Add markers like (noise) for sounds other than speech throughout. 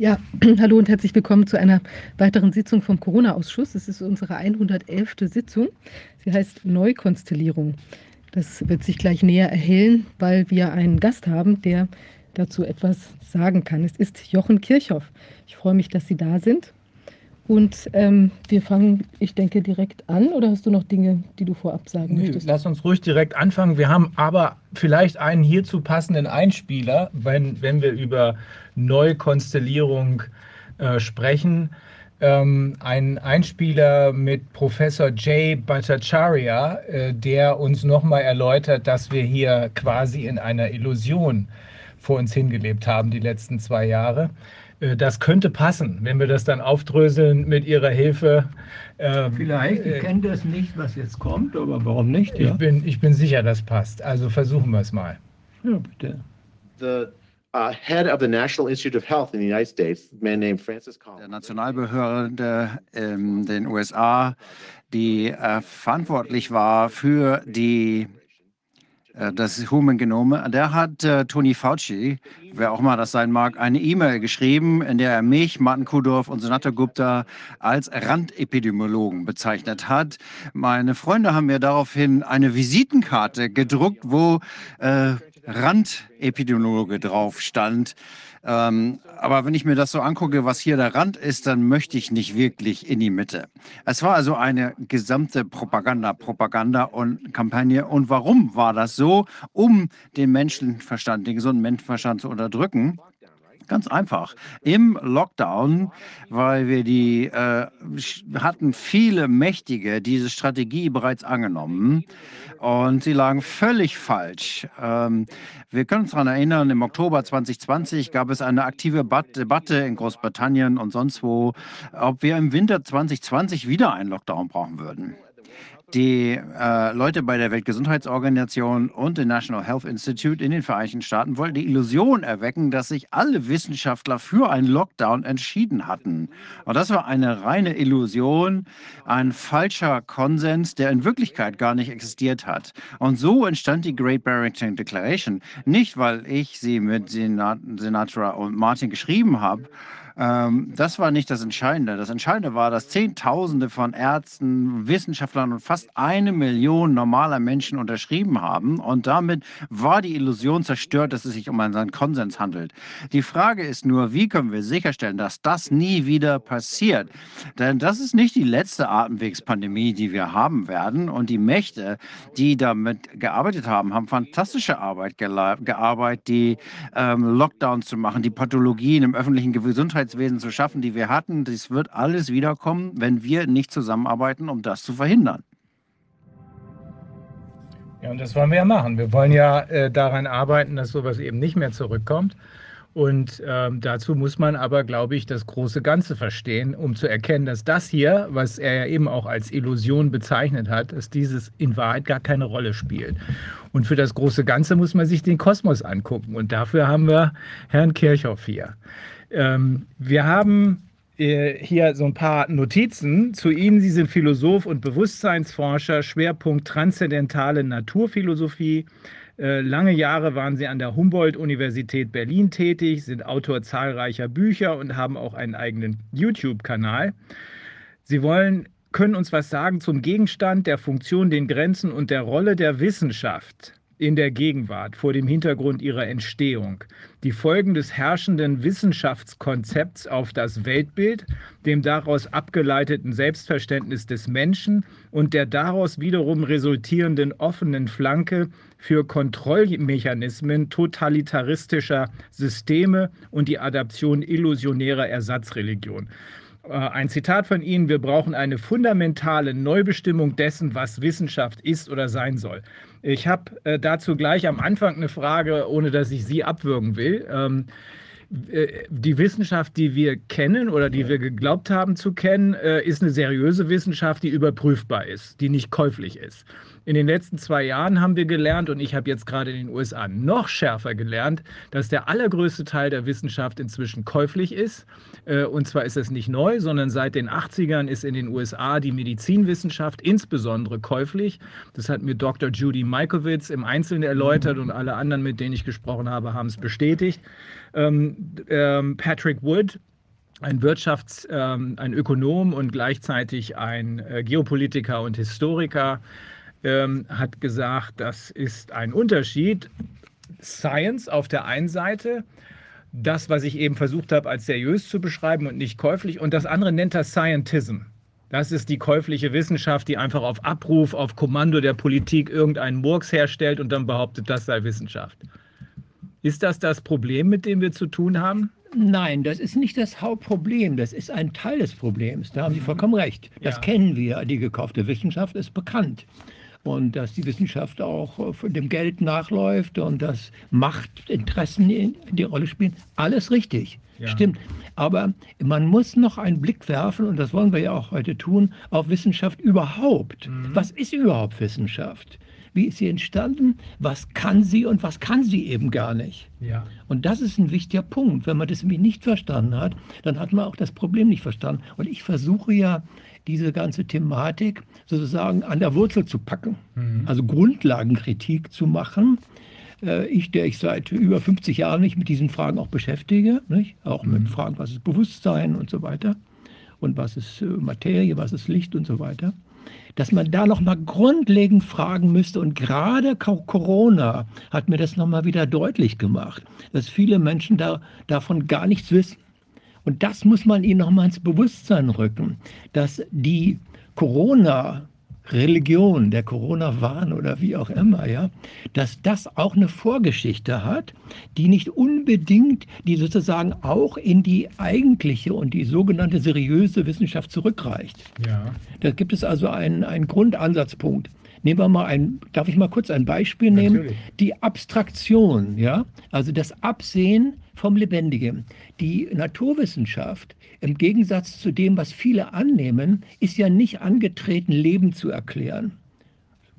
Ja, (clears throat) hallo und herzlich willkommen zu einer weiteren Sitzung vom Corona-Ausschuss. Es ist unsere 111. Sitzung. Sie heißt Neukonstellierung. Das wird sich gleich näher erhellen, weil wir einen Gast haben, der dazu etwas sagen kann. Es ist Jochen Kirchhoff. Ich freue mich, dass Sie da sind. Und ähm, wir fangen, ich denke, direkt an. Oder hast du noch Dinge, die du vorab sagen nee, möchtest? Lass uns ruhig direkt anfangen. Wir haben aber vielleicht einen hierzu passenden Einspieler, wenn, wenn wir über Neukonstellierung äh, sprechen. Ähm, ein Einspieler mit Professor Jay Bhattacharya, äh, der uns nochmal erläutert, dass wir hier quasi in einer Illusion vor uns hingelebt haben die letzten zwei Jahre. Äh, das könnte passen, wenn wir das dann aufdröseln mit Ihrer Hilfe. Ähm, Vielleicht, ich äh, kenne das nicht, was jetzt kommt, aber warum nicht? Ja? Ich, bin, ich bin sicher, das passt. Also versuchen wir es mal. Ja, bitte. The uh, head of the National Institute of Health in the United States, a man named Francis Collins. Der Nationalbehörde in den USA, die äh, verantwortlich war für die das Human Genome, der hat äh, Tony Fauci, wer auch immer das sein mag, eine E-Mail geschrieben, in der er mich, Martin Kudorf und Sonata Gupta als Randepidemiologen bezeichnet hat. Meine Freunde haben mir daraufhin eine Visitenkarte gedruckt, wo äh, Randepidemiologe drauf stand. Ähm, aber wenn ich mir das so angucke, was hier der Rand ist, dann möchte ich nicht wirklich in die Mitte. Es war also eine gesamte Propaganda, Propaganda und Kampagne. Und warum war das so? Um den Menschenverstand, den gesunden Menschenverstand zu unterdrücken. Ganz einfach. Im Lockdown, weil wir die äh, hatten viele Mächtige diese Strategie bereits angenommen und sie lagen völlig falsch. Ähm, wir können uns daran erinnern, im Oktober 2020 gab es eine aktive Debatte in Großbritannien und sonst wo, ob wir im Winter 2020 wieder einen Lockdown brauchen würden die äh, Leute bei der Weltgesundheitsorganisation und dem National Health Institute in den Vereinigten Staaten wollten die Illusion erwecken, dass sich alle Wissenschaftler für einen Lockdown entschieden hatten. Und das war eine reine Illusion, ein falscher Konsens, der in Wirklichkeit gar nicht existiert hat. Und so entstand die Great Barrington Declaration. Nicht, weil ich sie mit Senat Sinatra und Martin geschrieben habe, ähm, das war nicht das Entscheidende. Das Entscheidende war, dass Zehntausende von Ärzten, Wissenschaftlern und fast eine Million normaler Menschen unterschrieben haben. Und damit war die Illusion zerstört, dass es sich um einen Konsens handelt. Die Frage ist nur, wie können wir sicherstellen, dass das nie wieder passiert? Denn das ist nicht die letzte Atemwegspandemie, die wir haben werden. Und die Mächte, die damit gearbeitet haben, haben fantastische Arbeit gearbeitet, die ähm, Lockdowns zu machen, die Pathologien im öffentlichen Gesundheits Gesundheitswesen zu schaffen, die wir hatten. Das wird alles wiederkommen, wenn wir nicht zusammenarbeiten, um das zu verhindern. Ja, und das wollen wir ja machen. Wir wollen ja äh, daran arbeiten, dass sowas eben nicht mehr zurückkommt. Und ähm, dazu muss man aber, glaube ich, das große Ganze verstehen, um zu erkennen, dass das hier, was er ja eben auch als Illusion bezeichnet hat, dass dieses in Wahrheit gar keine Rolle spielt. Und für das große Ganze muss man sich den Kosmos angucken. Und dafür haben wir Herrn Kirchhoff hier. Ähm, wir haben äh, hier so ein paar Notizen zu Ihnen. Sie sind Philosoph und Bewusstseinsforscher, Schwerpunkt transzendentale Naturphilosophie. Äh, lange Jahre waren Sie an der Humboldt-Universität Berlin tätig, sind Autor zahlreicher Bücher und haben auch einen eigenen YouTube-Kanal. Sie wollen, können uns was sagen zum Gegenstand, der Funktion, den Grenzen und der Rolle der Wissenschaft in der Gegenwart vor dem Hintergrund ihrer Entstehung, die Folgen des herrschenden Wissenschaftskonzepts auf das Weltbild, dem daraus abgeleiteten Selbstverständnis des Menschen und der daraus wiederum resultierenden offenen Flanke für Kontrollmechanismen totalitaristischer Systeme und die Adaption illusionärer Ersatzreligion. Äh, ein Zitat von Ihnen, wir brauchen eine fundamentale Neubestimmung dessen, was Wissenschaft ist oder sein soll. Ich habe äh, dazu gleich am Anfang eine Frage, ohne dass ich Sie abwürgen will. Ähm, äh, die Wissenschaft, die wir kennen oder die wir geglaubt haben zu kennen, äh, ist eine seriöse Wissenschaft, die überprüfbar ist, die nicht käuflich ist. In den letzten zwei Jahren haben wir gelernt, und ich habe jetzt gerade in den USA noch schärfer gelernt, dass der allergrößte Teil der Wissenschaft inzwischen käuflich ist. Äh, und zwar ist es nicht neu, sondern seit den 80ern ist in den USA die Medizinwissenschaft insbesondere käuflich. Das hat mir Dr. Judy Mikovits im Einzelnen erläutert und alle anderen, mit denen ich gesprochen habe, haben es bestätigt. Ähm, ähm, Patrick Wood ein Wirtschafts-, ähm, ein Ökonom und gleichzeitig ein äh, Geopolitiker und Historiker, ähm, hat gesagt, das ist ein Unterschied. Science auf der einen Seite, das, was ich eben versucht habe, als seriös zu beschreiben und nicht käuflich, und das andere nennt er Scientism. Das ist die käufliche Wissenschaft, die einfach auf Abruf, auf Kommando der Politik irgendeinen Murks herstellt und dann behauptet, das sei Wissenschaft. Ist das das Problem, mit dem wir zu tun haben? Nein, das ist nicht das Hauptproblem. Das ist ein Teil des Problems. Da haben Sie vollkommen recht. Das Ja. kennen wir. Die gekaufte Wissenschaft ist bekannt. Und dass die Wissenschaft auch äh, von dem Geld nachläuft und dass Machtinteressen in die Rolle spielen. Alles richtig. Ja. Stimmt. Aber man muss noch einen Blick werfen, und das wollen wir ja auch heute tun, auf Wissenschaft überhaupt. Was ist überhaupt Wissenschaft? Wie ist sie entstanden? Was kann sie und was kann sie eben gar nicht? Ja. Und das ist ein wichtiger Punkt. Wenn man das nämlich nicht verstanden hat, dann hat man auch das Problem nicht verstanden. Und ich versuche ja, diese ganze Thematik sozusagen an der Wurzel zu packen. Also Grundlagenkritik zu machen. Äh, Ich, der ich seit über 50 Jahren mich mit diesen Fragen auch beschäftige, nicht? auch mit Fragen, was ist Bewusstsein und so weiter und was ist äh, Materie, was ist Licht und so weiter, dass man da noch mal grundlegend fragen müsste. Und gerade Co- Corona hat mir das noch mal wieder deutlich gemacht, dass viele Menschen da, davon gar nichts wissen. Und das muss man ihnen noch mal ins Bewusstsein rücken, dass die Corona Religion, der Corona-Wahn oder wie auch immer, ja, dass das auch eine Vorgeschichte hat, die nicht unbedingt, die sozusagen auch in die eigentliche und die sogenannte seriöse Wissenschaft zurückreicht. Ja. Da gibt es also einen, einen Grundansatzpunkt. Nehmen wir mal ein, darf ich mal kurz ein Beispiel nehmen? Natürlich. Die Abstraktion, ja, also das Absehen vom Lebendigen. Die Naturwissenschaft, im Gegensatz zu dem, was viele annehmen, ist ja nicht angetreten, Leben zu erklären.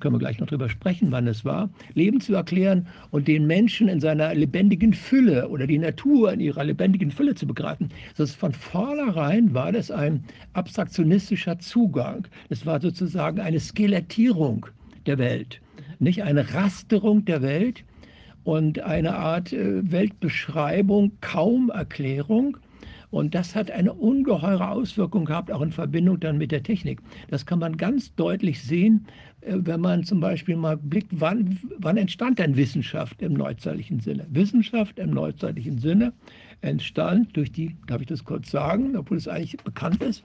Können wir gleich noch drüber sprechen, wann es war. Leben zu erklären und den Menschen in seiner lebendigen Fülle oder die Natur in ihrer lebendigen Fülle zu begreifen. Das von vornherein war das ein abstraktionistischer Zugang. Das war sozusagen eine Skelettierung der Welt, nicht eine Rasterung der Welt und eine Art äh, Weltbeschreibung, kaum Erklärung. Und das hat eine ungeheure Auswirkung gehabt, auch in Verbindung dann mit der Technik. Das kann man ganz deutlich sehen, wenn man zum Beispiel mal blickt, wann, wann entstand denn Wissenschaft im neuzeitlichen Sinne? Wissenschaft im neuzeitlichen Sinne entstand durch die, darf ich das kurz sagen, obwohl es eigentlich bekannt ist,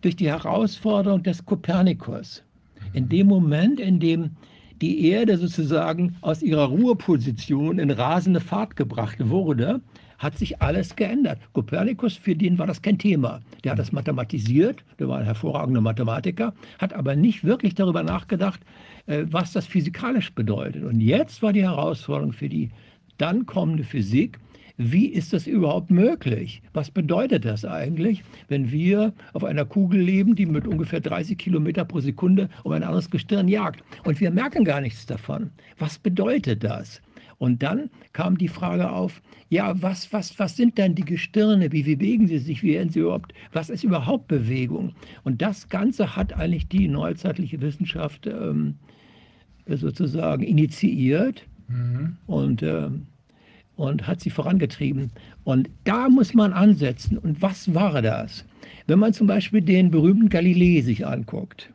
durch die Herausforderung des Kopernikus. In dem Moment, in dem die Erde sozusagen aus ihrer Ruheposition in rasende Fahrt gebracht wurde, hat sich alles geändert. Kopernikus, für den war das kein Thema. Der hat das mathematisiert, der war ein hervorragender Mathematiker, hat aber nicht wirklich darüber nachgedacht, äh, was das physikalisch bedeutet. Und jetzt war die Herausforderung für die dann kommende Physik, wie ist das überhaupt möglich? Was bedeutet das eigentlich, wenn wir auf einer Kugel leben, die mit ungefähr 30 Kilometer pro Sekunde um ein anderes Gestirn jagt? Und wir merken gar nichts davon. Was bedeutet das? Und dann kam die Frage auf, ja, was, was, was sind denn die Gestirne? Wie bewegen sie sich? Wie werden sie überhaupt? Was ist überhaupt Bewegung? Und das Ganze hat eigentlich die neuzeitliche Wissenschaft ähm, sozusagen initiiert und, ähm, und hat sie vorangetrieben. Und da muss man ansetzen. Und was war das? Wenn man zum Beispiel den berühmten Galilei sich anguckt.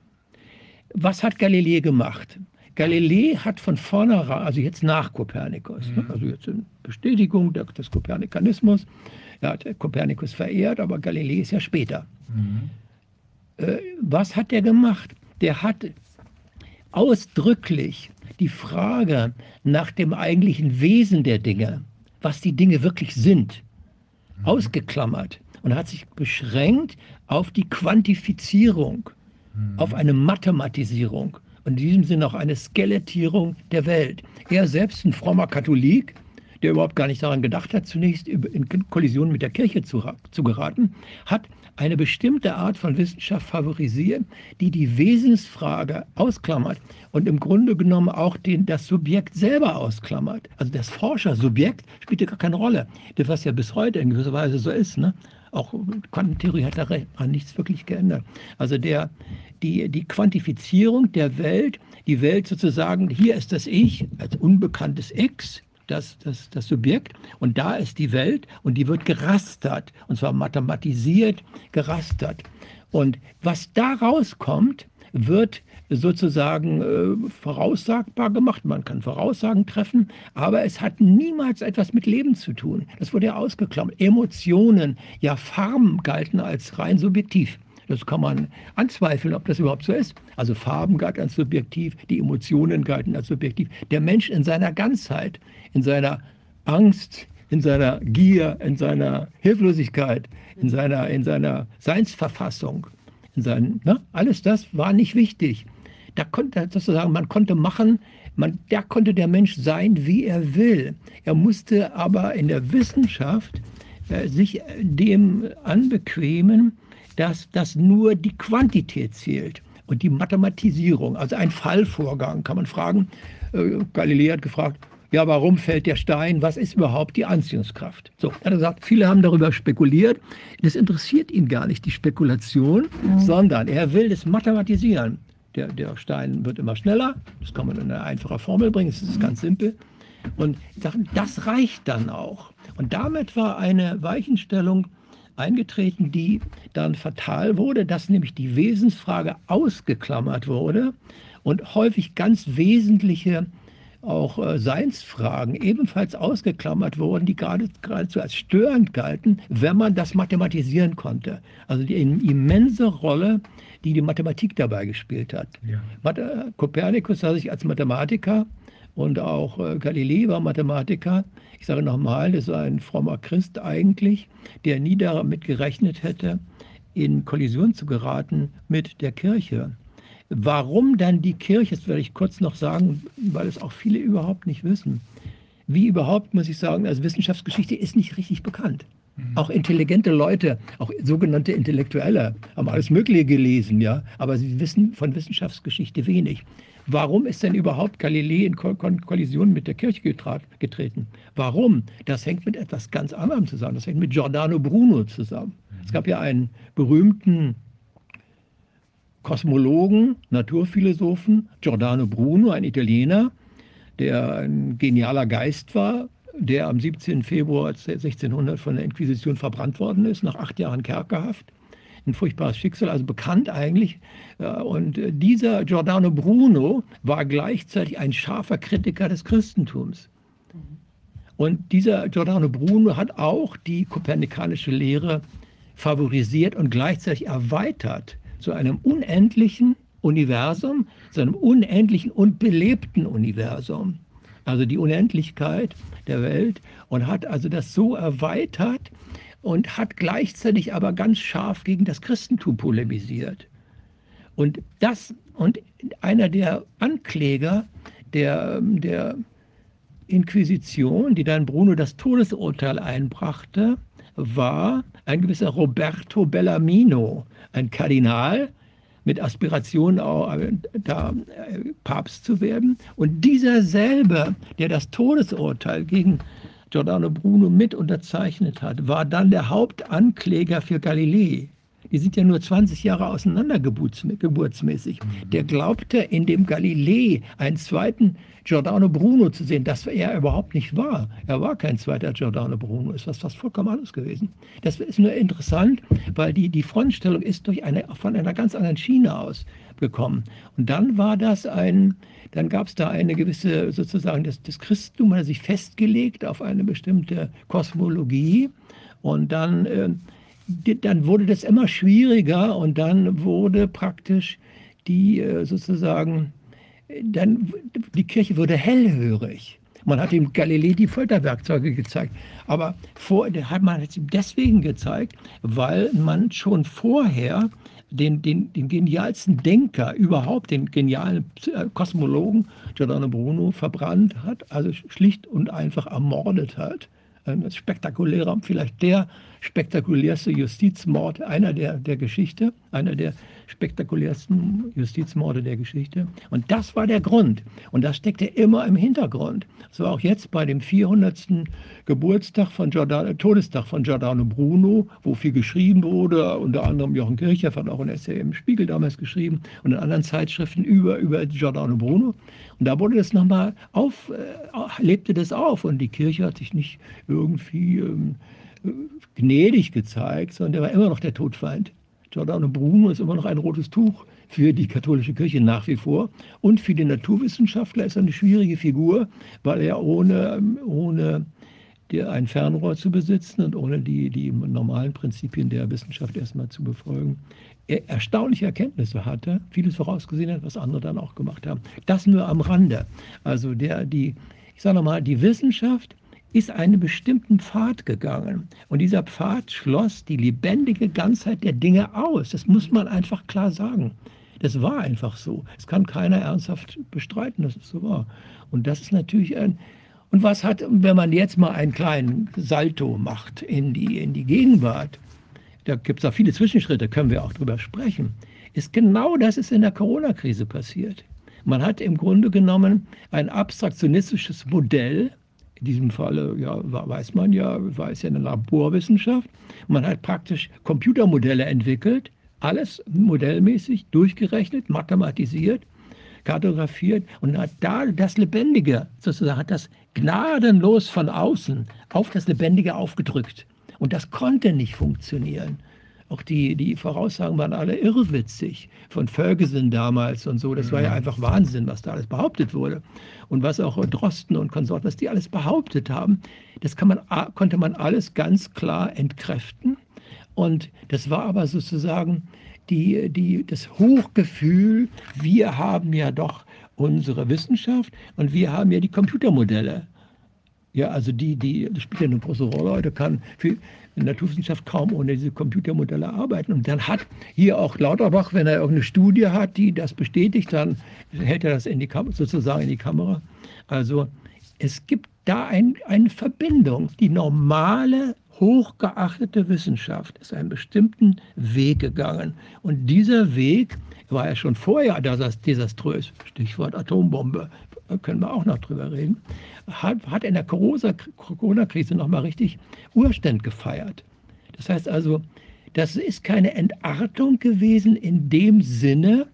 Was hat Galilei gemacht? Galilei hat von vornherein, also jetzt nach Kopernikus, ne, also jetzt in Bestätigung des Kopernikanismus, er hat Kopernikus verehrt, aber Galilei ist ja später. Äh, was hat er gemacht? Der hat ausdrücklich die Frage nach dem eigentlichen Wesen der Dinge, was die Dinge wirklich sind, ausgeklammert und hat sich beschränkt auf die Quantifizierung, auf eine Mathematisierung und in diesem Sinne auch eine Skelettierung der Welt. Er selbst ein frommer Katholik, der überhaupt gar nicht daran gedacht hat, zunächst in Kollision mit der Kirche zu, zu geraten, hat eine bestimmte Art von Wissenschaft favorisiert, die die Wesensfrage ausklammert und im Grunde genommen auch den, das Subjekt selber ausklammert. Also das Forschersubjekt spielt ja gar keine Rolle, das was ja bis heute in gewisser Weise so ist. Ne? Auch Quantentheorie hat daran nichts wirklich geändert. Also der, die, die Quantifizierung der Welt, die Welt sozusagen, hier ist das Ich als unbekanntes X, das, das, das Subjekt und da ist die Welt und die wird gerastert und zwar mathematisiert gerastert. Und was da rauskommt, wird sozusagen äh, voraussagbar gemacht. Man kann Voraussagen treffen, aber es hat niemals etwas mit Leben zu tun. Das wurde ja ausgeklammert. Emotionen, ja Farben galten als rein subjektiv. Das kann man anzweifeln, ob das überhaupt so ist. Also Farben galten als subjektiv, die Emotionen galten als subjektiv. Der Mensch in seiner Ganzheit, in seiner Angst, in seiner Gier, in seiner Hilflosigkeit, in seiner, in seiner Seinsverfassung, in seinen, ne? alles das war nicht wichtig. Da konnte sozusagen, man konnte machen, man, da konnte der Mensch sein, wie er will. Er musste aber in der Wissenschaft äh, sich dem anbequemen, dass, dass nur die Quantität zählt und die Mathematisierung, also ein Fallvorgang, kann man fragen. Äh, Galilei hat gefragt, ja, warum fällt der Stein? Was ist überhaupt die Anziehungskraft? So, er hat gesagt, viele haben darüber spekuliert. Das interessiert ihn gar nicht, die Spekulation, mhm. sondern er will das mathematisieren. Der, der Stein wird immer schneller. Das kann man in eine einfache Formel bringen. Das ist ganz simpel. Und das reicht dann auch. Und damit war eine Weichenstellung eingetreten, die dann fatal wurde, dass nämlich die Wesensfrage ausgeklammert wurde und häufig ganz wesentliche auch äh, Seinsfragen ebenfalls ausgeklammert wurden, die gerade, geradezu als störend galten, wenn man das mathematisieren konnte. Also die immense Rolle, die die Mathematik dabei gespielt hat. Ja. Kopernikus sah sich als Mathematiker und auch äh, Galilei war Mathematiker. Ich sage nochmal, das war ein frommer Christ eigentlich, der nie damit gerechnet hätte, in Kollision zu geraten mit der Kirche. Warum dann die Kirche, das werde ich kurz noch sagen, weil es auch viele überhaupt nicht wissen. Wie überhaupt, muss ich sagen, also Wissenschaftsgeschichte ist nicht richtig bekannt. Mhm. Auch intelligente Leute, auch sogenannte Intellektuelle, haben alles Mögliche gelesen, ja, aber sie wissen von Wissenschaftsgeschichte wenig. Warum ist denn überhaupt Galilei in Kollision mit der Kirche getreten? Warum? Das hängt mit etwas ganz anderem zusammen. Das hängt mit Giordano Bruno zusammen. Es gab ja einen berühmten Kosmologen, Naturphilosophen, Giordano Bruno, ein Italiener, der ein genialer Geist war, der am 17. Februar 1600 von der Inquisition verbrannt worden ist, nach acht Jahren Kerkerhaft. Ein furchtbares Schicksal, also bekannt eigentlich. Und dieser Giordano Bruno war gleichzeitig ein scharfer Kritiker des Christentums. Und dieser Giordano Bruno hat auch die kopernikanische Lehre favorisiert und gleichzeitig erweitert zu einem unendlichen Universum, zu einem unendlichen und belebten Universum. Also die Unendlichkeit der Welt und hat also das so erweitert und hat gleichzeitig aber ganz scharf gegen das Christentum polemisiert. Und das und einer der Ankläger der, der Inquisition, die dann Bruno das Todesurteil einbrachte, war ein gewisser Roberto Bellarmino, ein Kardinal mit Aspirationen, auch, äh, da äh, Papst zu werden. Und dieser selber, der das Todesurteil gegen Giordano Bruno mit unterzeichnet hat, war dann der Hauptankläger für Galilei. Die sind ja nur 20 Jahre auseinander geburtsmäßig. Der glaubte, in dem Galilei einen zweiten Giordano Bruno zu sehen, das er überhaupt nicht war. Er war kein zweiter Giordano Bruno, ist was fast vollkommen anders gewesen. Das ist nur interessant, weil die, die Frontstellung ist durch eine, von einer ganz anderen Schiene aus gekommen. Und dann war das ein, dann gab es da eine gewisse, sozusagen, das, das Christentum hat sich festgelegt auf eine bestimmte Kosmologie und dann, äh, dann wurde das immer schwieriger und dann wurde praktisch die äh, sozusagen dann die Kirche wurde hellhörig. Man hat ihm Galilei die Folterwerkzeuge gezeigt. Aber vor, man hat es ihm deswegen gezeigt, weil man schon vorher den, den, den genialsten Denker überhaupt, den genialen Kosmologen Giordano Bruno verbrannt hat, also schlicht und einfach ermordet hat. Ein spektakulärer, vielleicht der spektakulärste Justizmord einer der, der Geschichte, einer der spektakulärsten Justizmorde der Geschichte. Und das war der Grund. Und das steckte immer im Hintergrund. So auch jetzt bei dem 400. Geburtstag von Giordano, Todestag von Giordano Bruno, wo viel geschrieben wurde, unter anderem Jochen Kirchhoff hat auch ein Essay im Spiegel damals geschrieben und in anderen Zeitschriften über, über Giordano Bruno. Und da wurde das nochmal auf, äh, lebte das auf und die Kirche hat sich nicht irgendwie ähm, gnädig gezeigt, sondern der war immer noch der Todfeind. Giordano Bruno ist immer noch ein rotes Tuch für die katholische Kirche nach wie vor. Und für die Naturwissenschaftler ist er eine schwierige Figur, weil er ohne, ohne ein Fernrohr zu besitzen und ohne die, die normalen Prinzipien der Wissenschaft erstmal zu befolgen, erstaunliche Erkenntnisse hatte, vieles vorausgesehen hat, was andere dann auch gemacht haben. Das nur am Rande. Also der, die, ich sage nochmal, die Wissenschaft ist einen bestimmten Pfad gegangen. Und dieser Pfad schloss die lebendige Ganzheit der Dinge aus. Das muss man einfach klar sagen. Das war einfach so. Es kann keiner ernsthaft bestreiten, dass es so war. Und das ist natürlich ein. Und was hat, wenn man jetzt mal einen kleinen Salto macht in die, in die Gegenwart, da gibt es auch viele Zwischenschritte, können wir auch drüber sprechen, ist genau das ist in der Corona-Krise passiert. Man hat im Grunde genommen ein abstraktionistisches Modell in diesem Falle, ja, weiß man ja, weiß ja eine Laborwissenschaft. Man hat praktisch Computermodelle entwickelt, alles modellmäßig durchgerechnet, mathematisiert, kartografiert und hat da das Lebendige, sozusagen, hat das gnadenlos von außen auf das Lebendige aufgedrückt. Und das konnte nicht funktionieren. Auch die, die Voraussagen waren alle irrwitzig von Ferguson damals und so. Das war ja mhm. einfach Wahnsinn, was da alles behauptet wurde. Und was auch Drosten und Konsorten, was die alles behauptet haben, das man, konnte man alles ganz klar entkräften. Und das war aber sozusagen die, die, das Hochgefühl, wir haben ja doch unsere Wissenschaft und wir haben ja die Computermodelle. Ja, also die, die, das spielt ja eine große Rolle. Heute kann für, Naturwissenschaft kaum ohne diese Computermodelle arbeiten. Und dann hat hier auch Lauterbach, wenn er irgendeine Studie hat, die das bestätigt, dann hält er das in die sozusagen in die Kamera. Also es gibt da ein, eine Verbindung. Die normale, hochgeachtete Wissenschaft ist einen bestimmten Weg gegangen. Und dieser Weg war ja schon vorher desaströs. Stichwort Atombombe, können wir auch noch drüber reden hat, hat in der Corona-Krise nochmal richtig Urstand gefeiert. Das heißt also, das ist keine Entartung gewesen in dem Sinne,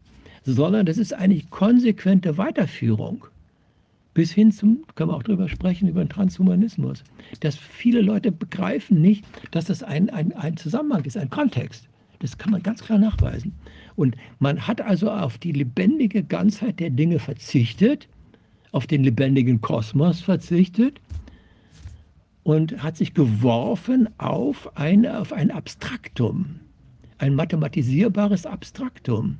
sondern das ist eigentlich konsequente Weiterführung. Bis hin zum, können wir auch drüber sprechen, über den Transhumanismus. Dass viele Leute begreifen nicht, dass das ein, ein, ein Zusammenhang ist, ein Kontext. Das kann man ganz klar nachweisen. Und man hat also auf die lebendige Ganzheit der Dinge verzichtet auf den lebendigen Kosmos verzichtet und hat sich geworfen auf ein, auf ein Abstraktum, ein mathematisierbares Abstraktum,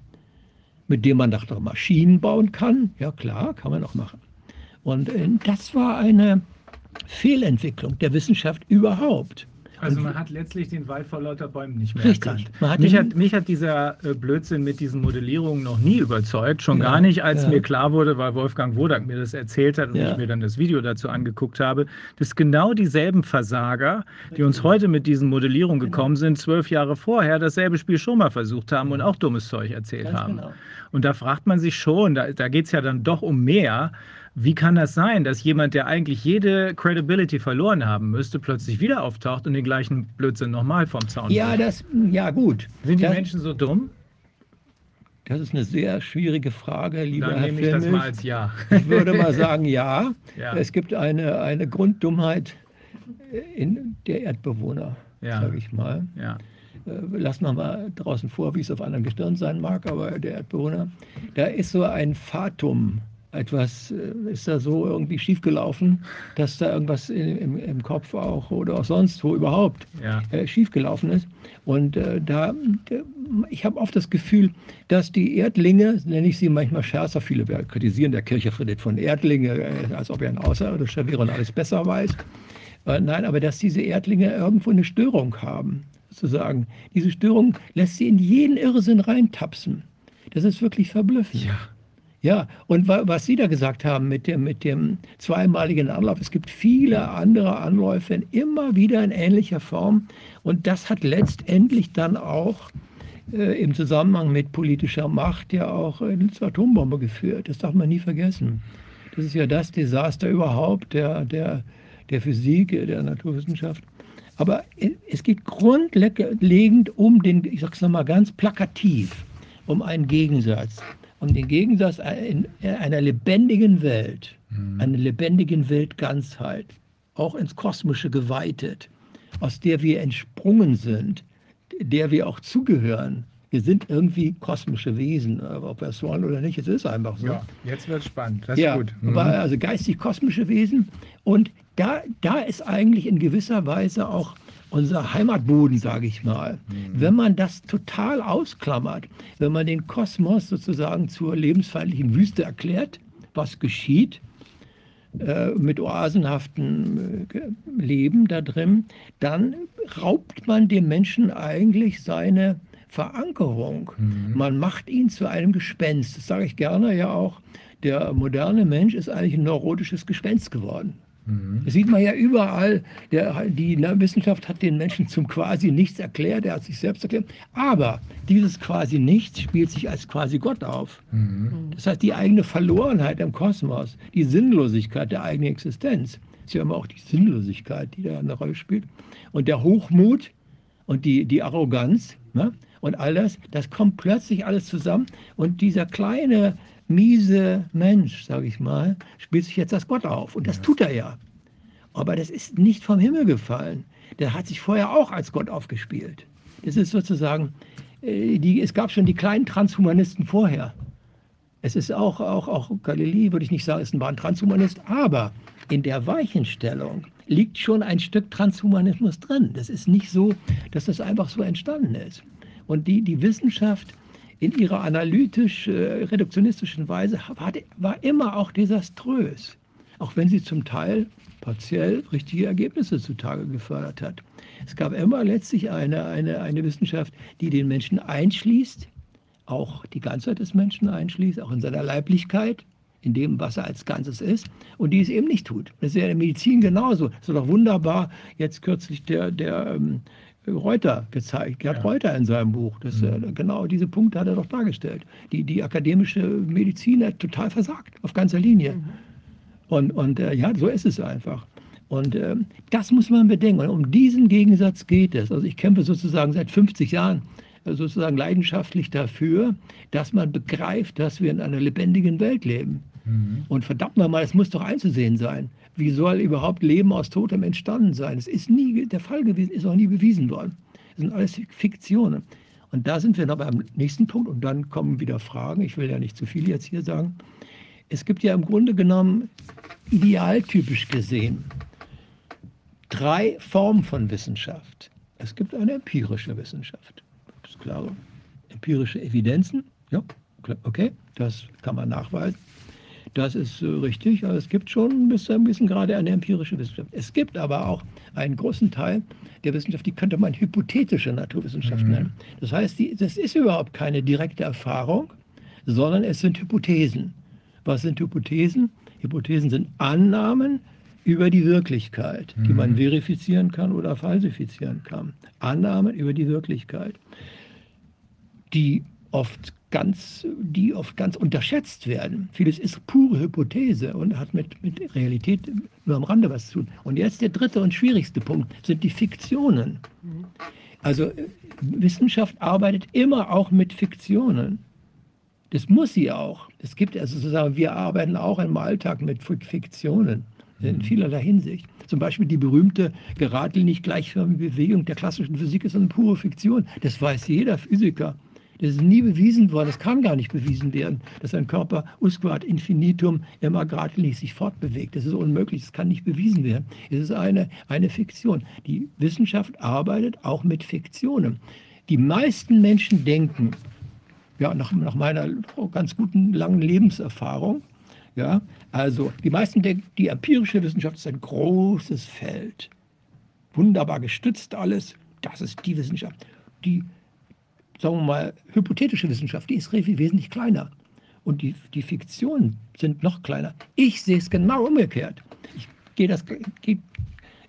mit dem man doch Maschinen bauen kann. Ja klar, kann man auch machen. Und äh, das war eine Fehlentwicklung der Wissenschaft überhaupt. Also man hat letztlich den Wald vor lauter Bäumen nicht mehr Richtig. erkannt. Hat mich, hat, mich hat dieser äh, Blödsinn mit diesen Modellierungen noch nie überzeugt. Schon ja, gar nicht, als ja. mir klar wurde, weil Wolfgang Wodak mir das erzählt hat und ja. ich mir dann das Video dazu angeguckt habe, dass genau dieselben Versager, die uns heute mit diesen Modellierungen genau. gekommen sind, zwölf Jahre vorher dasselbe Spiel schon mal versucht haben und auch dummes Zeug erzählt Ganz haben. Genau. Und da fragt man sich schon, da, da geht es ja dann doch um mehr. Wie kann das sein, dass jemand, der eigentlich jede Credibility verloren haben müsste, plötzlich wieder auftaucht und den gleichen Blödsinn nochmal vom Zaun Ja, das, ja gut. Sind die das, Menschen so dumm? Das ist eine sehr schwierige Frage, lieber Dann Herr nehme ich das mal als Ja. Ich würde mal (laughs) sagen, ja. ja. Es gibt eine, eine Grunddummheit in der Erdbewohner, ja. sage ich mal. Ja. Äh, lassen wir mal draußen vor, wie es auf anderen Gestirn sein mag, aber der Erdbewohner, da ist so ein Fatum etwas äh, ist da so irgendwie schiefgelaufen, dass da irgendwas im, im Kopf auch oder auch sonst wo überhaupt ja. äh, schiefgelaufen ist. Und äh, da, ich habe oft das Gefühl, dass die Erdlinge, nenne ich sie manchmal scherzer, viele kritisieren der Kirche Friedrich von Erdlinge, äh, als ob er ein Außerirdischer wäre und alles besser weiß. Äh, nein, aber dass diese Erdlinge irgendwo eine Störung haben, sozusagen. Diese Störung lässt sie in jeden Irrsinn reintapsen. Das ist wirklich verblüffend. Ja. Ja, und was Sie da gesagt haben mit dem, mit dem zweimaligen Anlauf, es gibt viele andere Anläufe immer wieder in ähnlicher Form. Und das hat letztendlich dann auch äh, im Zusammenhang mit politischer Macht ja auch äh, zur Atombombe geführt. Das darf man nie vergessen. Das ist ja das Desaster überhaupt der, der, der Physik, der Naturwissenschaft. Aber es geht grundlegend um den, ich sage es nochmal ganz plakativ, um einen Gegensatz. Um den Gegensatz in einer lebendigen Welt, mhm. einer lebendigen Weltganzheit, auch ins Kosmische geweitet, aus der wir entsprungen sind, der wir auch zugehören. Wir sind irgendwie kosmische Wesen, ob wir es wollen oder nicht, es ist einfach so. Ja, jetzt wird es spannend, das ist ja, gut. Mhm. Also geistig-kosmische Wesen. Und da, da ist eigentlich in gewisser Weise auch unser Heimatboden, sage ich mal. Mhm. Wenn man das total ausklammert, wenn man den Kosmos sozusagen zur lebensfeindlichen Wüste erklärt, was geschieht, äh, mit oasenhaftem äh, Leben da drin, dann raubt man dem Menschen eigentlich seine Verankerung. Mhm. Man macht ihn zu einem Gespenst. Das sage ich gerne ja auch. Der moderne Mensch ist eigentlich ein neurotisches Gespenst geworden. Mhm. Das sieht man ja überall. Der, die ne, Wissenschaft hat den Menschen zum quasi nichts erklärt, er hat sich selbst erklärt. Aber dieses quasi nichts spielt sich als quasi Gott auf. Mhm. Das heißt, die eigene Verlorenheit im Kosmos, die Sinnlosigkeit der eigenen Existenz, ist ja immer auch die Sinnlosigkeit, die da eine Rolle spielt. Und der Hochmut und die, die Arroganz ne? und all das, das kommt plötzlich alles zusammen. Und dieser kleine miese Mensch, sage ich mal, spielt sich jetzt als Gott auf. Und das tut er ja. Aber das ist nicht vom Himmel gefallen. Der hat sich vorher auch als Gott aufgespielt. Das ist sozusagen, äh, die, es gab schon die kleinen Transhumanisten vorher. Es ist auch, auch, auch Galilei, würde ich nicht sagen, ist ein Transhumanist, aber in der Weichenstellung liegt schon ein Stück Transhumanismus drin. Das ist nicht so, dass das einfach so entstanden ist. Und die, die Wissenschaft in ihrer analytisch-reduktionistischen äh, Weise war immer auch desaströs, auch wenn sie zum Teil partiell richtige Ergebnisse zutage gefördert hat. Es gab immer letztlich eine, eine, eine Wissenschaft, die den Menschen einschließt, auch die Ganzheit des Menschen einschließt, auch in seiner Leiblichkeit, in dem, was er als Ganzes ist, und die es eben nicht tut. Das ist ja in der Medizin genauso. Das ist doch wunderbar, jetzt kürzlich der, der ähm, Reuter gezeigt, Gerd ja. Reuter in seinem Buch. Das, mhm. äh, genau diese Punkte hat er doch dargestellt. Die, die akademische Medizin hat total versagt, auf ganzer Linie. Mhm. Und, und äh, ja, so ist es einfach. Und äh, das muss man bedenken. Und um diesen Gegensatz geht es. Also ich kämpfe sozusagen seit 50 Jahren äh, sozusagen leidenschaftlich dafür, dass man begreift, dass wir in einer lebendigen Welt leben. Mhm. Und verdammt nochmal, es muss doch einzusehen sein. Wie soll überhaupt Leben aus Totem entstanden sein? Es ist nie der Fall gewesen, ist auch nie bewiesen worden. Das sind alles Fiktionen. Und da sind wir noch beim nächsten Punkt und dann kommen wieder Fragen. Ich will ja nicht zu viel jetzt hier sagen. Es gibt ja im Grunde genommen idealtypisch gesehen drei Formen von Wissenschaft. Es gibt eine empirische Wissenschaft. Das ist klar. Empirische Evidenzen, ja, okay, das kann man nachweisen. Das ist äh, richtig. Also es gibt schon bis zu einem gewissen Grade eine empirische Wissenschaft. Es gibt aber auch einen großen Teil der Wissenschaft, die könnte man hypothetische Naturwissenschaft mhm. nennen. Das heißt, die, das ist überhaupt keine direkte Erfahrung, sondern es sind Hypothesen. Was sind Hypothesen? Hypothesen sind Annahmen über die Wirklichkeit, die man mhm. verifizieren kann oder falsifizieren kann. Annahmen über die Wirklichkeit, die oft ganz, die oft ganz unterschätzt werden. Vieles ist pure Hypothese und hat mit, mit Realität nur am Rande was zu tun. Und jetzt der dritte und schwierigste Punkt sind die Fiktionen. Also äh, Wissenschaft arbeitet immer auch mit Fiktionen. Das muss sie auch. Es gibt also sozusagen, wir arbeiten auch im Alltag mit Fiktionen in mhm. vielerlei Hinsicht. Zum Beispiel die berühmte geradlinig gleichförmige Bewegung der klassischen Physik ist eine pure Fiktion. Das weiß jeder Physiker. Das ist nie bewiesen worden, das kann gar nicht bewiesen werden, dass ein Körper usquad infinitum immer geradlinig sich fortbewegt. Das ist unmöglich, das kann nicht bewiesen werden. Es ist eine, eine Fiktion. Die Wissenschaft arbeitet auch mit Fiktionen. Die meisten Menschen denken, ja, nach, nach meiner ganz guten langen Lebenserfahrung, ja, also die meisten denken, die empirische Wissenschaft ist ein großes Feld. Wunderbar gestützt alles, das ist die Wissenschaft. Die sagen wir mal, hypothetische Wissenschaft, die ist wesentlich kleiner. Und die, die Fiktionen sind noch kleiner. Ich sehe es genau umgekehrt. Ich, gehe das, gehe,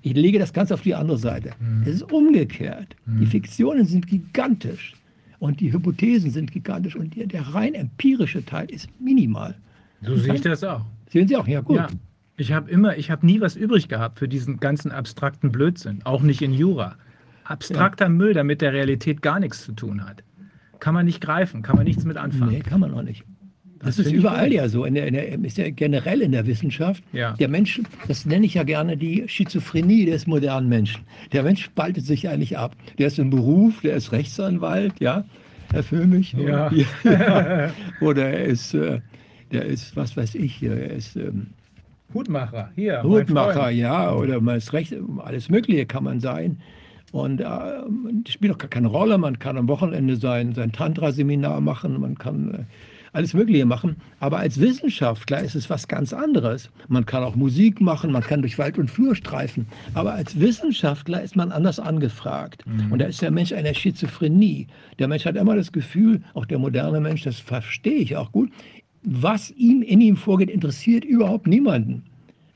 ich lege das Ganze auf die andere Seite. Mhm. Es ist umgekehrt. Mhm. Die Fiktionen sind gigantisch. und die Hypothesen sind gigantisch und der, der rein empirische Teil ist minimal. So sehe ich das auch. Sehen Sie auch, ja gut. Ja. Ich habe immer, ich habe nie was übrig gehabt für diesen ganzen abstrakten Blödsinn, auch nicht in Jura. Abstrakter Müll, der mit der Realität gar nichts zu tun hat. Kann man nicht greifen, kann man nichts mit anfangen. Nee, kann man auch nicht. Das, Das ist überall ja so. In der, in der, ist ja generell in der Wissenschaft. Ja. Der Mensch, das nenne ich ja gerne die Schizophrenie des modernen Menschen. Der Mensch spaltet sich eigentlich ab. Der ist im Beruf, der ist Rechtsanwalt, ja, Herr Föhmich. Ja. ja. (laughs) (laughs) Oder er ist, äh, der ist, was weiß ich, er ist ähm, Hutmacher, hier. Hutmacher, ja, oder man ist Recht, alles Mögliche kann man sein. Und äh, das spielt auch gar keine Rolle. Man kann am Wochenende sein, sein Tantra-Seminar machen, man kann äh, alles Mögliche machen. Aber als Wissenschaftler ist es was ganz anderes. Man kann auch Musik machen, man kann durch Wald und Flur streifen. Aber als Wissenschaftler ist man anders angefragt. Und da ist der Mensch eine Schizophrenie. Der Mensch hat immer das Gefühl, auch der moderne Mensch, das verstehe ich auch gut, was ihm in ihm vorgeht, interessiert überhaupt niemanden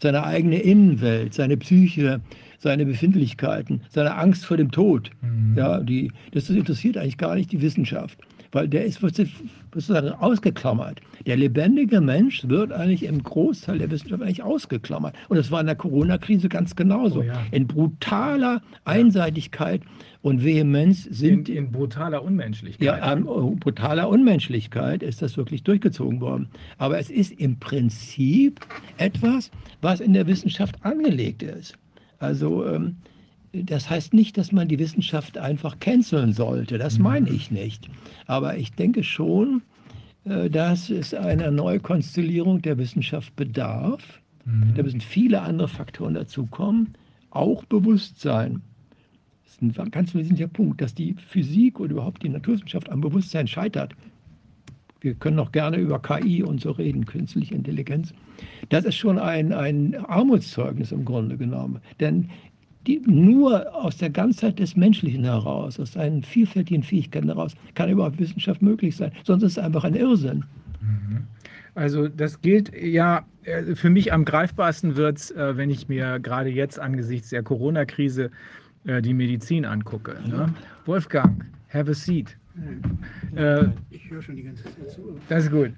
seine eigene Innenwelt, seine Psyche, seine Befindlichkeiten, seine Angst vor dem Tod. Ja, die, das interessiert eigentlich gar nicht die Wissenschaft, weil der ist sozusagen ausgeklammert. Der lebendige Mensch wird eigentlich im Großteil der Wissenschaft eigentlich ausgeklammert. Und das war in der Corona-Krise ganz genauso. Oh ja. In brutaler Einseitigkeit und Vehemenz In, sind in brutaler Unmenschlichkeit. ja, an brutaler Unmenschlichkeit ist das wirklich durchgezogen worden. Aber es ist im Prinzip etwas, was in der Wissenschaft angelegt ist. Also ähm, das heißt nicht, dass man die Wissenschaft einfach canceln sollte. Das meine ich nicht. Aber ich denke schon, äh, dass es einer Neukonstellierung der Wissenschaft bedarf. Da müssen viele andere Faktoren dazukommen, auch Bewusstsein. Das ist ein ganz wesentlicher Punkt, dass die Physik oder überhaupt die Naturwissenschaft am Bewusstsein scheitert. Wir können noch gerne über KI und so reden, künstliche Intelligenz. Das ist schon ein, ein Armutszeugnis im Grunde genommen. Denn die, nur aus der Ganzheit des Menschlichen heraus, aus seinen vielfältigen Fähigkeiten heraus, kann überhaupt Wissenschaft möglich sein. Sonst ist es einfach ein Irrsinn. Also das gilt ja, äh, für mich am greifbarsten wird es, wenn ich mir gerade jetzt angesichts der Corona-Krise äh, die Medizin angucke. Ne? Wolfgang, have a seat. Äh, Ich höre schon die ganze Zeit zu. Das ist gut.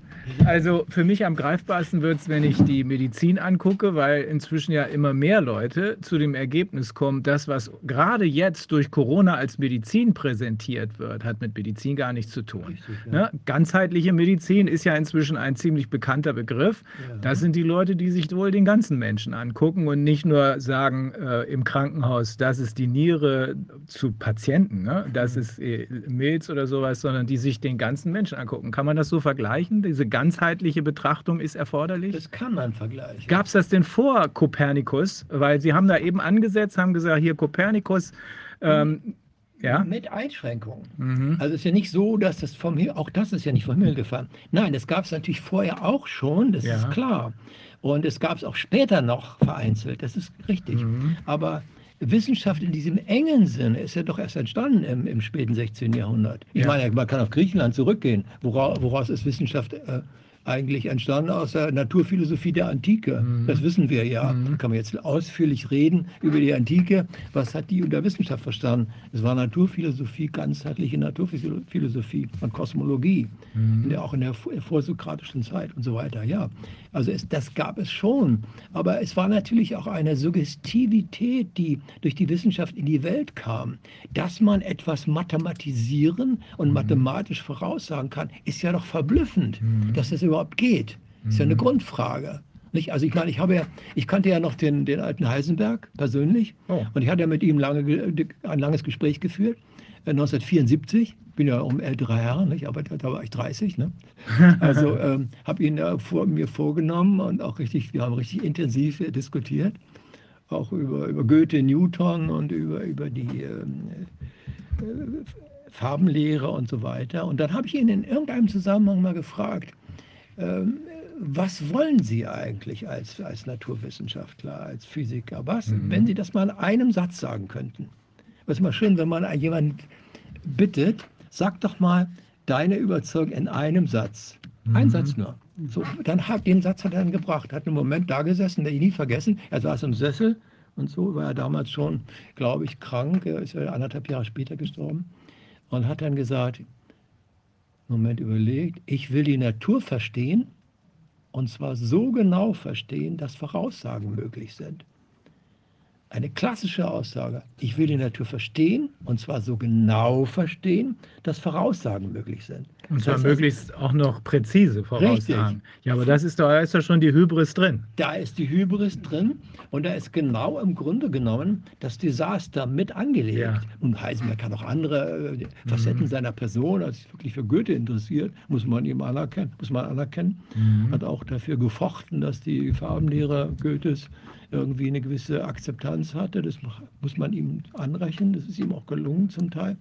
Also für mich am greifbarsten wird es, wenn ich die Medizin angucke, weil inzwischen ja immer mehr Leute zu dem Ergebnis kommen, das, was gerade jetzt durch Corona als Medizin präsentiert wird, hat mit Medizin gar nichts zu tun. Ne? Ganzheitliche Medizin ist ja inzwischen ein ziemlich bekannter Begriff. Das sind die Leute, die sich wohl den ganzen Menschen angucken und nicht nur sagen äh, im Krankenhaus, das ist die Niere zu Patienten, ne? das ist äh, Milz oder sowas, sondern die sich den ganzen Menschen angucken. Kann man das so vergleichen? Diese ganzheitliche Betrachtung ist erforderlich? Das kann man vergleichen. Gab es das denn vor Kopernikus? Weil Sie haben da eben angesetzt, haben gesagt, hier Kopernikus, ähm, ja? Mit Einschränkungen. Mhm. Also es ist ja nicht so, dass das vom Himmel, auch das ist ja nicht vom Himmel gefallen. Nein, das gab es natürlich vorher auch schon, das Ja. ist klar. Und es gab es auch später noch vereinzelt, das ist richtig. Mhm. Aber Wissenschaft in diesem engen Sinne ist ja doch erst entstanden im, im späten 16. Jahrhundert. Ich Ja. meine, man kann auf Griechenland zurückgehen. Woraus, woraus ist Wissenschaft äh, eigentlich entstanden? Aus der Naturphilosophie der Antike. Mhm. Das wissen wir ja. Da kann man jetzt ausführlich reden über die Antike. Was hat die unter Wissenschaft verstanden? Es war Naturphilosophie, ganzheitliche Naturphilosophie und Kosmologie, in der, auch in der vor- vorsokratischen Zeit und so weiter. Ja, also es, das gab es schon. Aber es war natürlich auch eine Suggestivität, die durch die Wissenschaft in die Welt kam. Dass man etwas mathematisieren und mathematisch voraussagen kann, ist ja doch verblüffend, dass das überhaupt geht. Ist ja eine Grundfrage. Nicht? Also ich meine, ich habe ja, ich kannte ja noch den, den alten Heisenberg persönlich Oh. und ich hatte ja mit ihm lange, ge- ein langes Gespräch geführt. Äh, 1974, bin ja um älterer Herr, nicht? aber da, da war ich 30. Ne? (laughs) Also ähm, habe ihn ja vor, mir vorgenommen und auch richtig, wir haben richtig intensiv äh, diskutiert, auch über, über Goethe, Newton und über, über die ähm, äh, Farbenlehre und so weiter. Und dann habe ich ihn in irgendeinem Zusammenhang mal gefragt, ähm, was wollen Sie eigentlich als, als Naturwissenschaftler, als Physiker? Was, wenn Sie das mal in einem Satz sagen könnten? Es ist mal schön, wenn man jemanden bittet, sag doch mal deine Überzeugung in einem Satz. Ein Satz nur. So, dann hat, den Satz hat er dann gebracht, hat einen Moment da gesessen, der ich nie vergessen. Er saß im Sessel und so, war er damals schon, glaube ich, krank. Er ist anderthalb Jahre später gestorben und hat dann gesagt, Moment überlegt, ich will die Natur verstehen und zwar so genau verstehen, dass Voraussagen möglich sind. Eine klassische Aussage, ich will die Natur verstehen und zwar so genau verstehen, dass Voraussagen möglich sind. Und Das zwar heißt, möglichst auch noch präzise Voraussagen. Richtig. Ja, aber das ist da ist doch schon die Hybris drin. Da ist die Hybris drin und da ist genau im Grunde genommen das Desaster mit angelegt. Ja. Und Heisenberg hat auch andere äh, Facetten seiner Person, als sich wirklich für Goethe interessiert, muss man ihm anerkennen, muss man anerkennen. Hat auch dafür gefochten, dass die Farbenlehre Goethes irgendwie eine gewisse Akzeptanz hatte. Das muss man ihm anrechnen. Das ist ihm auch gelungen zum Teil.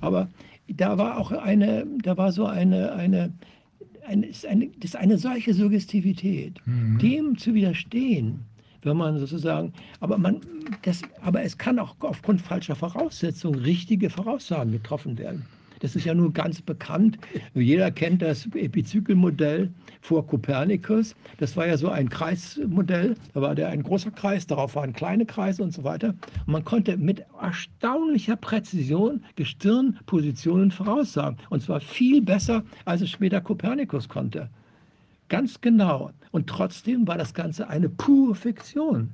Aber da war auch eine, da war so eine, eine, eine, ist eine, das ist eine solche Suggestivität, dem zu widerstehen, wenn man sozusagen, aber man, das, aber es kann auch aufgrund falscher Voraussetzungen richtige Voraussagen getroffen werden. Das ist ja nun ganz bekannt. Jeder kennt das Epizykelmodell vor Kopernikus. Das war ja so ein Kreismodell. Da war der ein großer Kreis, darauf waren kleine Kreise und so weiter. Und man konnte mit erstaunlicher Präzision Gestirnpositionen voraussagen. Und zwar viel besser, als es später Kopernikus konnte. Ganz genau. Und trotzdem war das Ganze eine pure Fiktion.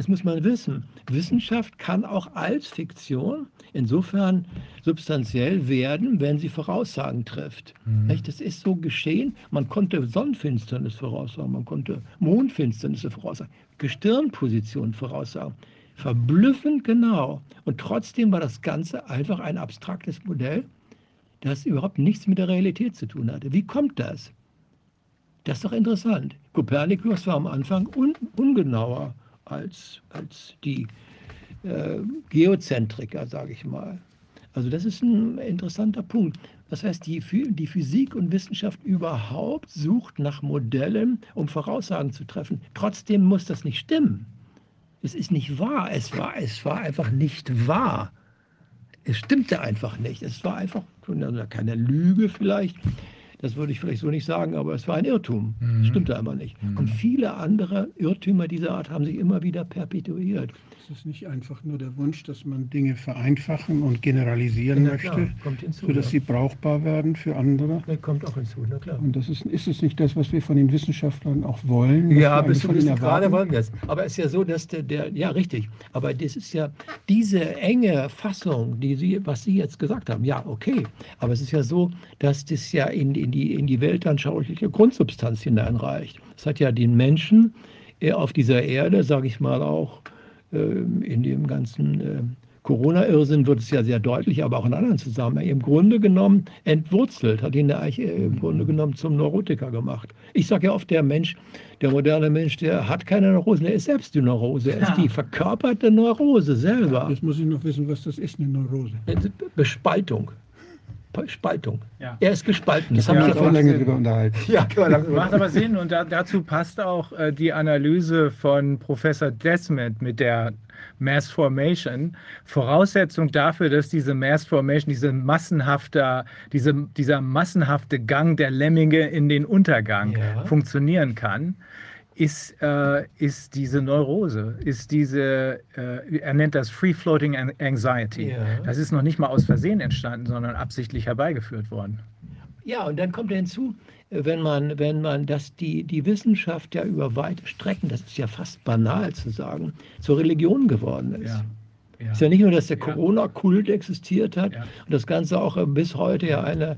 Das muss man wissen. Wissenschaft kann auch als Fiktion insofern substanziell werden, wenn sie Voraussagen trifft. Nicht? Das ist so geschehen. Man konnte Sonnenfinsternis voraussagen, man konnte Mondfinsternisse voraussagen, Gestirnpositionen voraussagen. Verblüffend genau. Und trotzdem war das Ganze einfach ein abstraktes Modell, das überhaupt nichts mit der Realität zu tun hatte. Wie kommt das? Das ist doch interessant. Kopernikus war am Anfang un ungenauer als, als die äh, Geozentriker, sage ich mal. Also das ist ein interessanter Punkt. Das heißt, die, die Physik und Wissenschaft überhaupt sucht nach Modellen, um Voraussagen zu treffen. Trotzdem muss das nicht stimmen. Es ist nicht wahr. Es war, es war einfach nicht wahr. Es stimmte einfach nicht. Es war einfach keine Lüge vielleicht. Das würde ich vielleicht so nicht sagen, aber es war ein Irrtum. Es stimmte einfach nicht. Und viele andere Irrtümer dieser Art haben sich immer wieder perpetuiert. Es ist nicht einfach nur der Wunsch, dass man Dinge vereinfachen und generalisieren klar, möchte, hinzu, sodass ja. sie brauchbar werden für andere. Das kommt auch hinzu, na klar. Und das ist, ist es nicht das, was wir von den Wissenschaftlern auch wollen? Ja, bis zu erwarten? wollen wir es. Aber es ist ja so, dass der, der, ja richtig, aber das ist ja diese enge Fassung, die Sie, was Sie jetzt gesagt haben, ja, okay. Aber es ist ja so, dass das ja in, in, die, in die weltanschauliche Grundsubstanz hineinreicht. Es hat ja den Menschen äh, auf dieser Erde, sage ich mal auch, in dem ganzen äh, Corona-Irrsinn wird es ja sehr deutlich, aber auch in anderen Zusammenhängen, im Grunde genommen entwurzelt, hat ihn ja eigentlich äh, im Grunde genommen zum Neurotiker gemacht. Ich sage ja oft, der Mensch, der moderne Mensch, der hat keine Neurosen, er ist selbst die Neurose, er ist die verkörperte Neurose selber. Jetzt muss ich noch wissen, was das ist, eine Neurose. Bespaltung. Spaltung. Ja. Er ist gespalten. Das Da habe haben wir auch (laughs) lange drüber unterhalten. Ja, Macht aber Sinn und da, dazu passt auch äh, die Analyse von Professor Desmond mit der Mass Formation. Voraussetzung dafür, dass diese Mass Formation, diese massenhafte, diese, dieser massenhafte Gang der Lemminge in den Untergang Ja. funktionieren kann, ist, äh, ist diese Neurose, ist diese, äh, er nennt das Free Floating An- Anxiety. Ja. Das ist noch nicht mal aus Versehen entstanden, sondern absichtlich herbeigeführt worden. Ja, und dann kommt hinzu, wenn man, wenn man das, die, die Wissenschaft ja über weite Strecken, das ist ja fast banal zu sagen, zur Religion geworden ist. Ja. Ja. Es ist ja nicht nur, dass der. Corona-Kult existiert hat und das Ganze auch äh, bis heute ja eine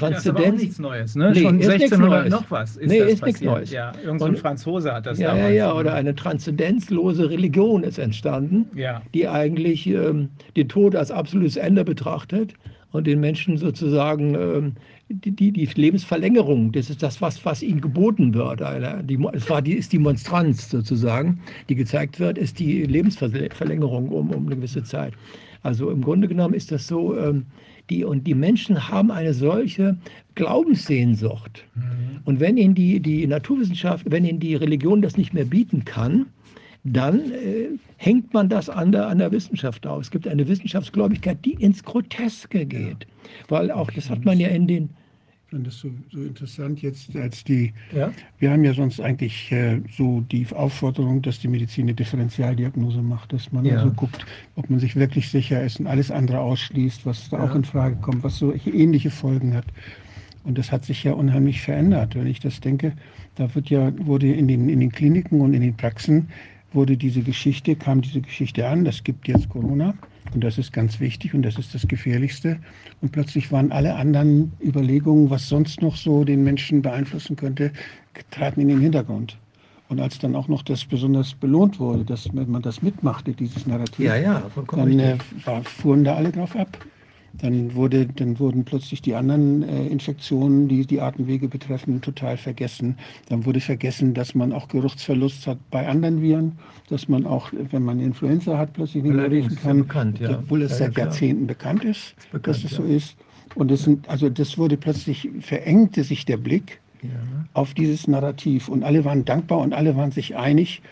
Das ist aber auch Transzendenz. nichts Neues, ne? Nee, Schon ist nichts 1600 Neues. noch was ist Nee, das ist nichts passiert. Neues. Ja, irgend so ein Franzose hat das ja, ja, damals. ja, oder eine transzendenzlose Religion ist entstanden, Ja. die eigentlich ähm, den Tod als absolutes Ende betrachtet und den Menschen sozusagen ähm, die, die, die Lebensverlängerung, das ist das, was, was ihnen geboten wird. Eine, die, es war die, ist die Monstranz sozusagen, die gezeigt wird, ist die Lebensverlängerung um, um eine gewisse Zeit. Also im Grunde genommen ist das so, ähm, die, und die Menschen haben eine solche Glaubenssehnsucht. Und wenn ihnen die, die Naturwissenschaft, wenn ihnen die Religion das nicht mehr bieten kann, dann äh, hängt man das an der, an der Wissenschaft aus. Es gibt eine Wissenschaftsgläubigkeit, die ins Groteske geht. Weil auch, das hat man ja in den, finde das so, so interessant jetzt als die, ja, wir haben ja sonst eigentlich äh, so die Aufforderung, dass die Medizin eine Differentialdiagnose macht, dass man Ja. also guckt, ob man sich wirklich sicher ist und alles andere ausschließt, was da auch in Frage kommt, was so ähnliche Folgen hat. Und das hat sich ja unheimlich verändert. Wenn ich das denke, da wird ja, wurde in den, in den Kliniken und in den Praxen wurde diese Geschichte, kam diese Geschichte an, das gibt jetzt Corona und das ist ganz wichtig und das ist das Gefährlichste. Und plötzlich waren alle anderen Überlegungen, was sonst noch so den Menschen beeinflussen könnte, traten in den Hintergrund. Und als dann auch noch das besonders belohnt wurde, dass man das mitmachte, dieses Narrativ, Ja, ja, dann äh, fuhren da alle drauf ab. Dann, wurde, dann wurden plötzlich die anderen äh, Infektionen, die die Atemwege betreffen, total vergessen. Dann wurde vergessen, dass man auch Geruchsverlust hat bei anderen Viren, dass man auch, wenn man Influenza hat, plötzlich nicht mehr riechen ist kann, bekannt, ja. obwohl es Ja, seit ja. Jahrzehnten bekannt ist, bekannt, dass es so ist. Und das, sind, also das wurde plötzlich, verengte sich der Blick auf dieses Narrativ. Und alle waren dankbar und alle waren sich einig.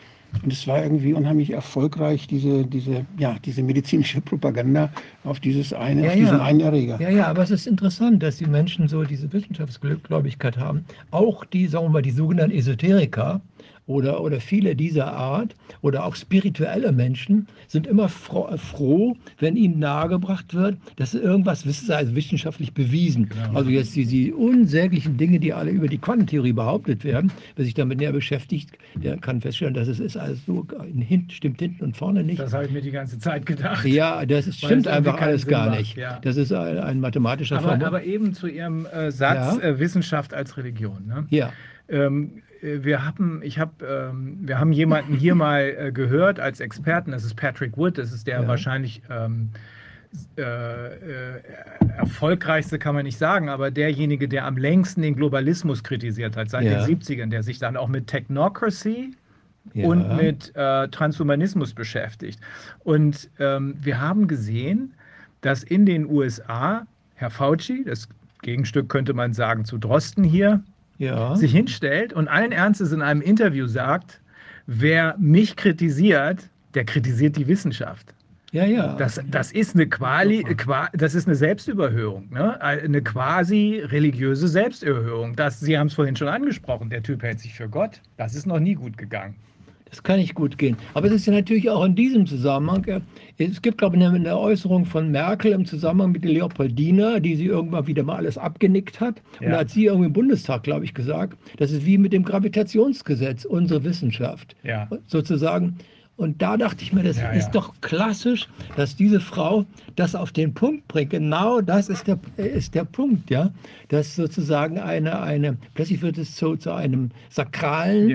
Und es war irgendwie unheimlich erfolgreich, diese, diese, ja, diese medizinische Propaganda auf, dieses eine, Ja, auf diesen ja. einen Erreger. Ja, ja, aber es ist interessant, dass die Menschen so diese Wissenschaftsgläubigkeit haben. Auch die, sagen wir mal, die sogenannten Esoteriker oder, oder viele dieser Art oder auch spirituelle Menschen sind immer froh, froh wenn ihnen nahegebracht wird, dass irgendwas wissen, also wissenschaftlich bewiesen. Also jetzt die, die unsäglichen Dinge, die alle über die Quantentheorie behauptet werden, wer sich damit näher beschäftigt, der kann feststellen, dass es ist alles so, stimmt hinten und vorne nicht. Das habe ich mir die ganze Zeit gedacht. Ja, das ist, stimmt einfach alles Sinn gar macht, nicht. ja. Das ist ein, ein mathematischer Aber, Formel. aber eben zu Ihrem äh, Satz Ja. äh, Wissenschaft als Religion. Ne? ja, Ähm, äh, wir haben, ich habe, ähm, wir haben jemanden hier (laughs) mal äh, gehört als Experten. Das ist Patrick Wood. Das ist der Ja. wahrscheinlich ähm, äh, äh, erfolgreichste, kann man nicht sagen, aber derjenige, der am längsten den Globalismus kritisiert hat seit Ja. den 70ern, der sich dann auch mit Technocracy ja. und mit äh, Transhumanismus beschäftigt. Und ähm, wir haben gesehen, dass in den USA Herr Fauci, das Gegenstück könnte man sagen zu Drosten hier, ja. sich hinstellt und allen Ernstes in einem Interview sagt, wer mich kritisiert, der kritisiert die Wissenschaft. ja, ja. Das, das ist eine Quali, qua, das ist eine Selbstüberhöhung, ne? eine quasi religiöse Selbstüberhöhung. Das, Sie haben es vorhin schon angesprochen, der Typ hält sich für Gott. Das ist noch nie gut gegangen. Das kann nicht gut gehen. Aber es ist ja natürlich auch in diesem Zusammenhang, äh, es gibt, glaube ich, eine, Äußerung von Merkel im Zusammenhang mit der Leopoldina, die sie irgendwann wieder mal alles abgenickt hat. Und Ja. da hat sie irgendwie im Bundestag, glaube ich, gesagt, das ist wie mit dem Gravitationsgesetz, unsere Wissenschaft. Ja. Sozusagen. Und da dachte ich mir, das Ja, ist doch klassisch, dass diese Frau das auf den Punkt bringt. Genau das ist der, ist der Punkt, ja. Dass sozusagen eine, eine, plötzlich wird es zu, zu einem sakralen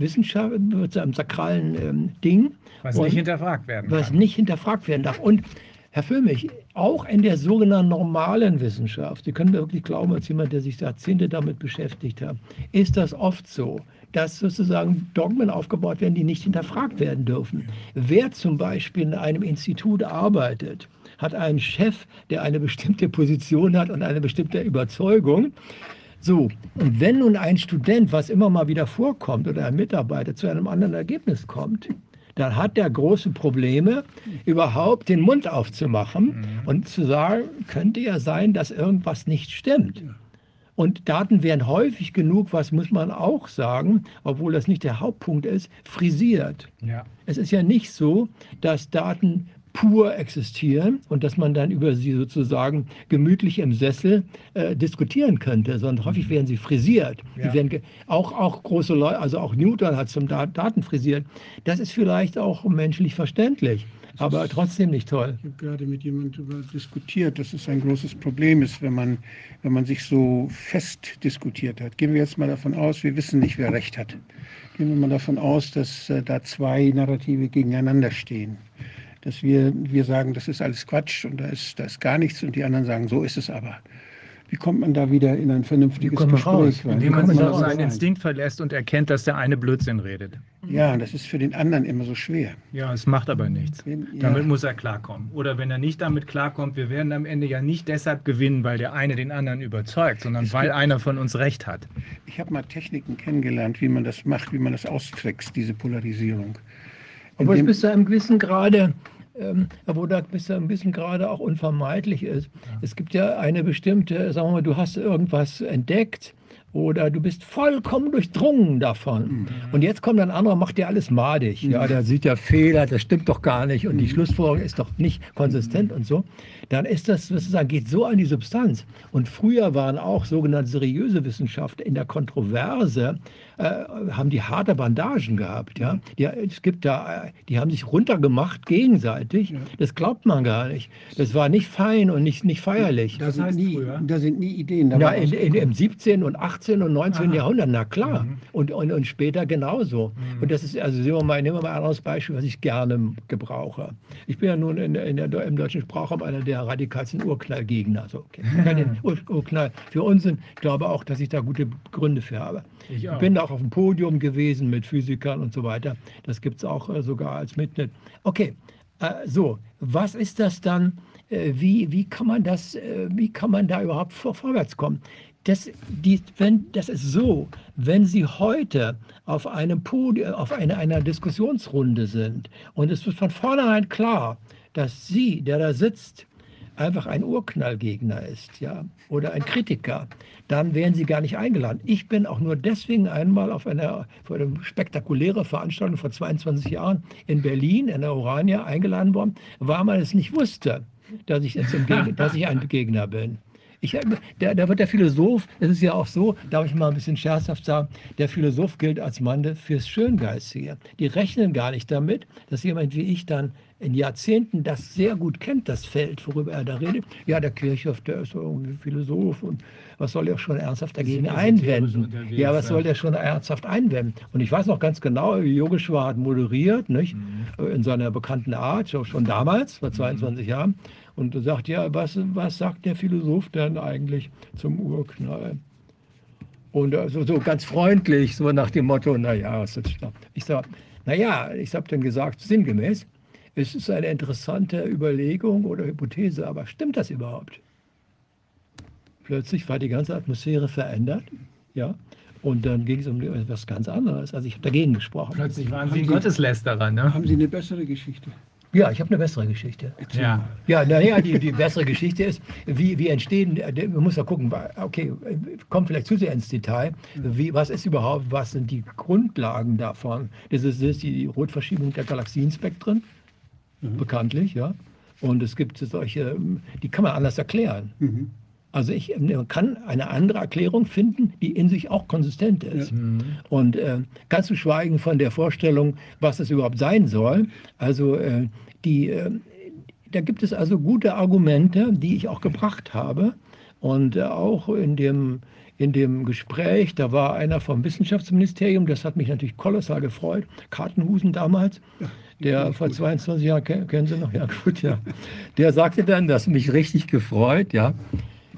Wissenschaft, wird zu einem sakralen ähm, Ding, was nicht hinterfragt werden was kann. nicht hinterfragt werden darf. Und Herr Füllmich, auch in der sogenannten normalen Wissenschaft, Sie können mir wirklich glauben, als jemand, der sich Jahrzehnte damit beschäftigt hat, ist das oft so, dass sozusagen Dogmen aufgebaut werden, die nicht hinterfragt werden dürfen. Wer zum Beispiel in einem Institut arbeitet, hat einen Chef, der eine bestimmte Position hat und eine bestimmte Überzeugung. So, und wenn nun ein Student, was immer mal wieder vorkommt, oder ein Mitarbeiter zu einem anderen Ergebnis kommt, dann hat der große Probleme, überhaupt den Mund aufzumachen und zu sagen, könnte ja sein, dass irgendwas nicht stimmt. Und Daten werden häufig genug, was muss man auch sagen, obwohl das nicht der Hauptpunkt ist, frisiert. Ja. Es ist ja nicht so, dass Daten pur existieren und dass man dann über sie sozusagen gemütlich im Sessel äh, diskutieren könnte, sondern häufig werden sie frisiert. Ja. Die werden auch, auch große Leute, also auch Newton hat zum Da- Daten frisiert. Das ist vielleicht auch menschlich verständlich, aber trotzdem nicht toll. Ich habe gerade mit jemandem darüber diskutiert, dass es ein großes Problem ist, wenn man, wenn man sich so fest diskutiert hat. Gehen wir jetzt mal davon aus, wir wissen nicht, wer recht hat. Gehen wir mal davon aus, dass äh, da zwei Narrative gegeneinander stehen. Dass wir, wir sagen, das ist alles Quatsch und da ist, da ist gar nichts und die anderen sagen, so ist es aber. Wie kommt man da wieder in ein vernünftiges kommt man raus? Gespräch rein? Indem man sich auf raus seinen? Instinkt verlässt und erkennt, dass der eine Blödsinn redet. Ja, das ist für den anderen immer so schwer. Ja, es macht aber nichts. Wenn- Damit ja. muss er klarkommen. Oder wenn er nicht damit klarkommt, wir werden am Ende ja nicht deshalb gewinnen, weil der eine den anderen überzeugt, sondern weil einer von uns recht hat. Ich habe mal Techniken kennengelernt, wie man das macht, wie man das austrickst, diese Polarisierung. Obwohl es bis zu einem gewissen Grade, ähm, obwohl das bis zu einem gewissen Grade auch unvermeidlich ist. Es gibt ja eine bestimmte, sagen wir mal, du hast irgendwas entdeckt oder du bist vollkommen durchdrungen davon. Und jetzt kommt ein anderer, macht dir alles madig. Ja, der sieht ja Fehler, das stimmt doch gar nicht und die Schlussfolgerung ist doch nicht konsistent und so. Dann ist das sozusagen, geht so an die Substanz. Und früher waren auch sogenannte seriöse Wissenschaftler in der Kontroverse, haben die harte Bandagen gehabt. Ja? Die, es gibt da, äh, die haben sich runtergemacht gegenseitig. Das glaubt man gar nicht. Das war nicht fein und nicht, nicht feierlich. Da sind, nie, da sind nie Ideen Ja, dabei. in, in, im 17. und 18. und 19. Aha. Jahrhundert, na klar. Und, und, und später genauso. Und das ist, also nehmen wir, mal, nehmen wir mal ein anderes Beispiel, was ich gerne gebrauche. Ich bin ja nun in, in der, im deutschen Sprachraum einer der radikalsten Urknallgegner. Also, okay. Ur, Urknall für Unsinn, ich glaube auch, dass ich da gute Gründe für habe. Ich auch. bin auch auf dem Podium gewesen mit Physikern und so weiter. Das gibt es auch äh, sogar als Mitschnitt. Okay, äh, so, was ist das dann? Äh, wie, wie, kann man das, äh, wie kann man da überhaupt vor, vorwärts kommen? Das, die, wenn, das ist so, wenn Sie heute auf einem Podium, auf eine, einer Diskussionsrunde sind und es wird von vornherein klar, dass Sie, der da sitzt, einfach ein Urknallgegner ist, ja, oder ein Kritiker, dann wären sie gar nicht eingeladen. Ich bin auch nur deswegen einmal auf einer, für eine spektakuläre Veranstaltung vor 22 Jahren in Berlin, in der Orania, eingeladen worden, weil man es nicht wusste, dass ich, jetzt dass ich ein Gegner bin. Ich, da, da wird der Philosoph, es ist ja auch so, darf ich mal ein bisschen scherzhaft sagen, der Philosoph gilt als Mann fürs Schöngeistige. Die rechnen gar nicht damit, dass jemand wie ich dann in Jahrzehnten das sehr gut kennt, das Feld, worüber er da redet. Ja, der Kirchhoff, der ist so irgendwie Philosoph und was soll er schon ernsthaft dagegen einwenden? Ja, was soll der schon ernsthaft einwenden? Und ich weiß noch ganz genau, Yogeshwar hat moderiert, nicht? Mhm. in seiner bekannten Art, schon, damals, vor 22 Jahren, und sagt, ja, was, was sagt der Philosoph denn eigentlich zum Urknall? Und also so ganz freundlich, so nach dem Motto, naja, was ist das? Ich sage, naja, ich habe dann gesagt, sinngemäß, es ist eine interessante Überlegung oder Hypothese, aber stimmt das überhaupt? Plötzlich war die ganze Atmosphäre verändert, ja, und dann ging es um etwas ganz anderes. Also ich habe dagegen gesprochen. Plötzlich waren Sie Gotteslästerer, ne? Haben Sie eine bessere Geschichte? Ja, ich habe eine bessere Geschichte. Ja. Ja, naja, die, die bessere Geschichte ist, wie, wie entstehen, äh, man muss ja gucken, okay, äh, kommt vielleicht zu sehr ins Detail, wie, was ist überhaupt, was sind die Grundlagen davon? Das ist, das ist die Rotverschiebung der Galaxienspektren, bekanntlich, ja. Und es gibt solche, die kann man anders erklären. Mhm. Also ich man kann eine andere Erklärung finden, die in sich auch konsistent ist. Und äh, ganz zu schweigen von der Vorstellung, was es überhaupt sein soll. Also äh, die, äh, da gibt es also gute Argumente, die ich auch gebracht habe. Und äh, auch in dem, in dem Gespräch, da war einer vom Wissenschaftsministerium, das hat mich natürlich kolossal gefreut, Kartenhusen damals, der vor 22 Jahren, ken- kennen Sie noch, ja gut, ja. Der sagte dann, das hat mich richtig gefreut, ja.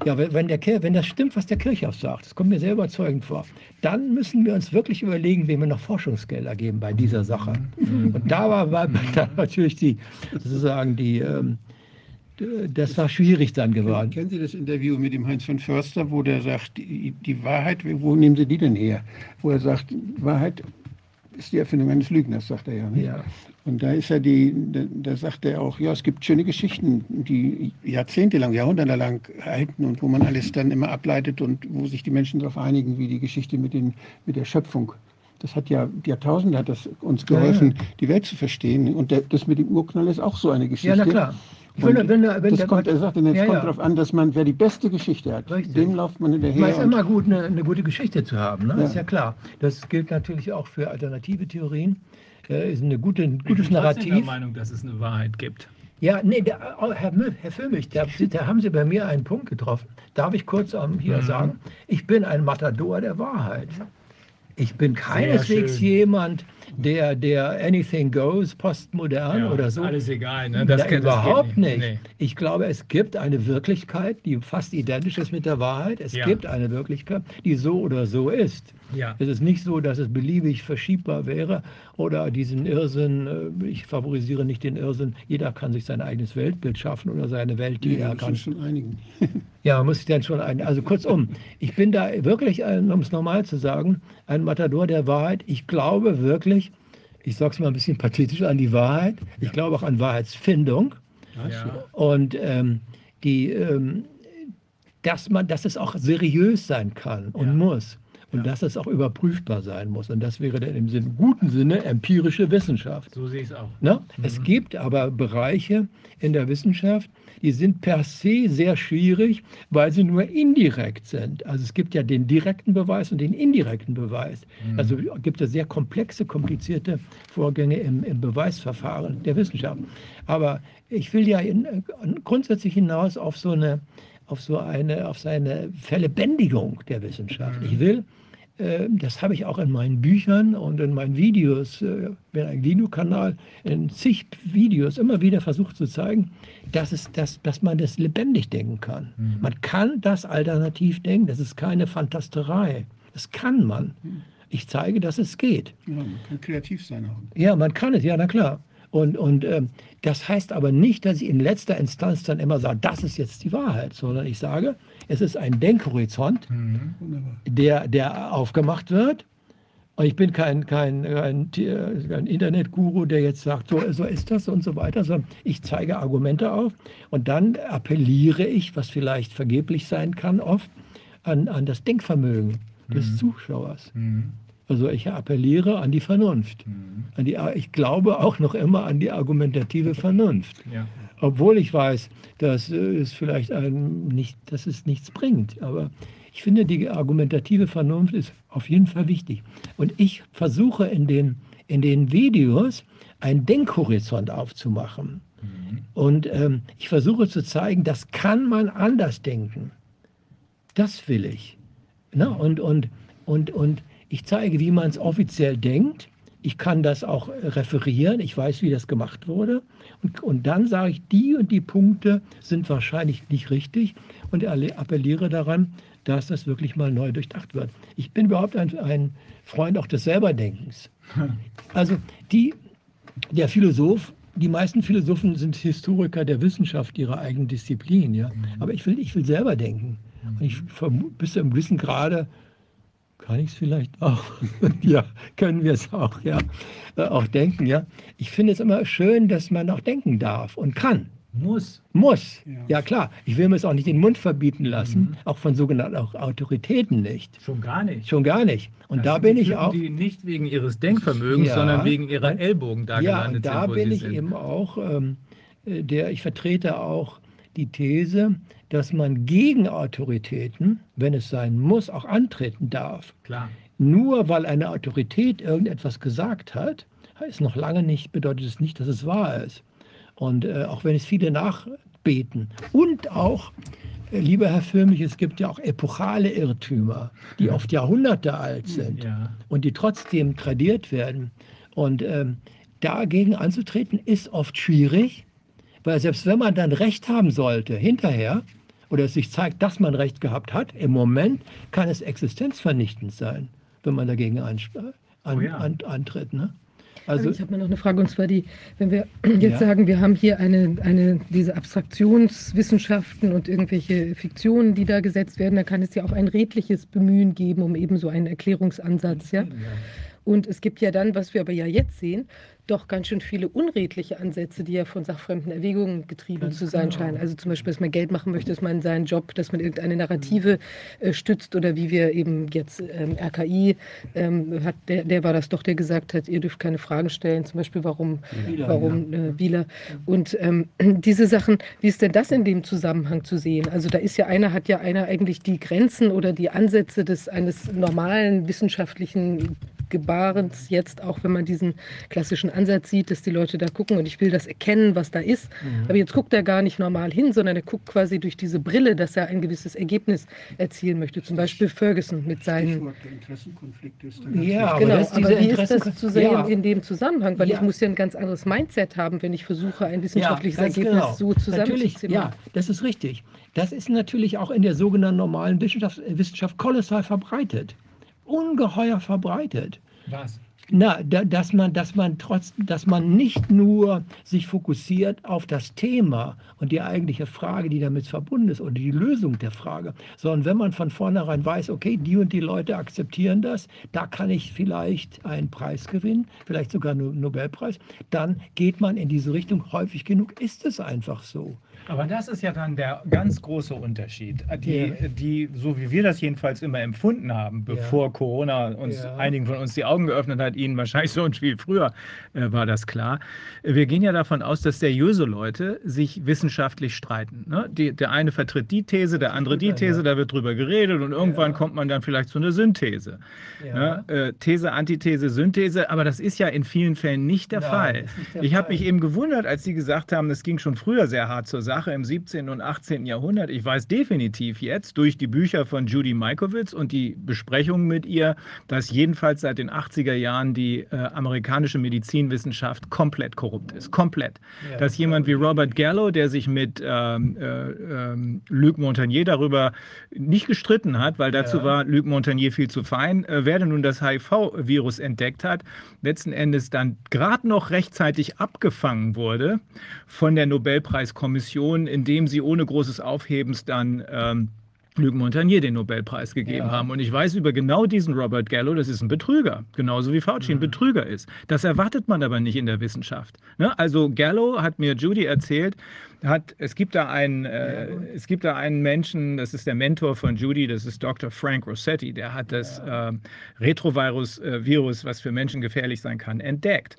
Ja, wenn, der, wenn das stimmt, was der Kirchhoff sagt, das kommt mir sehr überzeugend vor, dann müssen wir uns wirklich überlegen, wem wir noch Forschungsgelder geben bei dieser Sache. Und da war, war dann natürlich die, sozusagen die, ähm, das war schwierig dann geworden. Kennen Sie das Interview mit dem Heinz von Förster, wo der sagt, die, die Wahrheit, wo nehmen Sie die denn her? Wo er sagt, Wahrheit ist die Erfindung eines Lügners, sagt er ja. Nicht? Ja. Und da ist er die, da, da sagt er auch, ja, es gibt schöne Geschichten, die jahrzehntelang, jahrhundertelang halten und wo man alles dann immer ableitet und wo sich die Menschen darauf einigen, wie die Geschichte mit, den, mit der Schöpfung. Das hat ja, Jahrtausende hat das uns Ja, ja. geholfen, die Welt zu verstehen. Und der, das mit dem Urknall ist auch so eine Geschichte. Ja, na klar. Will, wenn, wenn das kommt, er sagt, jetzt Ja, kommt ja. darauf an, dass man, wer die beste Geschichte hat, Richtig. dem läuft man Es hinterher. ist und- immer gut, eine, eine gute Geschichte zu haben, ne? Ja. ist ja klar. Das gilt natürlich auch für alternative Theorien. Äh, ist eine gute, ein Ich bin gutes trotzdem der Narrativ. Meinung, dass es eine Wahrheit gibt. Ja, nee, der, oh, Herr, Herr Füllmich, da, da haben Sie bei mir einen Punkt getroffen. Darf ich kurz ähm, hier Mhm. sagen, ich bin ein Matador der Wahrheit. Ich bin keineswegs jemand, der, der Anything Goes, postmodern Ja, oder so. Alles egal, ne? Das Na, geht- das geht überhaupt nicht. Nee. Ich glaube, es gibt eine Wirklichkeit, die fast identisch ist mit der Wahrheit. Es Ja. gibt eine Wirklichkeit, die so oder so ist. Ja. Es ist nicht so, dass es beliebig verschiebbar wäre oder diesen Irrsinn, äh, ich favorisiere nicht den Irrsinn, jeder kann sich sein eigenes Weltbild schaffen oder seine Welt, die Ja, er kann. schon einigen. (laughs) Ja, man muss sich dann schon ein. Also kurzum, ich bin da wirklich, ein, um es normal zu sagen, ein Matador der Wahrheit. Ich glaube wirklich, ich sage es mal ein bisschen pathetisch, an die Wahrheit. Ich glaube auch an Wahrheitsfindung. Ja. Und ähm, die, ähm, dass man, dass es auch seriös sein kann und Ja. muss. Und Ja. dass es auch überprüfbar sein muss. Und das wäre dann im Sinn, guten Sinne empirische Wissenschaft. So sehe ich es auch. Ne? Es gibt aber Bereiche in der Wissenschaft, die sind per se sehr schwierig, weil sie nur indirekt sind. Also es gibt ja den direkten Beweis und den indirekten Beweis. Also gibt es sehr komplexe, komplizierte Vorgänge im, im Beweisverfahren der Wissenschaft. Aber ich will ja in, äh, grundsätzlich hinaus auf so eine, auf so eine, auf seine Verlebendigung der Wissenschaft. Ich will äh, das habe ich auch in meinen Büchern und in meinen Videos, äh, bin ein Videokanal, in zig Videos immer wieder versucht zu zeigen, dass, es, dass, dass man das lebendig denken kann. Man kann das alternativ denken, das ist keine Fantasterei. Das kann man. Ich zeige, dass es geht. Ja, man kann kreativ sein auch. Ja, man kann es, ja, na klar. Und, und ähm, das heißt aber nicht, dass ich in letzter Instanz dann immer sage, das ist jetzt die Wahrheit, sondern ich sage, es ist ein Denkhorizont, Wunderbar. der, der aufgemacht wird. Und ich bin kein, kein, kein, kein Internetguru, der jetzt sagt, so, so ist das und so weiter, sondern ich zeige Argumente auf und dann appelliere ich, was vielleicht vergeblich sein kann, oft an, an das Denkvermögen des Zuschauers. Also ich appelliere an die Vernunft. An die, ich glaube auch noch immer an die argumentative Vernunft. Ja. Obwohl ich weiß, dass äh, es vielleicht ein nicht, dass es nichts bringt. Aber ich finde, die argumentative Vernunft ist auf jeden Fall wichtig. Und ich versuche in den, in den Videos einen Denkhorizont aufzumachen. Und ähm, ich versuche zu zeigen, das kann man anders denken. Das will ich. Na, und, und, und, und ich zeige, wie man es offiziell denkt. Ich kann das auch referieren. Ich weiß, wie das gemacht wurde. Und, und dann sage ich, die und die Punkte sind wahrscheinlich nicht richtig und appelliere daran, dass das wirklich mal neu durchdacht wird. Ich bin überhaupt ein, ein Freund auch des Selberdenkens. (laughs) Also die, der Philosoph, die meisten Philosophen sind Historiker der Wissenschaft ihrer eigenen Disziplin. Ja? Aber ich will, ich will selber denken. Und ich bis zu einem gewissen Grade kann ich es vielleicht auch. (laughs) ja, können wir es auch, ja. Äh, auch denken, ja. Ich finde es immer schön, dass man auch denken darf und kann. Muss. Muss. Ja. Ja, klar. Ich will mir es auch nicht den Mund verbieten lassen, auch von sogenannten auch Autoritäten nicht. Schon gar nicht. Schon gar nicht. Und Das da bin ich auch. Die nicht wegen ihres Denkvermögens, Ja. sondern wegen ihrer Ellbogen da ja, gelandet da sind, wo bin sie ich sind. eben auch, ähm, äh, der, ich vertrete auch die These, dass man gegen Autoritäten, wenn es sein muss, auch antreten darf. Klar. Nur weil eine Autorität irgendetwas gesagt hat, heißt noch lange nicht, bedeutet es nicht, dass es wahr ist. Und äh, auch wenn es viele nachbeten. Und auch, äh, lieber Herr Firmich, es gibt ja auch epochale Irrtümer, die oft Jahrhunderte alt sind Ja. und die trotzdem tradiert werden. Und ähm, dagegen anzutreten ist oft schwierig, weil selbst wenn man dann Recht haben sollte, hinterher, oder es sich zeigt, dass man Recht gehabt hat, im Moment kann es existenzvernichtend sein, wenn man dagegen ansp- an, Oh ja. an, antritt. Ne? Also ich habe mal noch eine Frage, und zwar die, wenn wir (clears throat) jetzt Ja. sagen, wir haben hier eine, eine, diese Abstraktionswissenschaften und irgendwelche Fiktionen, die da gesetzt werden, dann kann es ja auch ein redliches Bemühen geben, um eben so einen Erklärungsansatz, ja. Und es gibt ja dann, was wir aber ja jetzt sehen, doch ganz schön viele unredliche Ansätze, die ja von sachfremden Erwägungen getrieben Ganz zu sein genau. scheinen. Also zum Beispiel, dass man Geld machen möchte, dass man seinen Job, dass man irgendeine Narrative äh, stützt oder wie wir eben jetzt ähm, RKI ähm, hat, der, der war das doch, der gesagt hat, ihr dürft keine Fragen stellen, zum Beispiel warum, Wieler, warum äh, Wieler. Und ähm, (clears throat) diese Sachen, wie ist denn das in dem Zusammenhang zu sehen? Also da ist ja einer, hat ja einer eigentlich die Grenzen oder die Ansätze des eines normalen wissenschaftlichen Gebarens jetzt, auch wenn man diesen klassischen Ansatz sieht, dass die Leute da gucken und ich will das erkennen, was da ist. Aber jetzt guckt er gar nicht normal hin, sondern er guckt quasi durch diese Brille, dass er ein gewisses Ergebnis erzielen möchte. Zum Beispiel Ferguson mit seinen. Der Interessenkonflikt ist da Ja, aber Genau, aber diese wie ist das zu sehen Ja. in dem Zusammenhang? Weil ich Ja. muss ja ein ganz anderes Mindset haben, wenn ich versuche, ein wissenschaftliches ganz Ergebnis genau. so Natürlich, zusammenzuziehen. ja, das ist richtig. Das ist natürlich auch in der sogenannten normalen Wissenschaft, Wissenschaft kolossal verbreitet. Ungeheuer verbreitet. Was? Na, da, dass man, dass man trotz, dass man nicht nur sich fokussiert auf das Thema und die eigentliche Frage, die damit verbunden ist, oder die Lösung der Frage, sondern wenn man von vornherein weiß, okay, die und die Leute akzeptieren das, da kann ich vielleicht einen Preis gewinnen, vielleicht sogar einen Nobelpreis, dann geht man in diese Richtung. Häufig genug ist es einfach so. Aber das ist ja dann der ganz große Unterschied, die, Ja. die so wie wir das jedenfalls immer empfunden haben, bevor Corona uns Ja. einigen von uns die Augen geöffnet hat, Ihnen wahrscheinlich so und viel früher äh, war das klar. Wir gehen ja davon aus, dass seriöse Leute sich wissenschaftlich streiten. Ne? Die, der eine vertritt die These, der andere die Ja, These, ja. da wird drüber geredet und irgendwann Ja. kommt man dann vielleicht zu einer Synthese. Ja. Ne? Äh, These, Antithese, Synthese, aber das ist ja in vielen Fällen nicht der Nein, Fall. nicht der Ich habe mich eben gewundert, als Sie gesagt haben, das ging schon früher sehr hart zur Sache, im 17. und 18. Jahrhundert. Ich weiß definitiv jetzt durch die Bücher von Judy Mikovits und die Besprechungen mit ihr, dass jedenfalls seit den 80er Jahren die äh, amerikanische Medizinwissenschaft komplett korrupt ist. Komplett. Ja, dass jemand wie Robert Gallo, der sich mit ähm, äh, ähm, Luc Montagnier darüber nicht gestritten hat, weil dazu Ja. war Luc Montagnier viel zu fein, äh, wer denn nun das HIV-Virus entdeckt hat, letzten Endes dann gerade noch rechtzeitig abgefangen wurde von der Nobelpreiskommission, indem sie ohne großes Aufhebens dann ähm, Luc Montagnier den Nobelpreis gegeben Ja. haben. Und ich weiß über genau diesen Robert Gallo, das ist ein Betrüger, genauso wie Fauci Mhm. ein Betrüger ist. Das erwartet man aber nicht in der Wissenschaft. Ne? Also Gallo hat mir Judy erzählt, hat, es, gibt da einen, äh, es gibt da einen Menschen, das ist der Mentor von Judy, das ist Dr. Frank Rossetti, der hat das äh, Retrovirus-Virus, was für Menschen gefährlich sein kann, entdeckt.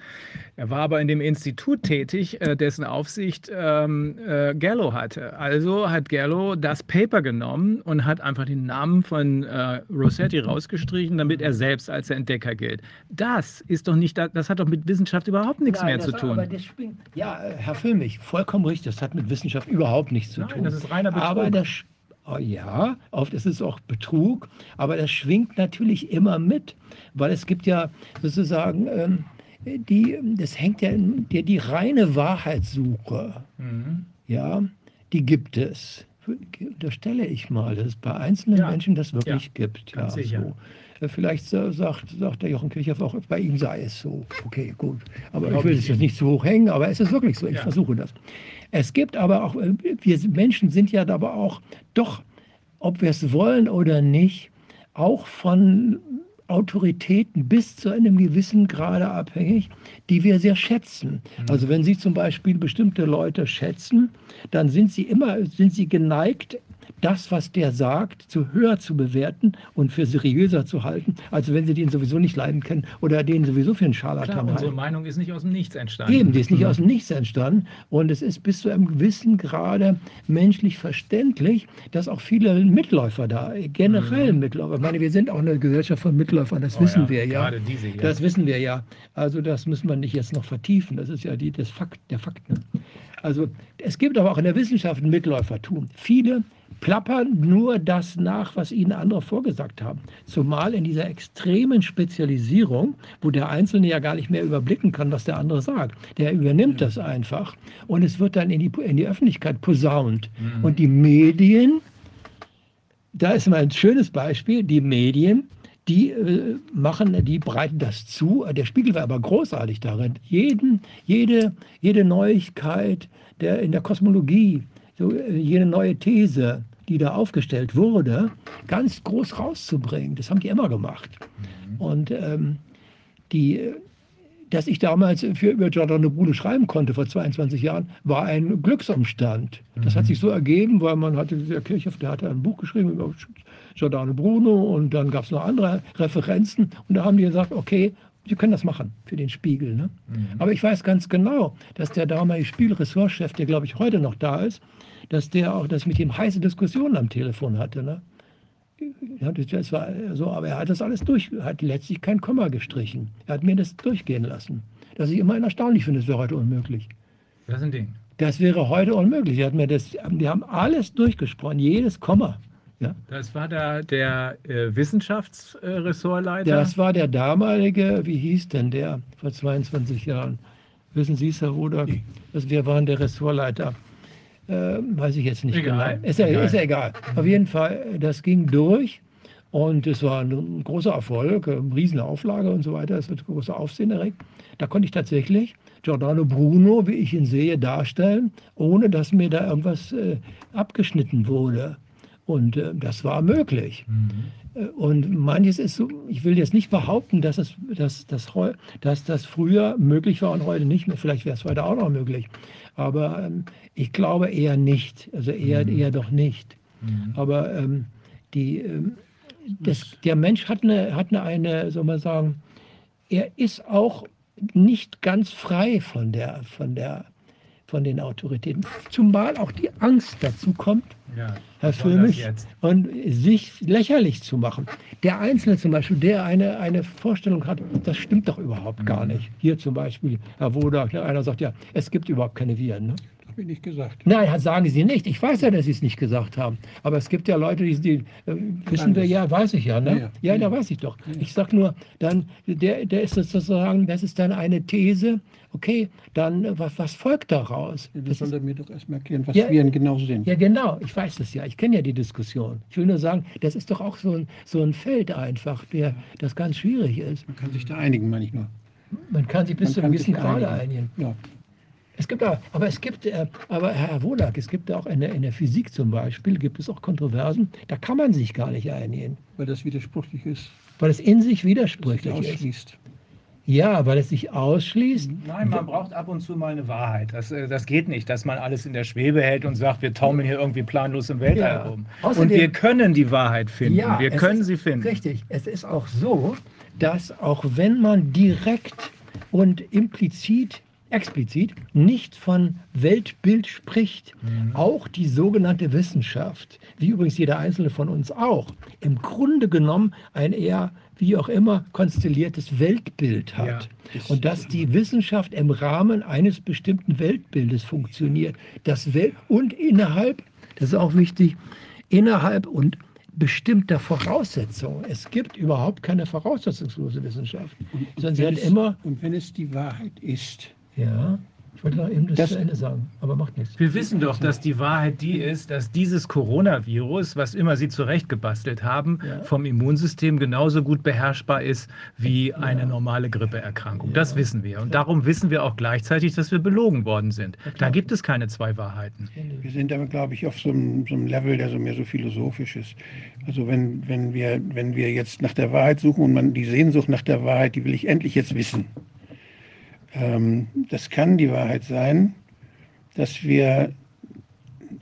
Er war aber in dem Institut tätig, äh, dessen Aufsicht ähm, äh, Gallo hatte. Also hat Gallo das Paper genommen und hat einfach den Namen von äh, Rossetti rausgestrichen, damit er selbst als der Entdecker gilt. Das ist doch nicht, das hat doch mit Wissenschaft überhaupt nichts Nein, mehr zu war- tun. Aber das ja, äh, Herr Füllmich, vollkommen richtig. Das hat mit Wissenschaft überhaupt nichts zu Nein, tun. das ist reiner Betrug. Aber das, oh ja, oft ist es auch Betrug, aber das schwingt natürlich immer mit, weil es gibt ja sozusagen ähm, die, das hängt ja, die, die reine Wahrheitssuche, Mhm. ja, die gibt es. Unterstelle ich mal, dass es bei einzelnen Ja. Menschen das wirklich Ja, gibt. Ja, ganz sicher. so. Äh, Vielleicht sa- sagt, sagt der Jochen Kirchhoff auch, bei ihm sei es so. Okay, gut. Aber ich Glaub will ich es jetzt nicht zu hoch hängen, aber es ist wirklich so. Ich Ja. versuche das. Es gibt aber auch, äh, wir Menschen sind ja aber auch doch, ob wir es wollen oder nicht, auch von Autoritäten bis zu einem gewissen Grade abhängig, die wir sehr schätzen. Also wenn Sie zum Beispiel bestimmte Leute schätzen, dann sind Sie immer, sind Sie geneigt, das, was der sagt, zu höher zu bewerten und für seriöser zu halten, als wenn Sie den sowieso nicht leiden können oder den sowieso für einen Klar, Scharlatan unsere halten. Meinung ist nicht aus dem Nichts entstanden. Eben, die ist nicht aus dem Nichts entstanden. Und es ist bis zu einem gewissen Grade menschlich verständlich, dass auch viele Mitläufer da, generell Mitläufer, ich meine, wir sind auch eine Gesellschaft von Mitläufern, das Mhm. Oh wissen ja, wir ja. gerade diese hier. Das wissen wir ja. Also das müssen wir nicht jetzt noch vertiefen. Das ist ja die, das Fakt, der Fakt. Ne? Also es gibt aber auch in der Wissenschaft ein Mitläufertum. Viele plappern nur das nach, was ihnen andere vorgesagt haben. Zumal in dieser extremen Spezialisierung, wo der Einzelne ja gar nicht mehr überblicken kann, was der andere sagt. Der übernimmt das einfach und es wird dann in die, in die Öffentlichkeit posaunt. Und die Medien, da ist mal ein schönes Beispiel, die Medien, die äh, machen, die breiten das zu. Der Spiegel war aber großartig darin, jeden, jede, jede Neuigkeit der, in der Kosmologie, so, äh, jede neue These, die da aufgestellt wurde, ganz groß rauszubringen. Das haben die immer gemacht. Und ähm, die, dass ich damals für über Giordano Bruno schreiben konnte vor 22 Jahren, war ein Glücksumstand. Das hat sich so ergeben, weil man hatte, der Kirchhoff, der hatte ein Buch geschrieben über Giordano Bruno und dann gab es noch andere Referenzen und da haben die gesagt, okay, Sie können das machen für den Spiegel. Ne? Aber ich weiß ganz genau, dass der damalige Spielressortchef, der glaube ich heute noch da ist, dass der auch das mit ihm heiße Diskussionen am Telefon hatte. Ne? Ja, das- war so, aber er hat das alles durch, hat letztlich kein Komma gestrichen. Er hat mir das durchgehen lassen. Das ich immerhin erstaunlich finde, das wäre heute unmöglich. Das ist ein Ding. Das wäre heute unmöglich. Er hat mir das, die haben alles durchgesprochen, jedes Komma. Ja? Das war da der äh, Wissenschaftsressortleiter. Das war der damalige, wie hieß denn der vor 22 Jahren? Wissen Sie es, Herr Ruder? Das, wir waren der Ressortleiter. Äh, weiß ich jetzt nicht Egal. genau. Ist ja Egal. ist ja egal. Auf jeden Fall, das ging durch und es war ein großer Erfolg, eine riesen Auflage und so weiter. Es hat große Aufsehen erregt. Da konnte ich tatsächlich Giordano Bruno, wie ich ihn sehe, darstellen, ohne dass mir da irgendwas äh, abgeschnitten wurde. Und äh, das war möglich. Mhm. Äh, Und manches ist so, ich will jetzt nicht behaupten, dass, es, dass, dass, dass das früher möglich war und heute nicht mehr. Vielleicht wäre es heute auch noch möglich. Aber ähm, ich glaube eher nicht. Also eher, eher doch nicht. Mhm. Aber ähm, die, ähm, das, der Mensch hat eine, hat eine, eine, soll man sagen, er ist auch nicht ganz frei von, der, von, der, von den Autoritäten. Zumal auch die Angst dazu kommt, Ja. Herr jetzt? und sich lächerlich zu machen. Der Einzelne zum Beispiel, der eine, eine Vorstellung hat, das stimmt doch überhaupt gar Mhm. nicht. Hier zum Beispiel, Herr Wodak, einer sagt ja, es gibt überhaupt keine Viren. Ne? Habe ich nicht gesagt. Nein, sagen Sie nicht. Ich weiß ja, dass Sie es nicht gesagt haben. Aber es gibt ja Leute, die, die äh, wissen wir das. ja, weiß ich ja, ne? Ja, Ja, ja. da weiß ich doch. Ich sag nur, dann, der, der ist sozusagen, das ist dann eine These. Okay, dann äh, was, was folgt daraus? Ja, Das Das soll er mir doch erstmal erklären, was Ja. Viren genau sind. ja, genau, ich weiß das ja. Ich kenne ja die Diskussion. Ich will nur sagen, das ist doch auch so ein, so ein Feld einfach, der, das ganz schwierig ist. Man kann sich da einigen, meine ich nur. Man kann sich bis Man zu einem gewissen Grade einigen. Ja. Es gibt auch, aber es gibt, äh, aber Herr Wodak, es gibt auch in der, in der Physik zum Beispiel, gibt es auch Kontroversen, da kann man sich gar nicht einigen, Weil das widersprüchlich ist. weil es in sich widersprüchlich ist. Ja, weil es sich ausschließt. Nein, man braucht ab und zu mal eine Wahrheit. Das, äh, das geht nicht, dass man alles in der Schwebe hält und sagt, wir taumeln hier irgendwie planlos im Weltall Ja. rum. Außerdem- und wir können die Wahrheit finden. wir es können ist, sie finden. Richtig. Es ist auch so, dass auch wenn man direkt und implizit, explizit nicht von Weltbild spricht, auch die sogenannte Wissenschaft, wie übrigens jeder einzelne von uns auch, im Grunde genommen ein eher wie auch immer konstelliertes Weltbild hat. Ja. Und dass die Wissenschaft im Rahmen eines bestimmten Weltbildes funktioniert. Das Welt und innerhalb, das ist auch wichtig, innerhalb und bestimmter Voraussetzungen. Es gibt überhaupt keine voraussetzungslose Wissenschaft, sondern sie wenn hat es, immer, Und wenn es die Wahrheit ist, ja, ich wollte noch eben das, Das- zu Ende sagen, aber macht nichts. Wir wissen doch, dass die Wahrheit die ist, dass dieses Coronavirus, was immer Sie zurechtgebastelt haben, Ja. vom Immunsystem genauso gut beherrschbar ist wie eine normale Grippeerkrankung. Das wissen wir. Und darum wissen wir auch gleichzeitig, dass wir belogen worden sind. Da gibt es keine zwei Wahrheiten. wir sind aber, glaube ich, auf so einem, so einem Level, der so mehr so philosophisch ist. Also wenn, wenn, wir, wenn wir jetzt nach der Wahrheit suchen und man die Sehnsucht nach der Wahrheit, die will ich endlich jetzt wissen. Ähm, das kann die Wahrheit sein, dass wir,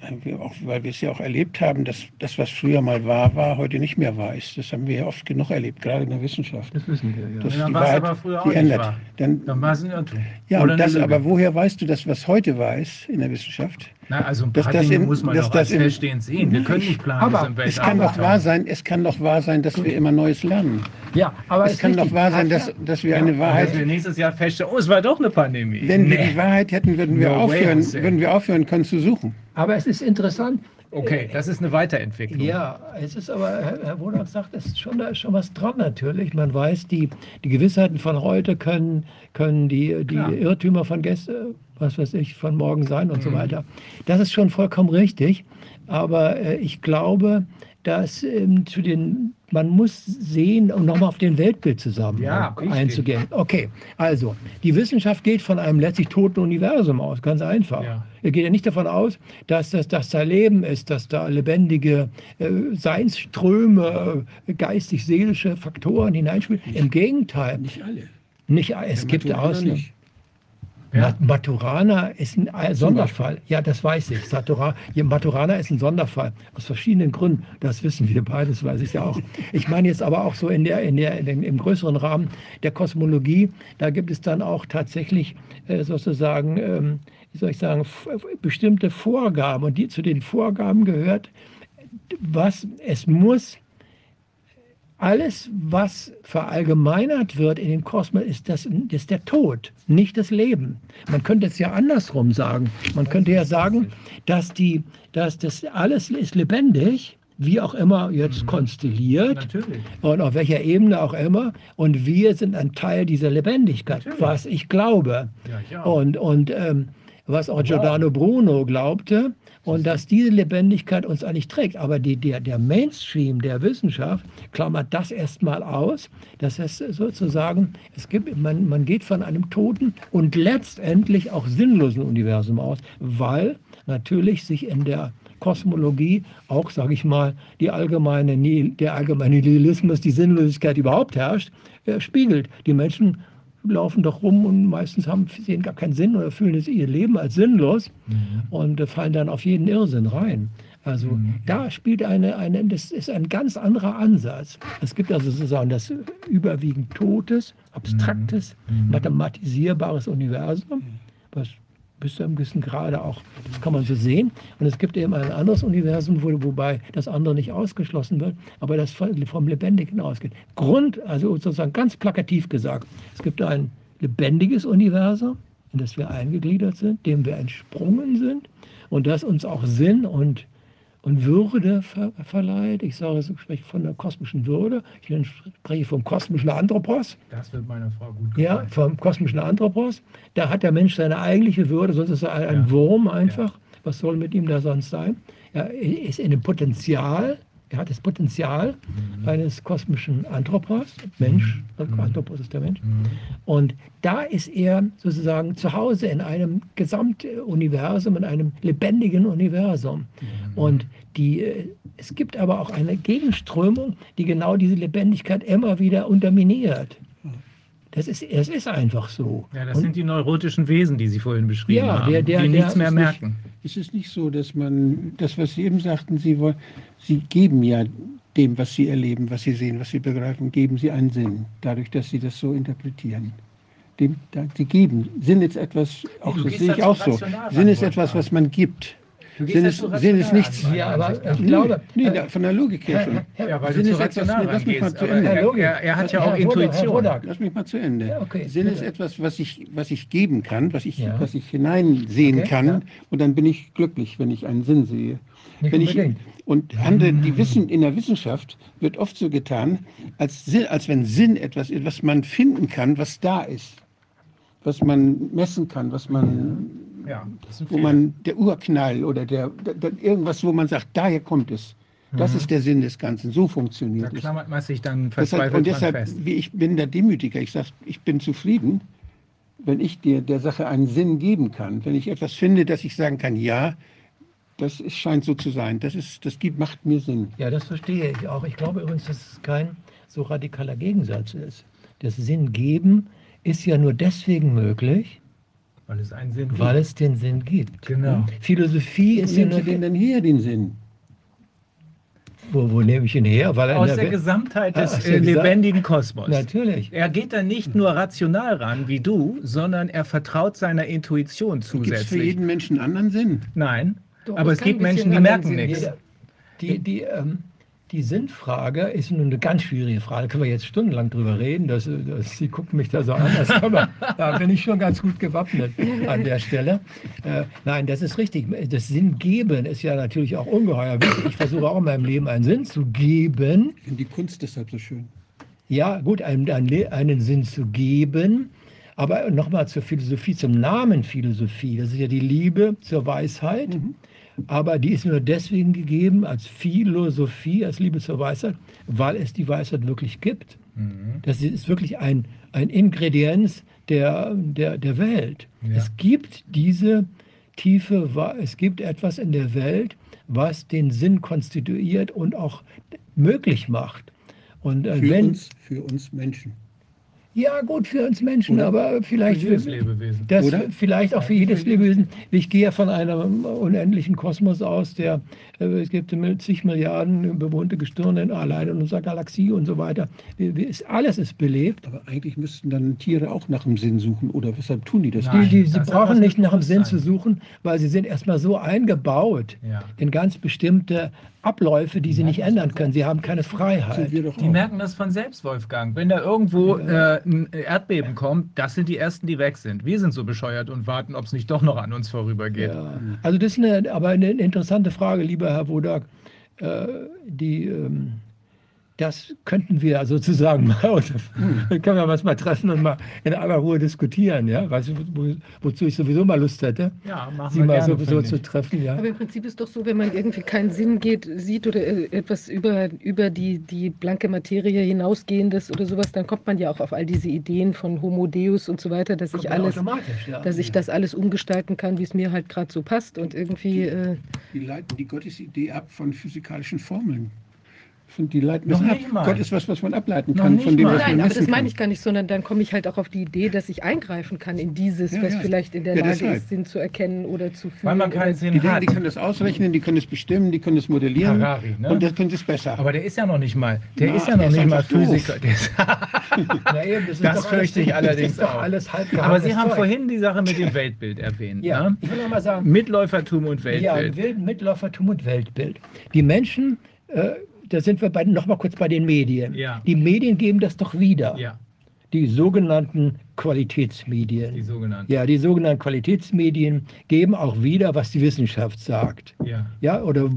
äh, wir auch, weil wir es ja auch erlebt haben, dass das, was früher mal wahr war, heute nicht mehr wahr ist. Das haben wir ja oft genug erlebt, gerade in der Wissenschaft. Das wissen wir, ja. Das dann die war es aber früher auch nicht ändert. wahr. Dann, Dann war es ein Irrtum. ja, und das, aber woher weißt du das, was heute wahr ist in der Wissenschaft? Na, also ein dass paar das Dinge in- muss man dass doch als feststehend sehen. Wir können nicht planlos Aber Es kann doch wahr sein, es kann doch wahr sein, dass wir immer Neues lernen. Ja, aber Es kann doch wahr sein, dass, dass wir eine Dass wir Wahrheit, nächstes Jahr feststellen, oh, es war doch eine Pandemie. wenn wir Nee. die Wahrheit hätten, würden wir, No aufhören, würden wir aufhören können zu suchen. Aber es ist interessant, Okay, das ist eine Weiterentwicklung. Ja, es ist aber, Herr, Herr Wodak sagt, es ist schon, da ist schon was dran natürlich. Man weiß, die, die Gewissheiten von heute können, können die, die Klar. Irrtümer von gestern, was weiß ich, von morgen sein und so Mhm. weiter. Das ist schon vollkommen richtig. Aber äh, ich glaube, dass ähm, zu den, man muss sehen, um nochmal auf den Weltbild zusammen Ja, richtig. einzugehen. Okay, also die Wissenschaft geht von einem letztlich toten Universum aus, ganz einfach. Ja. Er geht ja nicht davon aus, dass, das, dass da Leben ist, dass da lebendige äh, Seinsströme, äh, geistig-seelische Faktoren hineinspielen. Im Gegenteil, Nicht alle. nicht, es gibt Ausnahmen. Ja. Mat- Maturana ist ein äh, Sonderfall. Ja, das weiß ich. Satura, Maturana ist ein Sonderfall. Aus verschiedenen Gründen. Das wissen wir beides, weiß ich ja auch. Ich meine jetzt aber auch so in der, in der, in dem, im größeren Rahmen der Kosmologie. Da gibt es dann auch tatsächlich äh, sozusagen, ähm, wie soll ich sagen, bestimmte Vorgaben. Und die zu den Vorgaben gehört, was es muss alles, was verallgemeinert wird in dem Kosmos, ist, das, ist der Tod, nicht das Leben. Man könnte es ja andersrum sagen. Man könnte ja sagen, dass, die, dass das alles ist lebendig, wie auch immer jetzt konstelliert Natürlich. und auf welcher Ebene auch immer. Und wir sind ein Teil dieser Lebendigkeit, Natürlich. was ich glaube. Ja, ich. Und, und ähm, was auch Giordano Bruno glaubte. Und dass diese Lebendigkeit uns eigentlich trägt. Aber die, der, der Mainstream der Wissenschaft klammert das erstmal aus. Das heißt sozusagen, es gibt, man, man geht von einem toten und letztendlich auch sinnlosen Universum aus, weil natürlich sich in der Kosmologie auch, sage ich mal, die allgemeine, der allgemeine Nihilismus, die Sinnlosigkeit überhaupt herrscht, äh, spiegelt. Die Menschen laufen doch rum und meistens haben, sehen gar keinen Sinn oder fühlen es ihr Leben als sinnlos und äh, fallen dann auf jeden Irrsinn rein. Also da spielt eine, eine, das ist ein ganz anderer Ansatz. Es gibt also sozusagen das überwiegend totes, abstraktes, mathematisierbares Universum, was bis zu einem gewissen Grade auch, das kann man so sehen. Und es gibt eben ein anderes Universum, wo, wobei das andere nicht ausgeschlossen wird, aber das vom Lebendigen ausgeht. Grund, also sozusagen ganz plakativ gesagt, es gibt ein lebendiges Universum, in das wir eingegliedert sind, dem wir entsprungen sind und das uns auch Sinn und, und Würde ver verleiht. Ich sage, ich spreche von der kosmischen Würde, ich spreche vom kosmischen Anthropos. Das wird meiner Frau gut Ja, gefallen. vom kosmischen Anthropos. Da hat der Mensch seine eigentliche Würde, sonst ist er ein, Ja. Wurm einfach. Was soll mit ihm da sonst sein? Er ist in dem Potenzial, er hat das Potenzial Mhm. eines kosmischen Anthropos, Mensch, Anthropos ist der Mensch. Mhm. Und da ist er sozusagen zu Hause in einem Gesamtuniversum, in einem lebendigen Universum. Und die, äh, es gibt aber auch eine Gegenströmung, die genau diese Lebendigkeit immer wieder unterminiert. Das ist, es ist einfach so. Ja, das Und- sind die neurotischen Wesen, die Sie vorhin beschrieben Ja, haben, der- der- die der nichts mehr ist nicht- merken. Ist es nicht so, dass man, das, was Sie eben sagten, Sie, wollen, Sie geben ja dem, was Sie erleben, was Sie sehen, was Sie begreifen, geben Sie einen Sinn, dadurch, dass Sie das so interpretieren. Dem, da, Sie geben. Sinn ist etwas, auch das sehe ich zu auch so. Sinn ist etwas, was man gibt. Ist, zu Sinn ist rational nichts. an. Ja, aber ich Nee, glaube, nee, da- von der Logik her schon. Ja, weil Sinn du ist zu etwas- rational nee, lass mich mal rangehst. zu Aber Ende. er, hat ja auch Herr Intuition. Wodak. Lass mich mal zu Ende. Ja, okay, Sinn ist etwas, was ich, was ich geben kann, was ich, Ja. was ich hineinsehen Okay, kann. ja. Und dann bin ich glücklich, wenn ich einen Sinn sehe. Nicht wenn ich, und andere, die wissen, in der Wissenschaft wird oft so getan, als, Sinn, als wenn Sinn etwas ist, was man finden kann, was da ist. Was man messen kann, was man, Ja, wo man, der Urknall oder der, der, der, irgendwas, wo man sagt, daher kommt es. Das ist der Sinn des Ganzen. So da funktioniert es. klammert man sich dann Deshalb, verzweifelt und dran deshalb, fest. wie ich bin der Demütiger. Ich sage, ich bin zufrieden, wenn ich dir der Sache einen Sinn geben kann. Wenn ich etwas finde, dass ich sagen kann, ja, das ist, scheint so zu sein. Das, ist, das gibt, macht mir Sinn. Ja, das verstehe ich auch. Ich glaube übrigens, dass es kein so radikaler Gegensatz ist. Das Sinn geben ist ja nur deswegen möglich, Weil es einen Sinn weil gibt. es den Sinn gibt. Genau. Philosophie Wo ist ja nur Sie denn her, den Sinn? wo, wo nehme ich ihn her? Weil Aus der der Welt- Gesamtheit des der äh, lebendigen Kosmos. Natürlich. Er geht da nicht nur rational ran wie du, sondern er vertraut seiner Intuition Gibt es für zusätzlich. jeden Menschen einen anderen Sinn? Nein, Doch, aber es gibt Menschen, die merken Sinn. nichts. Die, die, ähm, die Sinnfrage ist nun eine ganz schwierige Frage. Da können wir jetzt stundenlang drüber reden. Das, das, Sie gucken mich da so an. Das man, (laughs) da bin ich schon ganz gut gewappnet an der Stelle. Äh, nein, das ist richtig. Das Sinngeben ist ja natürlich auch ungeheuer wichtig. Ich versuche auch in meinem Leben einen Sinn zu geben. Ich finde die Kunst deshalb so schön. Ja, gut, einen, einen, einen Sinn zu geben. Aber nochmal zur Philosophie, zum Namen Philosophie. Das ist ja die Liebe zur Weisheit. Aber die ist nur deswegen gegeben als Philosophie, als Liebe zur Weisheit, weil es die Weisheit wirklich gibt. Das ist wirklich ein, ein Ingredienz der, der, der Welt. Ja. Es gibt diese tiefe, es gibt etwas in der Welt, was den Sinn konstituiert und auch möglich macht. Und äh, Für, wenn, uns, für uns Menschen. Ja, gut für uns Menschen, Oder? aber vielleicht Für jedes Lebewesen. Das Oder? vielleicht auch für jedes Lebewesen. Ich gehe ja von einem unendlichen Kosmos aus, der äh, es gibt zig Milliarden bewohnte Gestirne allein in unserer Galaxie und so weiter. Alles ist belebt. Aber eigentlich müssten dann Tiere auch nach dem Sinn suchen. Oder weshalb tun die das Nein. nicht? Die, die, sie das brauchen nicht nach dem Sinn zu Bewusstsein. suchen, weil sie sind erstmal so eingebaut Ja. in ganz bestimmte Abläufe, die sie nicht ändern können. Sie haben keine Freiheit. Die merken das von selbst, Wolfgang. Wenn da irgendwo äh, ein Erdbeben kommt, das sind die Ersten, die weg sind. Wir sind so bescheuert und warten, ob es nicht doch noch an uns vorübergeht. Ja. Also das ist eine, aber eine interessante Frage, lieber Herr Wodak. Äh, die, ähm, das könnten wir sozusagen (laughs) mal, und dann können wir uns mal treffen und mal in aller Ruhe diskutieren, ja, weißt du, wo, wozu ich sowieso mal Lust hätte, Ja, machen sie wir mal gerne, sowieso finde zu treffen, ja. Aber im Prinzip ist doch so, wenn man irgendwie keinen Sinn geht, sieht oder äh, etwas über, über die, die blanke Materie hinausgehendes oder sowas, dann kommt man ja auch auf all diese Ideen von Homo Deus und so weiter, dass ich alles, ja. dass ich das alles umgestalten kann, wie es mir halt gerade so passt und irgendwie äh, Die leiten die Gottesidee ab von physikalischen Formeln. Von- Die leiten Noch das ab. nicht mal. Gott ist was, was man ableiten Noch kann nicht von dem, mal. was man Nein, aber das meine ich gar nicht, sondern dann komme ich halt auch auf die Idee, dass ich eingreifen kann in dieses, Ja, was ja. vielleicht in der Ja, Lage deshalb. ist, Sinn zu erkennen oder zu fühlen. Weil man keinen Sinn Die, Dinge, hat. die können das ausrechnen, die können es bestimmen, die können es modellieren. Harari, ne? Und das können sie es besser. Aber der ist ja noch nicht mal, der Na, ist ja noch ist nicht mal. Physiker. (laughs) (laughs) Na eben, ist das doch fürchte ich allerdings ist doch auch. alles halb Aber gehacktes Sie haben vorhin die Sache mit dem Weltbild erwähnt. Ja, Ne? ich will noch mal sagen, Mitläufertum und Ja, Weltbild. Wild- Mitläufertum und Weltbild. Die Menschen, äh, da sind wir bei, noch mal kurz bei den Medien. Ja. Die Medien geben das doch wieder. Ja, Die sogenannten Qualitätsmedien. die sogenannten. ja, die sogenannten Qualitätsmedien geben auch wieder, was die Wissenschaft sagt. Ja. Ja, oder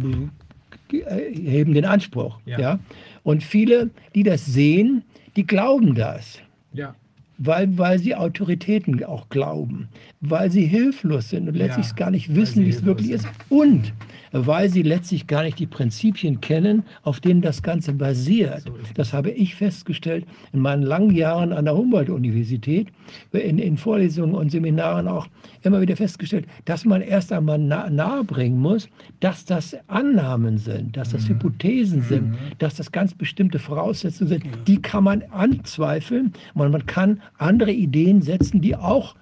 heben den Anspruch. Ja. Ja. Und viele, die das sehen, die glauben das. Ja. Weil, weil sie Autoritäten auch glauben, weil sie hilflos sind und letztlich Ja, gar nicht wissen, wie es wirklich ist. sind. Und weil sie letztlich gar nicht die Prinzipien kennen, auf denen das Ganze basiert. Das habe ich festgestellt in meinen langen Jahren an der Humboldt-Universität, in, in Vorlesungen und Seminaren auch immer wieder festgestellt, dass man erst einmal na, nahebringen muss, dass das Annahmen sind, dass Mhm. das Hypothesen sind, dass das ganz bestimmte Voraussetzungen sind. Die kann man anzweifeln. Man, man kann andere Ideen setzen, die auch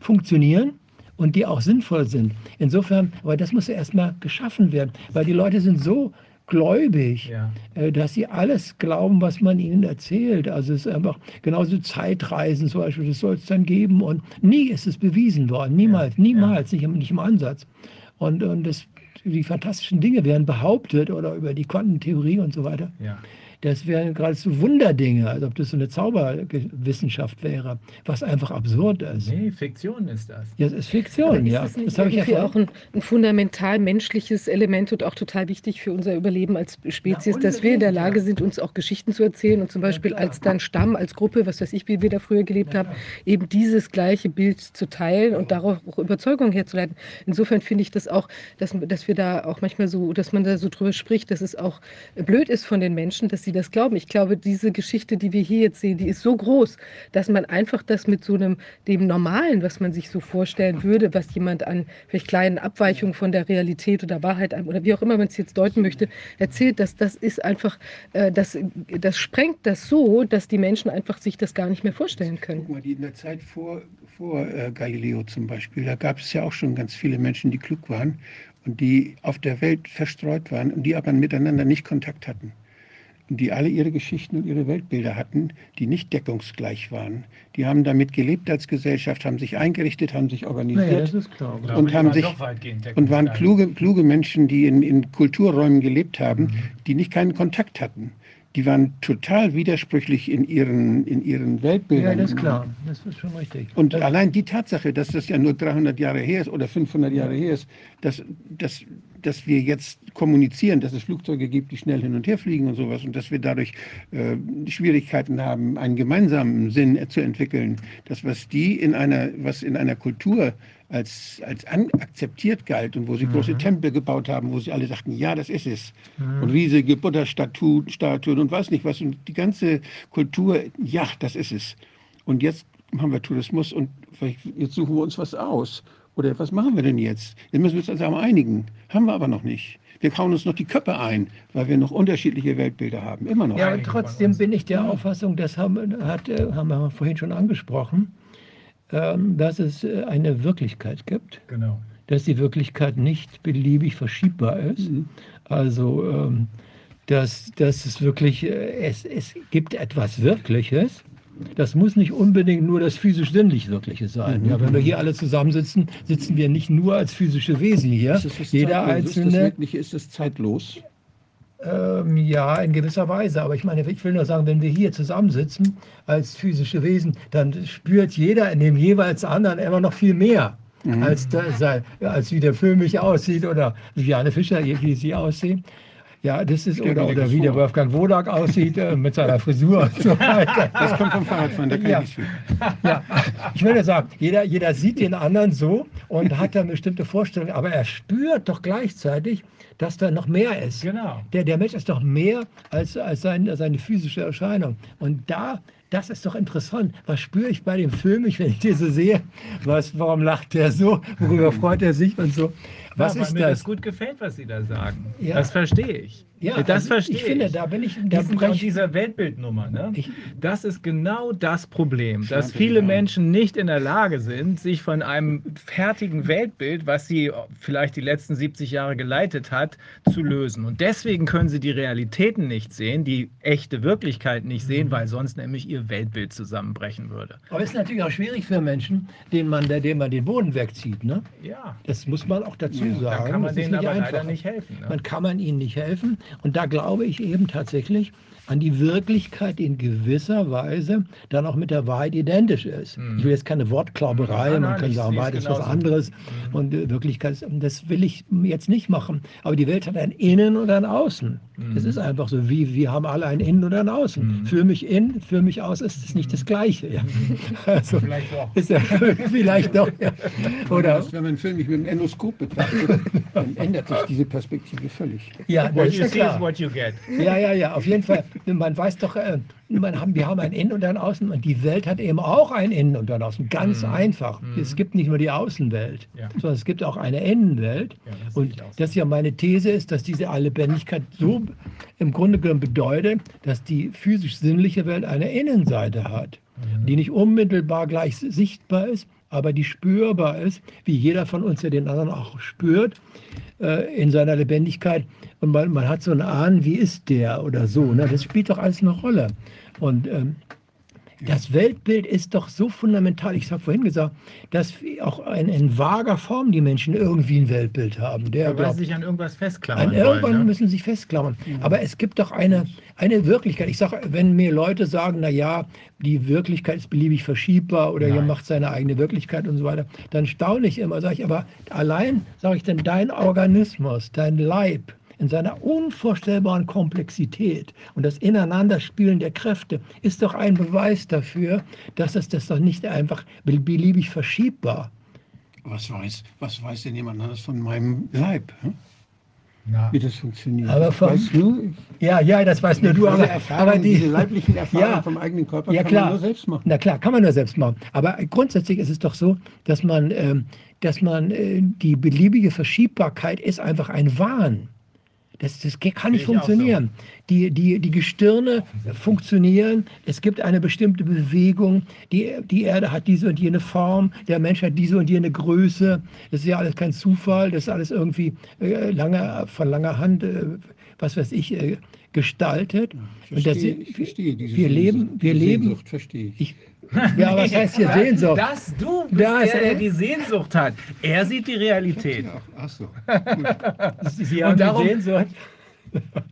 funktionieren und die auch sinnvoll sind. Insofern, aber das muss ja erstmal geschaffen werden, weil die Leute sind so gläubig, Ja. äh, dass sie alles glauben, was man ihnen erzählt. Also es ist einfach genauso Zeitreisen zum Beispiel, das soll es dann geben und nie ist es bewiesen worden, niemals, niemals, nicht, im- nicht im Ansatz. Und, und das, die fantastischen Dinge werden behauptet oder über die Quantentheorie und so weiter. Ja. Das wären geradezu Wunderdinge, als ob das so eine Zauberwissenschaft wäre, was einfach absurd ist. Nee, Fiktion ist das. Ja, es ist Fiktion, ja. Ist es nicht Das habe ich ja auch ein, ein fundamental menschliches Element und auch total wichtig für unser Überleben als Spezies, Ja, dass wir in der Lage ja. sind, uns auch Geschichten zu erzählen und zum Beispiel klar. als dann Stamm, als Gruppe, was weiß ich, wie wir da früher gelebt haben, eben dieses gleiche Bild zu teilen und darauf auch Überzeugung herzuleiten. Insofern finde ich das auch, dass, dass wir da auch manchmal so, dass man da so drüber spricht, dass es auch blöd ist von den Menschen, dass sie das glauben. Ich glaube, diese Geschichte, die wir hier jetzt sehen, die ist so groß, dass man einfach das mit so einem, dem Normalen, was man sich so vorstellen würde, was jemand an vielleicht kleinen Abweichungen von der Realität oder Wahrheit oder wie auch immer man es jetzt deuten möchte, erzählt, dass das ist einfach, äh, das, das sprengt das so, dass die Menschen einfach sich das gar nicht mehr vorstellen können. Guck mal, die in der Zeit vor, vor äh, Galileo zum Beispiel, da gab es ja auch schon ganz viele Menschen, die klug waren und die auf der Welt verstreut waren und die aber miteinander nicht Kontakt hatten. Und die alle ihre Geschichten und ihre Weltbilder hatten, die nicht deckungsgleich waren. Die haben damit gelebt als Gesellschaft, haben sich eingerichtet, haben sich Naja, organisiert das ist klar. Und die haben waren sich und waren kluge, kluge Menschen, die in, in Kulturräumen gelebt haben, Mhm. die nicht keinen Kontakt hatten. Die waren total widersprüchlich in ihren, in ihren Ja, Weltbildern. das ist klar. Das ist schon richtig. Und allein die Tatsache, dass das ja nur 300 Jahre her ist oder 500 Jahre her ist, dass, dass, dass wir jetzt kommunizieren, dass es Flugzeuge gibt, die schnell hin und her fliegen und sowas und dass wir dadurch äh, Schwierigkeiten haben, einen gemeinsamen Sinn zu entwickeln. Das, was die in einer, was in einer Kultur als, als an, akzeptiert galt und wo sie große Tempel gebaut haben, wo sie alle sagten, ja, das ist es. Und riesige Buddha-Statuen Statuen und weiß nicht was. Und die ganze Kultur, ja, das ist es. Und jetzt haben wir Tourismus und jetzt suchen wir uns was aus. Oder was machen wir denn jetzt? Jetzt müssen wir uns also einmal einigen. Haben wir aber noch nicht. Wir kauen uns noch die Köpfe ein, weil wir noch unterschiedliche Weltbilder haben. Immer noch. Ja, und trotzdem bin ich der Auffassung, das haben, hat, äh, haben wir vorhin schon angesprochen, ähm, dass es äh, eine Wirklichkeit gibt, Genau. dass die Wirklichkeit nicht beliebig verschiebbar ist. Also, ähm, dass, dass es wirklich, äh, es, es gibt etwas Wirkliches. Das muss nicht unbedingt nur das physisch-sinnlich Wirkliche sein. Ja, wenn wir hier alle zusammensitzen, sitzen wir nicht nur als physische Wesen hier. Ist das Jeder Zeitloses? Ist das einzelne. Wirkliche, ist das zeitlos? Ähm, ja, in gewisser Weise. Aber ich meine, ich will nur sagen, wenn wir hier zusammensitzen als physische Wesen, dann spürt jeder in dem jeweils anderen immer noch viel mehr. Als, da, sei- als wie der Film mich aussieht oder wie Anne Fischer, wie sie aussehen. Ja, das ist, oder, oder wie der. Wolfgang Wodak aussieht äh, mit seiner Frisur und so (laughs) weiter. Das kommt vom Fahrradfahren, da kann Ja. ich nicht. Ja, ich würde sagen, jeder, jeder sieht den anderen so und hat dann bestimmte Vorstellungen, aber er spürt doch gleichzeitig, dass da noch mehr ist. Genau. Der, der Mensch ist doch mehr als, als sein, seine physische Erscheinung. Und da, das ist doch interessant. Was spüre ich bei dem Film, ich, wenn ich den so sehe? Was, warum lacht der so? Worüber freut er sich und so? Was ja, weil ist mir das? das gut gefällt, was Sie da sagen. Ja. Das verstehe ich. Ja, das also verstehe ich finde, da bin ich- da Diesen, brech- dieser Weltbildnummer, ne? Ich- das ist genau das Problem, dass viele. Menschen nicht in der Lage sind, sich von einem fertigen Weltbild, was sie vielleicht die letzten 70 Jahre geleitet hat, zu lösen. Und deswegen können sie die Realitäten nicht sehen, die echte Wirklichkeit nicht sehen, Mhm. weil sonst nämlich ihr Weltbild zusammenbrechen würde. Aber es ist natürlich auch schwierig für Menschen, denen man, denen man den Boden wegzieht. Ne? Ja. Das muss man auch dazu Ja, sagen. Da kann man Das denen aber einfach. leider nicht helfen. Ne? Man kann man ihnen nicht helfen. Und da glaube ich eben tatsächlich an die Wirklichkeit, die in gewisser Weise dann auch mit der Wahrheit identisch ist. Ich will jetzt keine Wortklauberei, Nein, man nein, kann ich sagen, Wahrheit ist was anderes und äh, Wirklichkeit ist, das will ich jetzt nicht machen. Aber die Welt hat ein Innen und ein Außen. Es ist einfach so, wie wir haben alle ein Innen und ein Außen. Für mich in, für mich aus ist es nicht das Gleiche. Ja. (laughs) Also, Vielleicht doch. Ist ja, (laughs) vielleicht doch. Ja. Oder, Das, wenn man einen Film nicht mit dem Endoskop betrachtet, (laughs) dann ändert sich diese Perspektive völlig. ja, das What ist you ja see is klar. what you get. Ja, ja, ja, auf jeden Fall. Man weiß doch, äh, man haben, wir haben ein Innen und ein Außen und die Welt hat eben auch ein Innen und ein Außen. Ganz einfach. Es gibt nicht nur die Außenwelt, Ja. sondern es gibt auch eine Innenwelt. Ja, das und das ist ja meine These ist, dass diese Alllebendigkeit so im Grunde genommen bedeutet, dass die physisch-sinnliche Welt eine Innenseite hat, die nicht unmittelbar gleich sichtbar ist, aber die spürbar ist, wie jeder von uns ja den anderen auch spürt äh, in seiner Lebendigkeit. Und man, man hat so einen Ahnen, wie ist der oder so. Ne? Das spielt doch alles eine Rolle. Und ähm, das Weltbild ist doch so fundamental. Ich habe vorhin gesagt, dass auch in, in vager Form die Menschen irgendwie ein Weltbild haben. Der Weil sie sich an irgendwas festklammern an irgendwann wollen. Ne? müssen sie sich festklammern. Aber es gibt doch eine, eine Wirklichkeit. Ich sage, wenn mir Leute sagen, na ja, die Wirklichkeit ist beliebig verschiebbar oder ihr Nein. macht seine eigene Wirklichkeit und so weiter, dann staune ich immer. Sage ich, aber allein, sage ich, denn dein Organismus, dein Leib in seiner unvorstellbaren Komplexität und das Ineinanderspielen der Kräfte ist doch ein Beweis dafür, dass es das doch nicht einfach beliebig verschiebbar Was weiß, was weiß denn jemand anderes von meinem Leib? hm? Na, Wie das funktioniert? Aber Ich vom- weiß nur, Ja, ja, das weißt nur du, aber, aber die, diese leiblichen Erfahrungen Ja. vom eigenen Körper Ja, kann klar. man nur selbst machen. Na klar, kann man nur selbst machen. Aber grundsätzlich ist es doch so, dass man, ähm, dass man äh, die beliebige Verschiebbarkeit ist einfach ein Wahn. Das, das kann nicht funktionieren. Die, die, die Gestirne funktionieren. Es gibt eine bestimmte Bewegung. Die, die Erde hat diese und jene Form. Der Mensch hat diese und jene Größe. Das ist ja alles kein Zufall. Das ist alles irgendwie äh, lange, von langer Hand, äh, was weiß ich, äh, gestaltet. Ich Und das- verstehe, ich verstehe diese wir leben, wir leben. Sehnsucht verstehe ich. Ich, ja, was heißt hier (laughs) Sehnsucht? Das du bist Da ist der, er. der die Sehnsucht hat. Er sieht die Realität. Ach so. (laughs) Sie Und haben darum- die Sehnsucht.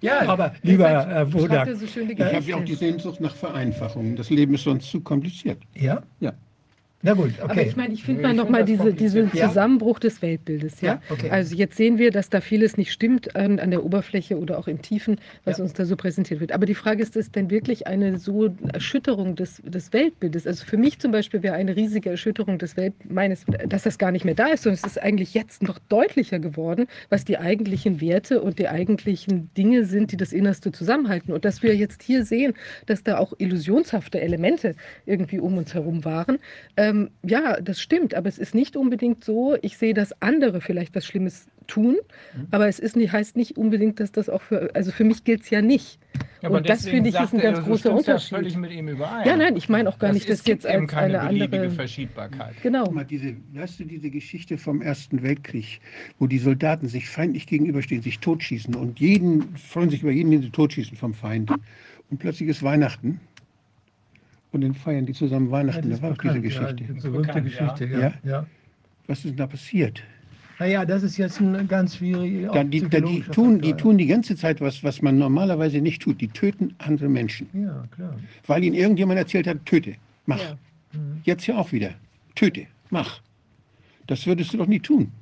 Ja, (laughs) Aber lieber Herr Wodak, er so Ich habe ja auch die. Sehnsucht nach Vereinfachung. Das Leben ist sonst zu kompliziert. ja? Ja. Na gut, Aber okay. ich meine, ich finde mal nochmal diese, diesen. Ja. Zusammenbruch des Weltbildes. Ja? Ja, okay. Also jetzt sehen wir, dass da vieles nicht stimmt an, an der Oberfläche oder auch im Tiefen, was Ja. uns da so präsentiert wird. Aber die Frage ist, ist denn wirklich eine so Erschütterung des, des Weltbildes? Also für mich zum Beispiel wäre eine riesige Erschütterung des Welt meines, dass das gar nicht mehr da ist, sondern es ist eigentlich jetzt noch deutlicher geworden, was die eigentlichen Werte und die eigentlichen Dinge sind, die das Innerste zusammenhalten. Und dass wir jetzt hier sehen, dass da auch illusionshafte Elemente irgendwie um uns herum waren. Ähm, ja, das stimmt, aber es ist nicht unbedingt so, ich sehe, dass andere vielleicht was Schlimmes tun, Mhm. aber es ist nicht, heißt nicht unbedingt, dass das auch für, also für mich gilt es ja nicht. aber und das deswegen finde ich ist ein ganz er, großer stimmst ja Unterschied. völlig mit ihm überein. Ja, nein, ich meine auch gar nicht, ist- dass jetzt gibt eben als keine eine beliebige andere. Verschiebbarkeit. Genau. Guck mal, diese, weißt du, diese Geschichte vom Ersten Weltkrieg, wo die Soldaten sich feindlich gegenüberstehen, sich totschießen und jeden, freuen sich über jeden, den sie totschießen vom Feind. Und plötzlich ist Weihnachten und dann feiern die zusammen Weihnachten. da war auch diese Geschichte. Ja, die berühmte Bekannt, Geschichte, ja. Ja. ja. Was ist denn da passiert? Naja, das ist jetzt ein ganz schwierig. Da, die, da, die, tun, die tun die ganze Zeit was, was man normalerweise nicht tut. Die töten andere Menschen. Ja, klar. Weil ihnen irgendjemand erzählt hat, töte, mach. Ja. Jetzt ja auch wieder. Töte, mach. Das würdest du doch nie tun.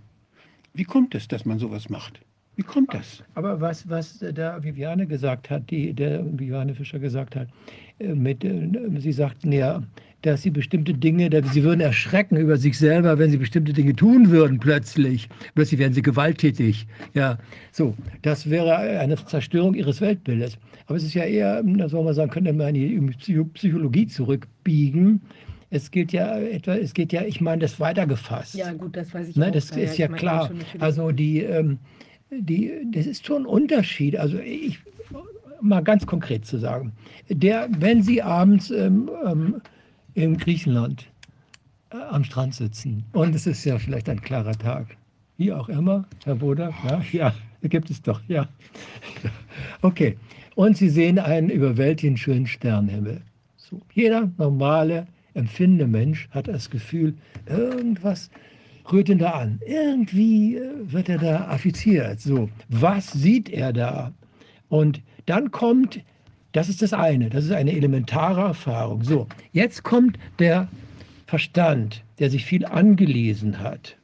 Wie kommt es, dass man sowas macht? Wie kommt das? Aber was, was da Viviane gesagt hat, die, der Viviane Fischer gesagt hat, äh, mit, äh, sie sagten ja, dass sie bestimmte Dinge, dass sie würden erschrecken über sich selber, wenn sie bestimmte Dinge tun würden plötzlich. Plötzlich werden sie gewalttätig. Ja, so. Das wäre eine Zerstörung ihres Weltbildes. Aber es ist ja eher, da soll man sagen, könnte man in die Psychologie zurückbiegen. Es geht ja etwa, es geht ja, ich meine, das weitergefasst. Ja, gut, das weiß ich Ne, auch. das Ja, ist ja, klar. Also die, ähm, die, das ist schon ein Unterschied. Also ich, mal ganz konkret zu sagen, der, wenn Sie abends ähm, ähm, in Griechenland äh, am Strand sitzen und es ist ja vielleicht ein klarer Tag, wie auch immer, Herr Boder, ja, ja, gibt es doch, ja. Okay, und Sie sehen einen überwältigend schönen Sternenhimmel. So, jeder normale, empfindende Mensch hat das Gefühl, irgendwas rührt ihn da an. Irgendwie äh, wird er da affiziert. So, was sieht er da? Und dann kommt, das ist das eine, das ist eine elementare Erfahrung. So, jetzt kommt der Verstand, der sich viel angelesen hat.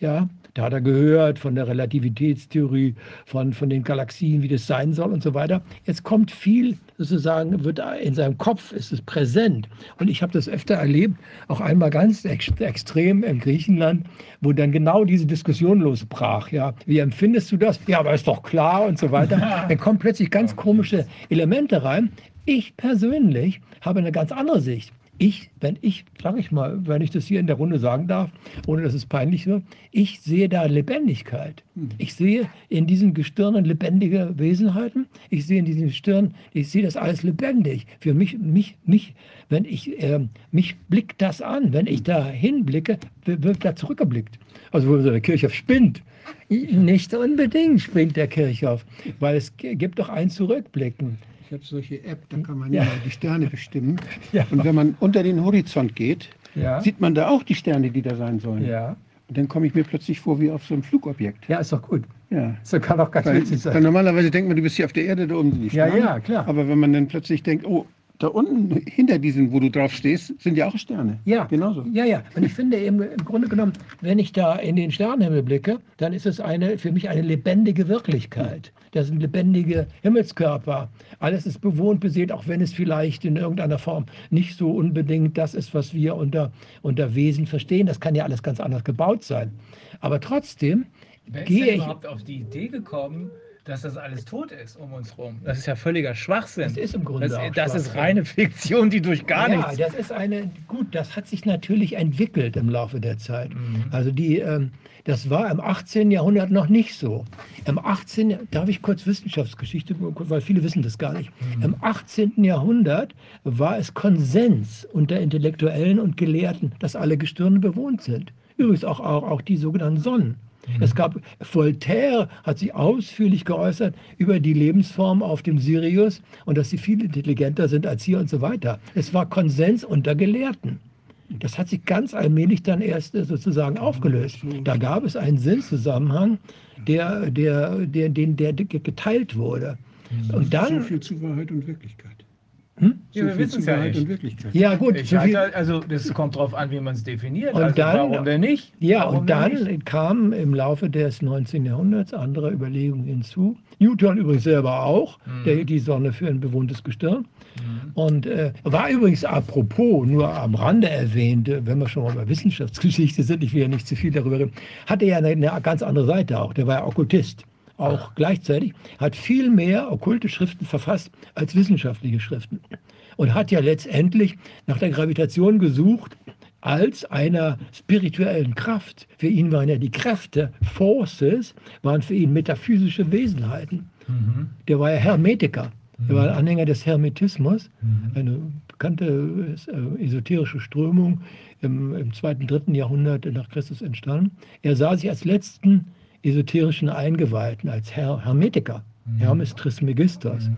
Ja, da hat er gehört von der Relativitätstheorie, von, von den Galaxien, wie das sein soll und so weiter. Jetzt kommt viel, sozusagen, wird in seinem Kopf, ist es präsent. Und ich habe das öfter erlebt, auch einmal ganz ex extrem in Griechenland, wo dann genau diese Diskussion losbrach. Ja, wie empfindest du das? Ja, aber ist doch klar und so weiter. (laughs) Dann kommen plötzlich ganz komische Elemente rein. Ich persönlich habe eine ganz andere Sicht ich, wenn ich, sage ich mal, wenn ich das hier in der Runde sagen darf, ohne dass es peinlich wird, ich sehe da Lebendigkeit. Ich sehe in diesen Gestirnen lebendige Wesenheiten. Ich sehe in diesen Gestirnen, ich sehe das alles lebendig. Für mich, mich, mich, wenn ich, äh, mich blickt das an. Wenn ich da hinblicke, wird da zurückgeblickt. Also wo der Kirchhoff spinnt. Nicht unbedingt springt der Kirchhoff, weil es gibt doch ein Zurückblicken. Ich habe solche App, da kann man Ja. ja die Sterne bestimmen. (laughs) Ja. Und wenn man unter den Horizont geht, Ja. sieht man da auch die Sterne, die da sein sollen. Ja. Und dann komme ich mir plötzlich vor wie auf so einem Flugobjekt. Ja, ist doch gut. Ja. So kann doch ganz Weil, witzig sein. normalerweise denkt man, du bist hier auf der Erde, da oben sind die Ja, Sterne. ja, klar. Aber wenn man dann plötzlich denkt, oh, da unten, hinter diesen, wo du drauf stehst, sind ja auch Sterne. Ja, Genauso. Ja, ja. Und ich finde eben im Grunde genommen, wenn ich da in den Sternenhimmel blicke, dann ist es eine, für mich eine lebendige Wirklichkeit. Das sind lebendige Himmelskörper. Alles ist bewohnt, beseelt, auch wenn es vielleicht in irgendeiner Form nicht so unbedingt das ist, was wir unter, unter Wesen verstehen. Das kann ja alles ganz anders gebaut sein. Aber trotzdem Wer ist gehe denn ich. überhaupt auf die Idee gekommen, dass das alles tot ist um uns rum? Das ist ja völliger Schwachsinn. Das ist im Grunde Das, das ist reine Fiktion, die durch gar ja, nichts. das ist eine, gut, das hat sich natürlich entwickelt im Laufe der Zeit. Mhm. Also die, ähm, das war im 18. Jahrhundert noch nicht so. Im 18. darf ich kurz Wissenschaftsgeschichte, weil viele wissen das gar nicht. Mhm. Im 18. Jahrhundert war es Konsens unter Intellektuellen und Gelehrten, dass alle Gestirne bewohnt sind. Übrigens auch, auch, auch die sogenannten Sonnen. Mhm. Es gab, Voltaire hat sich ausführlich geäußert über die Lebensform auf dem Sirius und dass sie viel intelligenter sind als hier und so weiter. Es war Konsens unter Gelehrten. Das hat sich ganz allmählich dann erst äh, sozusagen aufgelöst. Da gab es einen Sinnzusammenhang, der, der, der, den, der geteilt wurde. Und So dann, viel zu Wahrheit und Wirklichkeit. Hm? So Ja, wir viel wissen's zu ja nicht. und Wirklichkeit. ja gut, Ich so viel, halte, also das kommt drauf an, wie man es definiert. Und also dann- warum denn nicht? Ja, warum und dann nicht? kamen im Laufe des 19. Jahrhunderts andere Überlegungen hinzu. Newton übrigens selber auch, Mhm. der die Sonne für ein bewohntes Gestirn. Und äh, war übrigens apropos, nur am Rande erwähnt, äh, wenn wir schon mal bei Wissenschaftsgeschichte sind, ich will ja nicht zu viel darüber reden, hatte ja eine, eine ganz andere Seite auch. Der war ja Okkultist. Auch gleichzeitig, hat viel mehr okkulte Schriften verfasst als wissenschaftliche Schriften. Und hat ja letztendlich nach der Gravitation gesucht als einer spirituellen Kraft. Für ihn waren ja die Kräfte, Forces, waren für ihn metaphysische Wesenheiten. Der war ja Hermetiker. Er war ein Anhänger des Hermetismus, eine bekannte äh, esoterische Strömung im, im zweiten, dritten Jahrhundert nach Christus entstanden. Er sah sich als letzten esoterischen Eingeweihten, als Her Hermetiker, Hermes Trismegistos.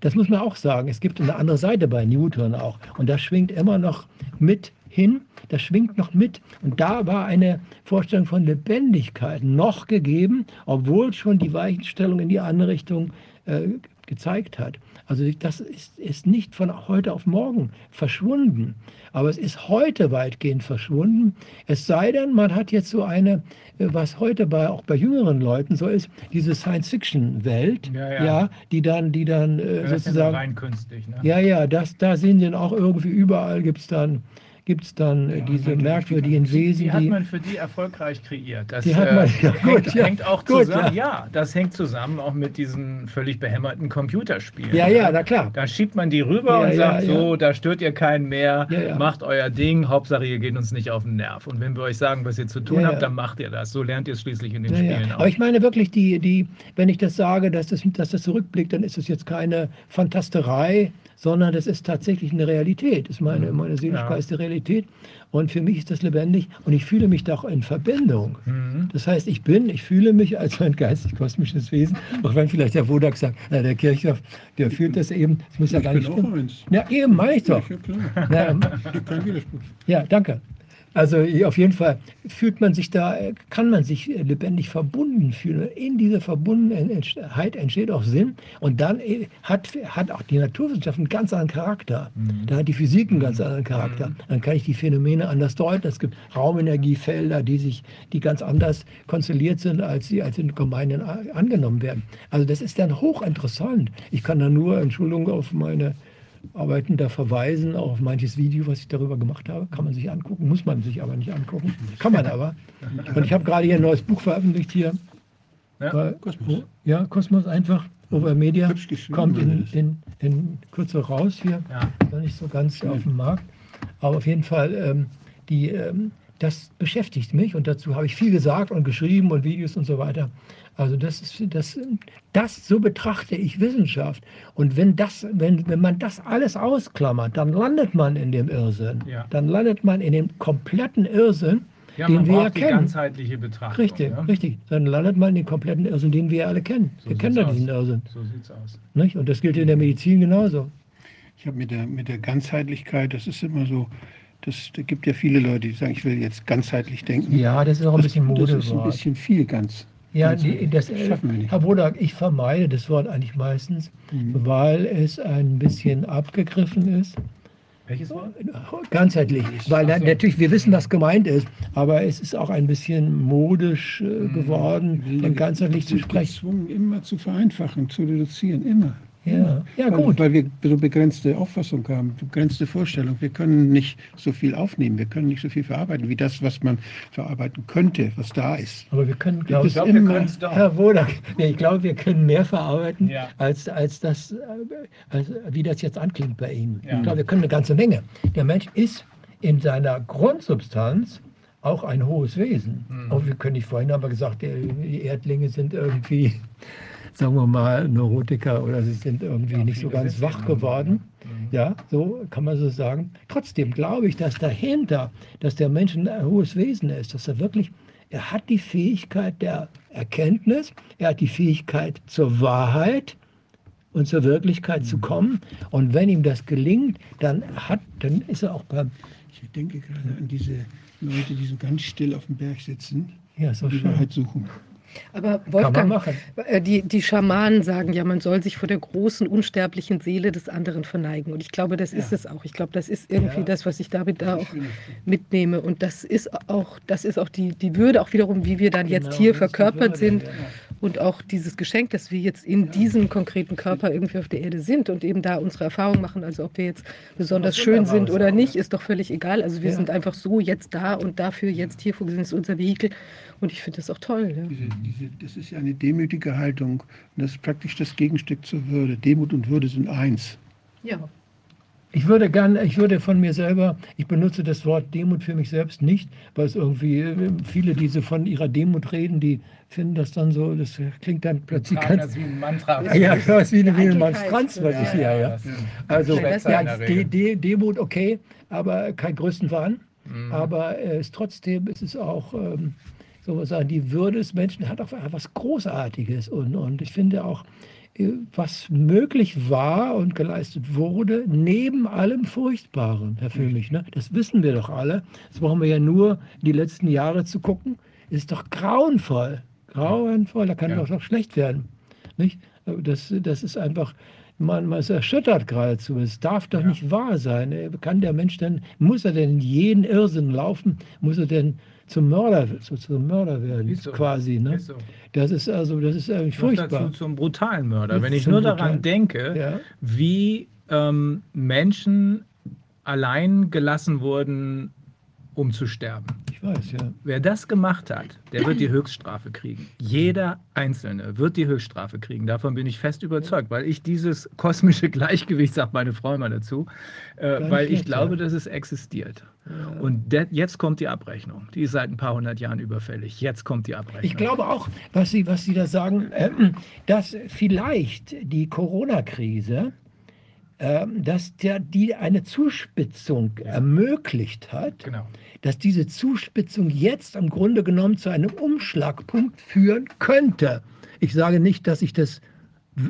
Das muss man auch sagen. Es gibt eine andere Seite bei Newton auch. Und das schwingt immer noch mit hin. Das schwingt noch mit. Und da war eine Vorstellung von Lebendigkeit noch gegeben, obwohl schon die Weichenstellung in die andere Richtung äh, gezeigt hat. Also das ist, ist nicht von heute auf morgen verschwunden, aber es ist heute weitgehend verschwunden. Es sei denn, man hat jetzt so eine, äh, was heute bei, auch bei jüngeren Leuten so ist, diese Science-Fiction-Welt, Ja, ja, ja. die dann, die dann äh, sozusagen rein künstlich. Ne? ja, ja, das, da sehen Sie dann auch irgendwie überall gibt es dann, gibt's dann äh, Ja, diese merkwürdigen die- Wesen, Die hat man für die erfolgreich kreiert. Das hat man- äh, (laughs) ja, hängt, gut, ja. hängt auch Gut, zusammen. Ja. das hängt zusammen auch mit diesen völlig behämmerten Computerspielen. ja, ja, na klar. Da schiebt man die rüber und sagt so, da stört ihr keinen mehr, macht euer Ding, Hauptsache ihr geht uns nicht auf den Nerv. Und wenn wir euch sagen, was ihr zu tun habt, dann macht ihr das. So lernt ihr es schließlich in den Spielen ja. auch. Aber ich meine wirklich, die, die, wenn ich das sage, dass das, dass das zurückblickt, dann ist es jetzt keine Fantasterei, sondern das ist tatsächlich eine Realität. Das ist meine, meine Seligkeit Ja. ist die Realität. Und für mich ist das lebendig und ich fühle mich da auch in Verbindung. Mhm. Das heißt, ich bin, ich fühle mich als ein geistig-kosmisches Wesen, auch wenn vielleicht der Wodak sagt, na, der Kirchhoff, der fühlt das eben, das muss ja Ich gar bin nicht stimmen. Ja, eben, meine ich doch. Ja, klar. Na, ja, danke. Also auf jeden Fall fühlt man sich da, äh, kann man sich äh, lebendig verbunden fühlen. In dieser Verbundenheit entsteht auch Sinn und dann äh, hat, hat auch die Naturwissenschaft einen ganz anderen Charakter. Da hat die Physik einen ganz anderen Charakter. Dann kann ich die Phänomene anders deuten. Es gibt Raumenergiefelder, die sich, die ganz anders konstelliert sind, als sie als in Gemeinden angenommen werden. Also das ist dann hochinteressant. Ich kann da nur, Entschuldigung, auf meine Arbeiten da verweisen, auch auf manches Video, was ich darüber gemacht habe. Kann man sich angucken, muss man sich aber nicht angucken. Kann man aber. Und ich habe gerade hier ein neues Buch veröffentlicht hier. Ja, bei, Kosmos. Ja, Kosmos einfach. Over Media. Kommt in, in, in Kürze raus hier. Ja. Nicht so ganz auf dem Markt. Aber auf jeden Fall, ähm, die, ähm, das beschäftigt mich und dazu habe ich viel gesagt und geschrieben und Videos und so weiter. Also das ist das, das so betrachte ich Wissenschaft. Und wenn das, wenn, wenn man das alles ausklammert, dann landet man in dem Irrsinn. Ja. Dann landet man in dem kompletten Irrsinn, Ja, den man wir die erkennen. ganzheitliche Betrachtung. Richtig, ja? richtig. Dann landet man in den kompletten Irrsinn, den wir alle kennen. So wir kennen ja diesen. Irrsinn. So sieht's aus. Nicht? Und das gilt in der Medizin genauso. Ich habe mit der, mit der Ganzheitlichkeit, das ist immer so, das, da gibt ja viele Leute, die sagen, ich will jetzt ganzheitlich denken. Ja, das ist auch ein bisschen das, das ist ein bisschen viel ganz. Ja, die, das, äh, schaffen wir nicht. Herr Wodak, ich vermeide das Wort eigentlich meistens, Mhm. weil es ein bisschen abgegriffen ist. Welches Wort? Ganzheitlich. Weil so. natürlich, wir wissen, was gemeint ist, aber es ist auch ein bisschen modisch äh, geworden, Wir von ganzheitlich zu sprechen. gezwungen, immer zu vereinfachen, zu reduzieren, immer. Ja, ja weil, gut. Weil wir so begrenzte Auffassung haben, begrenzte Vorstellung. Wir können nicht so viel aufnehmen, wir können nicht so viel verarbeiten, wie das, was man verarbeiten könnte, was da ist. Aber wir können, glaube Ich glaub, wir immer- doch. Herr Wodak, nee, ich glaube, wir können mehr verarbeiten, Ja. als, als das, äh, als, wie das jetzt anklingt bei Ihnen. Ja. Ich glaube, wir können eine ganze Menge. Der Mensch ist in seiner Grundsubstanz auch ein hohes Wesen. Mhm. Auch wir können nicht vorhin haben wir gesagt, die Erdlinge sind irgendwie, sagen wir mal, Neurotiker oder sie sind irgendwie Ja, nicht so ganz wach geworden. Mhm. Ja, so kann man so sagen. Trotzdem glaube ich, dass dahinter, dass der Mensch ein hohes Wesen ist, dass er wirklich, er hat die Fähigkeit der Erkenntnis, er hat die Fähigkeit zur Wahrheit und zur Wirklichkeit zu kommen. Und wenn ihm das gelingt, dann hat, dann ist er auch beim, Ich denke gerade an diese Leute, die so ganz still auf dem Berg sitzen ja, so und die schön. Wahrheit suchen. Aber Wolfgang, äh, die, die Schamanen sagen ja, man soll sich vor der großen, unsterblichen Seele des anderen verneigen. Und ich glaube, das ist Ja. es auch. Ich glaube, das ist irgendwie Ja. das, was ich damit da auch mitnehme. Und das ist auch, das ist auch die, die Würde, auch wiederum, wie wir dann jetzt Genau, hier ist die verkörpert sind. ja. Und auch dieses Geschenk, dass wir jetzt in diesem konkreten Körper irgendwie auf der Erde sind und eben da unsere Erfahrung machen. Also ob wir jetzt besonders schön sind oder nicht, ist doch völlig egal. Also wir Ja. sind einfach so jetzt da und dafür jetzt hier vorgesehen ist unser Vehikel. Und ich finde das auch toll. Ja. Diese, diese, das ist ja eine demütige Haltung. Und das ist praktisch das Gegenstück zur Würde. Demut und Würde sind eins. ja. Ich würde gern, ich würde von mir selber, ich benutze das Wort Demut für mich selbst nicht, weil es irgendwie äh, viele, die so von ihrer Demut reden, die finden das dann so, das klingt dann plötzlich ganz. das wie ein Mantra. Ja, ja, das ist wie eine, wie Eitelkeit. Monstranz, was ich hier, ja. ist Also, ja, De. De Demut okay, aber kein Größenwahn. Mhm. Aber äh, es trotzdem ist es auch, ähm, so was sagen, die Würde des Menschen hat auch was Großartiges. Und, und ich finde auch, äh, was möglich war und geleistet wurde, neben allem Furchtbaren, Herr Füllmich, ne? das wissen wir doch alle. Das brauchen wir ja nur die letzten Jahre zu gucken. Ist doch grauenvoll. Grauenvoll, da kann Ja. doch noch schlecht werden. Nicht? Das, das ist einfach, man, man ist erschüttert geradezu. Es darf doch nicht wahr sein. Äh, Kann der Mensch denn, muss er denn in jeden Irrsinn laufen? Muss er denn zum Mörder, so, zum Mörder werden, so. quasi? Ne? Ist so. Das ist also, das ist eigentlich furchtbar. dazu zum brutalen Mörder. Das Wenn ich nur daran brutalen- denke, Ja. wie ähm, Menschen allein gelassen wurden, um zu sterben. Ich weiß, ja. Wer das gemacht hat, der wird die Höchststrafe kriegen. Jeder Einzelne wird die Höchststrafe kriegen. Davon bin ich fest überzeugt, weil ich dieses kosmische Gleichgewicht, sagt meine Frau immer dazu, äh, weil ich glaube, ja. dass es existiert. Und de- jetzt kommt die Abrechnung. Die ist seit ein paar hundert Jahren überfällig. Jetzt kommt die Abrechnung. Ich glaube auch, was Sie, was Sie da sagen, äh, dass vielleicht die Corona-Krise, dass der, die eine Zuspitzung ermöglicht hat, Genau. dass diese Zuspitzung jetzt im Grunde genommen zu einem Umschlagpunkt führen könnte. Ich sage nicht, dass ich das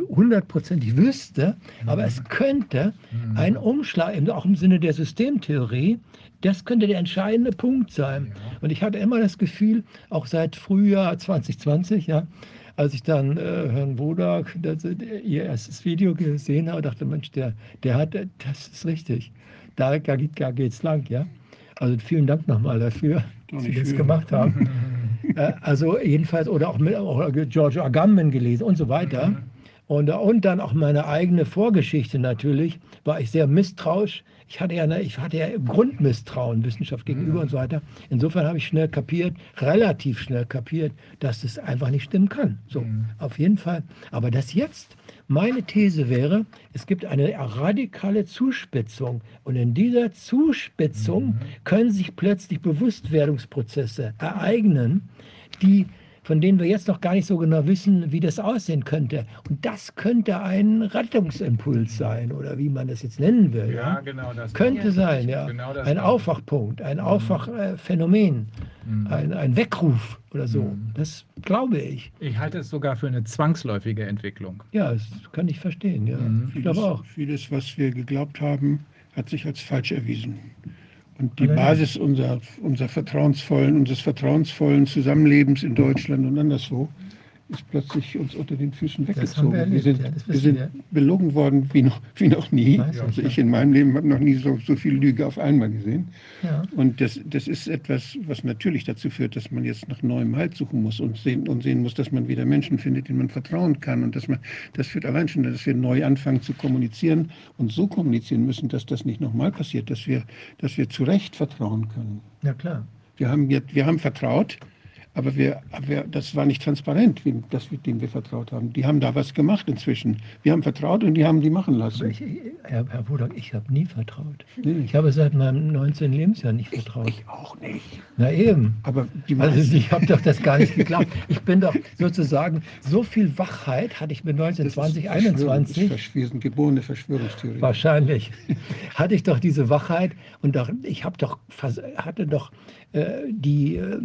hundertprozentig wüsste, aber es könnte ein Umschlag, auch im Sinne der Systemtheorie, das könnte der entscheidende Punkt sein. Und ich hatte immer das Gefühl, auch seit Frühjahr 2020, ja, als ich dann äh, Herrn Wodak, das, ihr erstes Video gesehen habe, dachte, Mensch, der, der hat, das ist richtig. Da, da, geht- da geht's lang, ja. Also vielen Dank nochmal dafür, dass Sie das für. gemacht haben. (laughs) äh, also jedenfalls, oder auch mit auch George Agamben gelesen und so weiter. Und, äh, und dann auch meine eigene Vorgeschichte natürlich, war ich sehr misstrauisch. Ich hatte ja, eine, ich hatte ja Grundmisstrauen Wissenschaft gegenüber und so weiter. Insofern habe ich schnell kapiert, relativ schnell kapiert, dass das einfach nicht stimmen kann. So, auf jeden Fall. Aber das jetzt, meine These wäre, es gibt eine radikale Zuspitzung. Und in dieser Zuspitzung können sich plötzlich Bewusstwerdungsprozesse ereignen, die von denen wir jetzt noch gar nicht so genau wissen, wie das aussehen könnte. Und das könnte ein Rettungsimpuls sein oder wie man das jetzt nennen will. Ja, genau das. Könnte sein, ja. Genau das ein. Aufwachpunkt, ein Aufwachphänomen, ein, ein Weckruf oder so. Das glaube ich. Ich halte es sogar für eine zwangsläufige Entwicklung. Ja, das kann ich verstehen. Ja. Ich glaube auch. Vieles, was wir geglaubt haben, hat sich als falsch erwiesen. Und die. Basis unserer, unserer vertrauensvollen, unseres vertrauensvollen Zusammenlebens in Deutschland und anderswo ist plötzlich uns unter den Füßen weggezogen. wir Wir, sind, ja, wir sind wir. belogen worden wie noch, wie noch nie. Weiß ich, also ja. ich in meinem Leben habe noch nie so, so viel Lüge auf einmal gesehen. Ja. Und das, das ist etwas, was natürlich dazu führt, dass man jetzt nach neuem Halt suchen muss und sehen, und sehen muss, dass man wieder Menschen findet, denen man vertrauen kann. Und dass man, das führt allein schon, dass wir neu anfangen zu kommunizieren und so kommunizieren müssen, dass das nicht nochmal passiert, dass wir, dass wir zu Recht vertrauen können. ja, klar. Wir haben, jetzt, wir haben vertraut, aber wir, wir, das war nicht transparent, wem, das, dem wir vertraut haben. Die haben da was gemacht inzwischen. Wir haben vertraut und die haben die machen lassen. Ich, ich- Herr, Herr Wodak, ich habe nie vertraut. Nee. Ich habe seit meinem 19. Lebensjahr nicht vertraut. Ich auch nicht. Na eben. Aber die Also ich habe doch das gar nicht geglaubt. Ich bin doch sozusagen, so viel Wachheit hatte ich mit 19, 20, 21. Verschwörung, geborene Verschwörungstheorie. Wahrscheinlich hatte ich doch diese Wachheit und doch, ich habe doch hatte doch äh, die äh,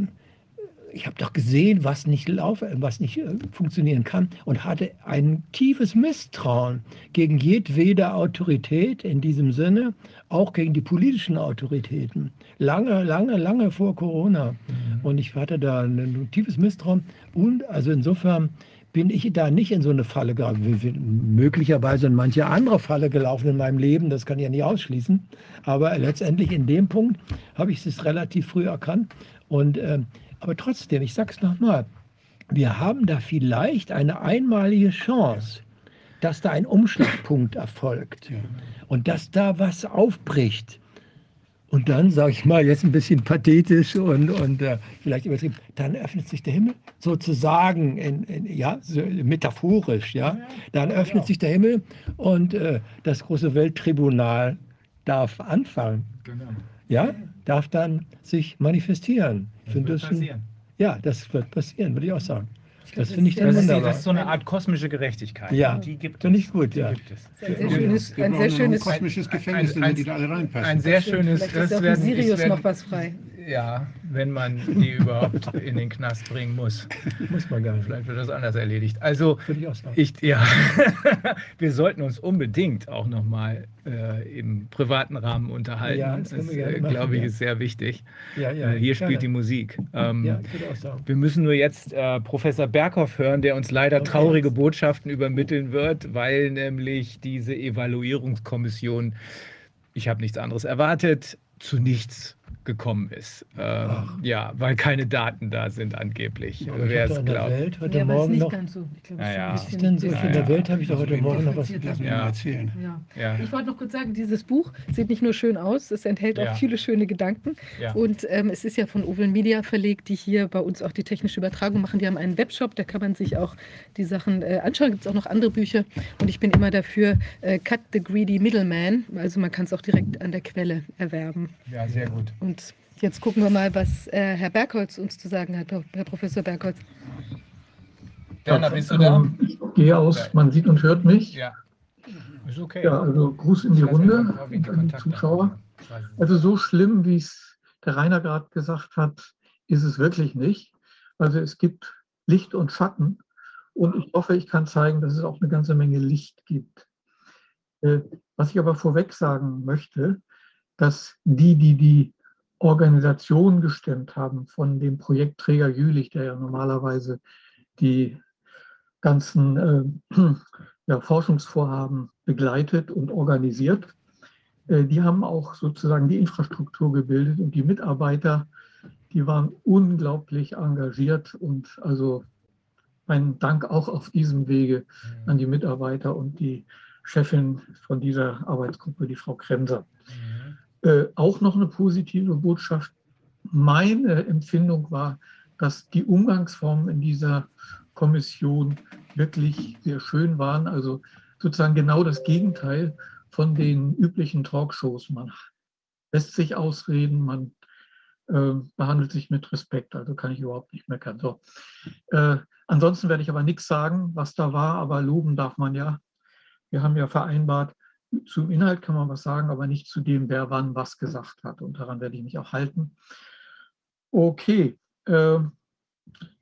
ich habe doch gesehen, was nicht laufe, was nicht äh, funktionieren kann und hatte ein tiefes Misstrauen gegen jedwede Autorität in diesem Sinne, auch gegen die politischen Autoritäten. Lange, lange, lange vor Corona. Und ich hatte da ein, tiefes Misstrauen und also insofern bin ich da nicht in so eine Falle gelaufen, möglicherweise in manche andere Falle gelaufen in meinem Leben, das kann ich ja nicht ausschließen. Aber letztendlich in dem Punkt habe ich es relativ früh erkannt. Und, ähm, aber trotzdem, ich sage es nochmal, wir haben da vielleicht eine einmalige Chance, dass da ein Umschlagpunkt erfolgt und dass da was aufbricht. Und dann, sage ich mal, jetzt ein bisschen pathetisch und, und äh, vielleicht übertrieben, dann öffnet sich der Himmel sozusagen, in, in, ja, so metaphorisch, ja. Dann öffnet sich der Himmel und äh, das große Welttribunal darf anfangen, Genau. ja, darf dann sich manifestieren. Das wird das ein, passieren. ja, das wird passieren, würde ich auch sagen. Das das finde ich ist dann Das ist, wunderbar. das ist so eine Art kosmische Gerechtigkeit. Ja, die gibt finde es. ich gut, ja. Ein sehr schönes, ein sehr schönes kosmisches Gefängnis, ein- in die da alle reinpassen. Ein sehr schönes. Vielleicht ist werden- Sirius noch was frei. Ja, wenn man die (laughs) überhaupt in den Knast bringen muss. Muss man gar nicht. Vielleicht wird das anders erledigt. Also, ich auch sagen. ich, ja, (laughs) wir sollten uns unbedingt auch nochmal äh, im privaten Rahmen unterhalten. Ja, das gerne äh, glaube ich, ja. ist sehr wichtig. ja, ja, äh, hier spielt die gerne. Musik. Ähm, Ja, ich auch sagen. Wir müssen nur jetzt äh, Professor Berghoff hören, der uns leider Okay. traurige Botschaften übermitteln wird, weil nämlich diese Evaluierungskommission, ich habe nichts anderes erwartet, zu nichts gekommen ist. Ähm, ja, weil keine Daten da sind angeblich. Ich Wer es doch in der glaubt. Welt heute Ja, aber es ist Morgen nicht noch. ganz so. Ich glaube, Ja, es ist ja. ein Was ist bisschen denn so? Ja, In der. Welt habe ich doch heute Morgen noch was. mich Ja. erzählen. Ja. Ja, Ich wollte noch kurz sagen, dieses Buch sieht nicht nur schön aus, es enthält Ja. auch viele schöne Gedanken. ja. Und ähm, es ist ja von Oval Media verlegt, die hier bei uns auch die technische Übertragung machen. Die haben einen Webshop, da kann man sich auch die Sachen äh, anschauen. Gibt es auch noch andere Bücher. Und ich bin immer dafür, äh, Cut the Greedy Middleman. Also man kann es auch direkt an der Quelle erwerben. ja, sehr gut. Und jetzt gucken wir mal, was äh, Herr Bergholz uns zu sagen hat, Herr Professor Bergholz. Jana, bist du da? Ich gehe aus, man sieht und hört mich. Ja. Ist okay. Ja, also Gruß in die Runde und an die Zuschauer. Also so schlimm, wie es der Rainer gerade gesagt hat, ist es wirklich nicht. Also es gibt Licht und Schatten und ich hoffe, ich kann zeigen, dass es auch eine ganze Menge Licht gibt. Äh, Was ich aber vorweg sagen möchte, dass die, die die Organisation gestemmt haben von dem Projektträger Jülich, der ja normalerweise die ganzen äh, (clears throat) ja, Forschungsvorhaben begleitet und organisiert, äh, die haben auch sozusagen die Infrastruktur gebildet und die Mitarbeiter, die waren unglaublich engagiert und also mein Dank auch auf diesem Wege an die Mitarbeiter und die Chefin von dieser Arbeitsgruppe, die Frau Kremser. Äh, auch noch eine positive Botschaft. Meine Empfindung war, dass die Umgangsformen in dieser Kommission wirklich sehr schön waren. Also sozusagen genau das Gegenteil von den üblichen Talkshows. Man lässt sich ausreden, man äh, behandelt sich mit Respekt. Also kann ich überhaupt nicht meckern. So. Äh, ansonsten werde ich aber nichts sagen, was da war, aber loben darf man ja. Wir haben ja vereinbart, zum Inhalt kann man was sagen, aber nicht zu dem, wer wann was gesagt hat. Und daran werde ich mich auch halten. Okay. ähm,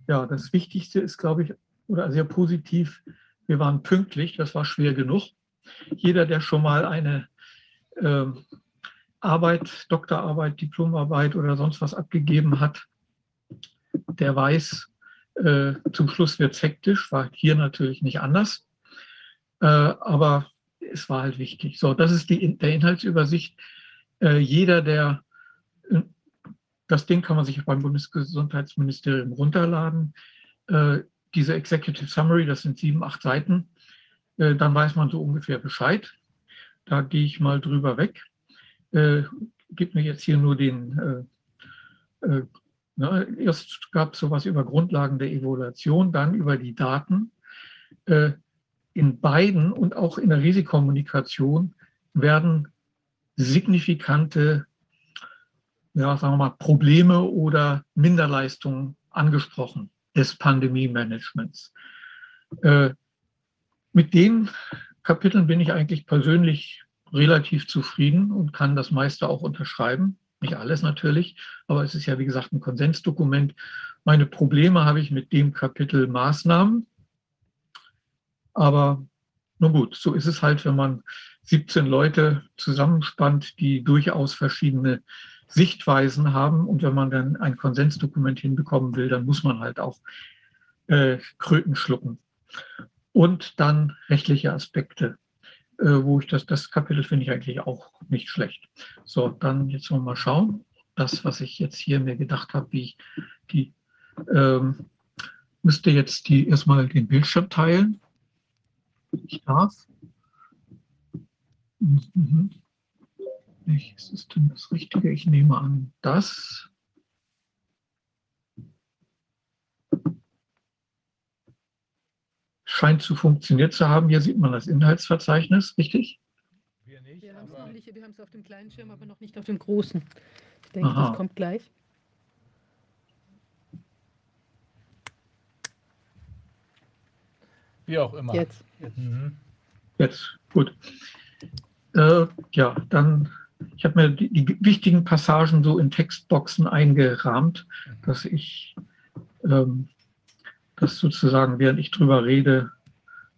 ja, das Wichtigste ist, glaube ich, oder sehr positiv, wir waren pünktlich, das war schwer genug. Jeder, der schon mal eine ähm, Arbeit, Doktorarbeit, Diplomarbeit oder sonst was abgegeben hat, der weiß, äh, zum Schluss wird es hektisch, war hier natürlich nicht anders. Äh, aber es war halt wichtig. So, das ist die, der Inhaltsübersicht. Äh, jeder, der äh, das Ding kann man sich beim Bundesgesundheitsministerium runterladen. Äh, diese Executive Summary, das sind sieben, acht Seiten. Äh, dann weiß man so ungefähr Bescheid. Da gehe ich mal drüber weg. Äh, gib mir jetzt hier nur den. Äh, äh, ne, erst gab es sowas über Grundlagen der Evaluation, dann über die Daten. In beiden und auch in der Risikokommunikation werden signifikante ja, sagen wir mal, Probleme oder Minderleistungen angesprochen des Pandemie-Managements. Äh, mit den Kapiteln bin ich eigentlich persönlich relativ zufrieden und kann das meiste auch unterschreiben. Nicht alles natürlich, aber es ist ja, wie gesagt, ein Konsensdokument. Meine Probleme habe ich mit dem Kapitel Maßnahmen. Aber nun gut, so ist es halt, wenn man 17 Leute zusammenspannt, die durchaus verschiedene Sichtweisen haben. Und wenn man dann ein Konsensdokument hinbekommen will, dann muss man halt auch äh, Kröten schlucken. Und dann rechtliche Aspekte, äh, wo ich das, das Kapitel finde ich eigentlich auch nicht schlecht. So, dann jetzt wollen mal schauen. Das, was ich jetzt hier mir gedacht habe, wie ich die ähm, müsste jetzt die erstmal den Bildschirm teilen. Ich darf. Mhm. Welches ist denn das Richtige? Ich nehme an, das. Scheint zu funktioniert zu haben. Hier sieht man das Inhaltsverzeichnis, richtig? Wir nicht, Wir haben es noch nicht, wir haben es auf dem kleinen Schirm, aber noch nicht auf dem großen. Ich denke, Aha. das kommt gleich. wie auch immer. Jetzt. Mhm. Jetzt, gut. Äh, ja, dann, ich habe mir die, die, wichtigen Passagen so in Textboxen eingerahmt, dass ich ähm, das sozusagen, während ich drüber rede,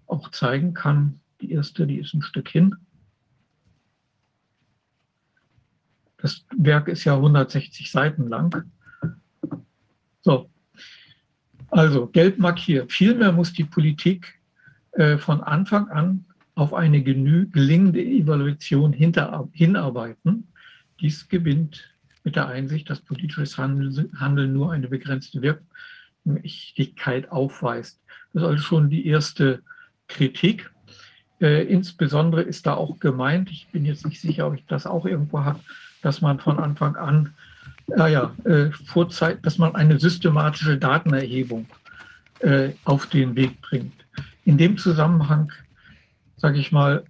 auch zeigen kann. Die erste, die ist ein Stück hin. Das Werk ist ja 160 Seiten lang. So, also gelb markiert. Vielmehr muss die Politik von Anfang an auf eine gelingende Evaluation hinarbeiten. Dies gewinnt mit der Einsicht, dass politisches Handeln nur eine begrenzte Wirkmächtigkeit aufweist. Das ist also schon die erste Kritik. Äh, insbesondere ist da auch gemeint, ich bin jetzt nicht sicher, ob ich das auch irgendwo habe, dass man von Anfang an, naja, äh, vorzeit, dass man eine systematische Datenerhebung äh, auf den Weg bringt. In dem Zusammenhang sage ich mal,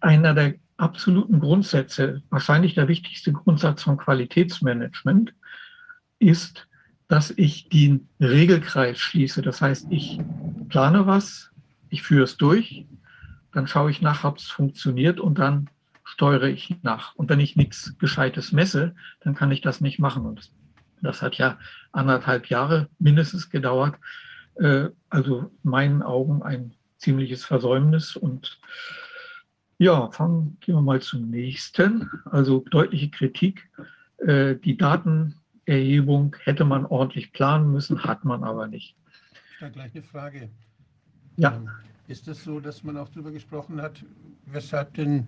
einer der absoluten Grundsätze, wahrscheinlich der wichtigste Grundsatz von Qualitätsmanagement, ist, dass ich den Regelkreis schließe. Das heißt, ich plane was, ich führe es durch, dann schaue ich nach, ob es funktioniert und dann steuere ich nach. Und wenn ich nichts Gescheites messe, dann kann ich das nicht machen. Und das hat ja anderthalb Jahre mindestens gedauert. Äh, also in meinen Augen ein ziemliches Versäumnis. Und ja, fangen, gehen wir mal zum nächsten. Also deutliche Kritik. Äh, die Datenerhebung hätte man ordentlich planen müssen, hat man aber nicht. Da gleich eine Frage. Ja. Ähm, ist es das so, dass man auch darüber gesprochen hat, weshalb denn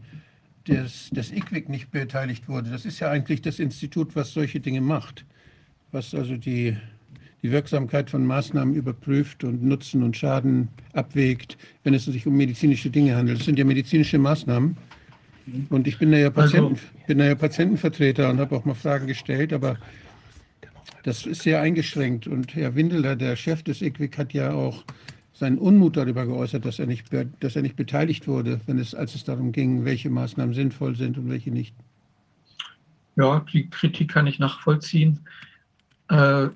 das, das IQWIC nicht beteiligt wurde? Das ist ja eigentlich das Institut, was solche Dinge macht, was also die die Wirksamkeit von Maßnahmen überprüft und Nutzen und Schaden abwägt, wenn es sich um medizinische Dinge handelt. Das sind ja medizinische Maßnahmen. Und ich bin da ja, Patienten, also, bin da ja Patientenvertreter und habe auch mal Fragen gestellt, aber das ist sehr eingeschränkt. Und Herr Windeler, der Chef des IQWIC, hat ja auch seinen Unmut darüber geäußert, dass er nicht, dass er nicht beteiligt wurde, wenn es, als es darum ging, welche Maßnahmen sinnvoll sind und welche nicht. Ja, die Kritik kann ich nachvollziehen. Äh,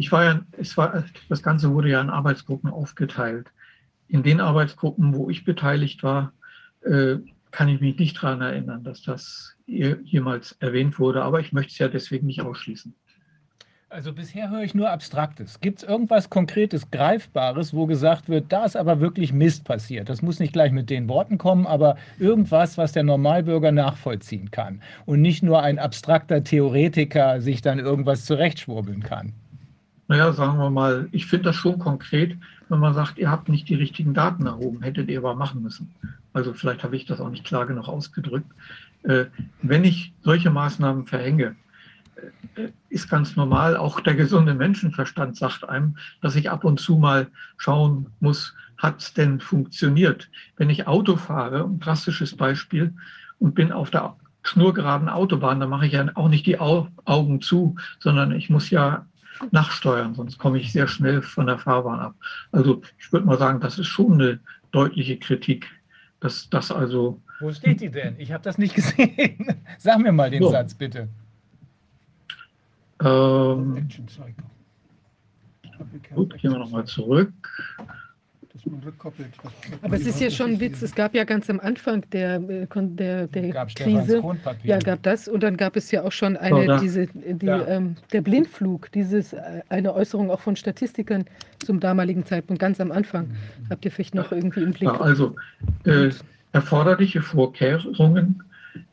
ich war ja, es war, das Ganze wurde ja in Arbeitsgruppen aufgeteilt. In den Arbeitsgruppen, wo ich beteiligt war, äh, kann ich mich nicht daran erinnern, dass das jemals erwähnt wurde, aber ich möchte es ja deswegen nicht ausschließen. Also bisher höre ich nur Abstraktes. Gibt es irgendwas Konkretes, Greifbares, wo gesagt wird, da ist aber wirklich Mist passiert? Das muss nicht gleich mit den Worten kommen, aber irgendwas, was der Normalbürger nachvollziehen kann und nicht nur ein abstrakter Theoretiker sich dann irgendwas zurechtschwurbeln kann naja, sagen wir mal, ich finde das schon konkret, wenn man sagt, ihr habt nicht die richtigen Daten erhoben, hättet ihr aber machen müssen. Also vielleicht habe ich das auch nicht klar genug ausgedrückt. Äh, wenn ich solche Maßnahmen verhänge, äh, ist ganz normal, auch der gesunde Menschenverstand sagt einem, dass ich ab und zu mal schauen muss, hat es denn funktioniert? Wenn ich Auto fahre, ein drastisches Beispiel, und bin auf der schnurgeraden Autobahn, dann mache ich ja auch nicht die Augen zu, sondern ich muss ja nachsteuern, sonst komme ich sehr schnell von der Fahrbahn ab. Also ich würde mal sagen, das ist schon eine deutliche Kritik, dass das also. Wo steht die denn? Ich habe das nicht (laughs) gesehen. Sag mir mal den so. Satz bitte. Ähm, gut, gehen wir nochmal zurück dass man rückkoppelt. Aber es ist ja schon ein Witz. Es gab ja ganz am Anfang der, äh, der, der Krise, ja, gab das. Und dann gab es ja auch schon eine, oh, diese, die, ähm, der Blindflug, dieses, äh, eine Äußerung auch von Statistikern zum damaligen Zeitpunkt, ganz am Anfang. Mhm. Habt ihr vielleicht noch irgendwie im Blick? Ja, also äh, erforderliche Vorkehrungen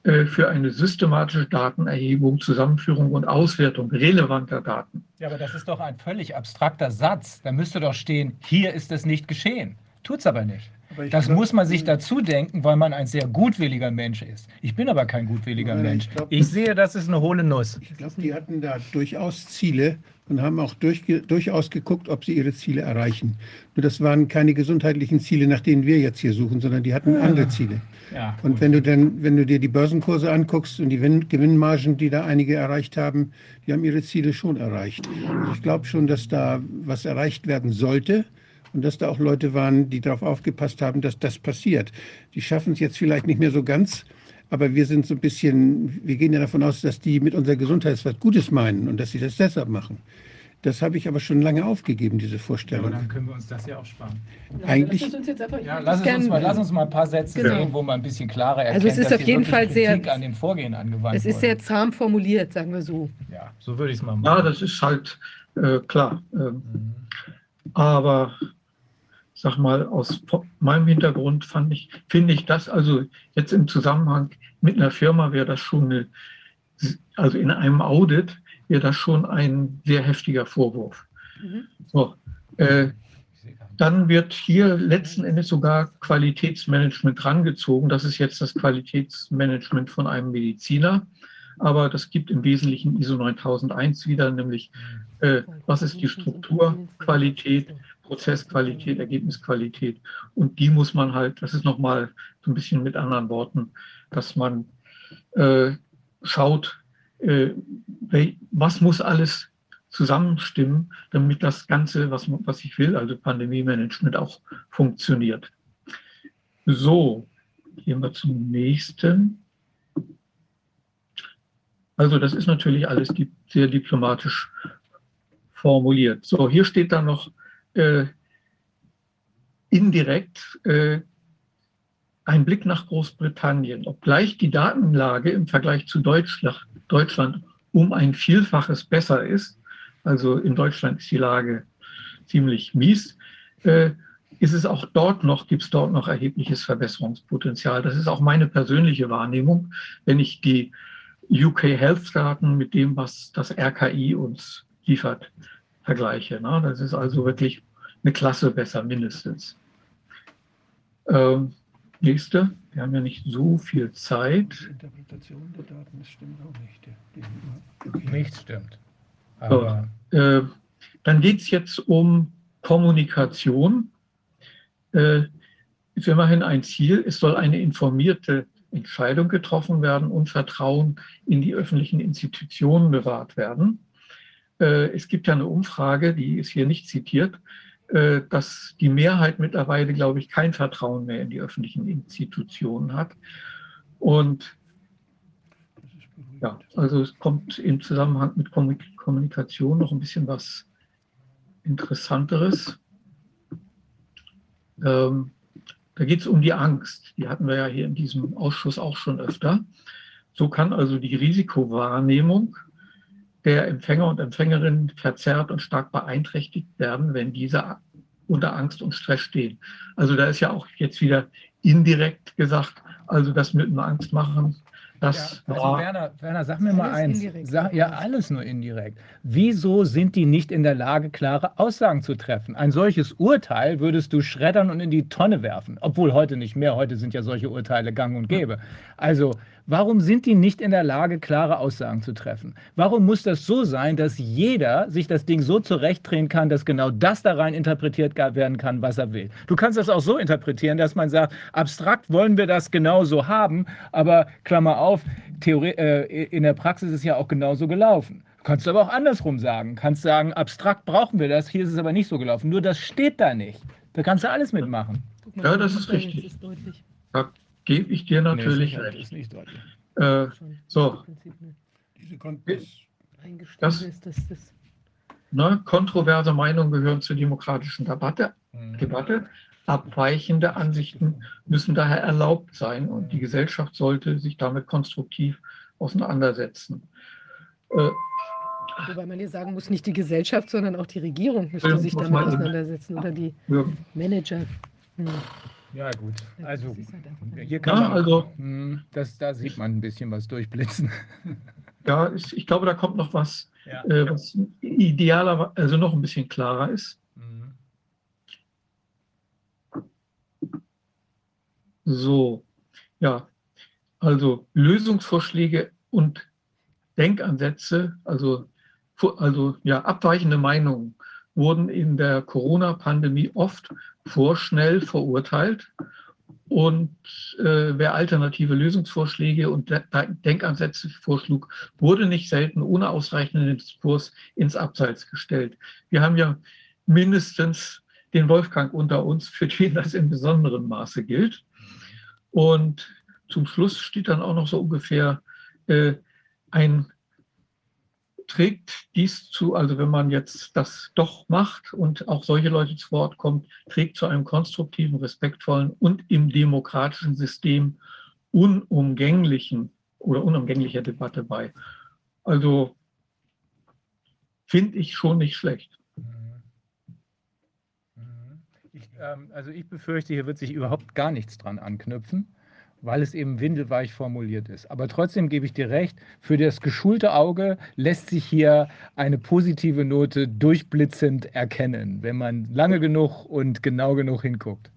für eine systematische Datenerhebung, Zusammenführung und Auswertung relevanter Daten. Ja, aber das ist doch ein völlig abstrakter Satz. Da müsste doch stehen, hier ist es nicht geschehen. Tut es aber nicht. Das glaub, muss man sich dazu denken, weil man ein sehr gutwilliger Mensch ist. Ich bin aber kein gutwilliger Nein, Mensch. Ich, glaub, ich, sehe, das ist eine hohle Nuss. Ich glaube, die hatten da durchaus Ziele und haben auch durch, durchaus geguckt, ob sie ihre Ziele erreichen. Nur das waren keine gesundheitlichen Ziele, nach denen wir jetzt hier suchen, sondern die hatten ja. andere Ziele. Ja, und wenn du dann, wenn du dir die Börsenkurse anguckst und die Gewinnmargen, die da einige erreicht haben, die haben ihre Ziele schon erreicht. Also ich glaube schon, dass da was erreicht werden sollte und dass da auch Leute waren, die darauf aufgepasst haben, dass das passiert. Die schaffen es jetzt vielleicht nicht mehr so ganz, aber wir sind so ein bisschen, wir gehen ja davon aus, dass die mit unserer Gesundheit was Gutes meinen und dass sie das deshalb machen. Das habe ich aber schon lange aufgegeben, diese Ja, aber Vorstellung. dann können wir uns das ja auch sparen. Eigentlich- Lass uns jetzt einfach, Ja, lass, es uns mal, lass uns mal ein paar Sätze Genau. sehen, wo man ein bisschen klarer erkennt, Also es ist dass auf jeden Fall sehr- Kritik an dem Vorgehen angewandt Es ist wurde. sehr zahm formuliert, sagen wir so. Ja, so würde ich es mal Ja, machen. das ist halt äh, klar. Ähm, Mhm. Aber sag mal, aus meinem Hintergrund fand ich, finde ich das, also jetzt im Zusammenhang mit einer Firma wäre das schon eine, also in einem Audit wäre das schon ein sehr heftiger Vorwurf. Mhm. So, äh, dann wird hier letzten Endes sogar Qualitätsmanagement rangezogen. Das ist jetzt das Qualitätsmanagement von einem Mediziner. Aber das gibt im Wesentlichen ISO 9001 wieder, nämlich äh, was ist die Struktur, Qualität, Prozessqualität, Ergebnisqualität. Und die muss man halt, das ist nochmal so ein bisschen mit anderen Worten, dass man äh, schaut, äh, was muss alles zusammenstimmen, damit das Ganze, was, was ich will, also Pandemie-Management auch funktioniert. So, gehen wir zum nächsten. Also das ist natürlich alles sehr diplomatisch formuliert. So, hier steht dann noch äh, indirekt äh, ein Blick nach Großbritannien. Obgleich die Datenlage im Vergleich zu Deutschland, um ein Vielfaches besser ist, also in Deutschland ist die Lage ziemlich mies, äh, ist es auch dort noch, gibt es dort noch erhebliches Verbesserungspotenzial. Das ist auch meine persönliche Wahrnehmung, wenn ich die UK Health Daten mit dem, was das RKI uns liefert, vergleiche. Ne? Das ist also wirklich eine Klasse besser, mindestens. Nächste, wir haben ja nicht so viel Zeit. Die Interpretation der Daten, das stimmt auch nicht. Die- Nichts stimmt. Aber Äh, dann geht es jetzt um Kommunikation. Äh, ist immerhin ein Ziel. Es soll eine informierte Entscheidung getroffen werden und Vertrauen in die öffentlichen Institutionen bewahrt werden. Äh, es gibt ja eine Umfrage, die ist hier nicht zitiert, äh, dass die Mehrheit mittlerweile, glaube ich, kein Vertrauen mehr in die öffentlichen Institutionen hat. Und ja, also es kommt im Zusammenhang mit Kommunik- Kommunikation noch ein bisschen was Interessanteres. Ähm, da geht es um die Angst. Die hatten wir ja hier in diesem Ausschuss auch schon öfter. So kann also die Risikowahrnehmung der Empfänger und Empfängerinnen verzerrt und stark beeinträchtigt werden, wenn diese unter Angst und Stress stehen. Also da ist ja auch jetzt wieder indirekt gesagt, also das mit dem Angst machen, das Ja, also war Werner, Werner, sag mir mal eins. Sag, ja. ja, alles nur indirekt. Wieso sind die nicht in der Lage, klare Aussagen zu treffen? Ein solches Urteil würdest du schreddern und in die Tonne werfen. Obwohl heute nicht mehr. Heute sind ja solche Urteile gang und gäbe. Also, warum sind die nicht in der Lage, klare Aussagen zu treffen? Warum muss das so sein, dass jeder sich das Ding so zurechtdrehen kann, dass genau das da rein interpretiert werden kann, was er will? Du kannst das auch so interpretieren, dass man sagt, abstrakt wollen wir das genauso haben, aber Klammer auf, Theorie, äh, in der Praxis ist ja auch genauso gelaufen. Du kannst aber auch andersrum sagen. Kannst sagen, abstrakt brauchen wir das, hier ist es aber nicht so gelaufen. Nur das steht da nicht. Da kannst du alles mitmachen. Mal, Ja, das die ist richtig. ist gebe ich dir natürlich Nee, recht. nicht. Äh, so. im Prinzip eine Diese Kon das, eingestellte Das- ist, dass das ne, kontroverse Meinungen gehören zur demokratischen Debatte. Mhm. Debatte. Abweichende Ansichten müssen daher erlaubt sein und die Gesellschaft sollte sich damit konstruktiv auseinandersetzen. Äh, Wobei man hier sagen muss, nicht die Gesellschaft, sondern auch die Regierung müsste sich damit auseinandersetzen oder die ja, Manager. Hm. Ja, gut. Also, halt hier kann Ja, man. also- Hm, das, da sieht man ein bisschen was durchblitzen. (laughs) ja ist, ich glaube, da kommt noch was, Ja. äh, was idealer, also noch ein bisschen klarer ist. Mhm. So, ja, also Lösungsvorschläge und Denkansätze, also, also ja, abweichende Meinungen wurden in der Corona-Pandemie oft vorschnell verurteilt. Und äh, wer alternative Lösungsvorschläge und De De- Denkansätze vorschlug, wurde nicht selten ohne ausreichenden Diskurs ins Abseits gestellt. Wir haben ja mindestens den Wolfgang unter uns, für den das in besonderem Maße gilt. Und zum Schluss steht dann auch noch so ungefähr äh, ein trägt dies zu, also wenn man jetzt das doch macht und auch solche Leute zu Wort kommt, trägt zu einem konstruktiven, respektvollen und im demokratischen System unumgänglichen oder unumgänglicher Debatte bei. Also finde ich schon nicht schlecht. Mhm. Mhm. Ich, ähm, also ich befürchte, hier wird sich überhaupt gar nichts dran anknüpfen weil es eben windelweich formuliert ist. Aber trotzdem gebe ich dir recht, für das geschulte Auge lässt sich hier eine positive Note durchblitzend erkennen, wenn man lange genug und genau genug hinguckt.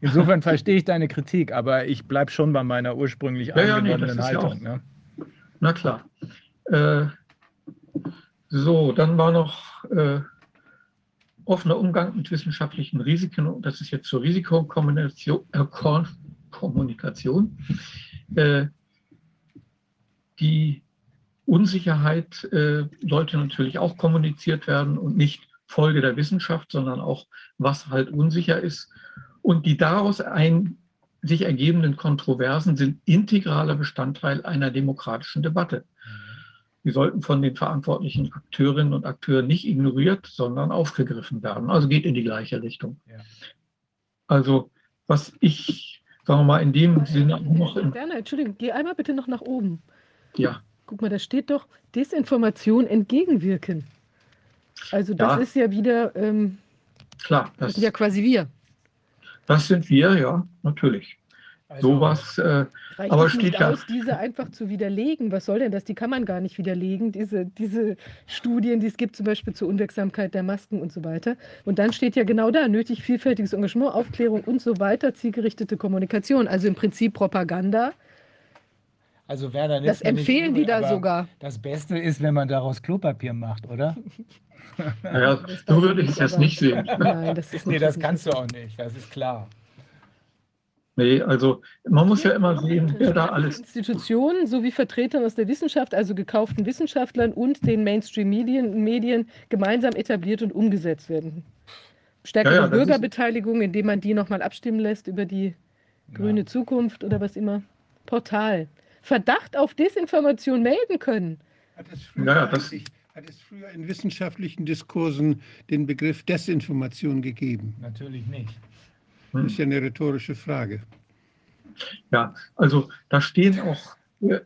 Insofern (laughs) verstehe ich deine Kritik, aber ich bleibe schon bei meiner ursprünglich ja, angenommenen ja, nee, Haltung. Ja ne? Na klar. Äh, so, dann war noch äh, offener Umgang mit wissenschaftlichen Risiken. Das ist jetzt zur Risikokombination. Äh, Kommunikation. Äh, die Unsicherheit äh, sollte natürlich auch kommuniziert werden und nicht Folge der Wissenschaft, sondern auch, was halt unsicher ist. Und die daraus ein, sich ergebenden Kontroversen sind integraler Bestandteil einer demokratischen Debatte. Die sollten von den verantwortlichen Akteurinnen und Akteuren nicht ignoriert, sondern aufgegriffen werden. Also geht in die gleiche Richtung. Also was ich sagen wir mal, in dem Sinne auch noch. Werner, Entschuldigung, geh einmal bitte noch nach oben. Ja. Guck mal, da steht doch Desinformation entgegenwirken. Also das ja. ist ja wieder ähm, klar, das, das sind ja quasi wir. Das sind wir, ja, natürlich. Also, Sowas, äh, aber steht nicht aus, diese einfach zu widerlegen. Was soll denn das? Die kann man gar nicht widerlegen, diese, diese Studien, die es gibt, zum Beispiel zur Unwirksamkeit der Masken und so weiter. Und dann steht ja genau da, nötig vielfältiges Engagement, Aufklärung und so weiter, zielgerichtete Kommunikation. Also im Prinzip Propaganda. Also Werner, das empfehlen übel, die da sogar. Das Beste ist, wenn man daraus Klopapier macht, oder? Naja, so würde ich das nicht sehen. (laughs) Nein, das ist nicht. Nee, das kannst du auch nicht, das ist klar. Nee, also man muss ja immer sehen, wer da alles. Institutionen sowie Vertretern aus der Wissenschaft, also gekauften Wissenschaftlern und den Mainstream-Medien Medien gemeinsam etabliert und umgesetzt werden. Stärkere ja, ja, Bürgerbeteiligung, indem man die nochmal abstimmen lässt über die grüne ja. Zukunft oder was immer. Portal. Verdacht auf Desinformation melden können. Hat es früher, ja, das, hat es früher in wissenschaftlichen Diskursen den Begriff Desinformation gegeben? Natürlich nicht. Das ist ja eine rhetorische Frage. Ja, also da stehen auch äh,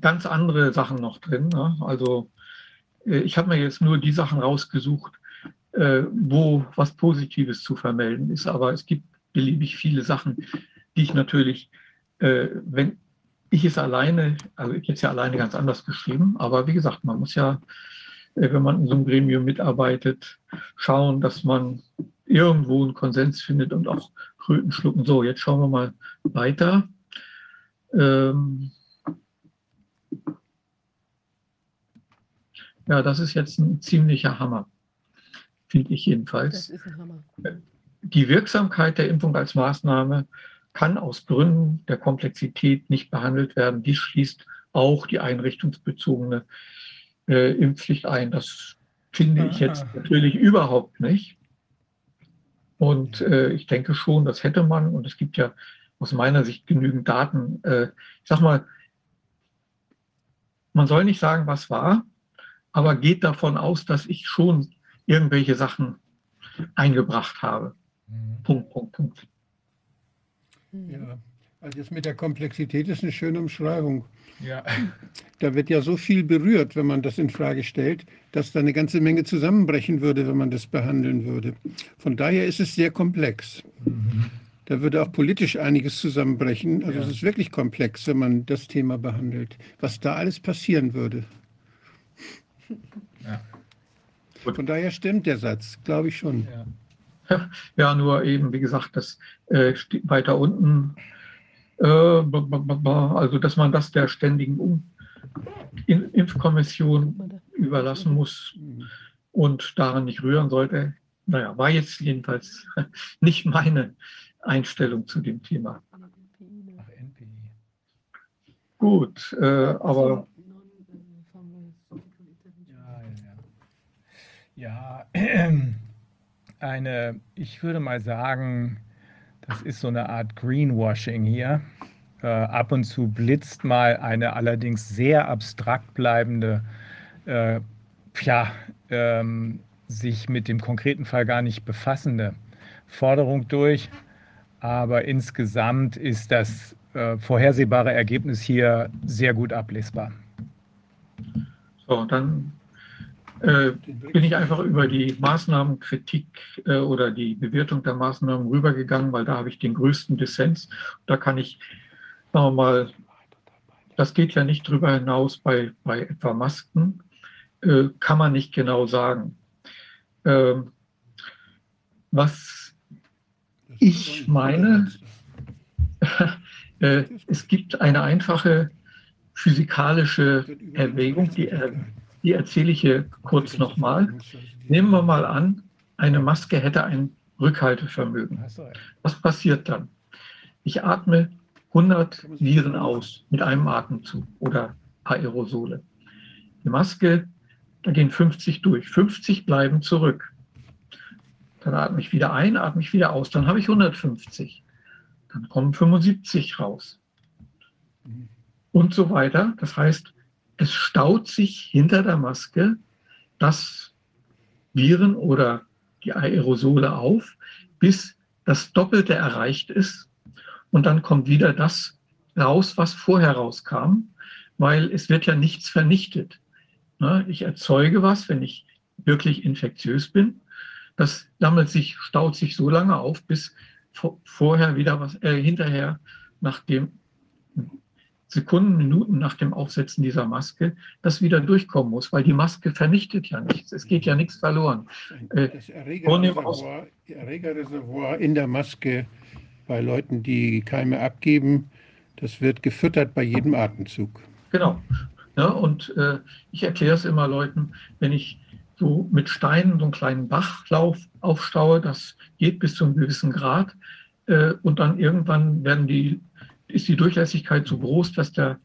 ganz andere Sachen noch drin. Ne? Also äh, ich habe mir jetzt nur die Sachen rausgesucht, äh, wo was Positives zu vermelden ist. Aber es gibt beliebig viele Sachen, die ich natürlich, wenn ich es alleine, also ich hätte es ja alleine ganz anders geschrieben, aber wie gesagt, man muss ja, wenn man in so einem Gremium mitarbeitet, schauen, dass man irgendwo einen Konsens findet und auch Kröten schlucken. So, jetzt schauen wir mal weiter. Ähm ja, das ist jetzt ein ziemlicher Hammer, finde ich jedenfalls. Das ist ein Hammer. Die Wirksamkeit der Impfung als Maßnahme kann aus Gründen der Komplexität nicht behandelt werden. Dies schließt auch die einrichtungsbezogene äh, Impfpflicht ein. Das finde ich jetzt natürlich überhaupt nicht. Und äh, ich denke schon, das hätte man. Und es gibt ja aus meiner Sicht genügend Daten. Äh, ich sag mal, man soll nicht sagen, was war, aber geht davon aus, dass ich schon irgendwelche Sachen eingebracht habe. Mhm. Punkt, Punkt, Punkt. Ja, also jetzt mit der Komplexität ist eine schöne Umschreibung. Ja. (laughs) Da wird ja so viel berührt, wenn man das in Frage stellt, dass da eine ganze Menge zusammenbrechen würde, wenn man das behandeln würde. Von daher ist es sehr komplex. Mhm. Da würde auch politisch einiges zusammenbrechen. Also ja. es ist wirklich komplex, wenn man das Thema behandelt. Was da alles passieren würde. Ja. Von daher stimmt der Satz, glaube ich schon. Ja. (laughs) ja. nur eben, wie gesagt, das äh, weiter unten also, dass man das der ständigen um Impfkommission überlassen muss und daran nicht rühren sollte. Naja, war jetzt jedenfalls (laughs) nicht meine Einstellung zu dem Thema. Gut, äh, aber. Ja, ja, ja. (clears throat) eine, ich würde mal sagen, das ist so eine Art Greenwashing hier. Äh, ab und zu blitzt mal eine allerdings sehr abstrakt bleibende äh, ja, ähm, sich mit dem konkreten Fall gar nicht befassende Forderung durch. Aber insgesamt ist das äh, vorhersehbare Ergebnis hier sehr gut ablesbar. So, dann äh, bin ich einfach über die Maßnahmenkritik äh, oder die Bewertung der Maßnahmen rübergegangen, weil da habe ich den größten Dissens. Da kann ich, sagen wir mal, das geht ja nicht drüber hinaus bei, bei etwa Masken, äh, kann man nicht genau sagen. Ähm, was ich meine, (laughs) äh, es gibt eine einfache physikalische Erwägung, die, die erzähle ich hier kurz nochmal. Nehmen wir mal an, eine Maske hätte ein Rückhaltevermögen. Was passiert dann? Ich atme 100 Viren aus mit einem Atemzug oder Aerosole. Die Maske, da gehen 50 durch. 50 bleiben zurück. Dann atme ich wieder ein, atme ich wieder aus. Dann habe ich 150. Dann kommen 75 raus. Und so weiter. Das heißt, es staut sich hinter der Maske das Viren oder die Aerosole auf, bis das Doppelte erreicht ist. Und dann kommt wieder das raus, was vorher rauskam, weil es wird ja nichts vernichtet. Ne, ich erzeuge was, wenn ich wirklich infektiös bin. Das sammelt sich, staut sich so lange auf, bis vorher wieder was, äh, hinterher nach dem Sekunden, Minuten nach dem Aufsetzen dieser Maske das wieder durchkommen muss, weil die Maske vernichtet ja nichts. Es geht ja nichts verloren. Äh, das Erregerreservoir, Erregerreservoir in der Maske bei Leuten, die Keime abgeben, das wird gefüttert bei jedem Atemzug. Genau. Ja, und äh, ich erkläre es immer Leuten, wenn ich so mit Steinen so einen kleinen Bachlauf aufstaue, das geht bis zu einem gewissen Grad. Äh, und dann irgendwann werden die ist die Durchlässigkeit so groß, dass der,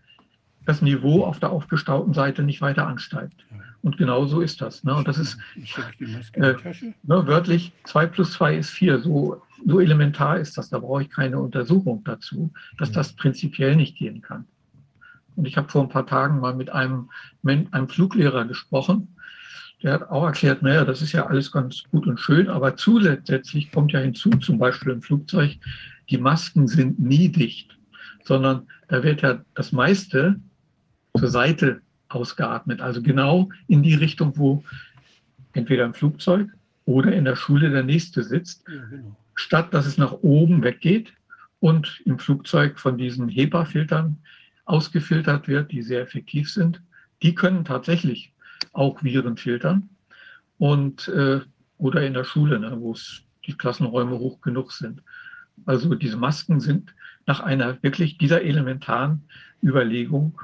das Niveau auf der aufgestauten Seite nicht weiter ansteigt. Und genau so ist das. Ne? Und das ist äh, ne, wörtlich 2 plus 2 ist 4. So, so elementar ist das. Da brauche ich keine Untersuchung dazu, dass das prinzipiell nicht gehen kann. Und ich habe vor ein paar Tagen mal mit einem, einem Fluglehrer gesprochen. Der hat auch erklärt, naja, das ist ja alles ganz gut und schön, aber zusätzlich kommt ja hinzu, zum Beispiel im Flugzeug, die Masken sind nie dicht sondern da wird ja das meiste zur Seite ausgeatmet, also genau in die Richtung, wo entweder im Flugzeug oder in der Schule der nächste sitzt, ja, genau. statt dass es nach oben weggeht und im Flugzeug von diesen HEPA-Filtern ausgefiltert wird, die sehr effektiv sind. Die können tatsächlich auch Viren filtern und äh, oder in der Schule, ne, wo die Klassenräume hoch genug sind. Also diese Masken sind nach einer wirklich dieser elementaren Überlegung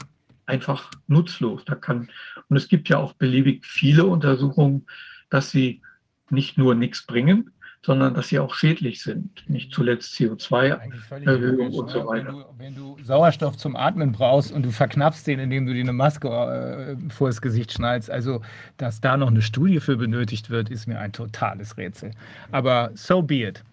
einfach nutzlos. Da kann, und es gibt ja auch beliebig viele Untersuchungen, dass sie nicht nur nichts bringen, sondern dass sie auch schädlich sind. Nicht zuletzt CO2-Erhöhung und so weiter. Wenn du, wenn du, Sauerstoff zum Atmen brauchst und du verknappst den, indem du dir eine Maske äh, vor das Gesicht schnallst, also dass da noch eine Studie für benötigt wird, ist mir ein totales Rätsel. Aber so be it.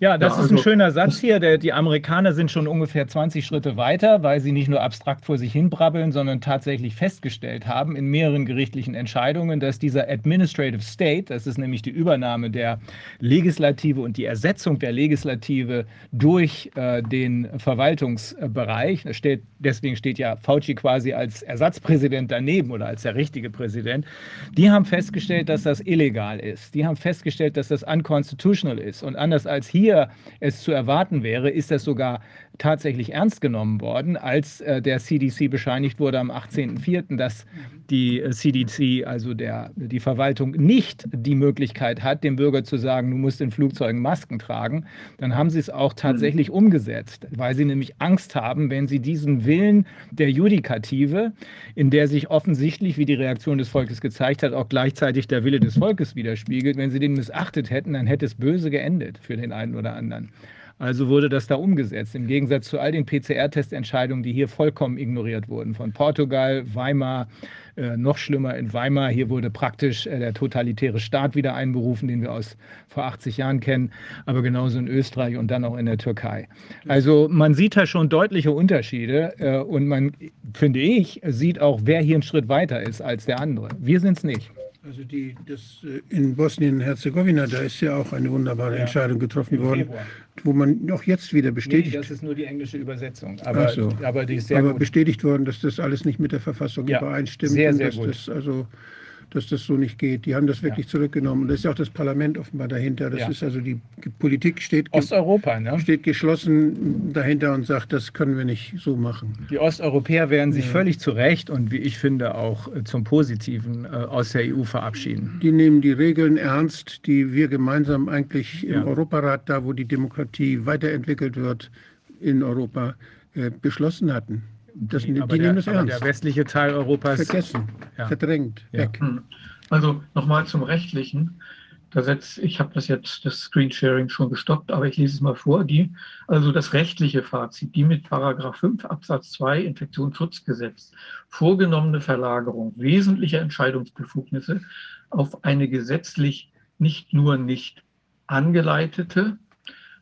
Ja, das ja, also, ist ein also schöner Satz hier. Der, die Amerikaner sind schon ungefähr 20 Schritte weiter, weil sie nicht nur abstrakt vor sich hin brabbeln, sondern tatsächlich festgestellt haben in mehreren gerichtlichen Entscheidungen, dass dieser Administrative State, das ist nämlich die Übernahme der Legislative und die Ersetzung der Legislative durch äh, den Verwaltungsbereich, steht, deswegen steht ja Fauci quasi als Ersatzpräsident daneben oder als der richtige Präsident, die haben festgestellt, dass das illegal ist. Die haben festgestellt, dass das unconstitutional ist. Und anders als hier hier es zu erwarten wäre, ist das sogar tatsächlich ernst genommen worden, als äh, der CDC bescheinigt wurde am 18.04., dass die äh, CDC, also der, die Verwaltung, nicht die Möglichkeit hat, dem Bürger zu sagen, du musst in Flugzeugen Masken tragen. Dann haben sie es auch tatsächlich mhm. umgesetzt, weil sie nämlich Angst haben, wenn sie diesen Willen der Judikative, in der sich offensichtlich, wie die Reaktion des Volkes gezeigt hat, auch gleichzeitig der Wille des Volkes widerspiegelt, wenn sie den missachtet hätten, dann hätte es böse geendet für den einen oder anderen. Also wurde das da umgesetzt, im Gegensatz zu all den PCR-Testentscheidungen, die hier vollkommen ignoriert wurden. Von Portugal, Weimar, äh, noch schlimmer in Weimar. Hier wurde praktisch äh, der totalitäre Staat wieder einberufen, den wir aus vor 80 Jahren kennen, aber genauso in Österreich und dann auch in der Türkei. Also man sieht da schon deutliche Unterschiede äh, und man, finde ich, sieht auch, wer hier einen Schritt weiter ist als der andere. Wir sind es nicht. Also die, das äh, in Bosnien-Herzegowina, da ist ja auch eine wunderbare Ja. Entscheidung getroffen Im worden, Februar. wo man auch jetzt wieder Nee, bestätigt, das ist nur die englische Übersetzung. Aber, so. aber die ist sehr aber gut. bestätigt worden, dass das alles nicht mit der Verfassung Ja, übereinstimmt sehr, und sehr dass gut. das also dass das so nicht geht. Die haben das wirklich zurückgenommen und da ist ja auch das Parlament offenbar dahinter. Das Ja. ist also die Politik steht, Osteuropa, ne? steht geschlossen dahinter und sagt, das können wir nicht so machen. Die Osteuropäer werden sich völlig zu Recht und wie ich finde auch äh, zum Positiven äh, aus der EU verabschieden. Die nehmen die Regeln ernst, die wir gemeinsam eigentlich Ja. im Europarat, da wo die Demokratie weiterentwickelt wird in Europa, äh, beschlossen hatten. Das, die aber nehmen der, das aber ernst. der westliche Teil Europas Vergessen, Ja. verdrängt, Ja. weg. Hm. Also nochmal zum Rechtlichen. Da setzt, ich habe das jetzt, das Screensharing schon gestoppt, aber ich lese es mal vor. Die, also das rechtliche Fazit, die mit Paragraph 5 Absatz 2 Infektionsschutzgesetz vorgenommene Verlagerung wesentlicher Entscheidungsbefugnisse auf eine gesetzlich nicht nur nicht angeleitete,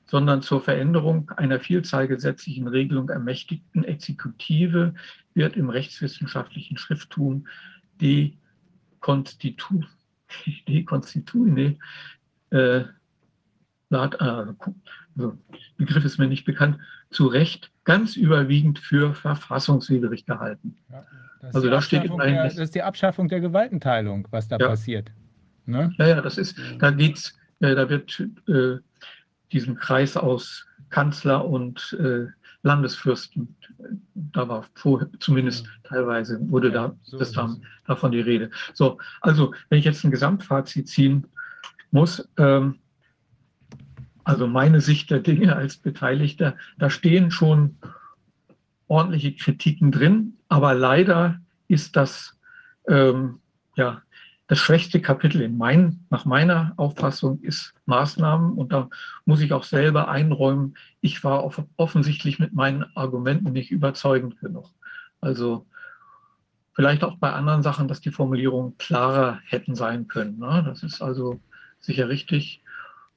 sondern zur Veränderung einer Vielzahl gesetzlichen Regelung ermächtigten Exekutive wird im rechtswissenschaftlichen Schrifttum die Konstitu, (laughs) die Konstituine, äh, Lat- äh, Begriff ist mir nicht bekannt, zu Recht ganz überwiegend für verfassungswidrig gehalten. Das ist Also die da steht immerhin der, das ist die Abschaffung der Gewaltenteilung, was da Ja. passiert. Ne? Ja, ja, das ist, da geht's, äh, da wird äh, diesen Kreis aus Kanzler und äh, Landesfürsten, da war vor, zumindest teilweise wurde da, so das ist da es. davon die Rede. So, also wenn ich jetzt ein Gesamtfazit ziehen muss, ähm, also meine Sicht der Dinge als Beteiligter, da stehen schon ordentliche Kritiken drin, aber leider ist das ähm, ja das schwächste Kapitel in mein, nach meiner Auffassung ist Maßnahmen und da muss ich auch selber einräumen, ich war off offensichtlich mit meinen Argumenten nicht überzeugend genug. Also vielleicht auch bei anderen Sachen, dass die Formulierungen klarer hätten sein können. Ne? Das ist also sicher richtig.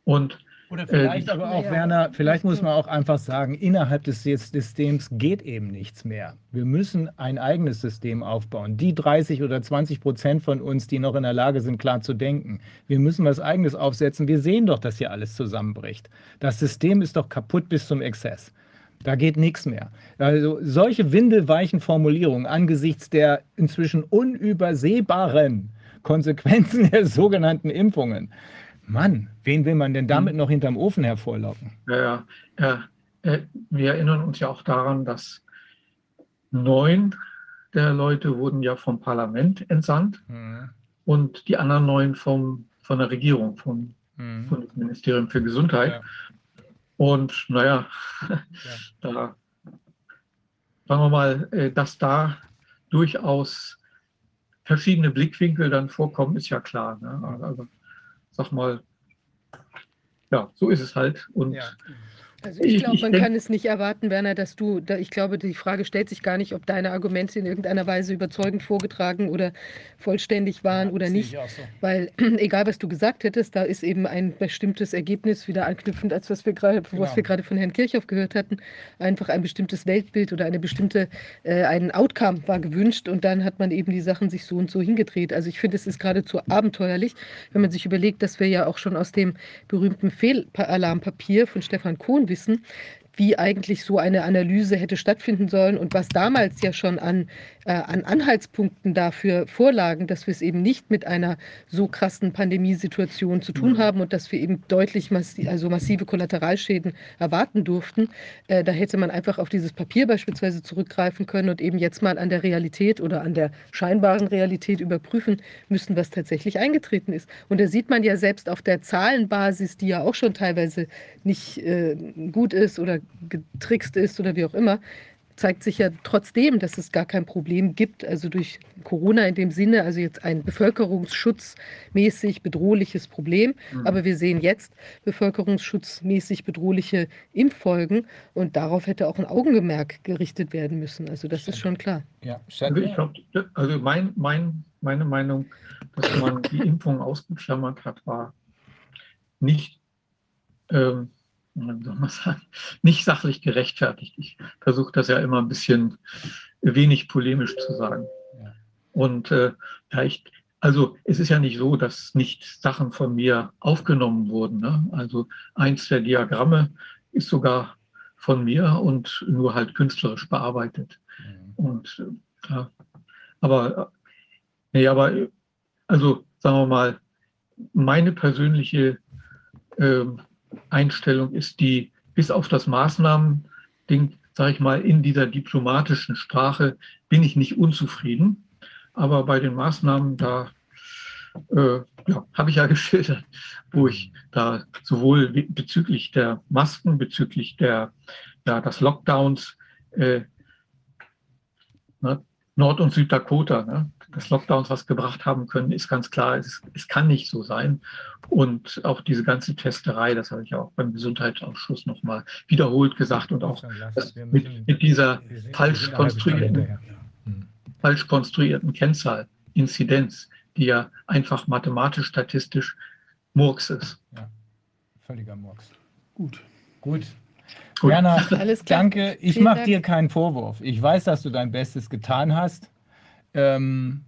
Und Oder vielleicht Äh, aber auch, naja, Werner, vielleicht muss man auch einfach sagen, innerhalb des Systems geht eben nichts mehr. Wir müssen ein eigenes System aufbauen. Die 30 oder 20 Prozent von uns, die noch in der Lage sind, klar zu denken. Wir müssen was eigenes aufsetzen. Wir sehen doch, dass hier alles zusammenbricht. Das System ist doch kaputt bis zum Exzess. Da geht nichts mehr. Also solche windelweichen Formulierungen angesichts der inzwischen unübersehbaren Konsequenzen der sogenannten Impfungen. Mann, wen will man denn damit noch hinterm Ofen hervorlocken? Ja, ja. Äh, wir erinnern uns ja auch daran, dass neun der Leute wurden ja vom Parlament entsandt und die anderen neun vom, von der Regierung, vom Mhm. Bundesministerium für Gesundheit. Ja. Und naja, (laughs) da sagen wir mal, äh, dass da durchaus verschiedene Blickwinkel dann vorkommen, ist ja klar. Ne? Also sag mal, ja, so ist es halt. Und Ja. Also ich Ich- glaube, ich man denk- kann es nicht erwarten, Werner, dass du, da, ich glaube, die Frage stellt sich gar nicht, ob deine Argumente in irgendeiner Weise überzeugend vorgetragen oder vollständig waren oder Sehe nicht. ich so. Weil (clears throat) egal, was du gesagt hättest, da ist eben ein bestimmtes Ergebnis wieder anknüpfend, als was wir gerade, was Genau. wir gerade von Herrn Kirchhoff gehört hatten. Einfach ein bestimmtes Weltbild oder eine bestimmte, äh, ein Outcome war gewünscht und dann hat man eben die Sachen sich so und so hingedreht. Also ich finde, es ist geradezu abenteuerlich, wenn man sich überlegt, dass wir ja auch schon aus dem berühmten Fehlalarmpapier von Stefan Kohn bussen. Wie eigentlich so eine Analyse hätte stattfinden sollen und was damals ja schon an, äh, an Anhaltspunkten dafür vorlagen, dass wir es eben nicht mit einer so krassen Pandemiesituation zu tun haben und dass wir eben deutlich massi also massive Kollateralschäden erwarten durften. Äh, da hätte man einfach auf dieses Papier beispielsweise zurückgreifen können und eben jetzt mal an der Realität oder an der scheinbaren Realität überprüfen müssen, was tatsächlich eingetreten ist. Und da sieht man ja selbst auf der Zahlenbasis, die ja auch schon teilweise nicht äh, gut ist oder getrickst ist oder wie auch immer, zeigt sich ja trotzdem, dass es gar kein Problem gibt, also durch Corona in dem Sinne, also jetzt ein bevölkerungsschutzmäßig bedrohliches Problem. Mhm. Aber wir sehen jetzt bevölkerungsschutzmäßig bedrohliche Impffolgen und darauf hätte auch ein Augengemerk gerichtet werden müssen. Also das ist schon klar. Ja, Also ich glaube, also mein, mein, meine Meinung, dass man die Impfung ausgeklammert hat, war nicht, ähm, soll man (laughs) sagen, nicht sachlich gerechtfertigt. Ich versuche das ja immer ein bisschen wenig polemisch zu sagen. Und äh, ja, ich, also es ist ja nicht so, dass nicht Sachen von mir aufgenommen wurden. Ne? Also eins der Diagramme ist sogar von mir und nur halt künstlerisch bearbeitet. Mhm. Und ja, aber, nee, aber also sagen wir mal, meine persönliche ähm, Einstellung ist die, bis auf das Maßnahmen-Ding, sage ich mal, in dieser diplomatischen Sprache bin ich nicht unzufrieden. Aber bei den Maßnahmen, da äh, ja, habe ich ja (laughs) geschildert, wo ich da sowohl bezüglich der Masken, bezüglich der, ja, des Lockdowns, äh, ne, Nord- und Süddakota, ne, des Lockdowns was gebracht haben können, ist ganz klar, es, es kann nicht so sein. Und auch diese ganze Testerei, das habe ich auch beim Gesundheitsausschuss nochmal wiederholt gesagt und auch das mit, mit dieser falsch konstruierten, Hm. falsch konstruierten Kennzahl, Inzidenz, die ja einfach mathematisch-statistisch Murks ist. Völliger Murks. Gut. Gut. Werner, (laughs) Alles klar. danke. Ich mache dir keinen Vorwurf. Ich weiß, dass du dein Bestes getan hast. Ähm,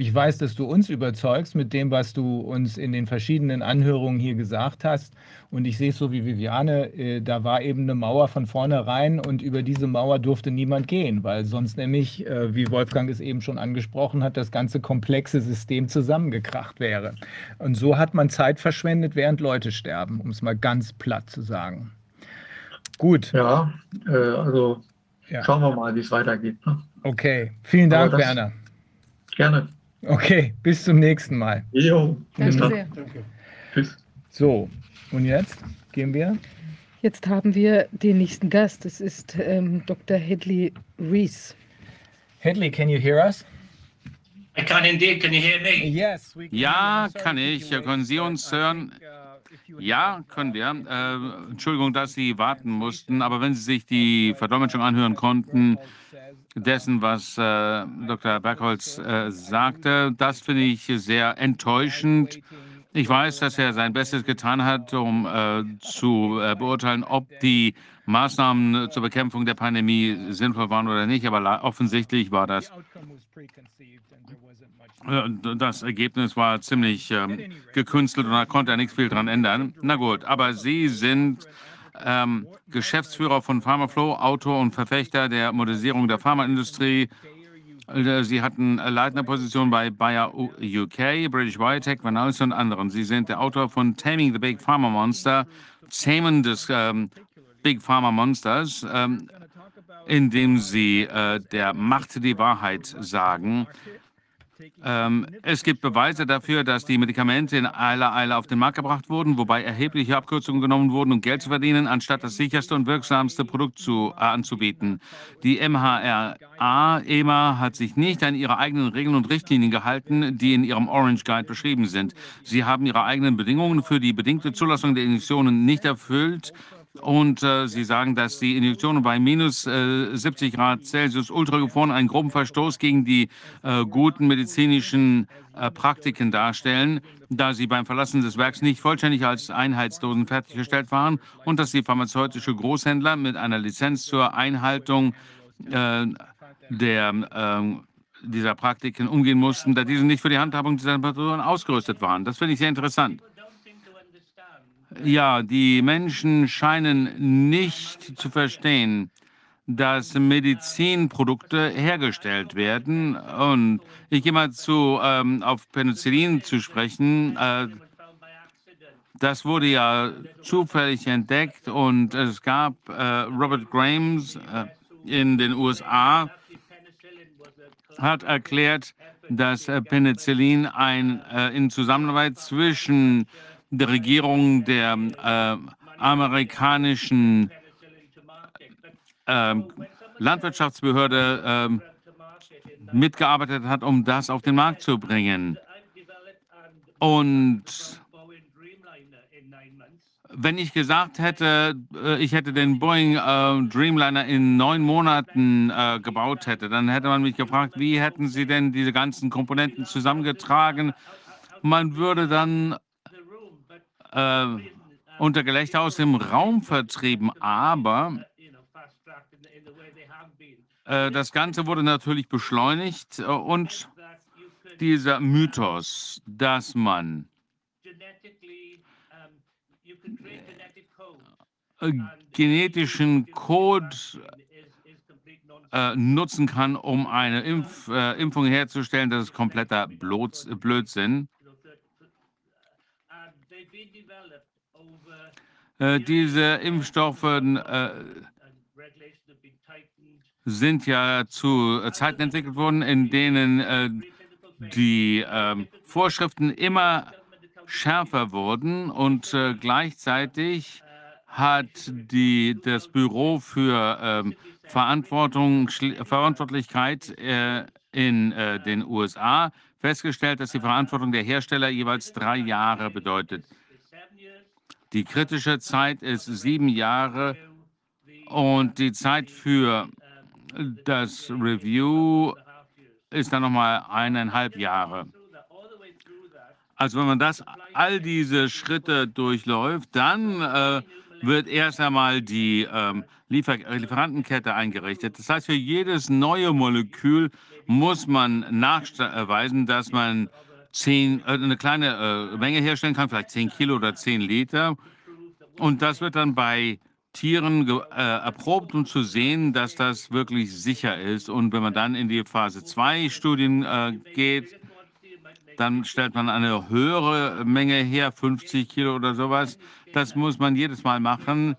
ich weiß, dass du uns überzeugst mit dem, was du uns in den verschiedenen Anhörungen hier gesagt hast. Und ich sehe es so wie Viviane, äh, da war eben eine Mauer von vornherein und über diese Mauer durfte niemand gehen, weil sonst nämlich, äh, wie Wolfgang es eben schon angesprochen hat, das ganze komplexe System zusammengekracht wäre. Und so hat man Zeit verschwendet, während Leute sterben, um es mal ganz platt zu sagen. Gut, Ja, äh, also Ja. schauen wir mal, wie es weitergeht. Ne? okay. Vielen Dank, das- Werner. Gerne. Okay, bis zum nächsten Mal. Jo, bis Danke dann. sehr. Danke. Tschüss. So, und jetzt gehen wir. Jetzt haben wir den nächsten Gast. Es ist ähm, Dr. Hedley Rees. Hedley, can you hear us? I can indeed. Can you hear me? Yes, we can Ja, kann ich. you Können Sie uns hören? Ja, können wir. Äh, Entschuldigung, dass Sie warten mussten, aber wenn Sie sich die Verdolmetschung anhören konnten, dessen, was äh, Dr. Bergholz äh, sagte, das finde ich sehr enttäuschend. Ich weiß, dass er sein Bestes getan hat, um äh, zu äh, beurteilen, ob die Maßnahmen zur Bekämpfung der Pandemie sinnvoll waren oder nicht, aber offensichtlich war das Das Ergebnis war ziemlich ähm, gekünstelt und da konnte er nichts viel dran ändern. Na gut, aber Sie sind ähm, Geschäftsführer von Pharmaflow, Autor und Verfechter der Modernisierung der Pharmaindustrie. Äh, Sie hatten äh, leitende Position bei Bayer UK, British Biotech, Vanalys und anderen. Sie sind der Autor von Taming the Big Pharma Monster, Zähmen des ähm, Big Pharma Monsters, ähm, indem Sie äh, der Macht die Wahrheit sagen. Ähm, es gibt Beweise dafür, dass die Medikamente in aller Eile auf den Markt gebracht wurden, wobei erhebliche Abkürzungen genommen wurden, um Geld zu verdienen, anstatt das sicherste und wirksamste Produkt zu, äh, anzubieten. Die MHRA, EMA, hat sich nicht an ihre eigenen Regeln und Richtlinien gehalten, die in ihrem Orange Guide beschrieben sind. Sie haben ihre eigenen Bedingungen für die bedingte Zulassung der Injektionen nicht erfüllt. Und äh, Sie sagen, dass die Injektionen bei minus äh, 70 Grad Celsius ultragefroren einen groben Verstoß gegen die äh, guten medizinischen äh, Praktiken darstellen, da sie beim Verlassen des Werks nicht vollständig als Einheitsdosen fertiggestellt waren und dass die pharmazeutische Großhändler mit einer Lizenz zur Einhaltung äh, der ähm, dieser Praktiken umgehen mussten, da diese nicht für die Handhabung dieser Temperaturen ausgerüstet waren. Das finde ich sehr interessant. Ja, die Menschen scheinen nicht zu verstehen, dass Medizinprodukte hergestellt werden. Und ich gehe mal zu, ähm, auf Penicillin zu sprechen. Äh, das wurde ja zufällig entdeckt und es gab äh, Robert Grames äh, in den USA, hat erklärt, dass äh, Penicillin ein, äh, in Zusammenarbeit zwischen der Regierung der äh, amerikanischen äh, Landwirtschaftsbehörde ähm, mitgearbeitet hat, um das auf den Markt zu bringen. Und wenn ich gesagt hätte, äh, ich hätte den Boeing äh, Dreamliner in neun Monaten äh, gebaut hätte, dann hätte man mich gefragt, wie hätten Sie denn diese ganzen Komponenten zusammengetragen? Man würde dann äh, unter Gelächter aus dem Raum vertrieben, aber äh, das Ganze wurde natürlich beschleunigt äh, und dieser Mythos, dass man äh, genetischen Code äh, nutzen kann, um eine Impf, äh, Impfung herzustellen, das ist kompletter Blöds Blödsinn. Äh, diese Impfstoffe äh, sind ja zu Zeiten entwickelt worden, in denen äh, die ähm, Vorschriften immer schärfer wurden und gleichzeitig hat die, das Büro für ähm, Verantwortung, Verantwortlichkeit äh, in äh, den USA festgestellt, dass die Verantwortung der Hersteller jeweils drei Jahre bedeutet. Die kritische Zeit ist sieben Jahre und die Zeit für das Review ist dann nochmal eineinhalb Jahre. Also wenn man das, all diese Schritte durchläuft, dann äh, wird erst einmal die ähm, Liefer Lieferantenkette eingerichtet. Das heißt, für jedes neue Molekül muss man nachweisen, dass man zehn, äh, eine kleine äh, Menge herstellen kann, vielleicht 10 Kilo oder 10 Liter. Und das wird dann bei Tieren äh, erprobt, um zu sehen, dass das wirklich sicher ist. Und wenn man dann in die Phase 2 Studien äh, geht, dann stellt man eine höhere Menge her, 50 Kilo oder sowas. Das muss man jedes Mal machen.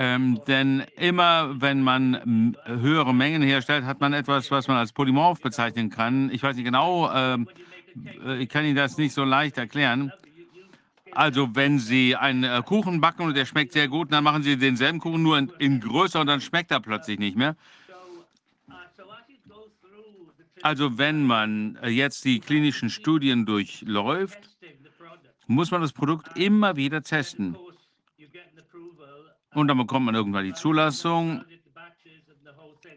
Ähm, denn immer, wenn man höhere Mengen herstellt, hat man etwas, was man als Polymorph bezeichnen kann. Ich weiß nicht genau, ähm, äh, ich kann Ihnen das nicht so leicht erklären. Also, wenn Sie einen äh, Kuchen backen und der schmeckt sehr gut, dann machen Sie denselben Kuchen nur in, in größer und dann schmeckt er plötzlich nicht mehr. Also wenn man äh, jetzt die klinischen Studien durchläuft, muss man das Produkt immer wieder testen. Und dann bekommt man irgendwann die Zulassung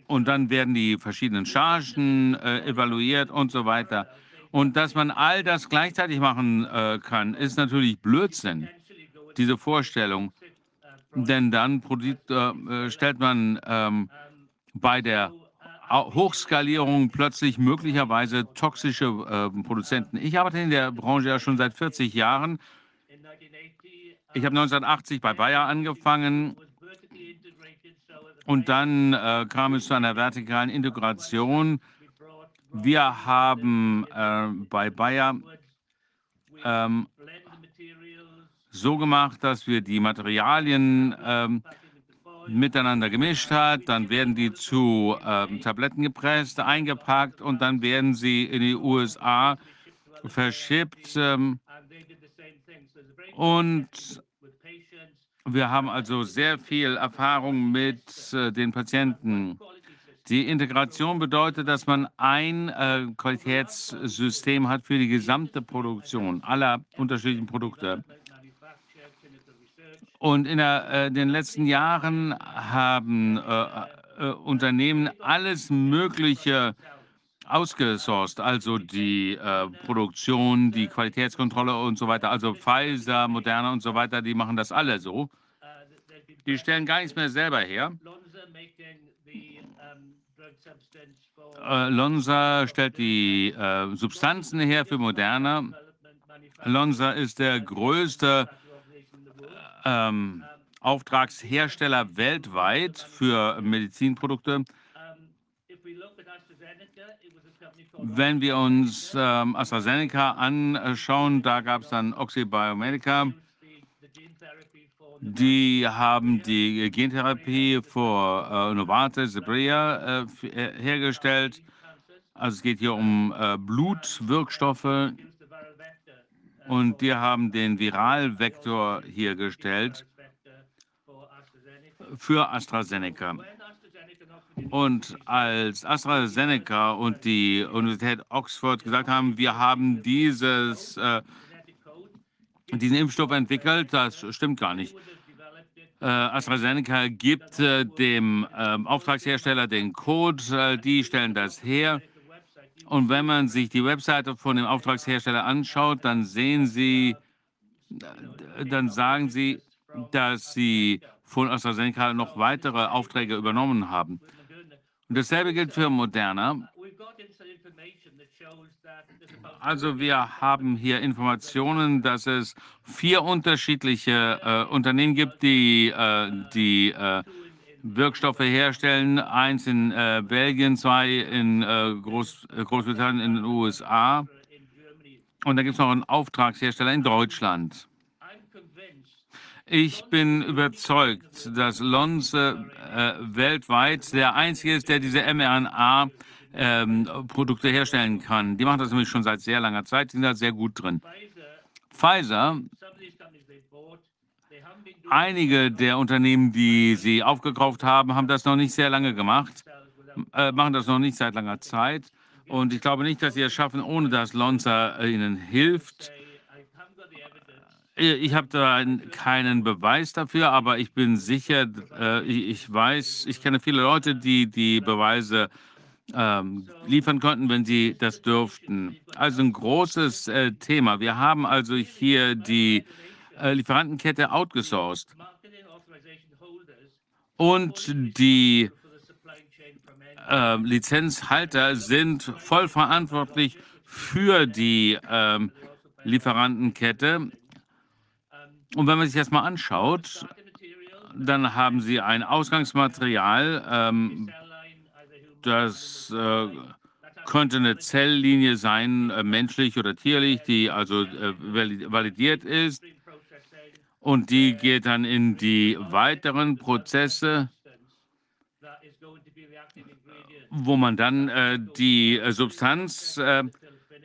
und dann werden die verschiedenen Chargen äh, evaluiert und so weiter. Und dass man all das gleichzeitig machen äh, kann, ist natürlich Blödsinn, diese Vorstellung. Denn dann äh, stellt man ähm, bei der Hochskalierung plötzlich möglicherweise toxische äh, Produzenten. Ich arbeite in der Branche ja schon seit 40 Jahren. Ich habe 1980 bei Bayer angefangen und dann äh, kam es zu einer vertikalen Integration. Wir haben äh, bei Bayer ähm, so gemacht, dass wir die Materialien ähm, miteinander gemischt hat. Dann werden die zu ähm, Tabletten gepresst, eingepackt und dann werden sie in die USA verschippt. Ähm, und wir haben also sehr viel Erfahrung mit äh, den Patienten. Die Integration bedeutet, dass man ein äh, Qualitätssystem hat für die gesamte Produktion aller unterschiedlichen Produkte. Und in der, äh, den letzten Jahren haben äh, äh, Unternehmen alles Mögliche ausgesourced, also die äh, Produktion, die Qualitätskontrolle und so weiter. Also Pfizer, Moderna und so weiter, die machen das alle so. Die stellen gar nichts mehr selber her. Äh, Lonza stellt die äh, Substanzen her für Moderna. Lonza ist der größte ähm, Auftragshersteller weltweit für Medizinprodukte. Wenn wir uns ähm, AstraZeneca anschauen, da gab es dann Oxybiomedica. Die haben die Gentherapie vor äh, Novartis, Sebrea äh, hergestellt. Also es geht hier um äh, Blutwirkstoffe und wir haben den Viralvektor hier gestellt für AstraZeneca. Und als AstraZeneca und die Universität Oxford gesagt haben, wir haben dieses, äh, diesen Impfstoff entwickelt, das stimmt gar nicht. Äh, AstraZeneca gibt äh, dem äh, Auftragshersteller den Code, äh, die stellen das her. Und wenn man sich die Webseite von dem Auftragshersteller anschaut, dann sehen Sie, äh, dann sagen Sie, dass Sie von AstraZeneca noch weitere Aufträge übernommen haben. Dasselbe gilt für Moderna. Also wir haben hier Informationen, dass es vier unterschiedliche äh, Unternehmen gibt, die äh, die äh, Wirkstoffe herstellen. Eins in äh, Belgien, zwei in äh, Groß, äh, Großbritannien, in den USA. Und dann gibt es noch einen Auftragshersteller in Deutschland. Ich bin überzeugt, dass Lonze äh, weltweit der einzige ist, der diese mRNA-Produkte ähm, herstellen kann. Die machen das nämlich schon seit sehr langer Zeit, die sind da sehr gut drin. Pfizer, einige der Unternehmen, die sie aufgekauft haben, haben das noch nicht sehr lange gemacht, äh, machen das noch nicht seit langer Zeit. Und ich glaube nicht, dass sie es schaffen, ohne dass Lonza ihnen hilft. Äh, ich habe da keinen Beweis dafür, aber ich bin sicher, äh, ich weiß, ich kenne viele Leute, die die Beweise ähm, liefern könnten, wenn sie das dürften. Also ein großes äh, Thema. Wir haben also hier die äh, Lieferantenkette outgesourced. Und die äh, Lizenzhalter sind voll verantwortlich für die ähm, Lieferantenkette. Und wenn man sich das mal anschaut, dann haben Sie ein Ausgangsmaterial, ähm, das äh, könnte eine Zelllinie sein, äh, menschlich oder tierlich, die also äh, validiert ist. Und die geht dann in die weiteren Prozesse, wo man dann äh, die äh, Substanz äh,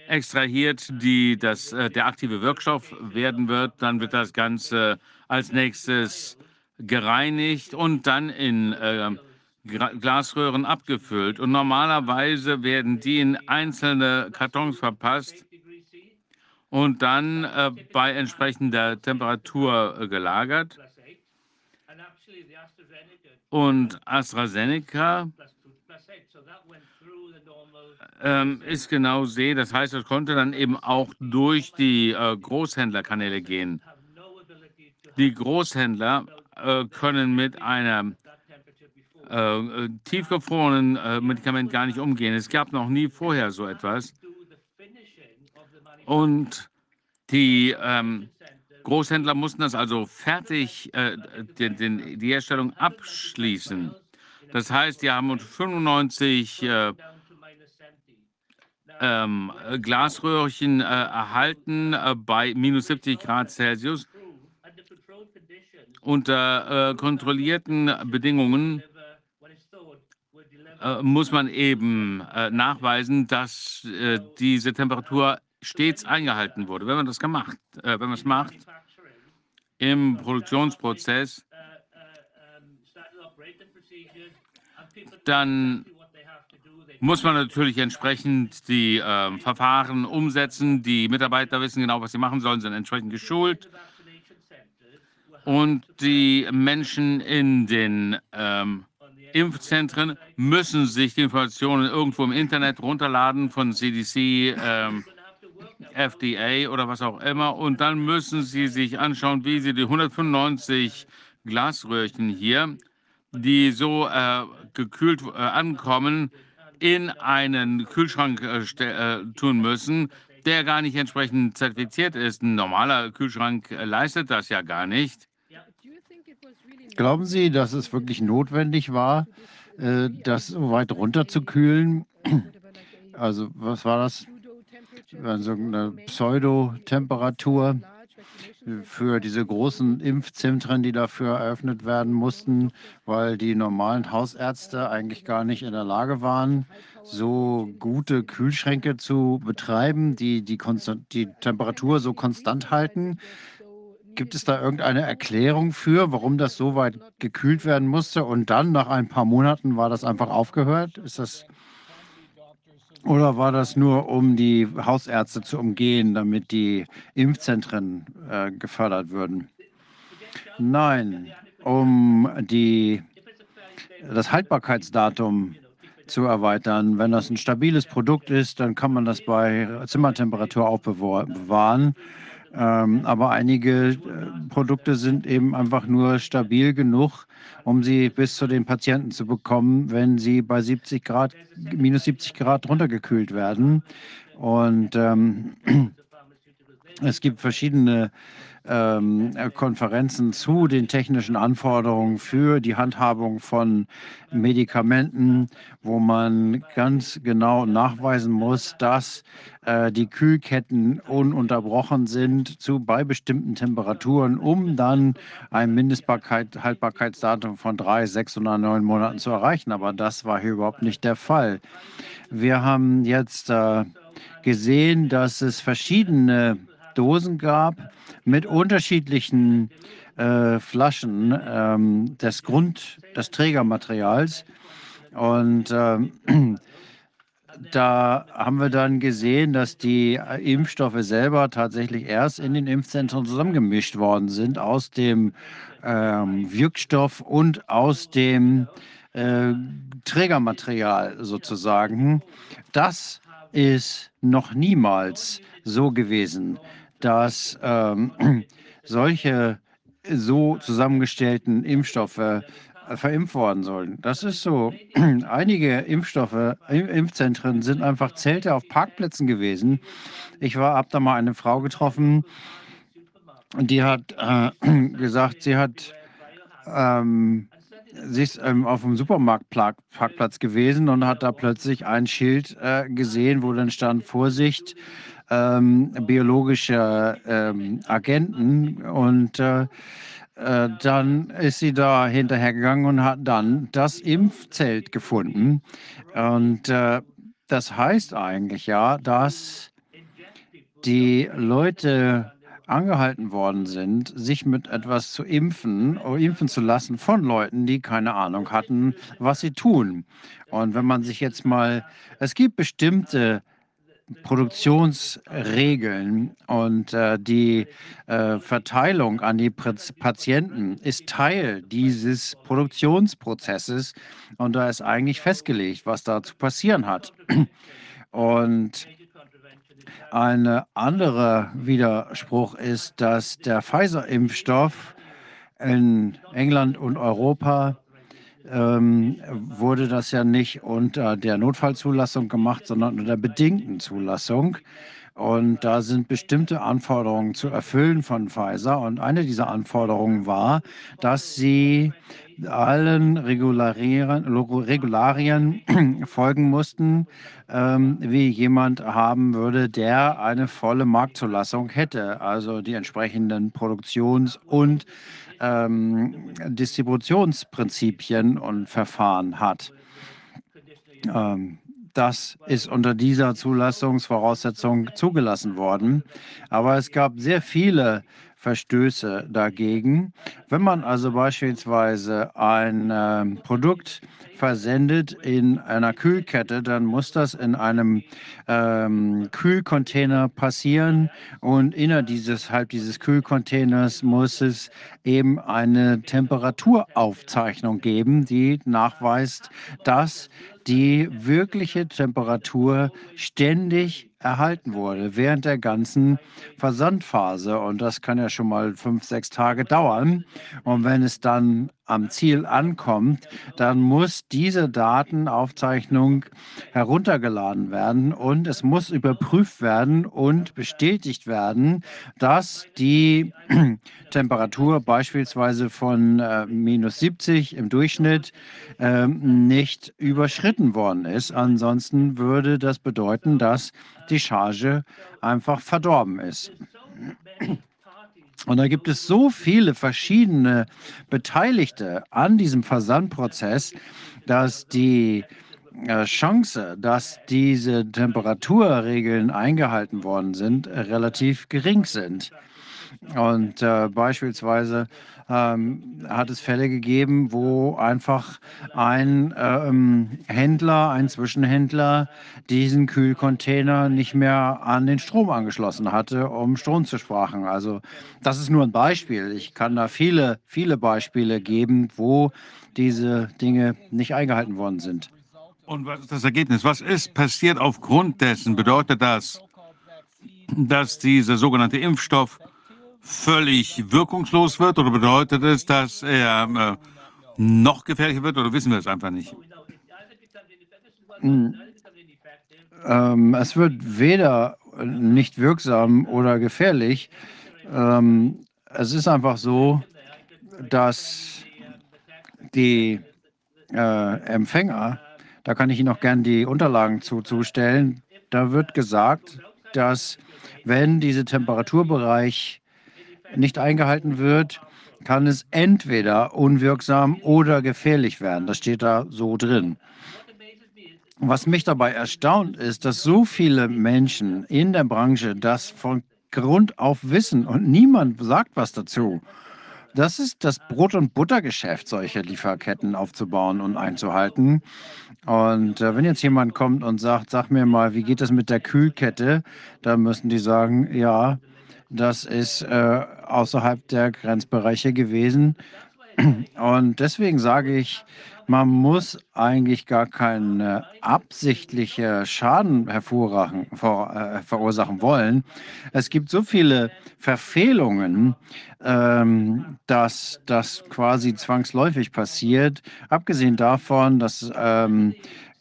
extrahiert, die das, äh, der aktive Wirkstoff werden wird. Dann wird das Ganze als nächstes gereinigt und dann in äh, Glasröhren abgefüllt. Und normalerweise werden die in einzelne Kartons verpasst und dann äh, bei entsprechender Temperatur äh, gelagert. Und AstraZeneca ähm, ist genau See. Das heißt, es konnte dann eben auch durch die äh, Großhändlerkanäle gehen. Die Großhändler äh, können mit einem äh, äh, tiefgefrorenen äh, Medikament gar nicht umgehen. Es gab noch nie vorher so etwas. Und die ähm, Großhändler mussten das also fertig, äh, den, den, die Herstellung abschließen. Das heißt, die haben 95 äh, ähm, Glasröhrchen äh, erhalten äh, bei minus 70 Grad Celsius unter äh, kontrollierten Bedingungen äh, muss man eben äh, nachweisen, dass äh, diese Temperatur stets eingehalten wurde. Wenn man das gemacht, wenn man es macht im Produktionsprozess, dann muss man natürlich entsprechend die äh, Verfahren umsetzen. Die Mitarbeiter wissen genau, was sie machen sollen, sind entsprechend geschult. Und die Menschen in den ähm, Impfzentren müssen sich die Informationen irgendwo im Internet runterladen von CDC, ähm, FDA oder was auch immer. Und dann müssen sie sich anschauen, wie sie die 195 Glasröhrchen hier, die so äh, gekühlt äh, ankommen, in einen Kühlschrank äh, äh, tun müssen, der gar nicht entsprechend zertifiziert ist. Ein normaler Kühlschrank äh, leistet das ja gar nicht. Glauben Sie, dass es wirklich notwendig war, äh, das so weit runterzukühlen? Also was war das? Also eine Pseudotemperatur für diese großen Impfzentren, die dafür eröffnet werden mussten, weil die normalen Hausärzte eigentlich gar nicht in der Lage waren, so gute Kühlschränke zu betreiben, die die, die Temperatur so konstant halten. gibt es da irgendeine Erklärung für, warum das so weit gekühlt werden musste und dann nach ein paar Monaten war das einfach aufgehört? Ist das oder war das nur, um die Hausärzte zu umgehen, damit die Impfzentren äh, gefördert würden? Nein, um die, das Haltbarkeitsdatum zu erweitern. Wenn das ein stabiles Produkt ist, dann kann man das bei Zimmertemperatur auch bewahren. Ähm, aber einige äh, Produkte sind eben einfach nur stabil genug, um sie bis zu den Patienten zu bekommen, wenn sie bei 70 Grad, minus 70 Grad runtergekühlt werden. Und ähm, (clears throat) es gibt verschiedene ähm, Konferenzen zu den technischen Anforderungen für die Handhabung von Medikamenten, wo man ganz genau nachweisen muss, dass äh, die Kühlketten ununterbrochen sind zu bei bestimmten Temperaturen, um dann ein Mindesthaltbarkeitsdatum von drei, sechs oder neun Monaten zu erreichen. Aber das war hier überhaupt nicht der Fall. Wir haben jetzt äh, gesehen, dass es verschiedene Dosen gab mit unterschiedlichen äh, Flaschen ähm, des Grund, des Trägermaterials. Und ähm, (clears throat) da haben wir dann gesehen, dass die Impfstoffe selber tatsächlich erst in den Impfzentren zusammengemischt worden sind aus dem ähm, Wirkstoff und aus dem äh, Trägermaterial sozusagen. Das ist noch niemals so gewesen dass ähm, (clears throat) solche so zusammengestellten Impfstoffe äh, verimpft worden sollen. Das ist so. (clears throat) Einige Impfstoffe, Impfzentren sind einfach Zelte auf Parkplätzen gewesen. Ich habe da mal eine Frau getroffen, die hat äh, (clears throat) gesagt, sie hat ähm, sie ist ähm, auf dem Supermarktparkplatz gewesen und hat da plötzlich ein Schild äh, gesehen, wo dann stand Vorsicht, ähm, biologische ähm, Agenten und äh, äh, dann ist sie da hinterhergegangen und hat dann das Impfzelt gefunden. Und äh, das heißt eigentlich ja, dass die Leute angehalten worden sind, sich mit etwas zu impfen oder impfen zu lassen von Leuten, die keine Ahnung hatten, was sie tun. Und wenn man sich jetzt mal, es gibt bestimmte Produktionsregeln und äh, die äh, Verteilung an die Patienten ist Teil dieses Produktionsprozesses und da ist eigentlich festgelegt, was da zu passieren hat. Und ein anderer Widerspruch ist, dass der Pfizer-Impfstoff in England und Europa ähm, wurde das ja nicht unter der Notfallzulassung gemacht, sondern unter der bedingten Zulassung. Und da sind bestimmte Anforderungen zu erfüllen von Pfizer. Und eine dieser Anforderungen war, dass sie allen Regularien, (clears throat) folgen mussten, ähm, wie jemand haben würde, der eine volle Marktzulassung hätte, also die entsprechenden Produktions- und ähm, Distributionsprinzipien und Verfahren hat. Ähm, das ist unter dieser Zulassungsvoraussetzung zugelassen worden. Aber es gab sehr viele Verstöße dagegen. Wenn man also beispielsweise ein äh, Produkt versendet in einer Kühlkette, dann muss das in einem ähm, Kühlcontainer passieren und innerhalb dieses, dieses Kühlcontainers muss es eben eine Temperaturaufzeichnung geben, die nachweist, dass die wirkliche Temperatur ständig erhalten wurde während der ganzen Versandphase. Und das kann ja schon mal fünf, sechs Tage dauern. Und wenn es dann am Ziel ankommt, dann muss diese Datenaufzeichnung heruntergeladen werden und es muss überprüft werden und bestätigt werden, dass die (clears throat) Temperatur beispielsweise von äh, minus 70 im Durchschnitt äh, nicht überschritten worden ist. Ansonsten würde das bedeuten, dass die Charge einfach verdorben ist. (clears throat) Und da gibt es so viele verschiedene Beteiligte an diesem Versandprozess, dass die äh, Chance, dass diese Temperaturregeln eingehalten worden sind, relativ gering sind. Und äh, beispielsweise ähm, hat es Fälle gegeben, wo einfach ein ähm, Händler, ein Zwischenhändler diesen Kühlcontainer nicht mehr an den Strom angeschlossen hatte, um Strom zu sparen. Also das ist nur ein Beispiel. Ich kann da viele, viele Beispiele geben, wo diese Dinge nicht eingehalten worden sind. Und was ist das Ergebnis? Was ist passiert aufgrund dessen? Bedeutet das, dass dieser sogenannte Impfstoff völlig wirkungslos wird oder bedeutet es, dass er äh, noch gefährlicher wird oder wissen wir es einfach nicht? Hm. Ähm, es wird weder nicht wirksam oder gefährlich. Ähm, es ist einfach so, dass die äh, Empfänger, da kann ich Ihnen auch gerne die Unterlagen zu, zustellen, da wird gesagt, dass wenn dieser Temperaturbereich nicht eingehalten wird, kann es entweder unwirksam oder gefährlich werden. Das steht da so drin. Was mich dabei erstaunt, ist, dass so viele Menschen in der Branche das von Grund auf wissen und niemand sagt was dazu. Das ist das Brot- und Buttergeschäft, solche Lieferketten aufzubauen und einzuhalten. Und äh, wenn jetzt jemand kommt und sagt, sag mir mal, wie geht es mit der Kühlkette, dann müssen die sagen, ja, das ist äh, außerhalb der Grenzbereiche gewesen. Und deswegen sage ich, man muss eigentlich gar keinen absichtlichen Schaden vor, äh, verursachen wollen. Es gibt so viele Verfehlungen, ähm, dass das quasi zwangsläufig passiert. Abgesehen davon, dass ähm,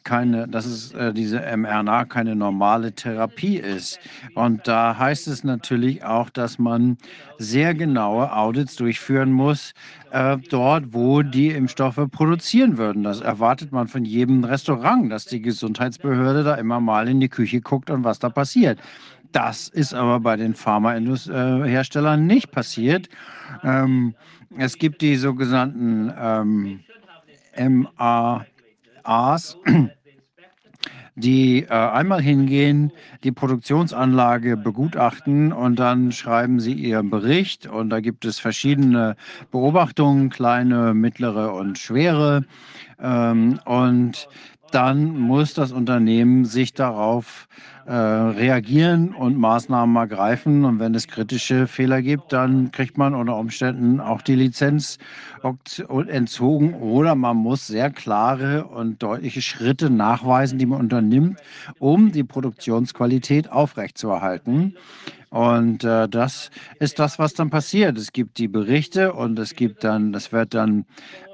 keine, dass es äh, diese mRNA keine normale Therapie ist. Und da heißt es natürlich auch, dass man sehr genaue Audits durchführen muss, äh, dort, wo die Impfstoffe produzieren würden. Das erwartet man von jedem Restaurant, dass die Gesundheitsbehörde da immer mal in die Küche guckt und was da passiert. Das ist aber bei den Pharmaherstellern nicht passiert. Ähm, es gibt die sogenannten ähm, MA A's, die äh, einmal hingehen, die Produktionsanlage begutachten und dann schreiben sie ihren Bericht und da gibt es verschiedene Beobachtungen, kleine, mittlere und schwere. Ähm, und dann muss das Unternehmen sich darauf äh, reagieren und Maßnahmen ergreifen. Und wenn es kritische Fehler gibt, dann kriegt man unter Umständen auch die Lizenz entzogen oder man muss sehr klare und deutliche Schritte nachweisen, die man unternimmt, um die Produktionsqualität aufrechtzuerhalten. Und äh, das ist das, was dann passiert. Es gibt die Berichte und es gibt dann, das wird dann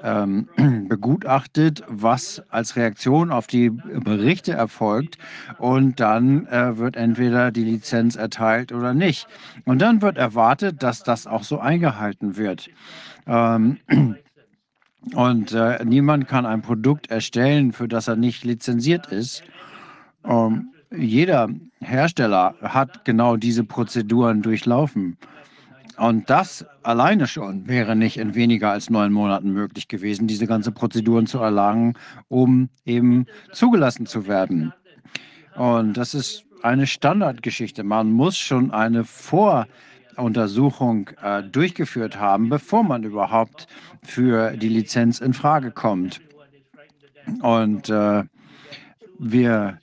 ähm, (clears throat) begutachtet, was als Reaktion auf die Berichte erfolgt. Und dann äh, wird entweder die Lizenz erteilt oder nicht. Und dann wird erwartet, dass das auch so eingehalten wird. Ähm, (clears throat) und äh, niemand kann ein Produkt erstellen, für das er nicht lizenziert ist. Ähm, jeder Hersteller hat genau diese Prozeduren durchlaufen. Und das alleine schon wäre nicht in weniger als neun Monaten möglich gewesen, diese ganze Prozeduren zu erlangen, um eben zugelassen zu werden. Und das ist eine Standardgeschichte. Man muss schon eine Voruntersuchung äh, durchgeführt haben, bevor man überhaupt für die Lizenz in Frage kommt. Und äh, wir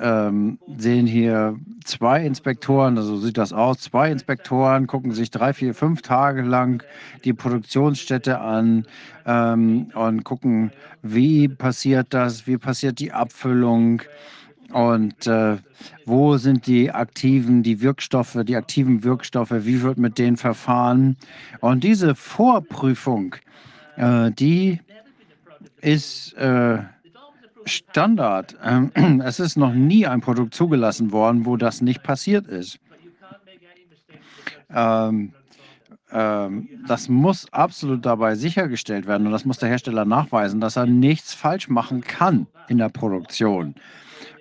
ähm, sehen hier zwei Inspektoren, also sieht das aus, zwei Inspektoren gucken sich drei, vier, fünf Tage lang die Produktionsstätte an ähm, und gucken, wie passiert das, wie passiert die Abfüllung und äh, wo sind die aktiven, die Wirkstoffe, die aktiven Wirkstoffe, wie wird mit denen verfahren. Und diese Vorprüfung, äh, die ist äh, Standard. Ähm, (clears throat) es ist noch nie ein Produkt zugelassen worden, wo das nicht passiert ist. Ähm, ähm, das muss absolut dabei sichergestellt werden und das muss der Hersteller nachweisen, dass er nichts falsch machen kann in der Produktion.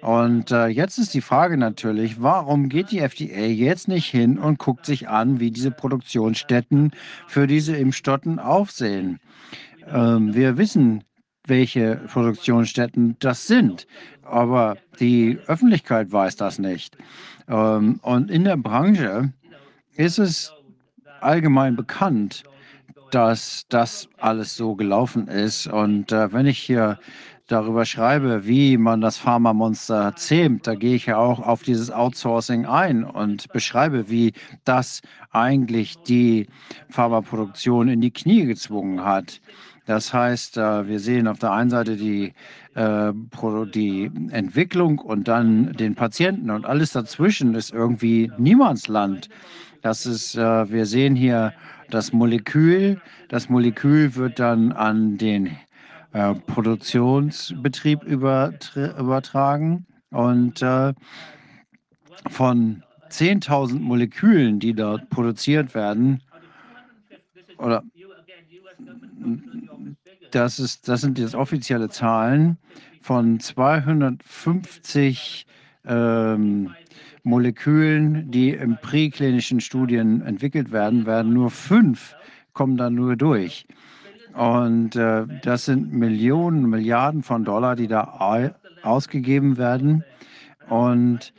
Und äh, jetzt ist die Frage natürlich, warum geht die FDA jetzt nicht hin und guckt sich an, wie diese Produktionsstätten für diese Impfstoffen aufsehen? Ähm, wir wissen, welche Produktionsstätten das sind. Aber die Öffentlichkeit weiß das nicht. Ähm, und in der Branche ist es allgemein bekannt, dass das alles so gelaufen ist. Und äh, wenn ich hier darüber schreibe, wie man das Pharmamonster zähmt, da gehe ich ja auch auf dieses Outsourcing ein und beschreibe, wie das eigentlich die Pharmaproduktion in die Knie gezwungen hat. Das heißt, äh, wir sehen auf der einen Seite die, äh, die Entwicklung und dann den Patienten und alles dazwischen ist irgendwie Niemandsland. Das ist, äh, wir sehen hier das Molekül. Das Molekül wird dann an den Produktionsbetrieb übertragen und von 10.000 Molekülen, die dort produziert werden, oder das, ist, das sind jetzt offizielle Zahlen von 250 ähm, Molekülen, die in präklinischen Studien entwickelt werden, werden nur fünf kommen dann nur durch. Und äh, das sind Millionen, Milliarden von Dollar, die da ausgegeben werden. Und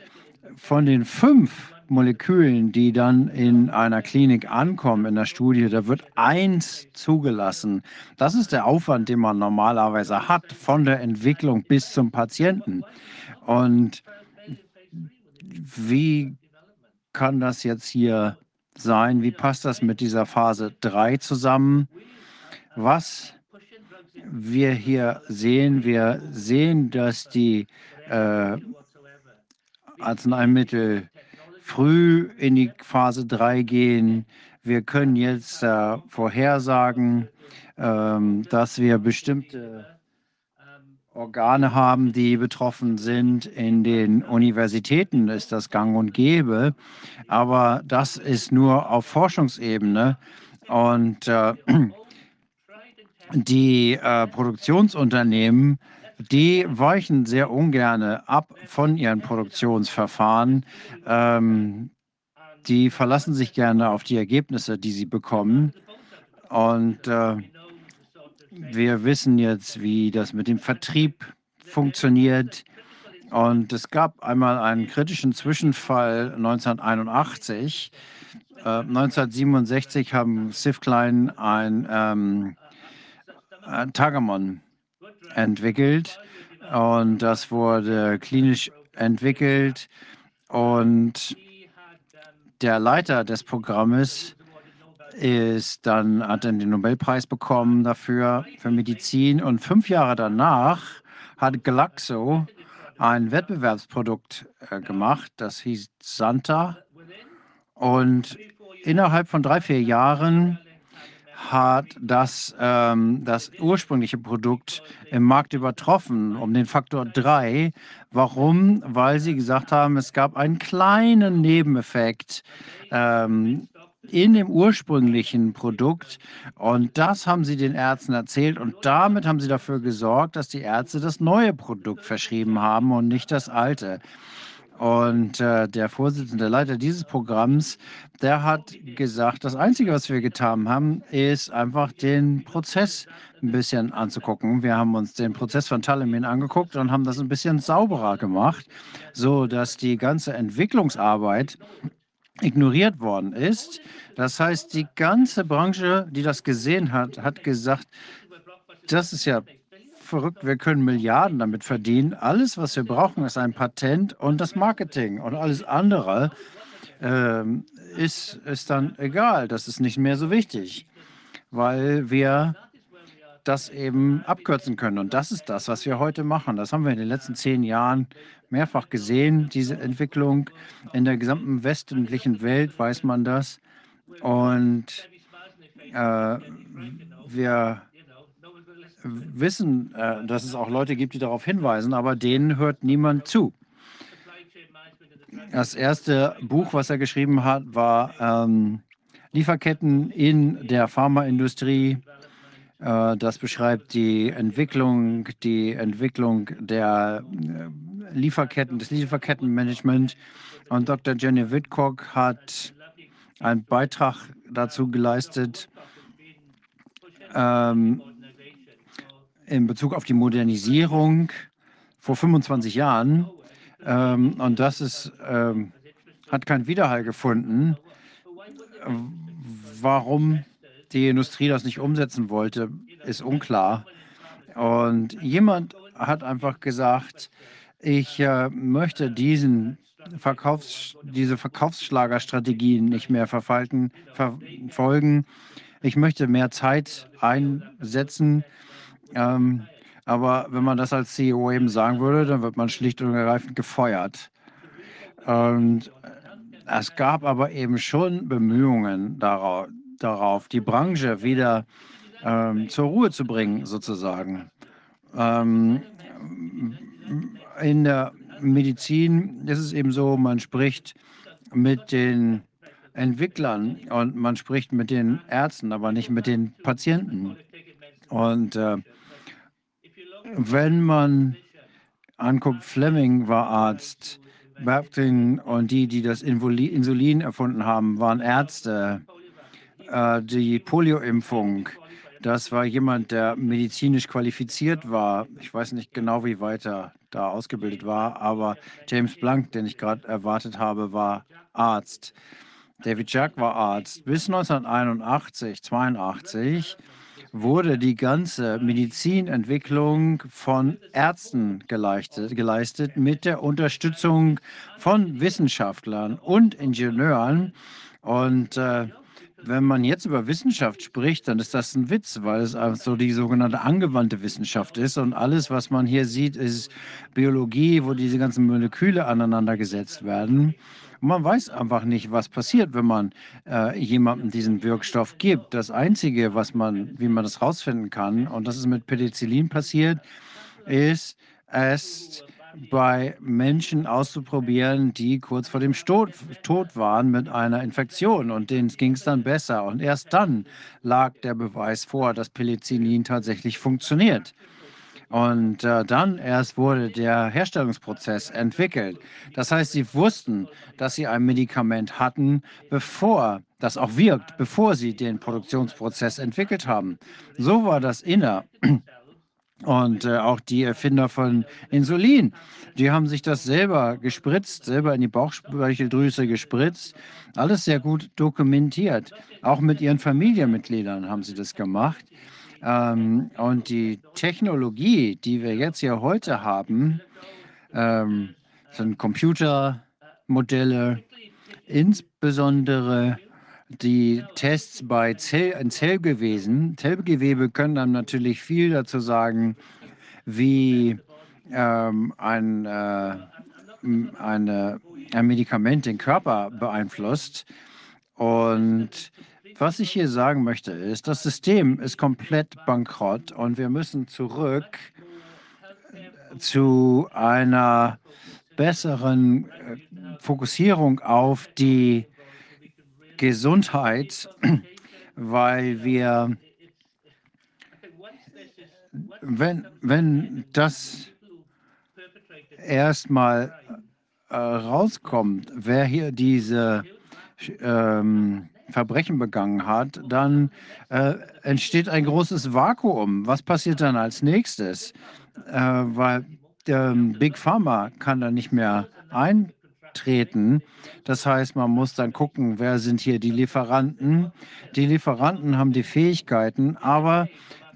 von den fünf Molekülen, die dann in einer Klinik ankommen, in der Studie, da wird eins zugelassen. Das ist der Aufwand, den man normalerweise hat, von der Entwicklung bis zum Patienten. Und wie kann das jetzt hier sein? Wie passt das mit dieser Phase 3 zusammen? Was wir hier sehen, wir sehen, dass die äh, Arzneimittel früh in die Phase 3 gehen. Wir können jetzt äh, vorhersagen, ähm, dass wir bestimmte Organe haben, die betroffen sind. In den Universitäten ist das gang und gäbe, aber das ist nur auf Forschungsebene. Und äh, (clears throat) die äh, Produktionsunternehmen, die weichen sehr ungern ab von ihren Produktionsverfahren. Ähm, die verlassen sich gerne auf die Ergebnisse, die sie bekommen. Und äh, wir wissen jetzt, wie das mit dem Vertrieb funktioniert. Und es gab einmal einen kritischen Zwischenfall 1981. Äh, 1967 haben Sif Klein ein, ähm, ein Tagamon entwickelt und das wurde klinisch entwickelt und der Leiter des Programmes ist dann, hat dann den Nobelpreis bekommen dafür, für Medizin. Und fünf Jahre danach hat Glaxo ein Wettbewerbsprodukt äh, gemacht, das hieß Santa. Und innerhalb von drei, vier Jahren hat das, ähm, das ursprüngliche Produkt im Markt übertroffen, um den Faktor 3. Warum? Weil sie gesagt haben, es gab einen kleinen Nebeneffekt. Ähm, in dem ursprünglichen Produkt. Und das haben sie den Ärzten erzählt. Und damit haben sie dafür gesorgt, dass die Ärzte das neue Produkt verschrieben haben und nicht das alte. Und äh, der Vorsitzende, Leiter dieses Programms, der hat gesagt, das Einzige, was wir getan haben, ist einfach den Prozess ein bisschen anzugucken. Wir haben uns den Prozess von Talamin angeguckt und haben das ein bisschen sauberer gemacht, so dass die ganze Entwicklungsarbeit ignoriert worden ist. Das heißt, die ganze Branche, die das gesehen hat, hat gesagt, das ist ja verrückt, wir können Milliarden damit verdienen. Alles, was wir brauchen, ist ein Patent und das Marketing und alles andere ähm, ist, ist dann egal. Das ist nicht mehr so wichtig, weil wir das eben abkürzen können. Und das ist das, was wir heute machen. Das haben wir in den letzten zehn Jahren mehrfach gesehen, diese Entwicklung. In der gesamten westlichen Welt weiß man das. Und äh, wir wissen, äh, dass es auch Leute gibt, die darauf hinweisen, aber denen hört niemand zu. Das erste Buch, was er geschrieben hat, war ähm, Lieferketten in der Pharmaindustrie. Äh, das beschreibt die Entwicklung, die Entwicklung der äh, Lieferketten, des Lieferkettenmanagement. Und Dr. Jenny Whitcock hat einen Beitrag dazu geleistet ähm, in Bezug auf die Modernisierung vor 25 Jahren. Ähm, und das ist, ähm, hat keinen Widerhall gefunden, warum die Industrie das nicht umsetzen wollte, ist unklar. Und jemand hat einfach gesagt, ich äh, möchte diesen Verkaufs-, diese Verkaufsschlagerstrategien nicht mehr verfolgen. Ich möchte mehr Zeit einsetzen. Ähm, aber wenn man das als CEO eben sagen würde, dann wird man schlicht und ergreifend gefeuert. Und es gab aber eben schon Bemühungen darauf, darauf die Branche wieder ähm, zur Ruhe zu bringen, sozusagen. Ähm, in der Medizin ist es eben so, man spricht mit den Entwicklern und man spricht mit den Ärzten, aber nicht mit den Patienten. Und äh, wenn man anguckt, Fleming war Arzt, Baptin und die, die das Insulin erfunden haben, waren Ärzte. Äh, die Polioimpfung, das war jemand, der medizinisch qualifiziert war. Ich weiß nicht genau, wie weit er da ausgebildet war, aber James Blank, den ich gerade erwartet habe, war Arzt. David Jack war Arzt. Bis 1981, 82 wurde die ganze Medizinentwicklung von Ärzten geleistet, geleistet mit der Unterstützung von Wissenschaftlern und Ingenieuren. Und äh, wenn man jetzt über Wissenschaft spricht, dann ist das ein Witz, weil es so die sogenannte angewandte Wissenschaft ist. Und alles, was man hier sieht, ist Biologie, wo diese ganzen Moleküle aneinander gesetzt werden. Und man weiß einfach nicht, was passiert, wenn man äh, jemandem diesen Wirkstoff gibt. Das Einzige, was man, wie man das rausfinden kann, und das ist mit Penicillin passiert, ist, es bei Menschen auszuprobieren, die kurz vor dem Tod, Tod waren mit einer Infektion und denen ging es dann besser. Und erst dann lag der Beweis vor, dass Penicillin tatsächlich funktioniert. Und äh, dann erst wurde der Herstellungsprozess entwickelt. Das heißt, sie wussten, dass sie ein Medikament hatten, bevor das auch wirkt, bevor sie den Produktionsprozess entwickelt haben. So war das inner. Und äh, auch die Erfinder von Insulin, die haben sich das selber gespritzt, selber in die Bauchspeicheldrüse gespritzt. Alles sehr gut dokumentiert. Auch mit ihren Familienmitgliedern haben sie das gemacht. Ähm, und die Technologie, die wir jetzt hier heute haben, ähm, sind Computermodelle, insbesondere die Tests bei Zell Zellgeweben. Zellgewebe können dann natürlich viel dazu sagen, wie ähm, ein, äh, eine, ein Medikament den Körper beeinflusst. Und was ich hier sagen möchte, ist, das System ist komplett bankrott und wir müssen zurück zu einer besseren äh, Fokussierung auf die Gesundheit, weil wir, wenn, wenn das erstmal äh, rauskommt, wer hier diese ähm, Verbrechen begangen hat, dann äh, entsteht ein großes Vakuum. Was passiert dann als nächstes? Äh, weil der Big Pharma kann da nicht mehr eintreten. Das heißt, man muss dann gucken, wer sind hier die Lieferanten. Die Lieferanten haben die Fähigkeiten, aber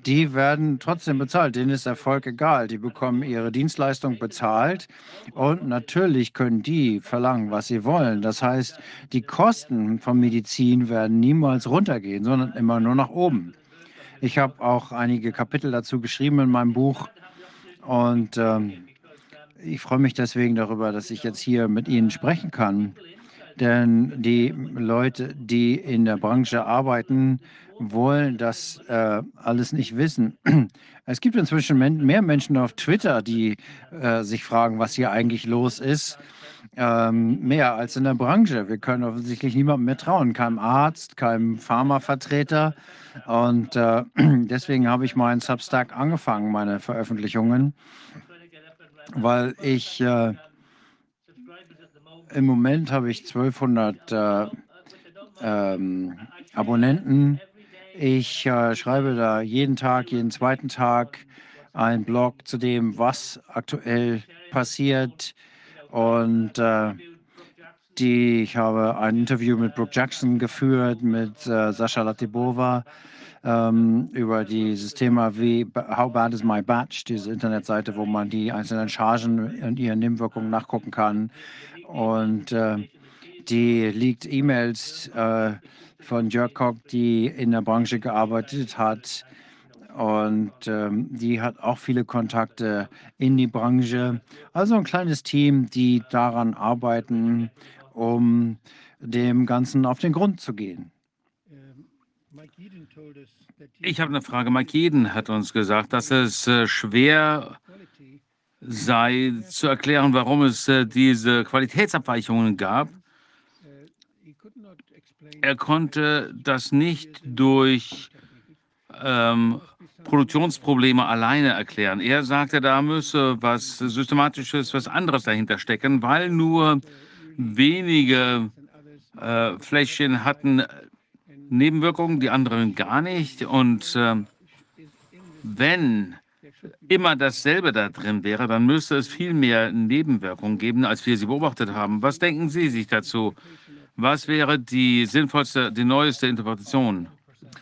die werden trotzdem bezahlt. Denen ist Erfolg egal. Die bekommen ihre Dienstleistung bezahlt und natürlich können die verlangen, was sie wollen. Das heißt, die Kosten von Medizin werden niemals runtergehen, sondern immer nur nach oben. Ich habe auch einige Kapitel dazu geschrieben in meinem Buch und ähm, ich freue mich deswegen darüber, dass ich jetzt hier mit Ihnen sprechen kann. Denn die Leute, die in der Branche arbeiten, wollen das äh, alles nicht wissen. (clears throat) Es gibt inzwischen mehr Menschen auf Twitter, die äh, sich fragen, was hier eigentlich los ist. Ähm, mehr als in der Branche. Wir können offensichtlich niemandem mehr trauen, keinem Arzt, keinem Pharmavertreter. Und äh, (clears throat) deswegen habe ich meinen Substack angefangen, meine Veröffentlichungen, weil ich äh, im Moment habe ich 1200 äh, ähm, Abonnenten ich äh, schreibe da jeden Tag, jeden zweiten Tag einen Blog zu dem, was aktuell passiert. Und äh, Die, ich habe ein Interview mit Brooke Jackson geführt, mit äh, Sascha Latibova ähm, über dieses Thema wie How Bad is My Batch, diese Internetseite, wo man die einzelnen Chargen und ihre Nebenwirkungen nachgucken kann. Und äh, die liegt E-Mails äh, von Jörg Koch, die in der Branche gearbeitet hat. Und ähm, die hat auch viele Kontakte in die Branche. Also ein kleines Team, die daran arbeiten, um dem Ganzen auf den Grund zu gehen. Ich habe eine Frage. Mike Jeden hat uns gesagt, dass es äh, schwer sei zu erklären, warum es äh, diese Qualitätsabweichungen gab. Er konnte das nicht durch ähm, Produktionsprobleme alleine erklären. Er sagte, da müsse was Systematisches, was anderes dahinter stecken, weil nur wenige äh, Fläschchen hatten Nebenwirkungen, die anderen gar nicht. Und äh, wenn immer dasselbe da drin wäre, dann müsste es viel mehr Nebenwirkungen geben, als wir sie beobachtet haben. Was denken Sie sich dazu? Was wäre die sinnvollste, die neueste Interpretation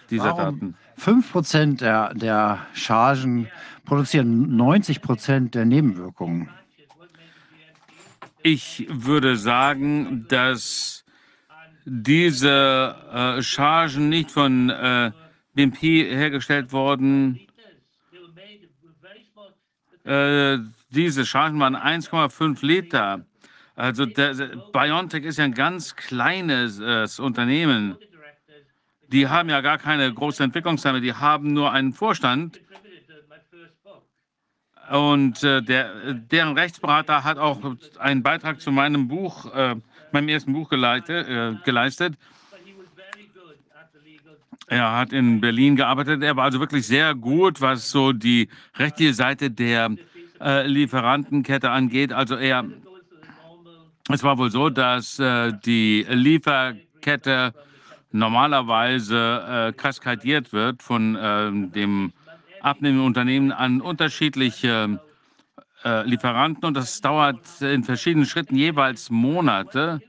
dieser Warum Daten? 5% der, der Chargen produzieren 90% der Nebenwirkungen. Ich würde sagen, dass diese äh, Chargen nicht von äh, BMP hergestellt wurden. Äh, diese Chargen waren 1,5 Liter. Also der, BioNTech ist ja ein ganz kleines äh, Unternehmen. Die haben ja gar keine große Entwicklungszeit, die haben nur einen Vorstand. Und äh, der, deren Rechtsberater hat auch einen Beitrag zu meinem Buch, äh, meinem ersten Buch geleitet, äh, geleistet. Er hat in Berlin gearbeitet. Er war also wirklich sehr gut, was so die rechtliche Seite der äh, Lieferantenkette angeht. Also er, es war wohl so, dass äh, die Lieferkette normalerweise äh, kaskadiert wird von äh, dem abnehmenden Unternehmen an unterschiedliche äh, Lieferanten und das dauert in verschiedenen Schritten jeweils Monate.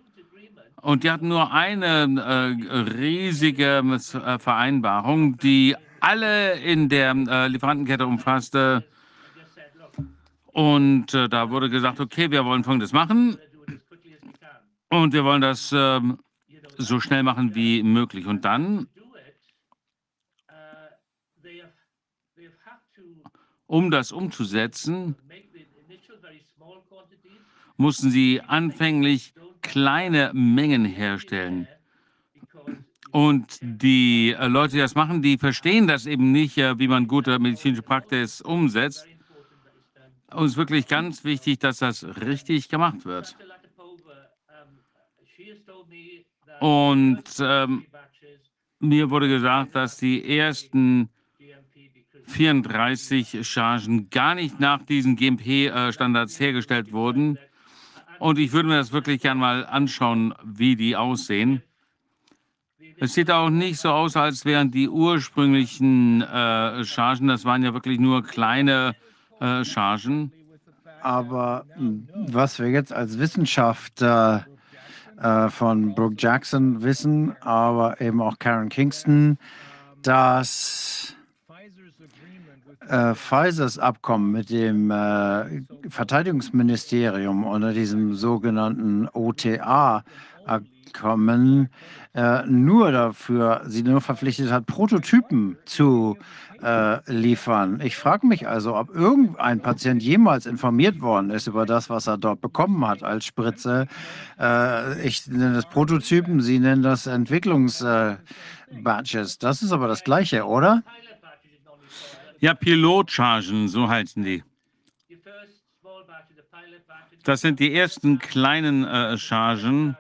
Und die hatten nur eine äh, riesige äh, Vereinbarung, die alle in der äh, Lieferantenkette umfasste. Und äh, da wurde gesagt, okay, wir wollen Folgendes machen und wir wollen das ähm, so schnell machen wie möglich. Und dann Um das umzusetzen, mussten sie anfänglich kleine Mengen herstellen. Und die äh, Leute, die das machen, die verstehen das eben nicht, äh, wie man gute medizinische Praxis umsetzt. Und es ist wirklich ganz wichtig, dass das richtig gemacht wird. Und ähm, mir wurde gesagt, dass die ersten 34 Chargen gar nicht nach diesen GMP-Standards hergestellt wurden. Und ich würde mir das wirklich gerne mal anschauen, wie die aussehen. Es sieht auch nicht so aus, als wären die ursprünglichen äh, Chargen, das waren ja wirklich nur kleine äh, Chargen. Aber hm, was wir jetzt als Wissenschaftler äh, von Brooke Jackson wissen, aber eben auch Karen Kingston, dass äh, Pfizers Abkommen mit dem äh, Verteidigungsministerium unter diesem sogenannten OTA-Abkommen äh, nur dafür, sie nur verpflichtet hat, Prototypen zu äh, liefern. Ich frage mich also, ob irgendein Patient jemals informiert worden ist über das, was er dort bekommen hat als Spritze. Äh, ich nenne das Prototypen, Sie nennen das Entwicklungsbatches. das ist aber das Gleiche, oder? Ja, Pilotchargen, so heißen die. Das sind die ersten kleinen äh, Chargen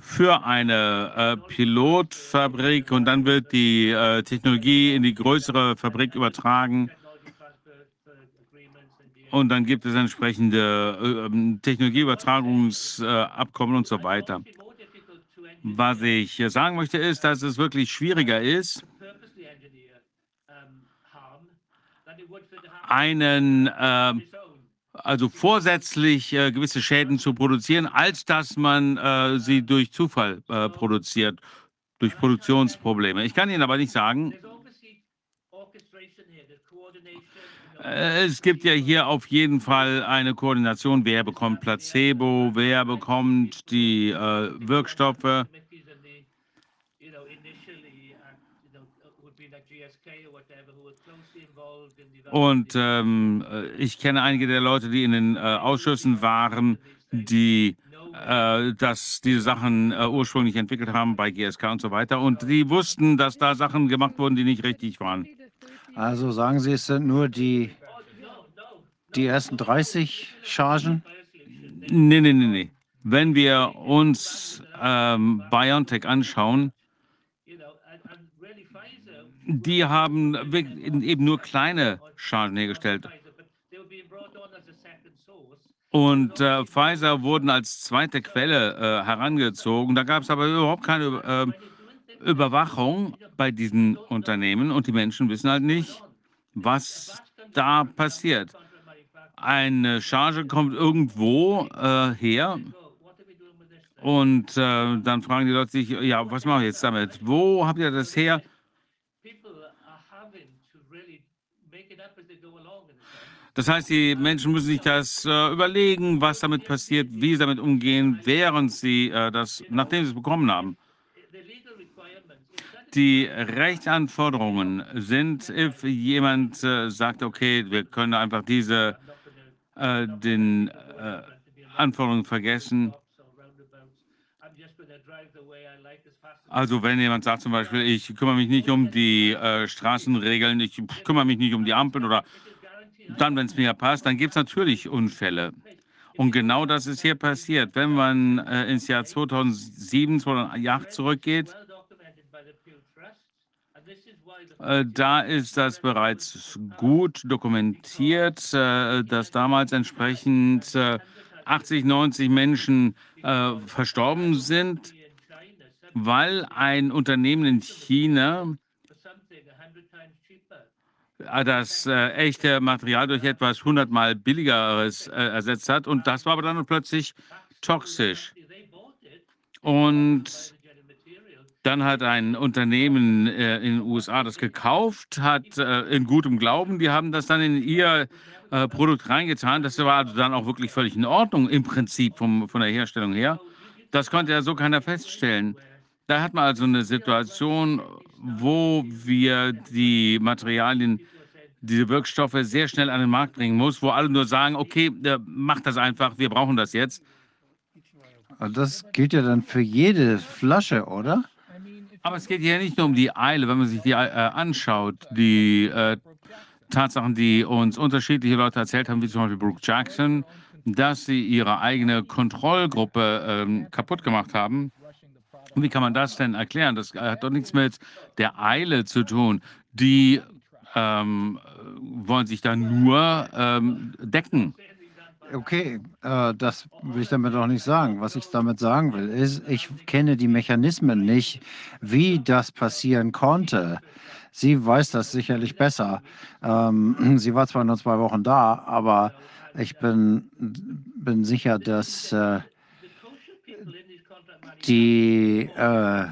für eine äh, Pilotfabrik und dann wird die äh, Technologie in die größere Fabrik übertragen. Und dann gibt es entsprechende äh, ähm, Technologieübertragungsabkommen und so weiter. Was ich sagen möchte, ist, dass es wirklich schwieriger ist, einen äh, also vorsätzlich äh, gewisse Schäden zu produzieren, als dass man äh, sie durch Zufall äh, produziert, durch Produktionsprobleme. Ich kann Ihnen aber nicht sagen, äh, es gibt ja hier auf jeden Fall eine Koordination, wer bekommt Placebo, wer bekommt die äh, Wirkstoffe. Und ähm, äh, ich kenne einige der Leute, die in den äh, Ausschüssen waren, die äh, dass diese Sachen äh, ursprünglich entwickelt haben bei GSK und so weiter. Und die wussten, dass da Sachen gemacht wurden, die nicht richtig waren. Also sagen Sie, es sind nur die, die ersten 30 Chargen? Nee, nee, nee, nee. Wenn wir uns ähm, BioNTech anschauen, die haben eben nur kleine Chargen hergestellt. Und äh, Pfizer wurden als zweite Quelle äh, herangezogen. Da gab es aber überhaupt keine äh, Überwachung bei diesen Unternehmen und die Menschen wissen halt nicht, was da passiert. Eine Charge kommt irgendwo äh, her und äh, dann fragen die Leute sich, ja, was mache ich jetzt damit? Wo habt ihr das her? Das heißt, die Menschen müssen sich das äh, überlegen, was damit passiert, wie sie damit umgehen, während sie äh, das, nachdem sie es bekommen haben. Die Rechtsanforderungen sind, if jemand äh, sagt, okay, wir können einfach diese äh, den äh, Anforderungen vergessen. Also wenn jemand sagt zum Beispiel, ich kümmere mich nicht um die äh, Straßenregeln, ich kümmere mich nicht um die Ampeln oder dann, wenn es mir passt, dann gibt es natürlich Unfälle. Und genau das ist hier passiert. Wenn man äh, ins Jahr 2007, 2008 zurückgeht, äh, da ist das bereits gut dokumentiert, äh, dass damals entsprechend 80, äh, 90 Menschen verstorben sind, weil ein Unternehmen in China äh, das äh, echte Material durch etwas hundertmal billigeres äh, ersetzt hat. Und das war aber dann plötzlich toxisch. Und dann hat ein Unternehmen äh, in den USA das gekauft, hat äh, in gutem Glauben, die haben das dann in ihr äh, Produkt reingetan. Das war also dann auch wirklich völlig in Ordnung im Prinzip vom, von der Herstellung her. Das konnte ja so keiner feststellen. Da hat man also eine Situation, wo wir die Materialien, diese Wirkstoffe sehr schnell an den Markt bringen muss, wo alle nur sagen, okay, macht das einfach, wir brauchen das jetzt. Das gilt ja dann für jede Flasche, oder? Aber es geht hier nicht nur um die Eile, wenn man sich die äh, anschaut, die äh, Tatsachen, die uns unterschiedliche Leute erzählt haben, wie zum Beispiel Brooke Jackson, dass sie ihre eigene Kontrollgruppe ähm, kaputt gemacht haben. Wie kann man das denn erklären? Das hat doch nichts mit der Eile zu tun. Die ähm, wollen sich da nur ähm, decken. Okay, äh, das will ich damit auch nicht sagen. Was ich damit sagen will, ist, ich kenne die Mechanismen nicht, wie das passieren konnte. Sie weiß das sicherlich besser. Ähm, (clears throat) sie war zwar nur zwei Wochen da, aber ich bin, bin sicher, dass äh, die äh,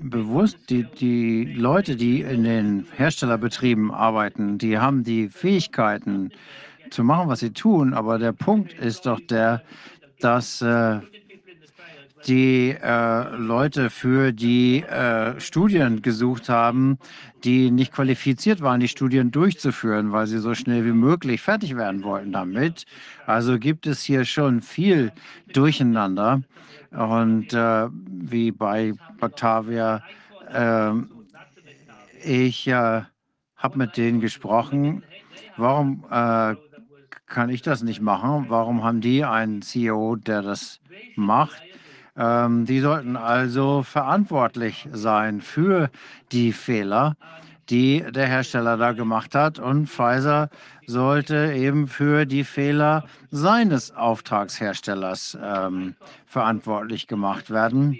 bewusst, die, die Leute, die in den Herstellerbetrieben arbeiten, die haben die Fähigkeiten zu machen, was sie tun. Aber der Punkt ist doch der, dass äh, die äh, Leute für die äh, Studien gesucht haben, die nicht qualifiziert waren, die Studien durchzuführen, weil sie so schnell wie möglich fertig werden wollten damit. Also gibt es hier schon viel Durcheinander. Und äh, wie bei Batavia, ähm, ich äh, habe mit denen gesprochen, warum äh, kann ich das nicht machen? Warum haben die einen CEO, der das macht? Ähm, die sollten also verantwortlich sein für die Fehler, die der Hersteller da gemacht hat. Und Pfizer sollte eben für die Fehler seines Auftragsherstellers ähm, verantwortlich gemacht werden.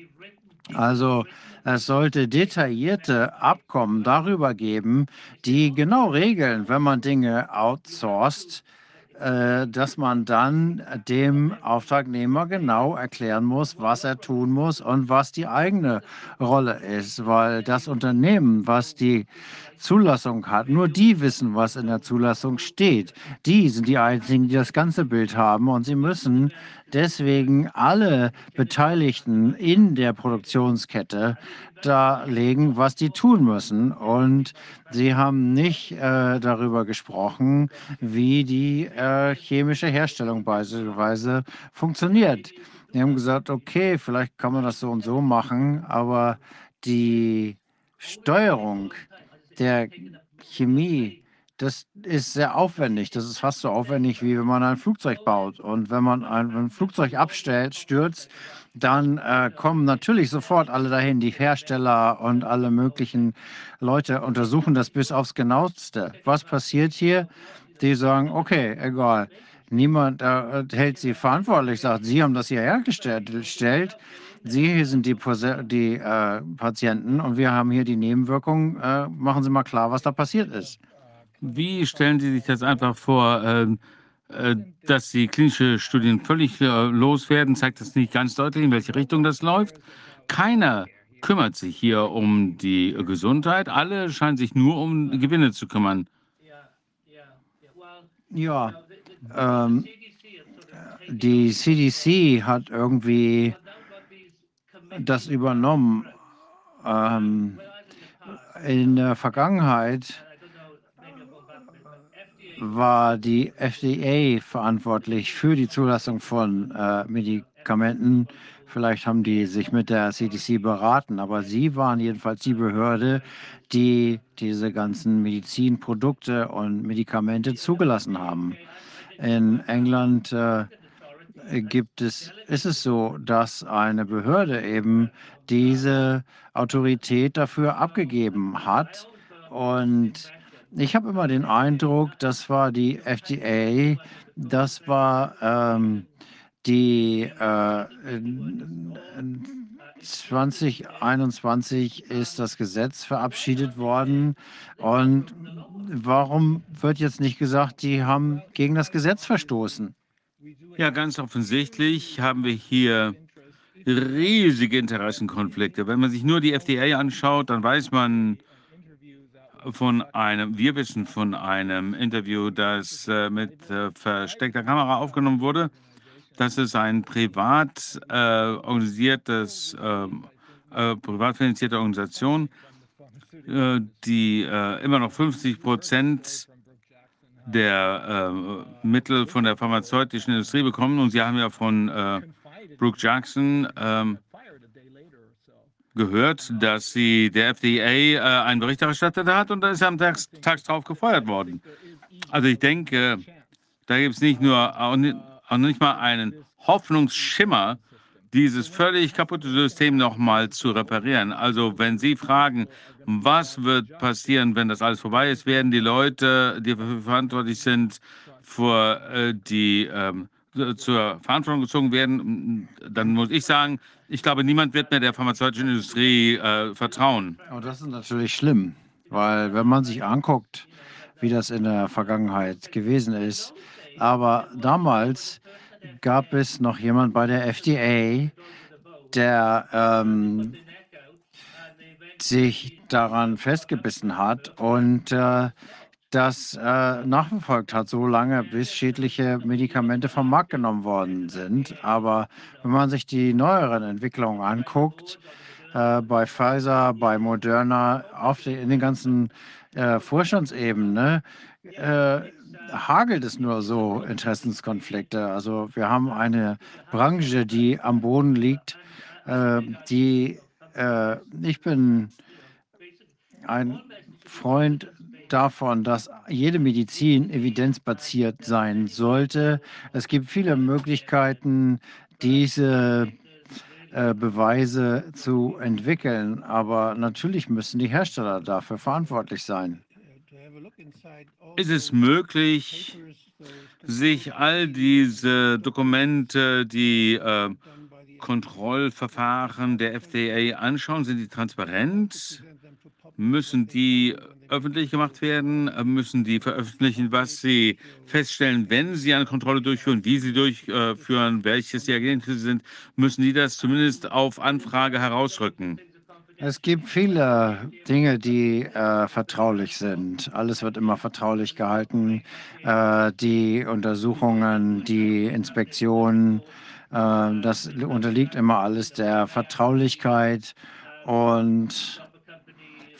Also es sollte detaillierte Abkommen darüber geben, die genau regeln, wenn man Dinge outsourced, dass man dann dem Auftragnehmer genau erklären muss, was er tun muss und was die eigene Rolle ist, weil das Unternehmen, was die Zulassung hat, nur die wissen, was in der Zulassung steht. Die sind die einzigen, die das ganze Bild haben und sie müssen deswegen alle Beteiligten in der Produktionskette darlegen, was die tun müssen. Und sie haben nicht äh, darüber gesprochen, wie die äh, chemische Herstellung beispielsweise funktioniert. Die haben gesagt, okay, vielleicht kann man das so und so machen, aber die Steuerung der Chemie das ist sehr aufwendig. Das ist fast so aufwendig, wie wenn man ein Flugzeug baut. Und wenn man ein, ein Flugzeug abstellt, stürzt, dann äh, kommen natürlich sofort alle dahin, die Hersteller und alle möglichen Leute untersuchen das bis aufs Genaueste. Was passiert hier? Die sagen, okay, egal. Niemand äh, hält sie verantwortlich, sagt, sie haben das hier hergestellt. Sie sind die, die äh, Patienten und wir haben hier die Nebenwirkungen. Äh, machen Sie mal klar, was da passiert ist. Wie stellen Sie sich das einfach vor, ähm, äh, dass die klinische Studien völlig äh, loswerden? Zeigt das nicht ganz deutlich, in welche Richtung das läuft? Keiner kümmert sich hier um die Gesundheit. Alle scheinen sich nur um Gewinne zu kümmern. Ja, ähm, die CDC hat irgendwie das übernommen. Ähm, in der Vergangenheit war die FDA verantwortlich für die Zulassung von äh, Medikamenten. Vielleicht haben die sich mit der CDC beraten, aber sie waren jedenfalls die Behörde, die diese ganzen Medizinprodukte und Medikamente zugelassen haben. In England äh, gibt es, ist es so, dass eine Behörde eben diese Autorität dafür abgegeben hat und ich habe immer den Eindruck, das war die FDA, das war ähm, die äh, 2021 ist das Gesetz verabschiedet worden. Und warum wird jetzt nicht gesagt, die haben gegen das Gesetz verstoßen? Ja, ganz offensichtlich haben wir hier riesige Interessenkonflikte. Wenn man sich nur die FDA anschaut, dann weiß man, von einem, wir wissen von einem Interview, das äh, mit äh, versteckter Kamera aufgenommen wurde, dass es ein privat äh, organisiertes, ähm, äh, privat finanzierte Organisation, äh, die äh, immer noch 50 Prozent der Mittel von der pharmazeutischen Industrie bekommen. Und Sie haben ja von Brooke Jackson ähm, gehört, dass sie der FDA äh, einen Bericht erstattet hat und da ist er am Tag, Tags drauf gefeuert worden. Also ich denke, da gibt es nicht nur auch nicht, auch nicht mal einen Hoffnungsschimmer, dieses völlig kaputte System nochmal zu reparieren. Also wenn Sie fragen, was wird passieren, wenn das alles vorbei ist, werden die Leute, die verantwortlich sind, vor äh, die ähm, zur Verantwortung gezogen werden, dann muss ich sagen, ich glaube, niemand wird mehr der pharmazeutischen Industrie äh, vertrauen. Aber das ist natürlich schlimm, weil wenn man sich anguckt, wie das in der Vergangenheit gewesen ist, aber damals gab es noch jemand bei der FDA, der ähm, sich daran festgebissen hat und äh, das äh, nachverfolgt hat, so lange bis schädliche Medikamente vom Markt genommen worden sind. Aber wenn man sich die neueren Entwicklungen anguckt, äh, bei Pfizer, bei Moderna, auf die, in den ganzen äh, Vorstandsebenen, äh, hagelt es nur so Interessenskonflikte. Also wir haben eine Branche, die am Boden liegt, äh, die äh, ich bin ein Freund davon, dass jede Medizin evidenzbasiert sein sollte. Es gibt viele Möglichkeiten, diese äh, Beweise zu entwickeln, aber natürlich müssen die Hersteller dafür verantwortlich sein. Ist es möglich, sich all diese Dokumente, die äh, Kontrollverfahren der FDA anschauen? Sind die transparent? Müssen die öffentlich gemacht werden? Äh, Müssen die veröffentlichen, was sie feststellen, wenn sie eine Kontrolle durchführen, wie sie durchführen, welches die Ergebnisse sind? Müssen die das zumindest auf Anfrage herausrücken? Es gibt viele Dinge, die äh, vertraulich sind. Alles wird immer vertraulich gehalten. Äh, die Untersuchungen, die Inspektionen, äh, das unterliegt immer alles der Vertraulichkeit. Und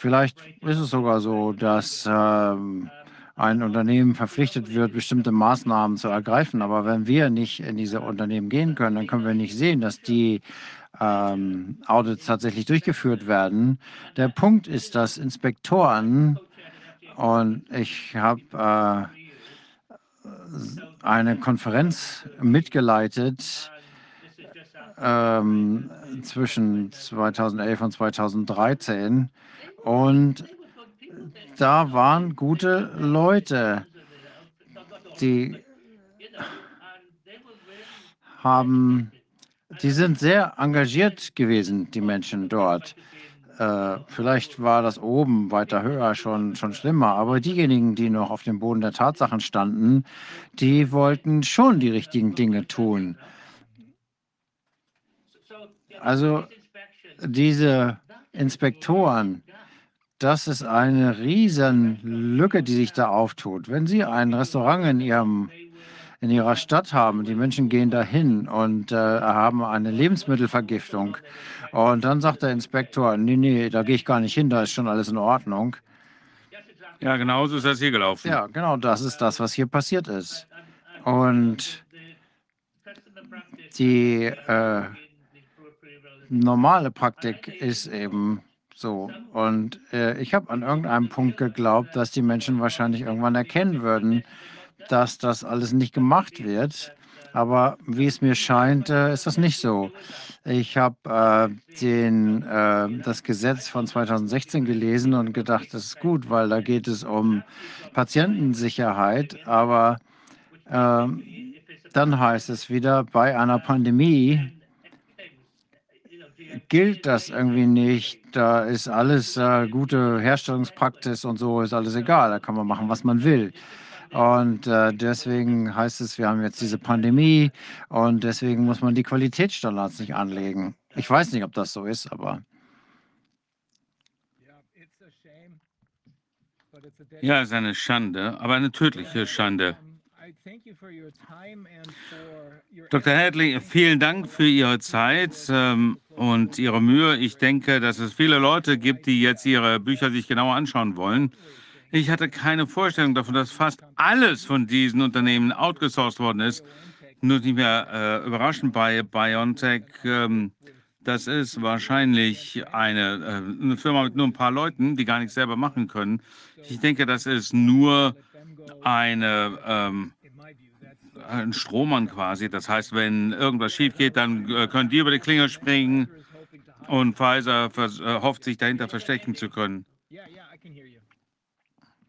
vielleicht ist es sogar so, dass ähm, ein Unternehmen verpflichtet wird, bestimmte Maßnahmen zu ergreifen. Aber wenn wir nicht in diese Unternehmen gehen können, dann können wir nicht sehen, dass die ähm, Audits tatsächlich durchgeführt werden. Der Punkt ist, dass Inspektoren, und ich habe äh, eine Konferenz mitgeleitet ähm, zwischen 2011 und 2013, und da waren gute Leute, die haben die sind sehr engagiert gewesen, die Menschen dort. Äh, vielleicht war das oben weiter höher schon, schon schlimmer, aber diejenigen, die noch auf dem Boden der Tatsachen standen, die wollten schon die richtigen Dinge tun. Also diese Inspektoren, das ist eine riesen Lücke, die sich da auftut. Wenn Sie ein Restaurant in Ihrem in ihrer Stadt haben. Die Menschen gehen dahin und äh, haben eine Lebensmittelvergiftung. Und dann sagt der Inspektor, nee, nee, da gehe ich gar nicht hin, da ist schon alles in Ordnung. Ja, genau so ist das hier gelaufen. Ja, genau das ist das, was hier passiert ist. Und die äh, normale Praktik ist eben so. Und äh, ich habe an irgendeinem Punkt geglaubt, dass die Menschen wahrscheinlich irgendwann erkennen würden, dass das alles nicht gemacht wird. Aber wie es mir scheint, äh, ist das nicht so. Ich habe äh, äh, das Gesetz von 2016 gelesen und gedacht, das ist gut, weil da geht es um Patientensicherheit. Aber äh, dann heißt es wieder, bei einer Pandemie gilt das irgendwie nicht. Da ist alles äh, gute Herstellungspraxis und so, ist alles egal. Da kann man machen, was man will. Und äh, deswegen heißt es, wir haben jetzt diese Pandemie und deswegen muss man die Qualitätsstandards nicht anlegen. Ich weiß nicht, ob das so ist, aber. Ja, es ist eine Schande, aber eine tödliche Schande. Dr. Hadley, vielen Dank für Ihre Zeit ähm, und Ihre Mühe. Ich denke, dass es viele Leute gibt, die jetzt Ihre Bücher sich genauer anschauen wollen. Ich hatte keine Vorstellung davon, dass fast alles von diesen Unternehmen outgesourced worden ist. Nur nicht mehr äh, überraschend bei BioNTech. Ähm, das ist wahrscheinlich eine, äh, eine Firma mit nur ein paar Leuten, die gar nichts selber machen können. Ich denke, das ist nur eine, ähm, ein Strohmann quasi. Das heißt, wenn irgendwas schief geht, dann äh, können die über die Klinge springen und Pfizer äh, hofft, sich dahinter verstecken zu können.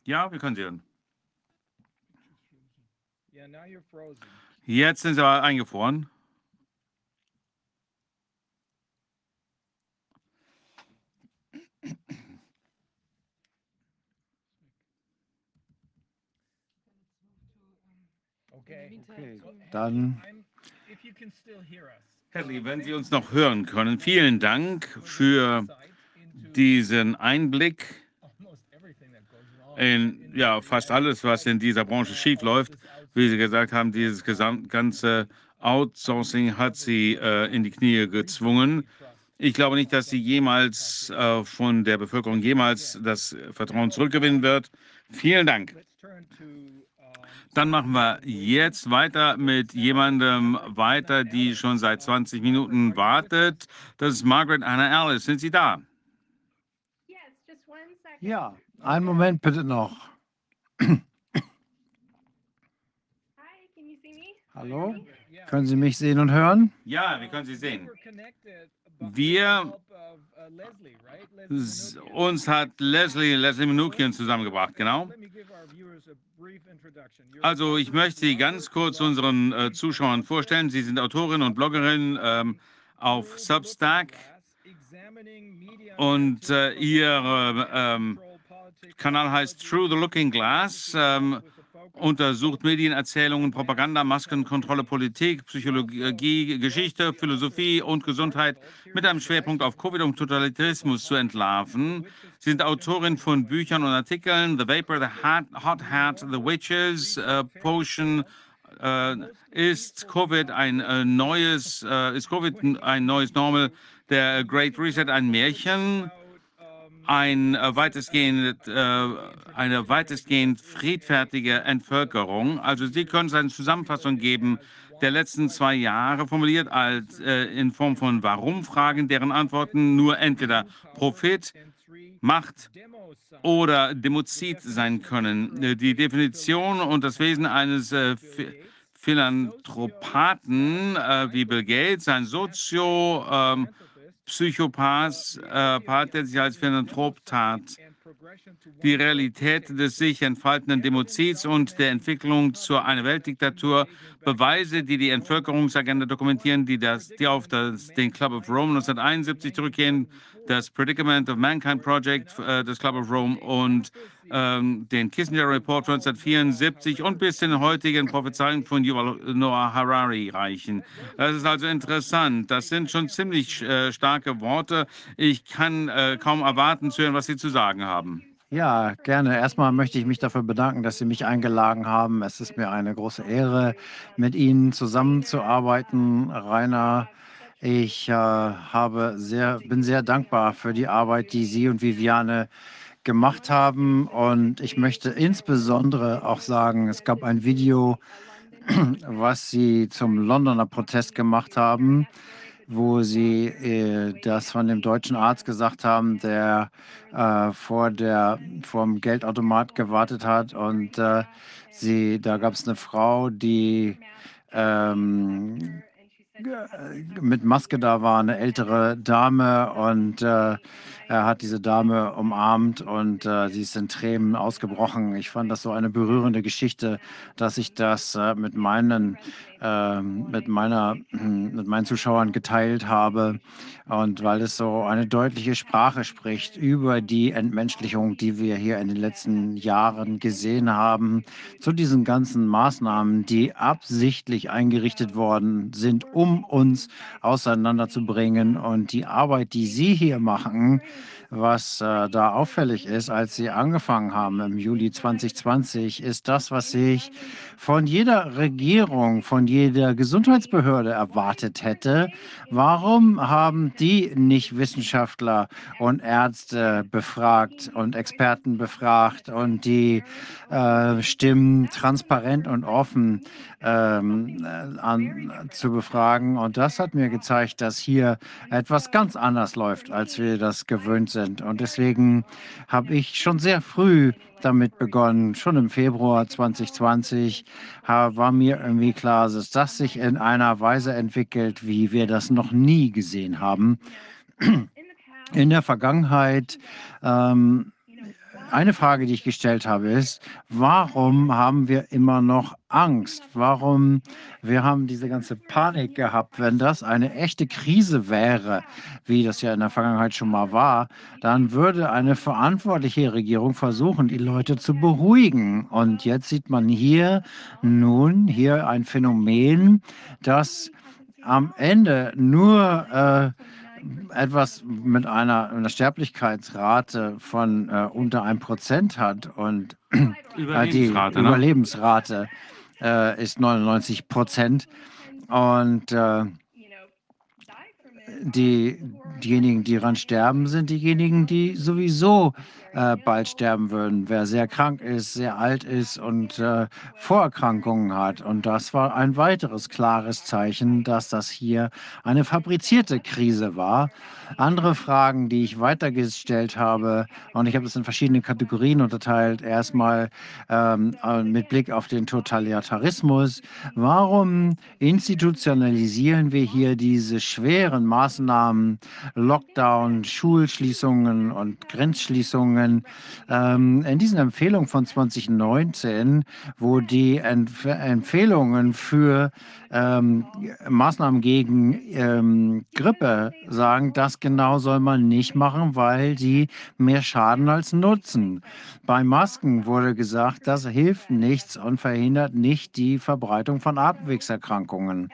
Ja, wir können Sie hören. Jetzt sind Sie aber eingefroren. Okay, dann. Hadley, wenn Sie uns noch hören können, vielen Dank für diesen Einblick in ja, fast alles, was in dieser Branche schiefläuft. Wie Sie gesagt haben, dieses ganze Outsourcing hat sie äh, in die Knie gezwungen. Ich glaube nicht, dass sie jemals äh, von der Bevölkerung jemals das Vertrauen zurückgewinnen wird. Vielen Dank. Dann machen wir jetzt weiter mit jemandem weiter, die schon seit 20 Minuten wartet. Das ist Margaret Anna Alice. Sind Sie da? Ja, einen Moment bitte noch. Hallo? Können Sie mich sehen und hören? Ja, wir können Sie sehen. Wir, uns hat Leslie, Leslie Minukian zusammengebracht, genau. Also ich möchte Sie ganz kurz unseren äh, Zuschauern vorstellen. Sie sind Autorin und Bloggerin ähm, auf Substack und äh, Ihre ähm, Kanal heißt Through the Looking Glass. Ähm, untersucht Medienerzählungen, Propaganda, Maskenkontrolle, Politik, Psychologie, Geschichte, Philosophie und Gesundheit mit einem Schwerpunkt auf Covid und Totalitarismus zu entlarven. Sie sind Autorin von Büchern und Artikeln The Vapor, The Hot, Hot Hat, The Witches, uh, Potion. Uh, ist Covid ein uh, neues, ist Covid ein neues Normal? Der Great Reset ein Märchen? Ein äh, weitestgehend, äh, eine weitestgehend friedfertige Entvölkerung. Also Sie können eine Zusammenfassung geben der letzten zwei Jahre, formuliert als äh, in Form von Warum-Fragen, deren Antworten nur entweder Profit, Macht oder Demozid sein können. Die Definition und das Wesen eines äh, Philanthropaten äh, wie Bill Gates, ein Sozio- ähm, Psychopath, äh, der sich als Philanthrop tat. Die Realität des sich entfaltenden Demozids und der Entwicklung zu einer Weltdiktatur, Beweise, die die Entvölkerungsagenda dokumentieren, die, das, die auf das, den Club of Rome 1971 zurückgehen, das Predicament of Mankind Project äh, des Club of Rome und ähm, den Kissinger Report 1974 und bis zu den heutigen Prophezeiungen von Yuval Noah Harari reichen. Das ist also interessant. Das sind schon ziemlich äh, starke Worte. Ich kann äh, kaum erwarten zu hören, was Sie zu sagen haben. Ja, gerne. Erstmal möchte ich mich dafür bedanken, dass Sie mich eingeladen haben. Es ist mir eine große Ehre, mit Ihnen zusammenzuarbeiten, Rainer. Ich äh, habe sehr, bin sehr dankbar für die Arbeit, die Sie und Viviane gemacht haben. Und ich möchte insbesondere auch sagen, es gab ein Video, (clears throat) was Sie zum Londoner Protest gemacht haben, wo Sie äh, das von dem deutschen Arzt gesagt haben, der äh, vor der vom Geldautomat gewartet hat. Und äh, Sie, da gab es eine Frau, die ähm, mit Maske da war, eine ältere Dame und äh, er hat diese Dame umarmt und äh, sie ist in Tränen ausgebrochen. Ich fand das so eine berührende Geschichte, dass ich das äh, mit meinen ähm, mit, meiner, mit meinen Zuschauern geteilt habe. Und weil es so eine deutliche Sprache spricht über die Entmenschlichung, die wir hier in den letzten Jahren gesehen haben, zu diesen ganzen Maßnahmen, die absichtlich eingerichtet worden sind, um uns auseinanderzubringen. Und die Arbeit, die Sie hier machen, was äh, da auffällig ist, als Sie angefangen haben im Juli 2020, ist das, was ich von jeder Regierung, von jeder Gesundheitsbehörde erwartet hätte. Warum haben die nicht Wissenschaftler und Ärzte befragt und Experten befragt und die äh, Stimmen transparent und offen ähm, äh, an, zu befragen? Und das hat mir gezeigt, dass hier etwas ganz anders läuft, als wir das gewöhnt sind. Und deswegen habe ich schon sehr früh damit begonnen. Schon im Februar 2020 war mir irgendwie klar, dass das sich in einer Weise entwickelt, wie wir das noch nie gesehen haben. In der Vergangenheit ähm, eine Frage, die ich gestellt habe, ist, warum haben wir immer noch Angst? Warum wir haben diese ganze Panik gehabt? Wenn das eine echte Krise wäre, wie das ja in der Vergangenheit schon mal war, dann würde eine verantwortliche Regierung versuchen, die Leute zu beruhigen. Und jetzt sieht man hier nun hier ein Phänomen, das am Ende nur äh, etwas mit einer, einer Sterblichkeitsrate von äh, unter einem Prozent hat und äh, die ne? Überlebensrate äh, ist 99 Prozent und äh, die, diejenigen, die daran sterben, sind diejenigen, die sowieso äh, bald sterben würden. Wer sehr krank ist, sehr alt ist und äh, Vorerkrankungen hat. Und das war ein weiteres klares Zeichen, dass das hier eine fabrizierte Krise war. Andere Fragen, die ich weitergestellt habe, und ich habe das in verschiedene Kategorien unterteilt. Erstmal ähm, äh, mit Blick auf den Totalitarismus. Warum institutionalisieren wir hier diese schweren Maßnahmen? Maßnahmen, Lockdown, Schulschließungen und Grenzschließungen. Ähm, in diesen Empfehlungen von 2019, wo die Empf Empfehlungen für ähm, Maßnahmen gegen ähm, Grippe sagen, das genau soll man nicht machen, weil die mehr schaden als nutzen. Bei Masken wurde gesagt, das hilft nichts und verhindert nicht die Verbreitung von Atemwegserkrankungen.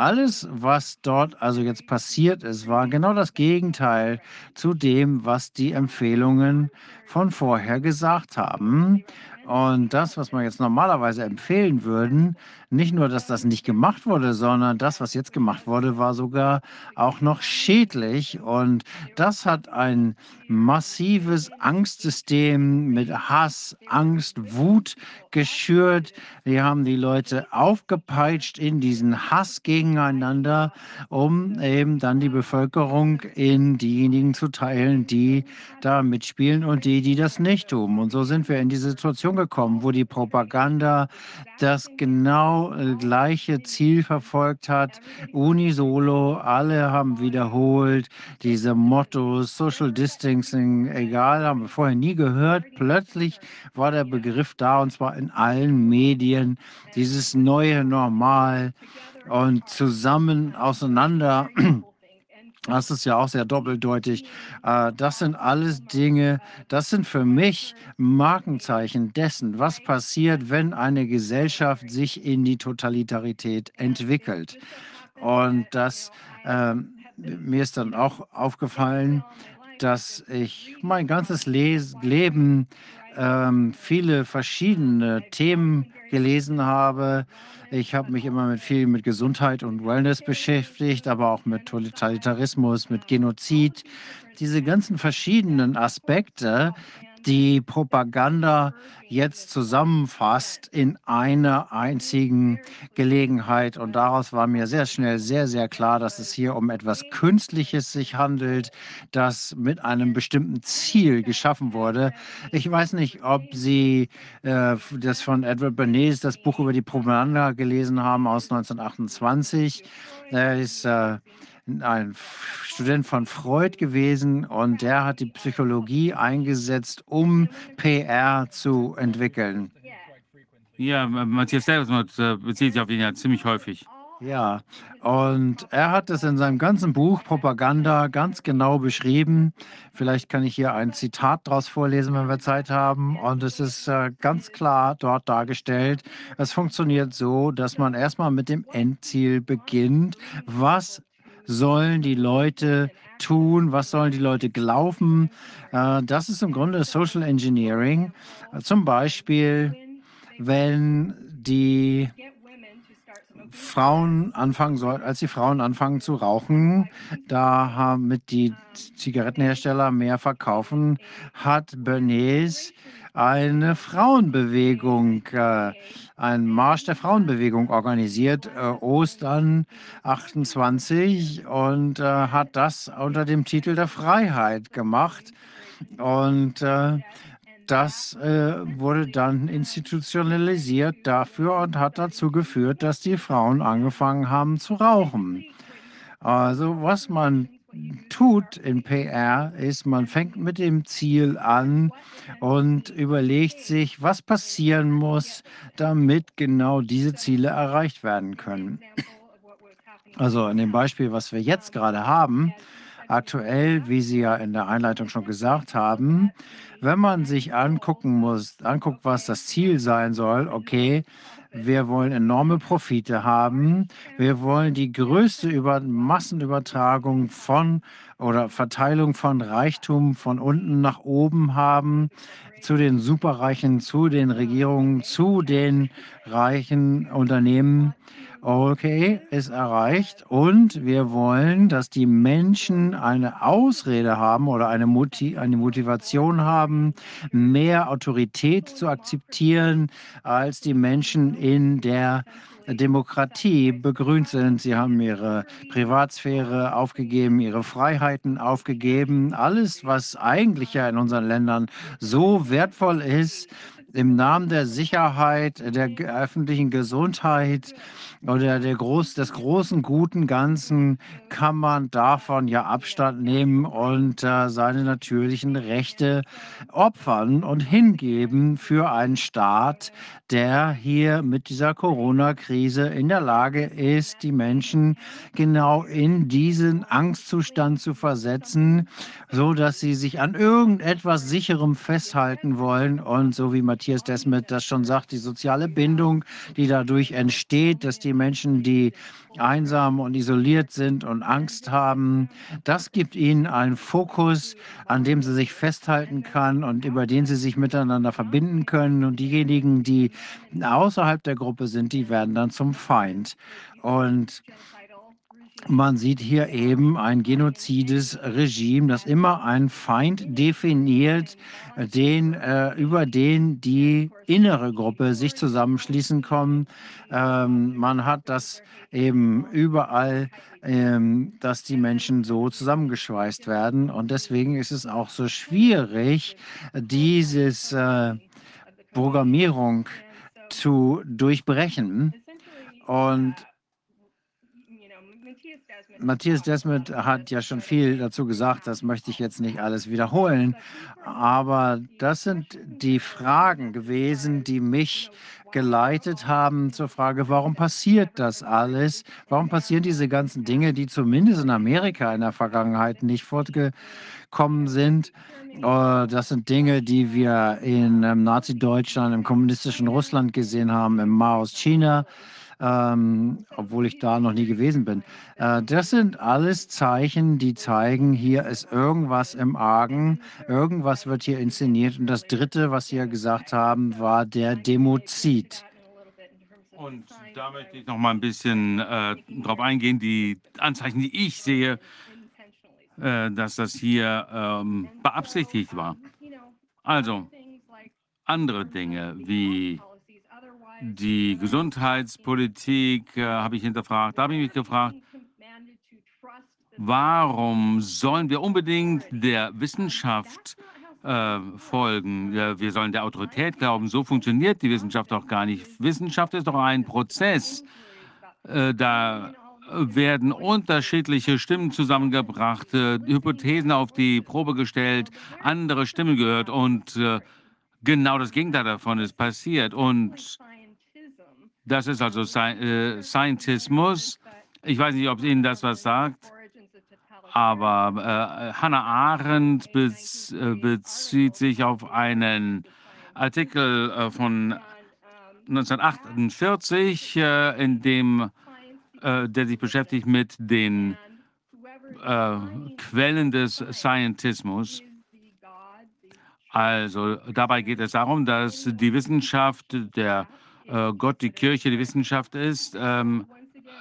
Alles, was dort also jetzt passiert ist, war genau das Gegenteil zu dem, was die Empfehlungen von vorher gesagt haben. Und das, was man jetzt normalerweise empfehlen würden, nicht nur, dass das nicht gemacht wurde, sondern das, was jetzt gemacht wurde, war sogar auch noch schädlich. Und das hat ein massives Angstsystem mit Hass, Angst, Wut geschürt. Wir haben die Leute aufgepeitscht in diesen Hass gegeneinander, um eben dann die Bevölkerung in diejenigen zu teilen, die da mitspielen und die, die das nicht tun. Und so sind wir in die Situation gekommen, wo die Propaganda das genau äh, gleiche Ziel verfolgt hat, unisolo. Alle haben wiederholt diese Mottos, Social Distancing, egal, haben wir vorher nie gehört. Plötzlich war der Begriff da und zwar in allen Medien, dieses neue Normal und zusammen auseinander (clears throat) das ist ja auch sehr doppeldeutig. Äh, das sind alles Dinge, das sind für mich Markenzeichen dessen, was passiert, wenn eine Gesellschaft sich in die Totalitarität entwickelt. Und das, äh, mir ist dann auch aufgefallen, dass ich mein ganzes Les Leben ähm, viele verschiedene Themen gelesen habe. Ich habe mich immer mit viel mit Gesundheit und Wellness beschäftigt, aber auch mit Totalitarismus, mit Genozid. Diese ganzen verschiedenen Aspekte, die Propaganda jetzt zusammenfasst in einer einzigen Gelegenheit. Und daraus war mir sehr schnell sehr, sehr klar, dass es hier um etwas Künstliches sich handelt, das mit einem bestimmten Ziel geschaffen wurde. Ich weiß nicht, ob Sie äh, das von Edward Bernays, das Buch über die Propaganda gelesen haben aus 1928. Er ist äh, ein Student von Freud gewesen und der hat die Psychologie eingesetzt, um PR zu entwickeln. Ja, Matthias selbst äh, bezieht sich auf ihn ja ziemlich häufig. Ja, und er hat es in seinem ganzen Buch Propaganda ganz genau beschrieben. Vielleicht kann ich hier ein Zitat daraus vorlesen, wenn wir Zeit haben. Und es ist äh, ganz klar dort dargestellt. Es funktioniert so, dass man erstmal mit dem Endziel beginnt. Was sollen die Leute tun? Was sollen die Leute glauben? Äh, das ist im Grunde Social Engineering. Zum Beispiel, wenn die Frauen anfangen sollten, als die Frauen anfangen zu rauchen, da haben mit die Zigarettenhersteller mehr verkaufen, hat Bernays eine Frauenbewegung, äh, einen Marsch der Frauenbewegung organisiert, äh, Ostern 28, und äh, hat das unter dem Titel der Freiheit gemacht. Und äh, das äh, wurde dann institutionalisiert dafür und hat dazu geführt, dass die Frauen angefangen haben zu rauchen. Also was man tut in PR, ist, man fängt mit dem Ziel an und überlegt sich, was passieren muss, damit genau diese Ziele erreicht werden können. Also in dem Beispiel, was wir jetzt gerade haben, aktuell, wie Sie ja in der Einleitung schon gesagt haben, wenn man sich angucken muss, anguckt, was das Ziel sein soll, okay, wir wollen enorme Profite haben. Wir wollen die größte Über Massenübertragung von oder Verteilung von Reichtum von unten nach oben haben zu den Superreichen, zu den Regierungen, zu den reichen Unternehmen. Okay, ist erreicht. Und wir wollen, dass die Menschen eine Ausrede haben oder eine, Motiv eine Motivation haben, mehr Autorität zu akzeptieren, als die Menschen in der Demokratie begrünt sind. Sie haben ihre Privatsphäre aufgegeben, ihre Freiheiten aufgegeben. Alles, was eigentlich ja in unseren Ländern so wertvoll ist, im Namen der Sicherheit, der öffentlichen Gesundheit oder der Groß, des großen, guten Ganzen kann man davon ja Abstand nehmen und äh, seine natürlichen Rechte opfern und hingeben für einen Staat, der hier mit dieser Corona-Krise in der Lage ist, die Menschen genau in diesen Angstzustand zu versetzen, so dass sie sich an irgendetwas Sicherem festhalten wollen. Und so wie Matthias Desmet das schon sagt, die soziale Bindung, die dadurch entsteht, dass die Menschen, die einsam und isoliert sind und Angst haben, das gibt ihnen einen Fokus, an dem sie sich festhalten kann und über den sie sich miteinander verbinden können. Und diejenigen, die außerhalb der Gruppe sind, die werden dann zum Feind. Und man sieht hier eben ein genozides Regime, das immer einen Feind definiert, den, äh, über den die innere Gruppe sich zusammenschließen kommen. Ähm, man hat das eben überall, ähm, dass die Menschen so zusammengeschweißt werden. Und deswegen ist es auch so schwierig, dieses äh, Programmierung zu durchbrechen. Und Matthias Desmet hat ja schon viel dazu gesagt, das möchte ich jetzt nicht alles wiederholen, aber das sind die Fragen gewesen, die mich geleitet haben zur Frage, warum passiert das alles? Warum passieren diese ganzen Dinge, die zumindest in Amerika in der Vergangenheit nicht fortgekommen sind? Äh, Das sind Dinge, die wir in ähm, Nazi-Deutschland, im kommunistischen Russland gesehen haben, im Maos China ähm, obwohl ich da noch nie gewesen bin. Äh, das sind alles Zeichen, die zeigen, hier ist irgendwas im Argen, irgendwas wird hier inszeniert. Und das Dritte, was Sie ja gesagt haben, war der Demozid. Und da möchte ich noch mal ein bisschen äh, drauf eingehen, die Anzeichen, die ich sehe, äh, dass das hier ähm, beabsichtigt war. Also andere Dinge wie die Gesundheitspolitik äh, habe ich hinterfragt. Da habe ich mich gefragt, warum sollen wir unbedingt der Wissenschaft äh, folgen? Wir sollen der Autorität glauben. So funktioniert die Wissenschaft doch gar nicht. Wissenschaft ist doch ein Prozess. Äh, da werden unterschiedliche Stimmen zusammengebracht, äh, Hypothesen auf die Probe gestellt, andere Stimmen gehört und äh, genau das Gegenteil davon ist passiert. Und das ist also äh, Scientismus. Ich weiß nicht, ob Ihnen das was sagt, aber äh, Hannah Arendt bez äh, bezieht sich auf einen Artikel äh, von 1948, äh, in dem der sich beschäftigt mit den Quellen des Scientismus. Also dabei geht es darum, dass die Wissenschaft, der äh, Gott, die Kirche, die Wissenschaft ist. Ähm,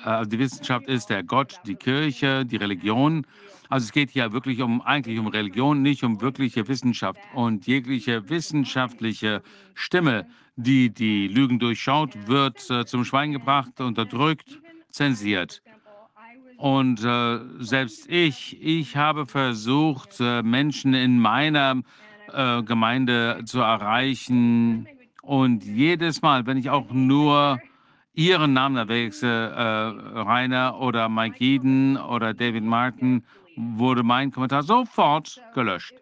äh, die Wissenschaft ist der Gott, die Kirche, die Religion. Also es geht hier wirklich um eigentlich um Religion, nicht um wirkliche Wissenschaft. Und jegliche wissenschaftliche Stimme, die die Lügen durchschaut, wird äh, zum Schweigen gebracht, unterdrückt, zensiert. Und äh, selbst ich, ich habe versucht, äh, Menschen in meiner äh, Gemeinde zu erreichen. Und jedes Mal, wenn ich auch nur ihren Namen erwächse, äh, Rainer oder Mike Eden oder David Martin, wurde mein Kommentar sofort gelöscht.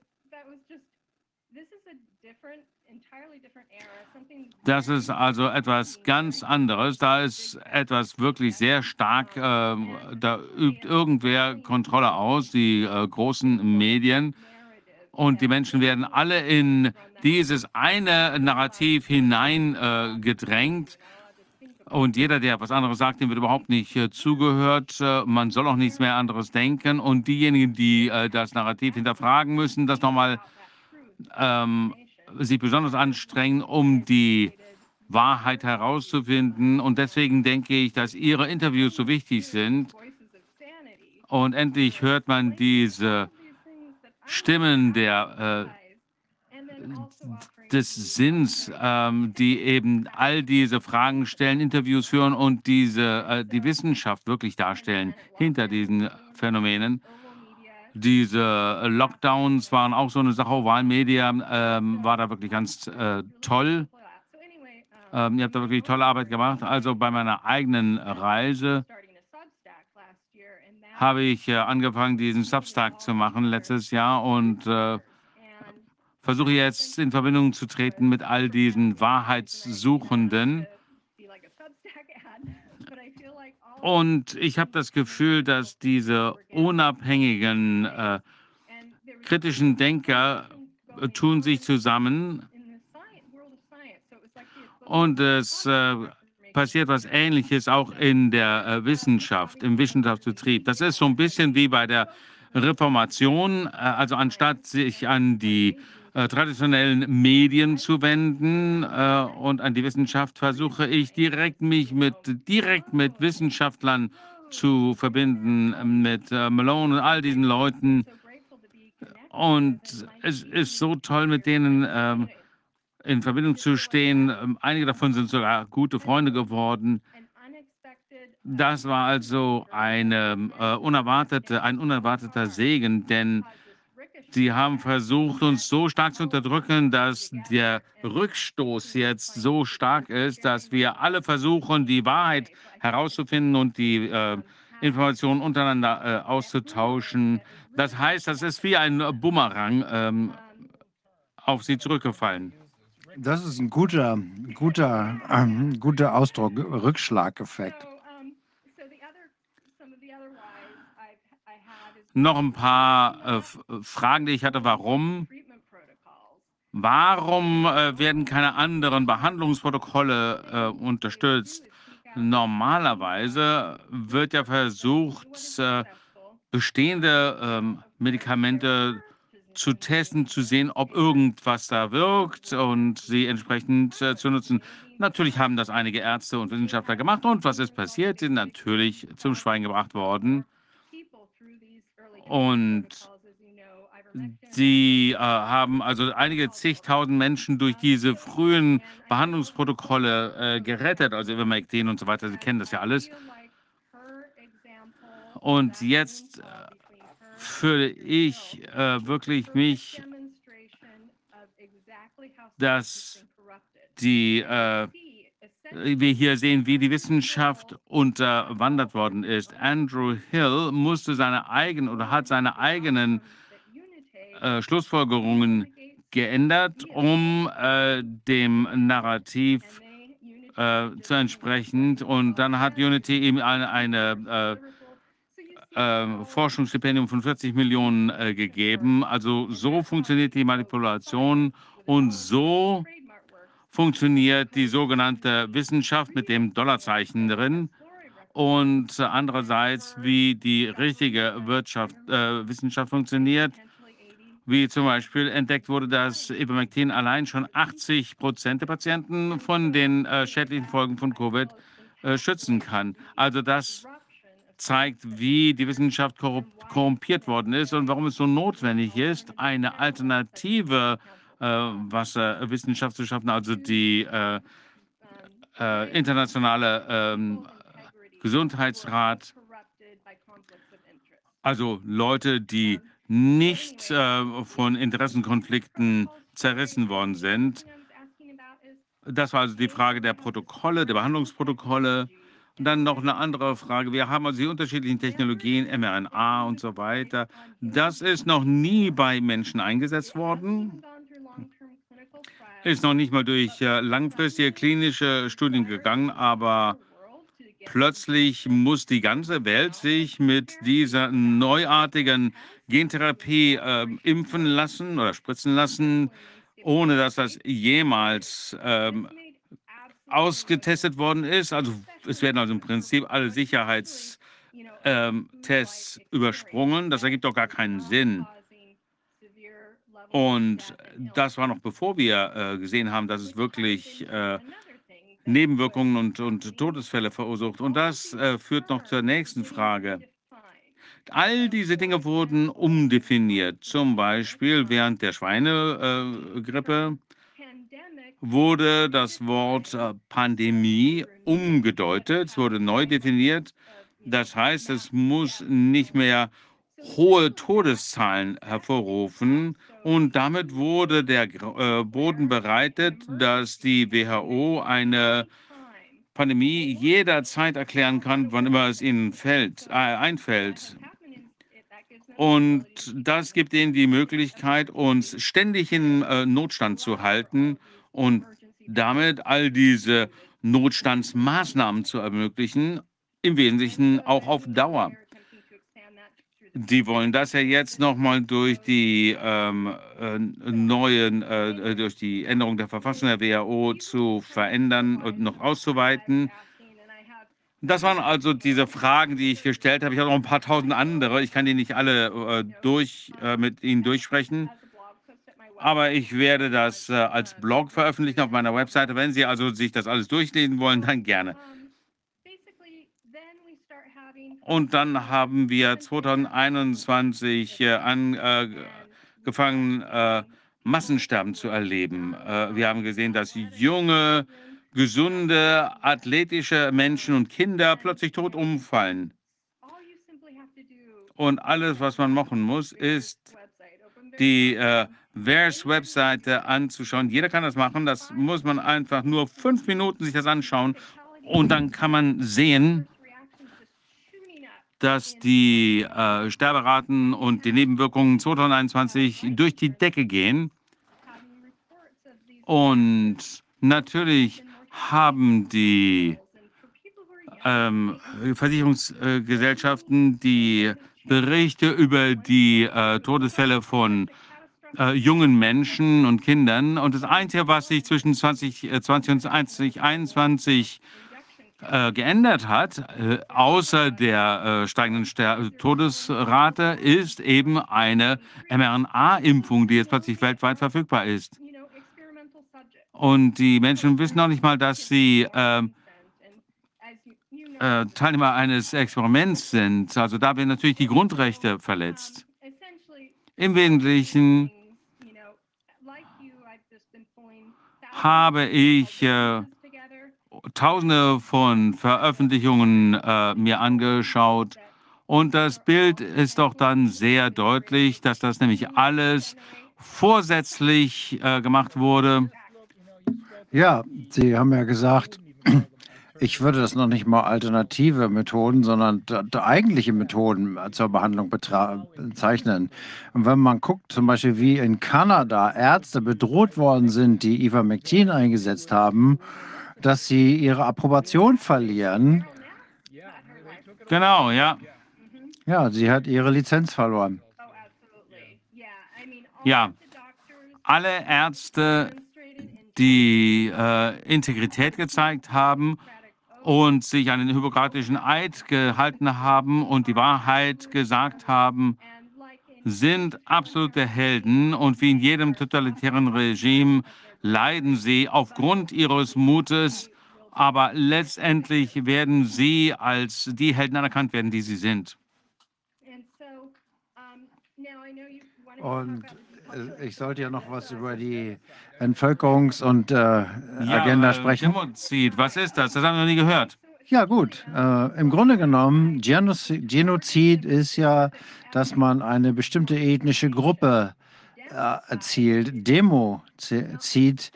Das ist also etwas ganz anderes. Da ist etwas wirklich sehr stark, äh, da übt irgendwer Kontrolle aus, die äh, großen Medien. Und die Menschen werden alle in dieses eine Narrativ hineingedrängt. Äh, und jeder, der was anderes sagt, dem wird überhaupt nicht äh, zugehört. Äh, man soll auch nichts mehr anderes denken. Und diejenigen, die äh, das Narrativ hinterfragen müssen, das nochmal ähm, sich besonders anstrengen, um die Wahrheit herauszufinden. Und deswegen denke ich, dass Ihre Interviews so wichtig sind. Und endlich hört man diese Stimmen der, äh, des Sinns, ähm, die eben all diese Fragen stellen, Interviews führen und diese, äh, die Wissenschaft wirklich darstellen hinter diesen Phänomenen. Diese Lockdowns waren auch so eine Sache. Wahlmedia ähm, war da wirklich ganz äh, toll. Ähm, ihr habt da wirklich tolle Arbeit gemacht. Also bei meiner eigenen Reise habe ich äh, angefangen, diesen Substack zu machen letztes Jahr und äh, versuche jetzt in Verbindung zu treten mit all diesen Wahrheitssuchenden. Und ich habe das Gefühl, dass diese unabhängigen äh, kritischen Denker äh, tun sich zusammen und es äh, passiert was Ähnliches auch in der äh, Wissenschaft, im Wissenschaftsbetrieb. Das ist so ein bisschen wie bei der Reformation. Äh, also anstatt sich an die äh, traditionellen Medien zu wenden äh, und an die Wissenschaft, versuche ich direkt mich mit direkt mit Wissenschaftlern zu verbinden, mit äh, Malone und all diesen Leuten. Und es ist so toll, mit denen ähm, in Verbindung zu stehen. Ähm, einige davon sind sogar gute Freunde geworden. Das war also eine, äh, unerwartete, ein unerwarteter Segen, denn sie haben versucht, uns so stark zu unterdrücken, dass der Rückstoß jetzt so stark ist, dass wir alle versuchen, die Wahrheit herauszufinden und die äh, Informationen untereinander äh, auszutauschen. Das heißt, das ist wie ein Bumerang ähm, auf sie zurückgefallen. Das ist ein guter, guter, ähm, guter Ausdruck, Rückschlageffekt. Noch ein paar äh, Fragen, die ich hatte. Warum? Warum äh, werden keine anderen Behandlungsprotokolle äh, unterstützt? Normalerweise wird ja versucht, äh, bestehende ähm, Medikamente zu testen, zu sehen, ob irgendwas da wirkt und sie entsprechend äh, zu nutzen. Natürlich haben das einige Ärzte und Wissenschaftler gemacht. Und was ist passiert? Sind natürlich zum Schweigen gebracht worden. Und sie äh, haben also einige zigtausend Menschen durch diese frühen Behandlungsprotokolle äh, gerettet, also Ivermectin und so weiter. Sie kennen das ja alles. Und jetzt äh, fühle ich äh, wirklich mich, dass die, äh, wir hier sehen, wie die Wissenschaft unterwandert worden ist. Andrew Hill musste seine eigenen oder hat seine eigenen äh, Schlussfolgerungen geändert, um äh, dem Narrativ äh, zu entsprechen. Und dann hat Unity ihm eine, eine äh, äh, Forschungsstipendium von 40 Millionen äh, gegeben. Also so funktioniert die Manipulation und so funktioniert die sogenannte Wissenschaft mit dem Dollarzeichen drin und andererseits, wie die richtige Wirtschaft, äh, Wissenschaft funktioniert, wie zum Beispiel entdeckt wurde, dass Ivermectin allein schon 80 Prozent der Patienten von den äh, schädlichen Folgen von Covid äh, schützen kann. Also das zeigt, wie die Wissenschaft korrumpiert worden ist und warum es so notwendig ist, eine alternative Wasserwissenschaft zu schaffen, also die äh, äh, internationale ähm, Gesundheitsrat, also Leute, die nicht äh, von Interessenkonflikten zerrissen worden sind. Das war also die Frage der Protokolle, der Behandlungsprotokolle. Und dann noch eine andere Frage. Wir haben also die unterschiedlichen Technologien, mRNA und so weiter. Das ist noch nie bei Menschen eingesetzt worden. Ist noch nicht mal durch äh, langfristige klinische Studien gegangen, aber plötzlich muss die ganze Welt sich mit dieser neuartigen Gentherapie äh, impfen lassen oder spritzen lassen, ohne dass das jemals ähm, ausgetestet worden ist. Also es werden also im Prinzip alle Sicherheitstests ähm, übersprungen. Das ergibt doch gar keinen Sinn. Und das war noch bevor wir äh, gesehen haben, dass es wirklich äh, Nebenwirkungen und, und, Todesfälle verursacht. Und das äh, führt noch zur nächsten Frage. All diese Dinge wurden umdefiniert. Zum Beispiel während der Schweinegrippe wurde das Wort äh, Pandemie umgedeutet, es wurde neu definiert. Das heißt, es muss nicht mehr hohe Todeszahlen hervorrufen. Und damit wurde der äh, Boden bereitet, dass die WHO eine Pandemie jederzeit erklären kann, wann immer es ihnen fällt, äh, einfällt. Und das gibt ihnen die Möglichkeit, uns ständig in äh, Notstand zu halten und damit all diese Notstandsmaßnahmen zu ermöglichen, im Wesentlichen auch auf Dauer. Die wollen das ja jetzt nochmal durch die ähm, äh, neuen, äh, durch die Änderung der Verfassung der WHO zu verändern und noch auszuweiten. Das waren also diese Fragen, die ich gestellt habe. Ich habe noch ein paar tausend andere. Ich kann die nicht alle äh, durch, äh, mit Ihnen durchsprechen. Aber ich werde das äh, als Blog veröffentlichen auf meiner Webseite. Wenn Sie also sich das alles durchlesen wollen, dann gerne. Und dann haben wir 2021 äh, angefangen, äh, Massensterben zu erleben. Äh, wir haben gesehen, dass junge, gesunde, athletische Menschen und Kinder plötzlich tot umfallen. Und alles, was man machen muss, ist die äh, VERS-Webseite anzuschauen. Jeder kann das machen. Das muss man einfach nur fünf Minuten sich das anschauen. Und dann kann man sehen, dass die äh, Sterberaten und die Nebenwirkungen 2021 durch die Decke gehen. Und natürlich haben die ähm, Versicherungsgesellschaften die Berichte über die äh, Todesfälle von äh, jungen Menschen und Kindern. Und das Einzige, was sich zwischen 2020 und 2021 äh, geändert hat, äh, außer der äh, steigenden Ster Todesrate, ist eben eine mRNA-Impfung, die jetzt plötzlich weltweit verfügbar ist. Und die Menschen wissen noch nicht mal, dass sie ähm, äh, Teilnehmer eines Experiments sind. Also da werden natürlich die Grundrechte verletzt. Im Wesentlichen habe ich äh, Tausende von Veröffentlichungen äh, mir angeschaut und das Bild ist doch dann sehr deutlich, dass das nämlich alles vorsätzlich äh, gemacht wurde. Ja, Sie haben ja gesagt, (clears throat) ich würde das noch nicht mal alternative Methoden, sondern eigentliche Methoden zur Behandlung bezeichnen. Und wenn man guckt, zum Beispiel wie in Kanada Ärzte bedroht worden sind, die Ivermectin eingesetzt haben, dass sie ihre Approbation verlieren. Genau, ja. Ja, sie hat ihre Lizenz verloren. Ja, alle Ärzte, die äh, Integrität gezeigt haben und sich an den hypokratischen Eid gehalten haben und die Wahrheit gesagt haben, sind absolute Helden und wie in jedem totalitären Regime leiden sie aufgrund ihres Mutes, aber letztendlich werden sie als die Helden anerkannt werden, die sie sind. Und äh, ich sollte ja noch was über die Entvölkerungs- und äh, Agenda äh, sprechen. Genozid, was ist das? Das haben wir noch nie gehört. Ja, gut. Äh, Im Grunde genommen, Genozi- Genozid ist ja, dass man eine bestimmte ethnische Gruppe äh, erzielt. Demozid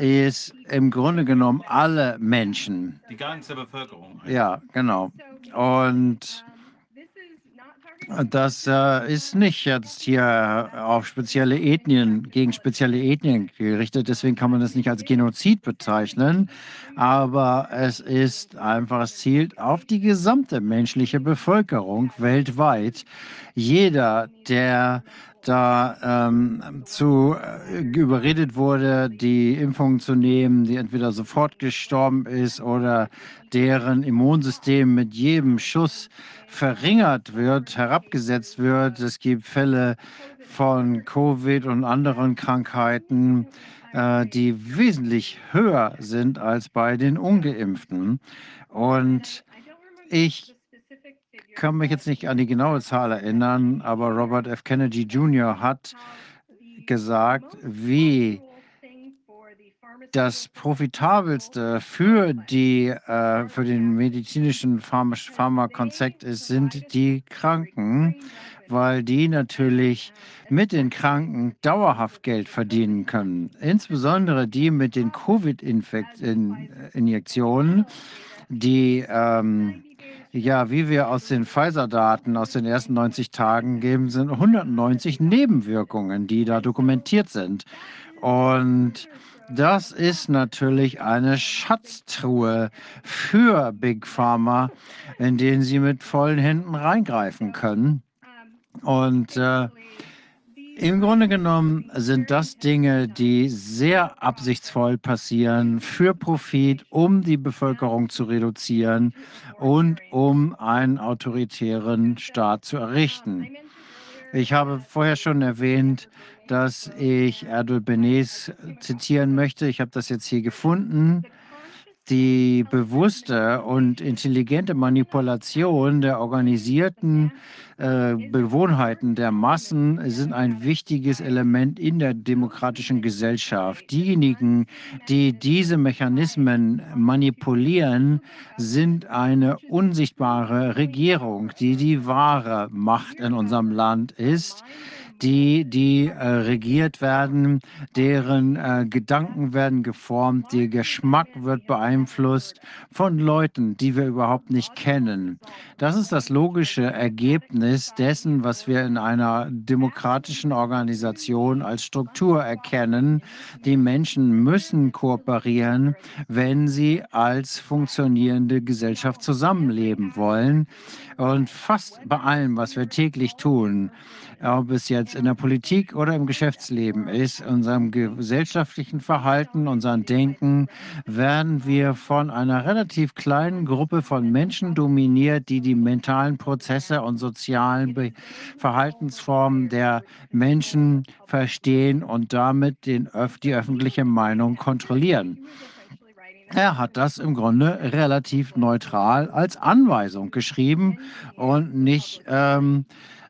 ist im Grunde genommen alle Menschen. Die ganze Bevölkerung. Ja, genau. Und das äh, ist nicht jetzt hier auf spezielle Ethnien, gegen spezielle Ethnien gerichtet. Deswegen kann man das nicht als Genozid bezeichnen. Aber es ist einfach, es zielt auf die gesamte menschliche Bevölkerung weltweit. Jeder, der da ähm, zu äh, überredet wurde, die Impfung zu nehmen, die entweder sofort gestorben ist oder deren Immunsystem mit jedem Schuss verringert wird, herabgesetzt wird. Es gibt Fälle von Covid und anderen Krankheiten, äh, die wesentlich höher sind als bei den ungeimpften. Und ich kann mich jetzt nicht an die genaue Zahl erinnern, aber Robert F. Kennedy Jr. hat gesagt, wie das profitabelste für die äh, für den medizinischen Pharma Pharmakonzept ist, sind die Kranken, weil die natürlich mit den Kranken dauerhaft Geld verdienen können. Insbesondere die mit den Covid-Injektionen, die ähm, ja, wie wir aus den Pfizer-Daten aus den ersten 90 Tagen geben, sind 190 Nebenwirkungen, die da dokumentiert sind. Und das ist natürlich eine Schatztruhe für Big Pharma, in denen sie mit vollen Händen reingreifen können. Und äh, im Grunde genommen sind das Dinge, die sehr absichtsvoll passieren für Profit, um die Bevölkerung zu reduzieren und um einen autoritären Staat zu errichten. Ich habe vorher schon erwähnt, dass ich Erdol Benes zitieren möchte. Ich habe das jetzt hier gefunden die bewusste und intelligente Manipulation der organisierten äh, Bewohnheiten der Massen sind ein wichtiges Element in der demokratischen Gesellschaft. Diejenigen, die diese Mechanismen manipulieren, sind eine unsichtbare Regierung, die die wahre Macht in unserem Land ist die, die äh, regiert werden, deren äh, Gedanken werden geformt, der Geschmack wird beeinflusst von Leuten, die wir überhaupt nicht kennen. Das ist das logische Ergebnis dessen, was wir in einer demokratischen Organisation als Struktur erkennen. Die Menschen müssen kooperieren, wenn sie als funktionierende Gesellschaft zusammenleben wollen. Und fast bei allem, was wir täglich tun, ob es jetzt in der Politik oder im Geschäftsleben ist, unserem gesellschaftlichen Verhalten, unserem Denken, werden wir von einer relativ kleinen Gruppe von Menschen dominiert, die die mentalen Prozesse und sozialen Be Verhaltensformen der Menschen verstehen und damit den, die öffentliche Meinung kontrollieren. Er hat das im Grunde relativ neutral als Anweisung geschrieben und nicht ähm,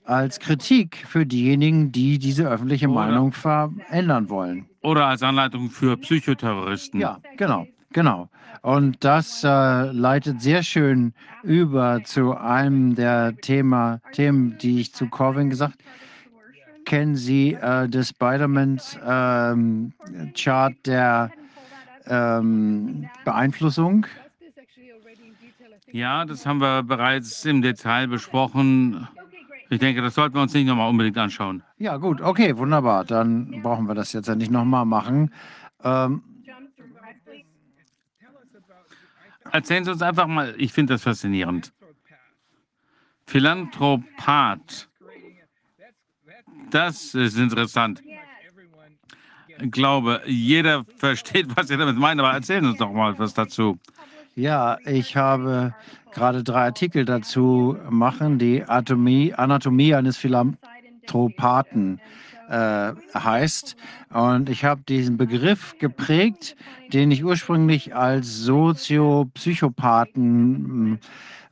als Kritik für diejenigen, die diese öffentliche oder, Meinung verändern wollen. Oder als Anleitung für Psychoterroristen. Ja, genau, genau. Und das äh, leitet sehr schön über zu einem der Thema, Themen, die ich zu Corwin gesagt habe. Kennen Sie äh, das Spider-Man-Chart ähm, der ähm, Beeinflussung? Ja, das haben wir bereits im Detail besprochen. Ich denke, das sollten wir uns nicht nochmal unbedingt anschauen. Ja, gut, okay, wunderbar. Dann brauchen wir das jetzt ja nicht nochmal machen. Ähm, Erzählen Sie uns einfach mal, ich finde das faszinierend. Philanthropat. Das ist interessant. Ich glaube, jeder versteht, was Sie damit meinen, aber erzählen Sie uns doch mal was dazu. Ja, ich habe gerade drei Artikel dazu machen, die Anatomie, Anatomie eines Philanthropathen äh, heißt. Und ich habe diesen Begriff geprägt, den ich ursprünglich als Soziopsychopathen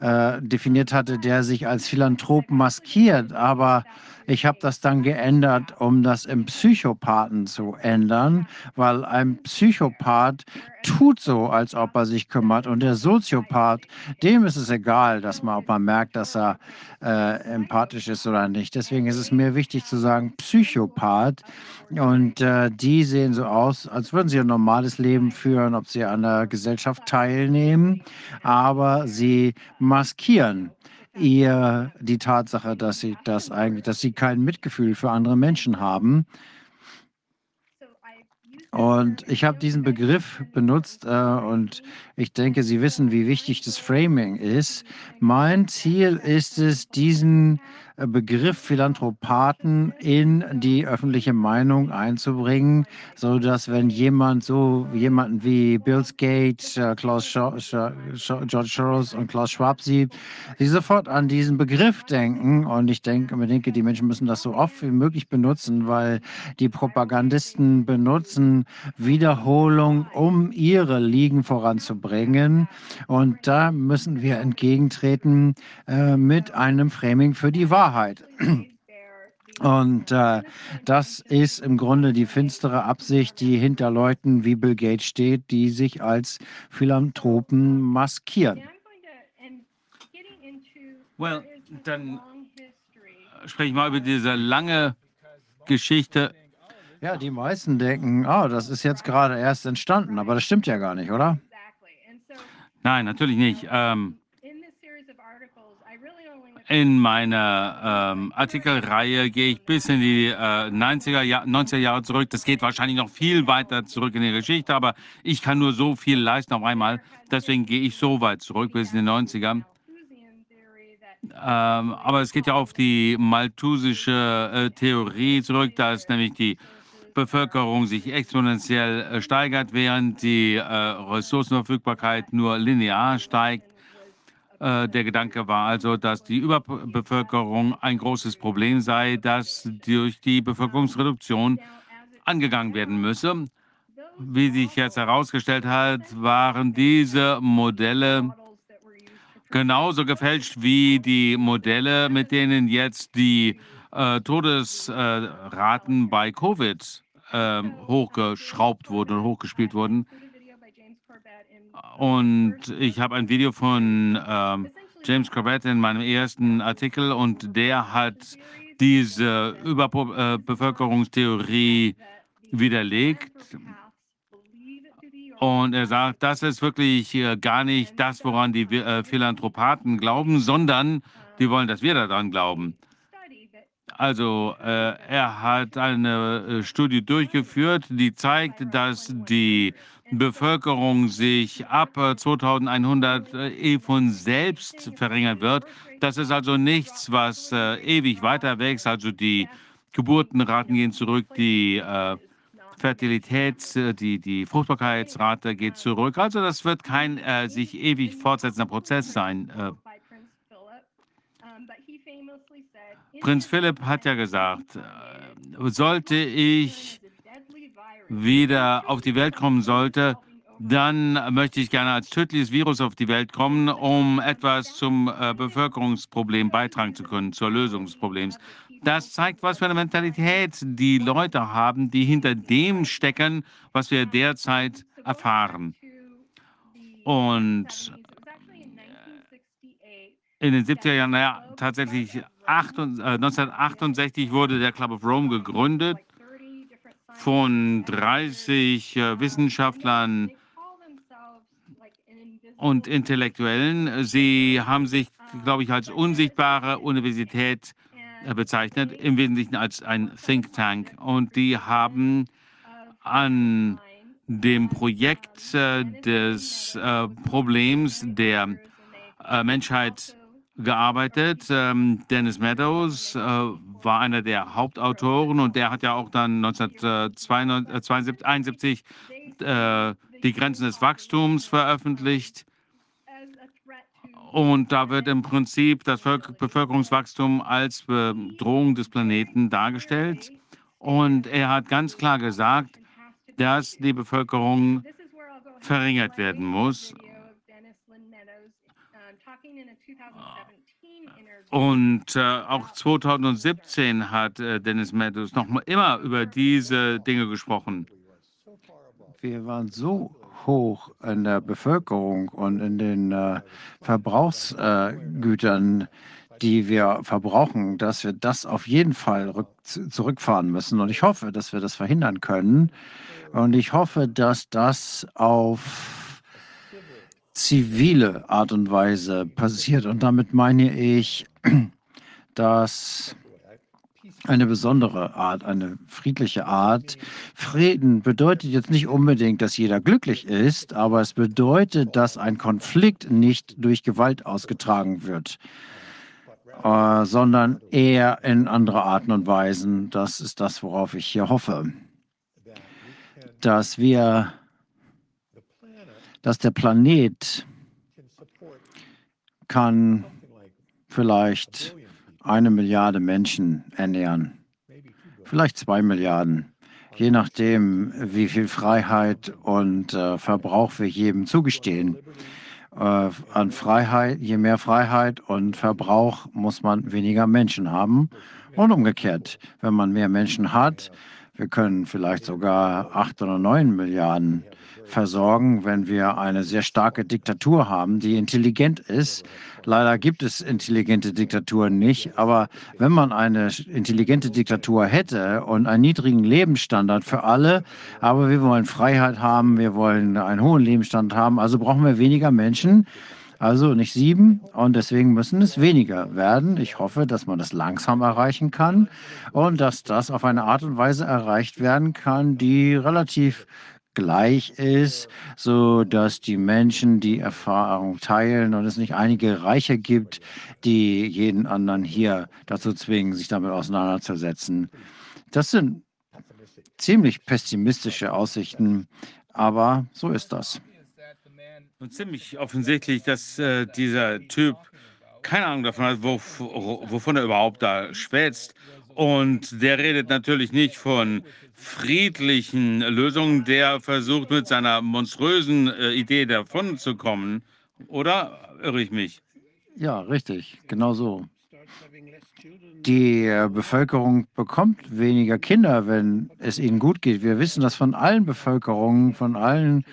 äh, definiert hatte, der sich als Philanthrop maskiert. Aber ich habe das dann geändert, um das im Psychopathen zu ändern, weil ein Psychopath tut so, als ob er sich kümmert. Und der Soziopath, dem ist es egal, dass man, ob man merkt, dass er äh, empathisch ist oder nicht. Deswegen ist es mir wichtig zu sagen Psychopath. Und äh, die sehen so aus, als würden sie ein normales Leben führen, ob sie an der Gesellschaft teilnehmen, aber sie maskieren eher die Tatsache, dass sie das eigentlich, dass sie kein Mitgefühl für andere Menschen haben. Und ich habe diesen Begriff benutzt äh, und ich denke, Sie wissen, wie wichtig das Framing ist. Mein Ziel ist es, diesen Begriff Philanthropaten in die öffentliche Meinung einzubringen, so dass wenn jemand so jemanden wie Bill Gates, äh, Klaus Sch Sch Sch George Soros und Klaus Schwab sieht, sie sofort an diesen Begriff denken. Und ich denke, denke, die Menschen müssen das so oft wie möglich benutzen, weil die Propagandisten benutzen Wiederholung, um ihre Liegen voranzubringen. Und da müssen wir entgegentreten äh, mit einem Framing für die Wahrheit. Wahrheit. Und äh, das ist im Grunde die finstere Absicht, die hinter Leuten wie Bill Gates steht, die sich als Philanthropen maskieren. Well, dann spreche ich mal über diese lange Geschichte. Ja, die meisten denken, oh, das ist jetzt gerade erst entstanden, aber das stimmt ja gar nicht, oder? Nein, natürlich nicht. Ähm, in meiner ähm, Artikelreihe gehe ich bis in die äh, 90er, Jahr, 90er Jahre zurück. Das geht wahrscheinlich noch viel weiter zurück in die Geschichte, aber ich kann nur so viel leisten auf einmal. Deswegen gehe ich so weit zurück bis in die 90er. Ähm, aber es geht ja auf die malthusische äh, Theorie zurück, dass nämlich die Bevölkerung sich exponentiell äh, steigert, während die äh, Ressourcenverfügbarkeit nur linear steigt. Äh, der Gedanke war also, dass die Überbevölkerung ein großes Problem sei, das durch die Bevölkerungsreduktion angegangen werden müsse. Wie sich jetzt herausgestellt hat, waren diese Modelle genauso gefälscht wie die Modelle, mit denen jetzt die äh, Todesraten äh, bei Covid äh, hochgeschraubt wurden und hochgespielt wurden. Und ich habe ein Video von äh, James Corbett in meinem ersten Artikel und der hat diese Überbevölkerungstheorie widerlegt. Und er sagt, das ist wirklich äh, gar nicht das, woran die äh, Philanthropaten glauben, sondern die wollen, dass wir daran glauben. Also äh, er hat eine äh, Studie durchgeführt, die zeigt, dass die Bevölkerung sich ab 2100 äh, eh von selbst verringern wird. Das ist also nichts, was äh, ewig weiter wächst. Also die Geburtenraten gehen zurück, die äh, Fertilität, äh, die, die Fruchtbarkeitsrate geht zurück. Also das wird kein äh, sich ewig fortsetzender Prozess sein. Äh, Prinz Philipp hat ja gesagt, äh, sollte ich wieder auf die Welt kommen sollte, dann möchte ich gerne als tödliches Virus auf die Welt kommen, um etwas zum äh, Bevölkerungsproblem beitragen zu können, zur Lösung des Problems. Das zeigt, was für eine Mentalität die Leute haben, die hinter dem stecken, was wir derzeit erfahren. Und in den 70er Jahren, naja, tatsächlich 8, äh, 1968 wurde der Club of Rome gegründet von 30 äh, Wissenschaftlern und Intellektuellen. Sie haben sich, glaube ich, als unsichtbare Universität äh, bezeichnet, im Wesentlichen als ein Think Tank. Und die haben an dem Projekt äh, des Problems der Menschheit gearbeitet. Ähm, Dennis Meadows äh, war einer der Hauptautoren und der hat ja auch dann 1971 äh, die Grenzen des Wachstums veröffentlicht. Und da wird im Prinzip das Bevölkerungswachstum als Bedrohung des Planeten dargestellt. Und er hat ganz klar gesagt, dass die Bevölkerung verringert werden muss. Und äh, auch 2017 hat äh, Dennis Meadows noch mal immer über diese Dinge gesprochen. Wir waren so hoch in der Bevölkerung und in den äh, Verbrauchsgütern, die wir verbrauchen, dass wir das auf jeden Fall rück, zurückfahren müssen. Und ich hoffe, dass wir das verhindern können. Und ich hoffe, dass das auf zivile Art und Weise passiert. Und damit meine ich, dass eine besondere Art, eine friedliche Art. Frieden bedeutet jetzt nicht unbedingt, dass jeder glücklich ist, aber es bedeutet, dass ein Konflikt nicht durch Gewalt ausgetragen wird, äh, sondern eher in andere Arten und Weisen. Das ist das, worauf ich hier hoffe. Dass wir, dass der Planet kann vielleicht eine Milliarde Menschen ernähren. Vielleicht zwei Milliarden. Je nachdem, wie viel Freiheit und äh, Verbrauch wir jedem zugestehen. Äh, an Freiheit, je mehr Freiheit und Verbrauch muss man weniger Menschen haben. Und umgekehrt, wenn man mehr Menschen hat, wir können vielleicht sogar acht oder neun Milliarden versorgen, wenn wir eine sehr starke Diktatur haben, die intelligent ist. Leider gibt es intelligente Diktaturen nicht, aber wenn man eine intelligente Diktatur hätte und einen niedrigen Lebensstandard für alle, aber wir wollen Freiheit haben, wir wollen einen hohen Lebensstandard haben, also brauchen wir weniger Menschen. Also nicht sieben und deswegen müssen es weniger werden. Ich hoffe, dass man das langsam erreichen kann und dass das auf eine Art und Weise erreicht werden kann, die relativ gleich ist, so dass die Menschen die Erfahrung teilen und es nicht einige Reiche gibt, die jeden anderen hier dazu zwingen, sich damit auseinanderzusetzen. Das sind ziemlich pessimistische Aussichten, aber so ist das. Und ziemlich offensichtlich, dass äh, dieser Typ keine Ahnung davon hat, wo, wovon er überhaupt da schwätzt. Und der redet natürlich nicht von friedlichen Lösungen, der versucht mit seiner monströsen äh, Idee davonzukommen. Oder irre ich mich? Ja, richtig, genau so. Die äh, Bevölkerung bekommt weniger Kinder, wenn es ihnen gut geht. Wir wissen das von allen Bevölkerungen, von allen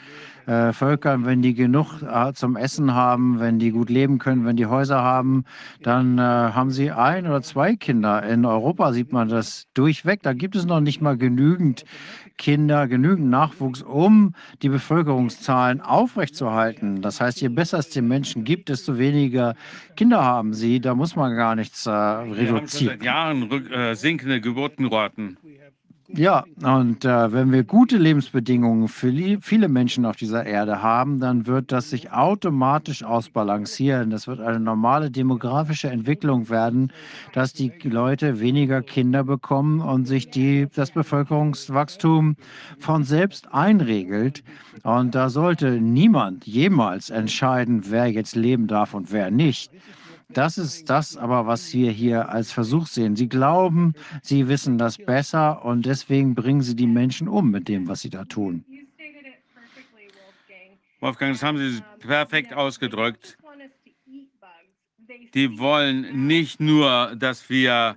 äh, Völkern, wenn die genug äh, zum Essen haben, wenn die gut leben können, wenn die Häuser haben, dann äh, haben sie ein oder zwei Kinder. In Europa sieht man das durchweg. Da gibt es noch nicht mal genügend Kinder, genügend Nachwuchs, um die Bevölkerungszahlen aufrechtzuerhalten. Das heißt, je besser es den Menschen gibt, desto weniger Kinder haben sie. Da muss man gar nichts äh, reduzieren. Wir haben seit Jahren äh, sinkende Geburtenraten. Ja, und äh, wenn wir gute Lebensbedingungen für viele Menschen auf dieser Erde haben, dann wird das sich automatisch ausbalancieren. Das wird eine normale demografische Entwicklung werden, dass die Leute weniger Kinder bekommen und sich die, das Bevölkerungswachstum von selbst einregelt. Und da sollte niemand jemals entscheiden, wer jetzt leben darf und wer nicht. Das ist das aber, was wir hier als Versuch sehen. Sie glauben, sie wissen das besser und deswegen bringen sie die Menschen um mit dem, was sie da tun. Wolfgang, das haben Sie perfekt ausgedrückt. Die wollen nicht nur, dass wir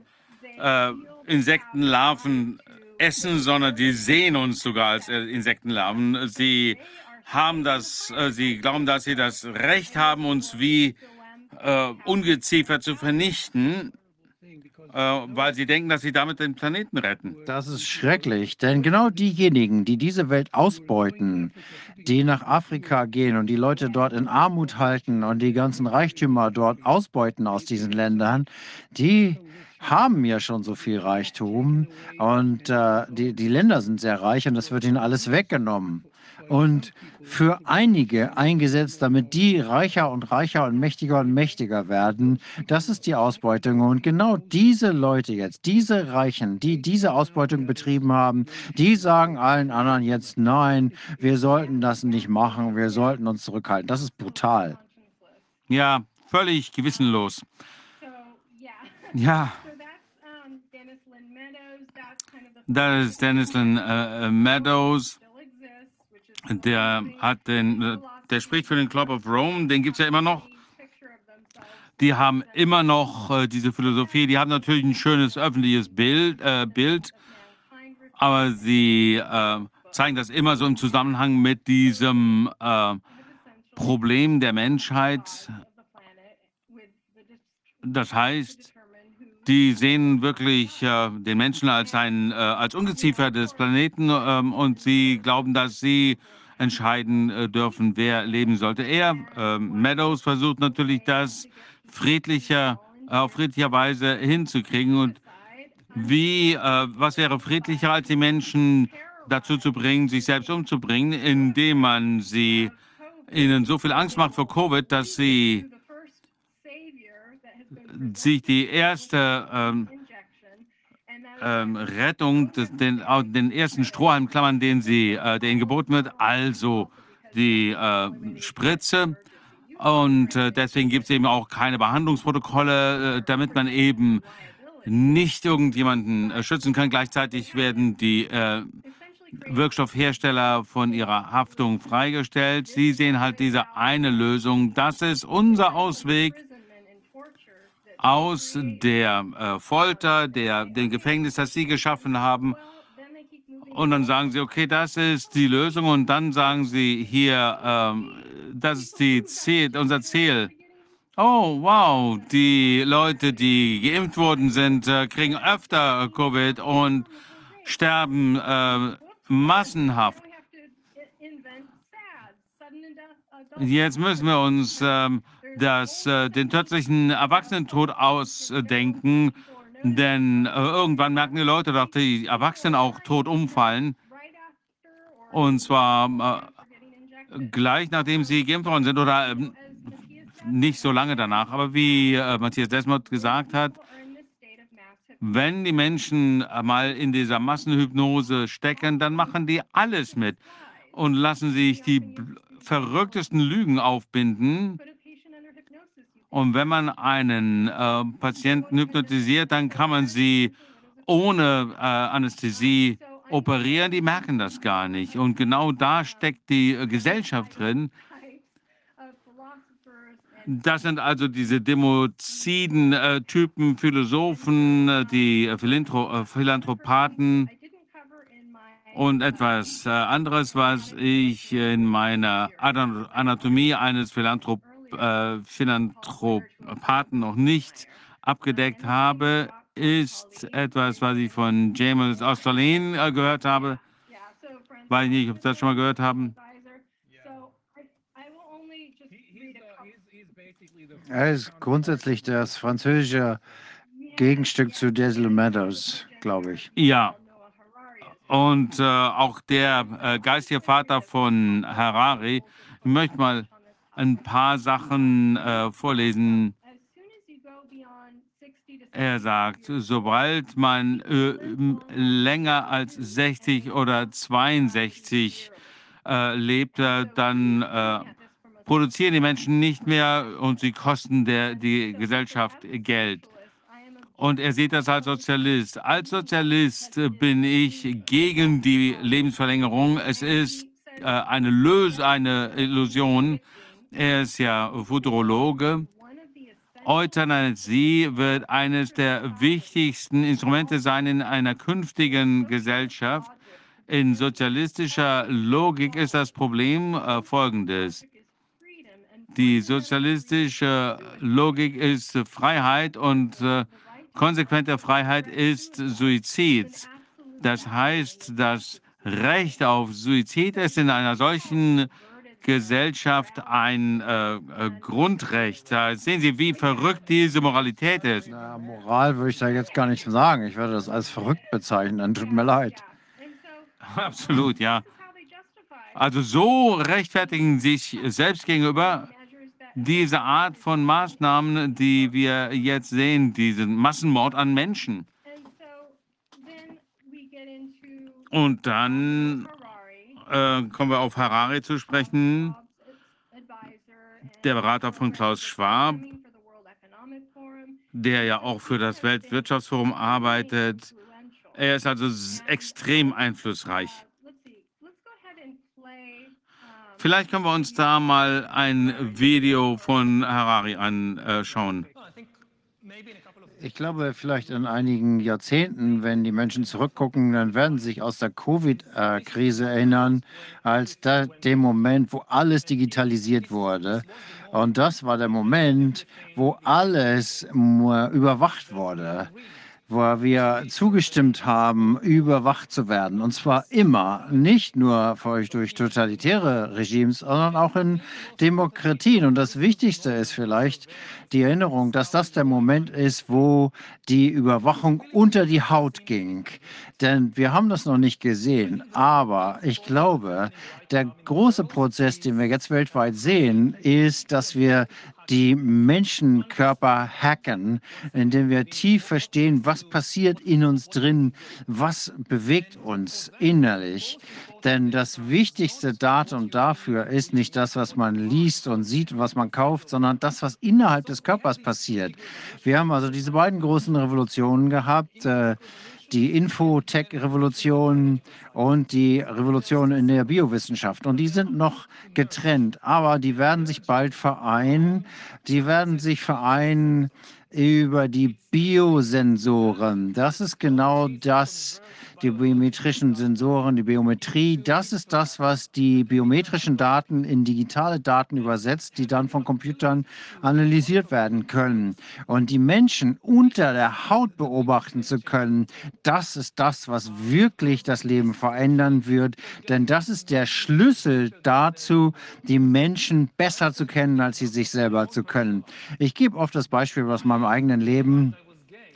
äh, Insektenlarven essen, sondern die sehen uns sogar als äh, Insektenlarven. Sie haben das, äh, sie glauben, dass sie das Recht haben, uns wie äh, Ungeziefer zu vernichten, äh, weil sie denken, dass sie damit den Planeten retten. Das ist schrecklich, denn genau diejenigen, die diese Welt ausbeuten, die nach Afrika gehen und die Leute dort in Armut halten und die ganzen Reichtümer dort ausbeuten aus diesen Ländern, die haben ja schon so viel Reichtum und äh, die, die Länder sind sehr reich und das wird ihnen alles weggenommen und für einige eingesetzt, damit die reicher und reicher und mächtiger und mächtiger werden. Das ist die Ausbeutung. Und genau diese Leute jetzt, diese Reichen, die diese Ausbeutung betrieben haben, die sagen allen anderen jetzt, nein, wir sollten das nicht machen, wir sollten uns zurückhalten. Das ist brutal. Ja, völlig gewissenlos. Ja. Das ist Dennis Lynn äh, Meadows der hat den, der spricht für den Club of Rome, den gibt es ja immer noch. Die haben immer noch äh, diese Philosophie, die haben natürlich ein schönes öffentliches Bild, äh, Bild aber sie äh, zeigen das immer so im Zusammenhang mit diesem äh, Problem der Menschheit. Das heißt, die sehen wirklich äh, den Menschen als ein äh, als Ungeziefer des Planeten ähm, und sie glauben, dass sie entscheiden äh, dürfen, wer leben sollte. Er, ähm, Meadows, versucht natürlich, das friedlicher, auf friedlicher Weise hinzukriegen. Und wie, äh, was wäre friedlicher, als die Menschen dazu zu bringen, sich selbst umzubringen, indem man sie ihnen so viel Angst macht vor Covid, dass sie sich die erste ähm, ähm, Rettung, des, den, den ersten Strohhalm klammern, den sie, äh, der ihnen geboten wird, also die äh, Spritze. Und äh, deswegen gibt es eben auch keine Behandlungsprotokolle, äh, damit man eben nicht irgendjemanden äh, schützen kann. Gleichzeitig werden die äh, Wirkstoffhersteller von ihrer Haftung freigestellt. Sie sehen halt diese eine Lösung. Das ist unser Ausweg aus der äh, Folter, der, dem Gefängnis, das sie geschaffen haben. Und dann sagen sie, okay, das ist die Lösung. Und dann sagen sie hier, ähm, das ist die Ziel, unser Ziel. Oh, wow, die Leute, die geimpft worden sind, äh, kriegen öfter Covid und sterben äh, massenhaft. Jetzt müssen wir uns ähm, das, äh, den plötzlichen Erwachsenentod ausdenken, denn äh, irgendwann merken die Leute, dass die Erwachsenen auch tot umfallen. Und zwar äh, gleich nachdem sie geimpft worden sind oder ähm, nicht so lange danach. Aber wie äh, Matthias Desmond gesagt hat, wenn die Menschen mal in dieser Massenhypnose stecken, dann machen die alles mit und lassen sich die verrücktesten Lügen aufbinden. Und wenn man einen äh, Patienten hypnotisiert, dann kann man sie ohne äh, Anästhesie operieren. Die merken das gar nicht. Und genau da steckt die äh, Gesellschaft drin. Das sind also diese demoziden äh, Typen, Philosophen, äh, die äh, Philantro Philanthropaten und etwas anderes, was ich in meiner Anatomie eines Philanthrop äh, Philanthropathen noch nicht abgedeckt habe, ist etwas, was ich von James Osterlin äh, gehört habe. Weiß ich nicht, ob Sie das schon mal gehört haben. Er ist grundsätzlich das französische Gegenstück zu Desel Meadows, glaube ich. Ja. Und äh, auch der äh, geistige Vater von Harari. Ich möchte mal ein paar Sachen äh, vorlesen. Er sagt, sobald man äh, länger als 60 oder 62 äh, lebt, dann äh, produzieren die Menschen nicht mehr und sie kosten der, die Gesellschaft Geld. Und er sieht das als Sozialist. Als Sozialist bin ich gegen die Lebensverlängerung. Es ist äh, eine, Lös eine Illusion. Er ist ja Futurologe. Euthanasie wird eines der wichtigsten Instrumente sein in einer künftigen Gesellschaft. In sozialistischer Logik ist das Problem äh, folgendes. Die sozialistische Logik ist Freiheit und äh, konsequente Freiheit ist Suizid. Das heißt, das Recht auf Suizid ist in einer solchen Gesellschaft ein äh, äh, Grundrecht. Da sehen Sie, wie verrückt diese Moralität ist. Na, Moral würde ich da jetzt gar nicht sagen. Ich würde das als verrückt bezeichnen. Dann tut mir leid. (laughs) Absolut, ja. Also so rechtfertigen sich selbst gegenüber diese Art von Maßnahmen, die wir jetzt sehen, diesen Massenmord an Menschen. Und dann äh, kommen wir auf Harari zu sprechen, der Berater von Klaus Schwab, der ja auch für das Weltwirtschaftsforum arbeitet. Er ist also extrem einflussreich. Vielleicht können wir uns da mal ein Video von Harari anschauen. Ich glaube, vielleicht in einigen Jahrzehnten, wenn die Menschen zurückgucken, dann werden sie sich aus der Covid-Krise erinnern, als da, dem Moment, wo alles digitalisiert wurde. Und das war der Moment, wo alles überwacht wurde wo wir zugestimmt haben, überwacht zu werden. Und zwar immer, nicht nur durch totalitäre Regimes, sondern auch in Demokratien. Und das Wichtigste ist vielleicht die Erinnerung, dass das der Moment ist, wo die Überwachung unter die Haut ging. Denn wir haben das noch nicht gesehen. Aber ich glaube, der große Prozess, den wir jetzt weltweit sehen, ist, dass wir die Menschenkörper hacken, indem wir tief verstehen, was passiert in uns drin, was bewegt uns innerlich. Denn das wichtigste Datum dafür ist nicht das, was man liest und sieht was man kauft, sondern das, was innerhalb des Körpers passiert. Wir haben also diese beiden großen Revolutionen gehabt. Äh, die Infotech-Revolution und die Revolution in der Biowissenschaft. Und die sind noch getrennt, aber die werden sich bald vereinen. Die werden sich vereinen über die Biosensoren. Das ist genau das, die biometrischen Sensoren, die Biometrie. Das ist das, was die biometrischen Daten in digitale Daten übersetzt, die dann von Computern analysiert werden können. Und die Menschen unter der Haut beobachten zu können, das ist das, was wirklich das Leben verändern wird. Denn das ist der Schlüssel dazu, die Menschen besser zu kennen, als sie sich selber zu können. Ich gebe oft das Beispiel aus meinem eigenen Leben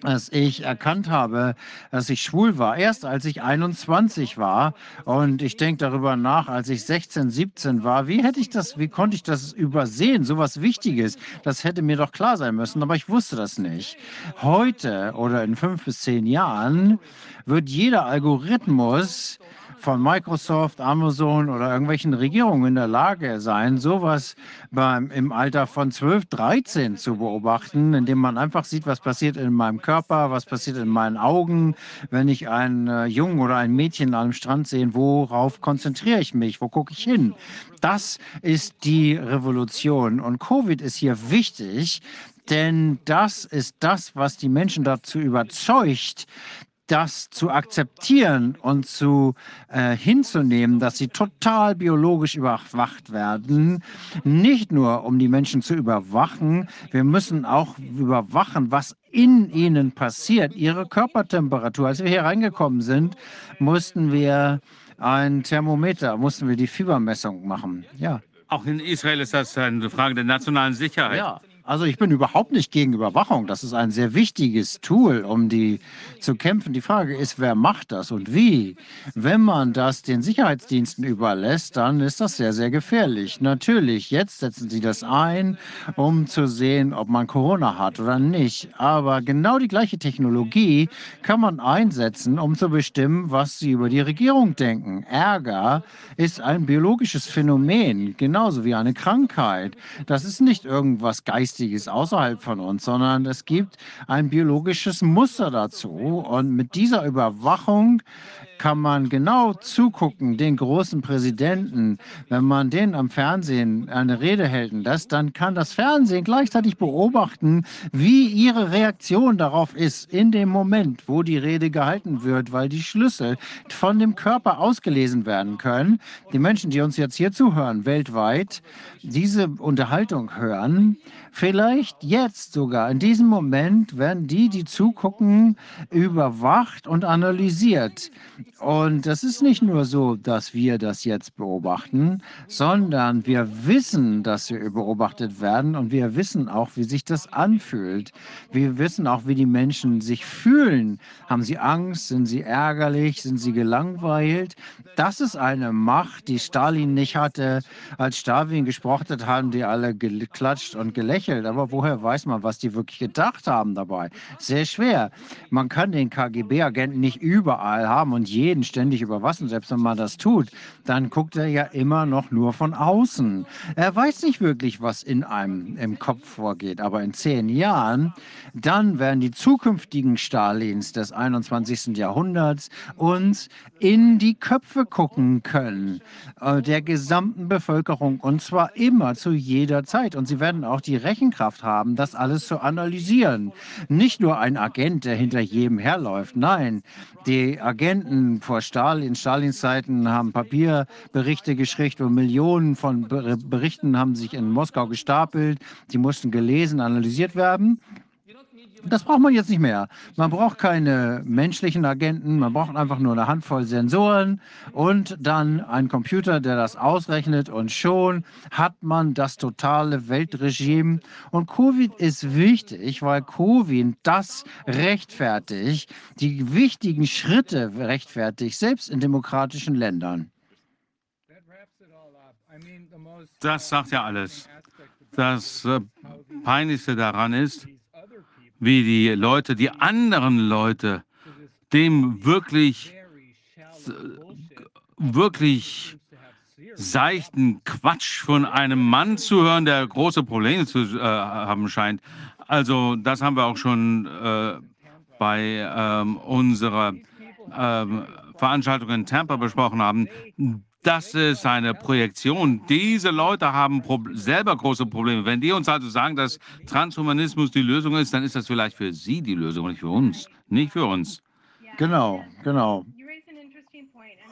dass ich erkannt habe, dass ich schwul war. Erst als ich 21 war und ich denke darüber nach, als ich 16, 17 war, wie hätte ich das, wie konnte ich das übersehen? So was Wichtiges, das hätte mir doch klar sein müssen, aber ich wusste das nicht. Heute oder in fünf bis zehn Jahren wird jeder Algorithmus von Microsoft, Amazon oder irgendwelchen Regierungen in der Lage sein, sowas beim, im Alter von 12, 13 zu beobachten, indem man einfach sieht, was passiert in meinem Körper, was passiert in meinen Augen, wenn ich einen äh, Jungen oder ein Mädchen an einem Strand sehe, worauf konzentriere ich mich, wo gucke ich hin. Das ist die Revolution. Und Covid ist hier wichtig, denn das ist das, was die Menschen dazu überzeugt, das zu akzeptieren und zu äh, hinzunehmen, dass sie total biologisch überwacht werden, nicht nur um die Menschen zu überwachen, wir müssen auch überwachen, was in ihnen passiert, ihre Körpertemperatur. Als wir hier reingekommen sind, mussten wir ein Thermometer, mussten wir die Fiebermessung machen. Ja. Auch in Israel ist das eine Frage der nationalen Sicherheit. Ja. Also ich bin überhaupt nicht gegen Überwachung. Das ist ein sehr wichtiges Tool, um die zu kämpfen. Die Frage ist, wer macht das und wie? Wenn man das den Sicherheitsdiensten überlässt, dann ist das sehr, sehr gefährlich. Natürlich, jetzt setzen sie das ein, um zu sehen, ob man Corona hat oder nicht. Aber genau die gleiche Technologie kann man einsetzen, um zu bestimmen, was sie über die Regierung denken. Ärger ist ein biologisches Phänomen, genauso wie eine Krankheit. Das ist nicht irgendwas Geistiges. Geistiges außerhalb von uns, sondern es gibt ein biologisches Muster dazu. Und mit dieser Überwachung kann man genau zugucken, den großen Präsidenten, wenn man den am Fernsehen eine Rede hält und das, dann kann das Fernsehen gleichzeitig beobachten, wie ihre Reaktion darauf ist, in dem Moment, wo die Rede gehalten wird, weil die Schlüssel von dem Körper ausgelesen werden können. Die Menschen, die uns jetzt hier zuhören, weltweit, diese Unterhaltung hören, vielleicht jetzt sogar, in diesem Moment, werden die, die zugucken, überwacht und analysiert. Und das ist nicht nur so, dass wir das jetzt beobachten, sondern wir wissen, dass wir beobachtet werden und wir wissen auch, wie sich das anfühlt. Wir wissen auch, wie die Menschen sich fühlen. Haben sie Angst? Sind sie ärgerlich? Sind sie gelangweilt? Das ist eine Macht, die Stalin nicht hatte. Als Stalin gesprochen hat, haben die alle geklatscht und gelächelt. Aber woher weiß man, was die wirklich gedacht haben dabei? Sehr schwer. Man kann den KGB-Agenten nicht überall haben und jeden ständig überwachen, selbst wenn man das tut, dann guckt er ja immer noch nur von außen. Er weiß nicht wirklich, was in einem im Kopf vorgeht. Aber in zehn Jahren, dann werden die zukünftigen Stalins des 21. Jahrhunderts uns in die Köpfe gucken können, äh, der gesamten Bevölkerung, und zwar immer zu jeder Zeit. Und sie werden auch die Rechenkraft haben, das alles zu analysieren. Nicht nur ein Agent, der hinter jedem herläuft. Nein, die Agenten vor Stalin, Stalins Zeiten haben Papierberichte geschrieben und Millionen von Berichten haben sich in Moskau gestapelt. Die mussten gelesen, analysiert werden. Das braucht man jetzt nicht mehr. Man braucht keine menschlichen Agenten, man braucht einfach nur eine Handvoll Sensoren und dann einen Computer, der das ausrechnet und schon hat man das totale Weltregime. Und Covid ist wichtig, weil Covid das rechtfertigt, die wichtigen Schritte rechtfertigt, selbst in demokratischen Ländern. Das sagt ja alles. Das äh, Peinlichste daran ist, wie die Leute, die anderen Leute, dem wirklich, wirklich seichten Quatsch von einem Mann zu hören, der große Probleme zu äh, haben scheint. Also das haben wir auch schon äh, bei ähm, unserer ähm, Veranstaltung in Tampa besprochen haben. Das ist eine Projektion. Diese Leute haben selber große Probleme. Wenn die uns also sagen, dass Transhumanismus die Lösung ist, dann ist das vielleicht für sie die Lösung, nicht für uns. Nicht für uns. Genau, genau.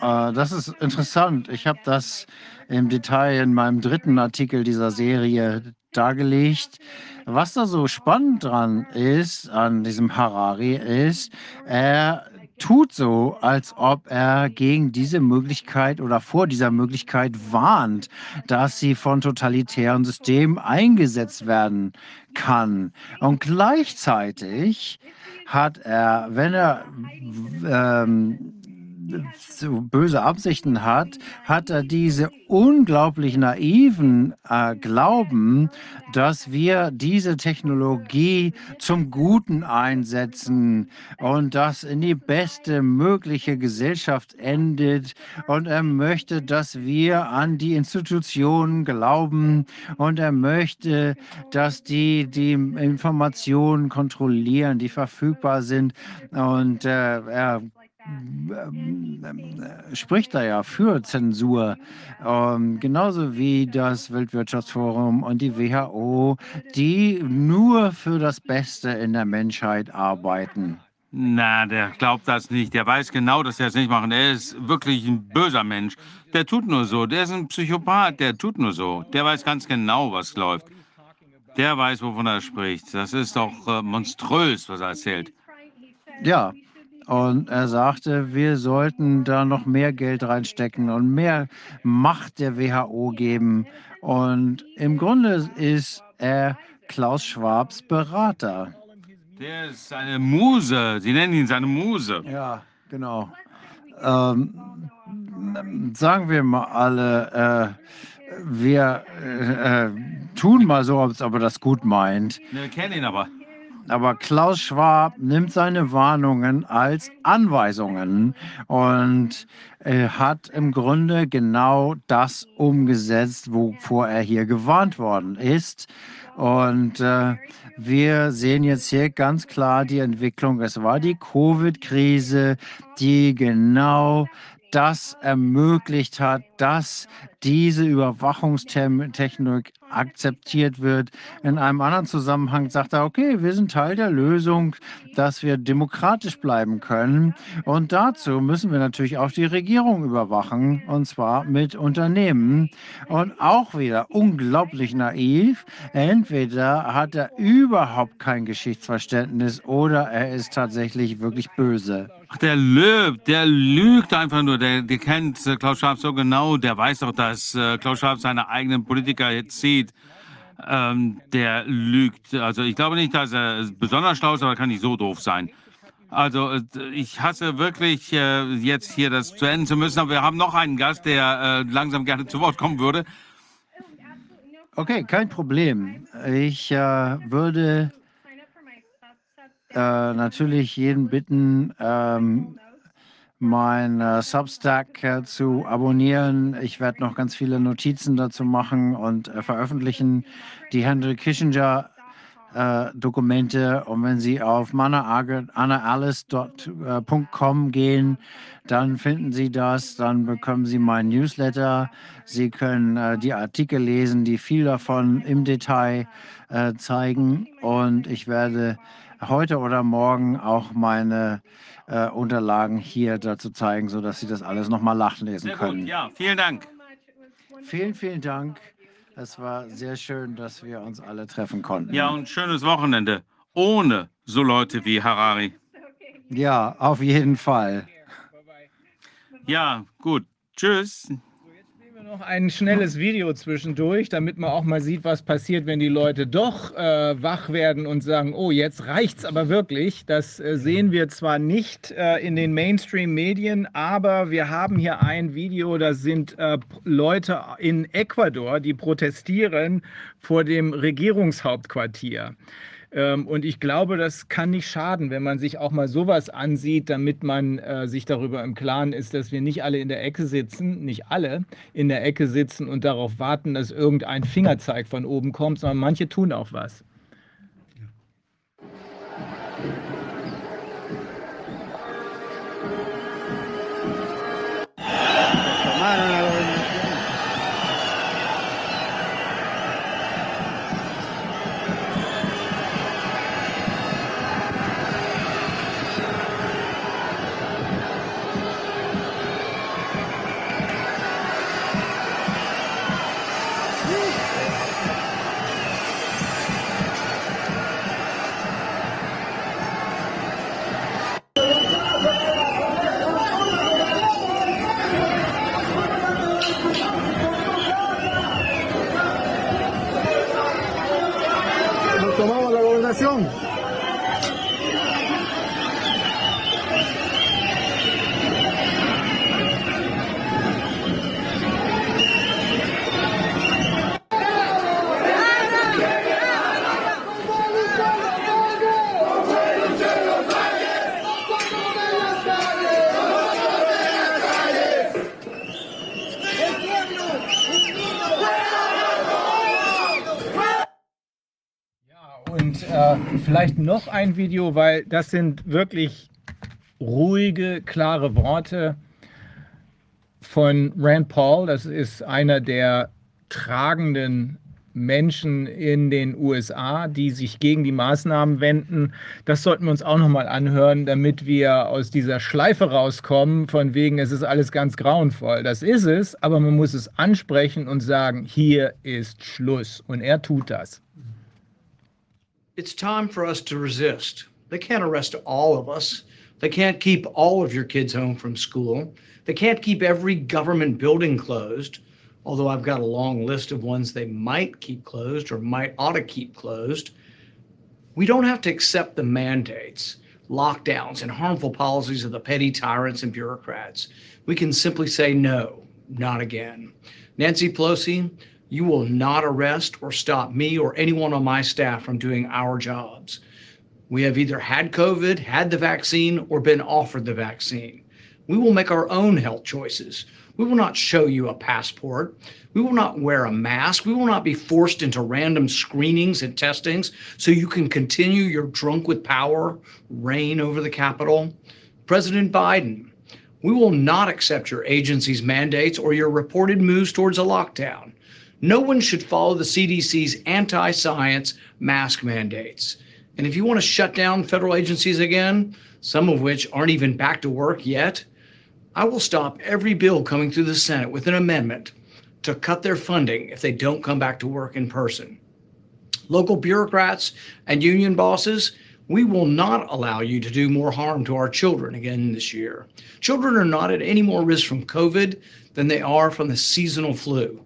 Äh, das ist interessant. Ich habe das im Detail in meinem dritten Artikel dieser Serie dargelegt. Was da so spannend dran ist, an diesem Harari, ist, er tut so, als ob er gegen diese Möglichkeit oder vor dieser Möglichkeit warnt, dass sie von totalitären Systemen eingesetzt werden kann. Und gleichzeitig hat er, wenn er ähm, so böse Absichten hat, hat er diese unglaublich naiven äh, Glauben, dass wir diese Technologie zum Guten einsetzen und das in die beste mögliche Gesellschaft endet. Und er möchte, dass wir an die Institutionen glauben und er möchte, dass die die Informationen kontrollieren, die verfügbar sind. Und äh, er spricht da ja für Zensur, ähm, genauso wie das Weltwirtschaftsforum und die WHO, die nur für das Beste in der Menschheit arbeiten. Na, der glaubt das nicht. Der weiß genau, dass er es nicht machen. Er ist wirklich ein böser Mensch. Der tut nur so. Der ist ein Psychopath. Der tut nur so. Der weiß ganz genau, was läuft. Der weiß, wovon er spricht. Das ist doch äh, monströs, was er erzählt. Ja, und er sagte, wir sollten da noch mehr Geld reinstecken und mehr Macht der WHO geben. Und im Grunde ist er Klaus Schwabs Berater. Der ist seine Muse. Sie nennen ihn seine Muse. Ja, genau. Ähm, sagen wir mal alle, äh, wir äh, äh tun mal so, als ob er das gut meint. Wir kennen ihn aber. Aber Klaus Schwab nimmt seine Warnungen als Anweisungen und äh, hat im Grunde genau das umgesetzt, wovor er hier gewarnt worden ist. Und äh, wir sehen jetzt hier ganz klar die Entwicklung. Es war die Covid-Krise, die genau das ermöglicht hat, dass diese Überwachungstechnik akzeptiert wird. In einem anderen Zusammenhang sagt er, okay, wir sind Teil der Lösung, dass wir demokratisch bleiben können. Und dazu müssen wir natürlich auch die Regierung überwachen, und zwar mit Unternehmen. Und auch wieder unglaublich naiv. Entweder hat er überhaupt kein Geschichtsverständnis oder er ist tatsächlich wirklich böse. Ach, der lügt, der lügt einfach nur. Der, der kennt äh, Klaus Schwab so genau. Der weiß doch, dass äh, Klaus Schwab seine eigenen Politiker jetzt sieht. Ähm, der lügt. Also ich glaube nicht, dass er besonders schlau ist, aber er kann nicht so doof sein. Also äh, ich hasse wirklich äh, jetzt hier das zu enden zu müssen, aber wir haben noch einen Gast, der äh, langsam gerne zu Wort kommen würde. Okay, kein Problem. Ich äh, würde äh, natürlich jeden bitten, ähm, mein äh, Substack äh, zu abonnieren. Ich werde noch ganz viele Notizen dazu machen und äh, veröffentlichen. Die Henry Kissinger äh, Dokumente. Und wenn Sie auf annaalice.com äh, gehen, dann finden Sie das. Dann bekommen Sie meinen Newsletter. Sie können äh, die Artikel lesen, die viel davon im Detail zeigen. Und ich werde heute oder morgen auch meine äh, Unterlagen hier dazu zeigen, sodass Sie das alles nochmal nachlesen sehr können. Gut, ja, vielen Dank. Vielen, vielen Dank. Es war sehr schön, dass wir uns alle treffen konnten. Ja, und schönes Wochenende. Ohne so Leute wie Harari. Ja, auf jeden Fall. Ja, gut. Tschüss noch ein schnelles Video zwischendurch, damit man auch mal sieht, was passiert, wenn die Leute doch äh, wach werden und sagen, oh, jetzt reicht's aber wirklich. Das äh, sehen wir zwar nicht äh, in den Mainstream-Medien, aber wir haben hier ein Video, das sind äh, Leute in Ecuador, die protestieren vor dem Regierungshauptquartier. Ähm, und ich glaube, das kann nicht schaden, wenn man sich auch mal sowas ansieht, damit man äh, sich darüber im Klaren ist, dass wir nicht alle in der Ecke sitzen, nicht alle in der Ecke sitzen und darauf warten, dass irgendein Fingerzeig von oben kommt, sondern manche tun auch was. Noch ein Video, weil das sind wirklich ruhige, klare Worte von Rand Paul. Das ist einer der tragenden Menschen in den USA, die sich gegen die Maßnahmen wenden. Das sollten wir uns auch nochmal anhören, damit wir aus dieser Schleife rauskommen, von wegen, es ist alles ganz grauenvoll. Das ist es, aber man muss es ansprechen und sagen, hier ist Schluss. Und er tut das. It's time for us to resist. They can't arrest all of us. They can't keep all of your kids home from school. They can't keep every government building closed, although I've got a long list of ones they might keep closed or might ought to keep closed. We don't have to accept the mandates, lockdowns, and harmful policies of the petty tyrants and bureaucrats. We can simply say no, not again. Nancy Pelosi, you will not arrest or stop me or anyone on my staff from doing our jobs. We have either had COVID, had the vaccine, or been offered the vaccine. We will make our own health choices. We will not show you a passport. We will not wear a mask. We will not be forced into random screenings and testings so you can continue your drunk with power reign over the Capitol. President Biden, we will not accept your agency's mandates or your reported moves towards a lockdown. No one should follow the CDC's anti science mask mandates. And if you want to shut down federal agencies again, some of which aren't even back to work yet, I will stop every bill coming through the Senate with an amendment to cut their funding if they don't come back to work in person. Local bureaucrats and union bosses, we will not allow you to do more harm to our children again this year. Children are not at any more risk from COVID than they are from the seasonal flu.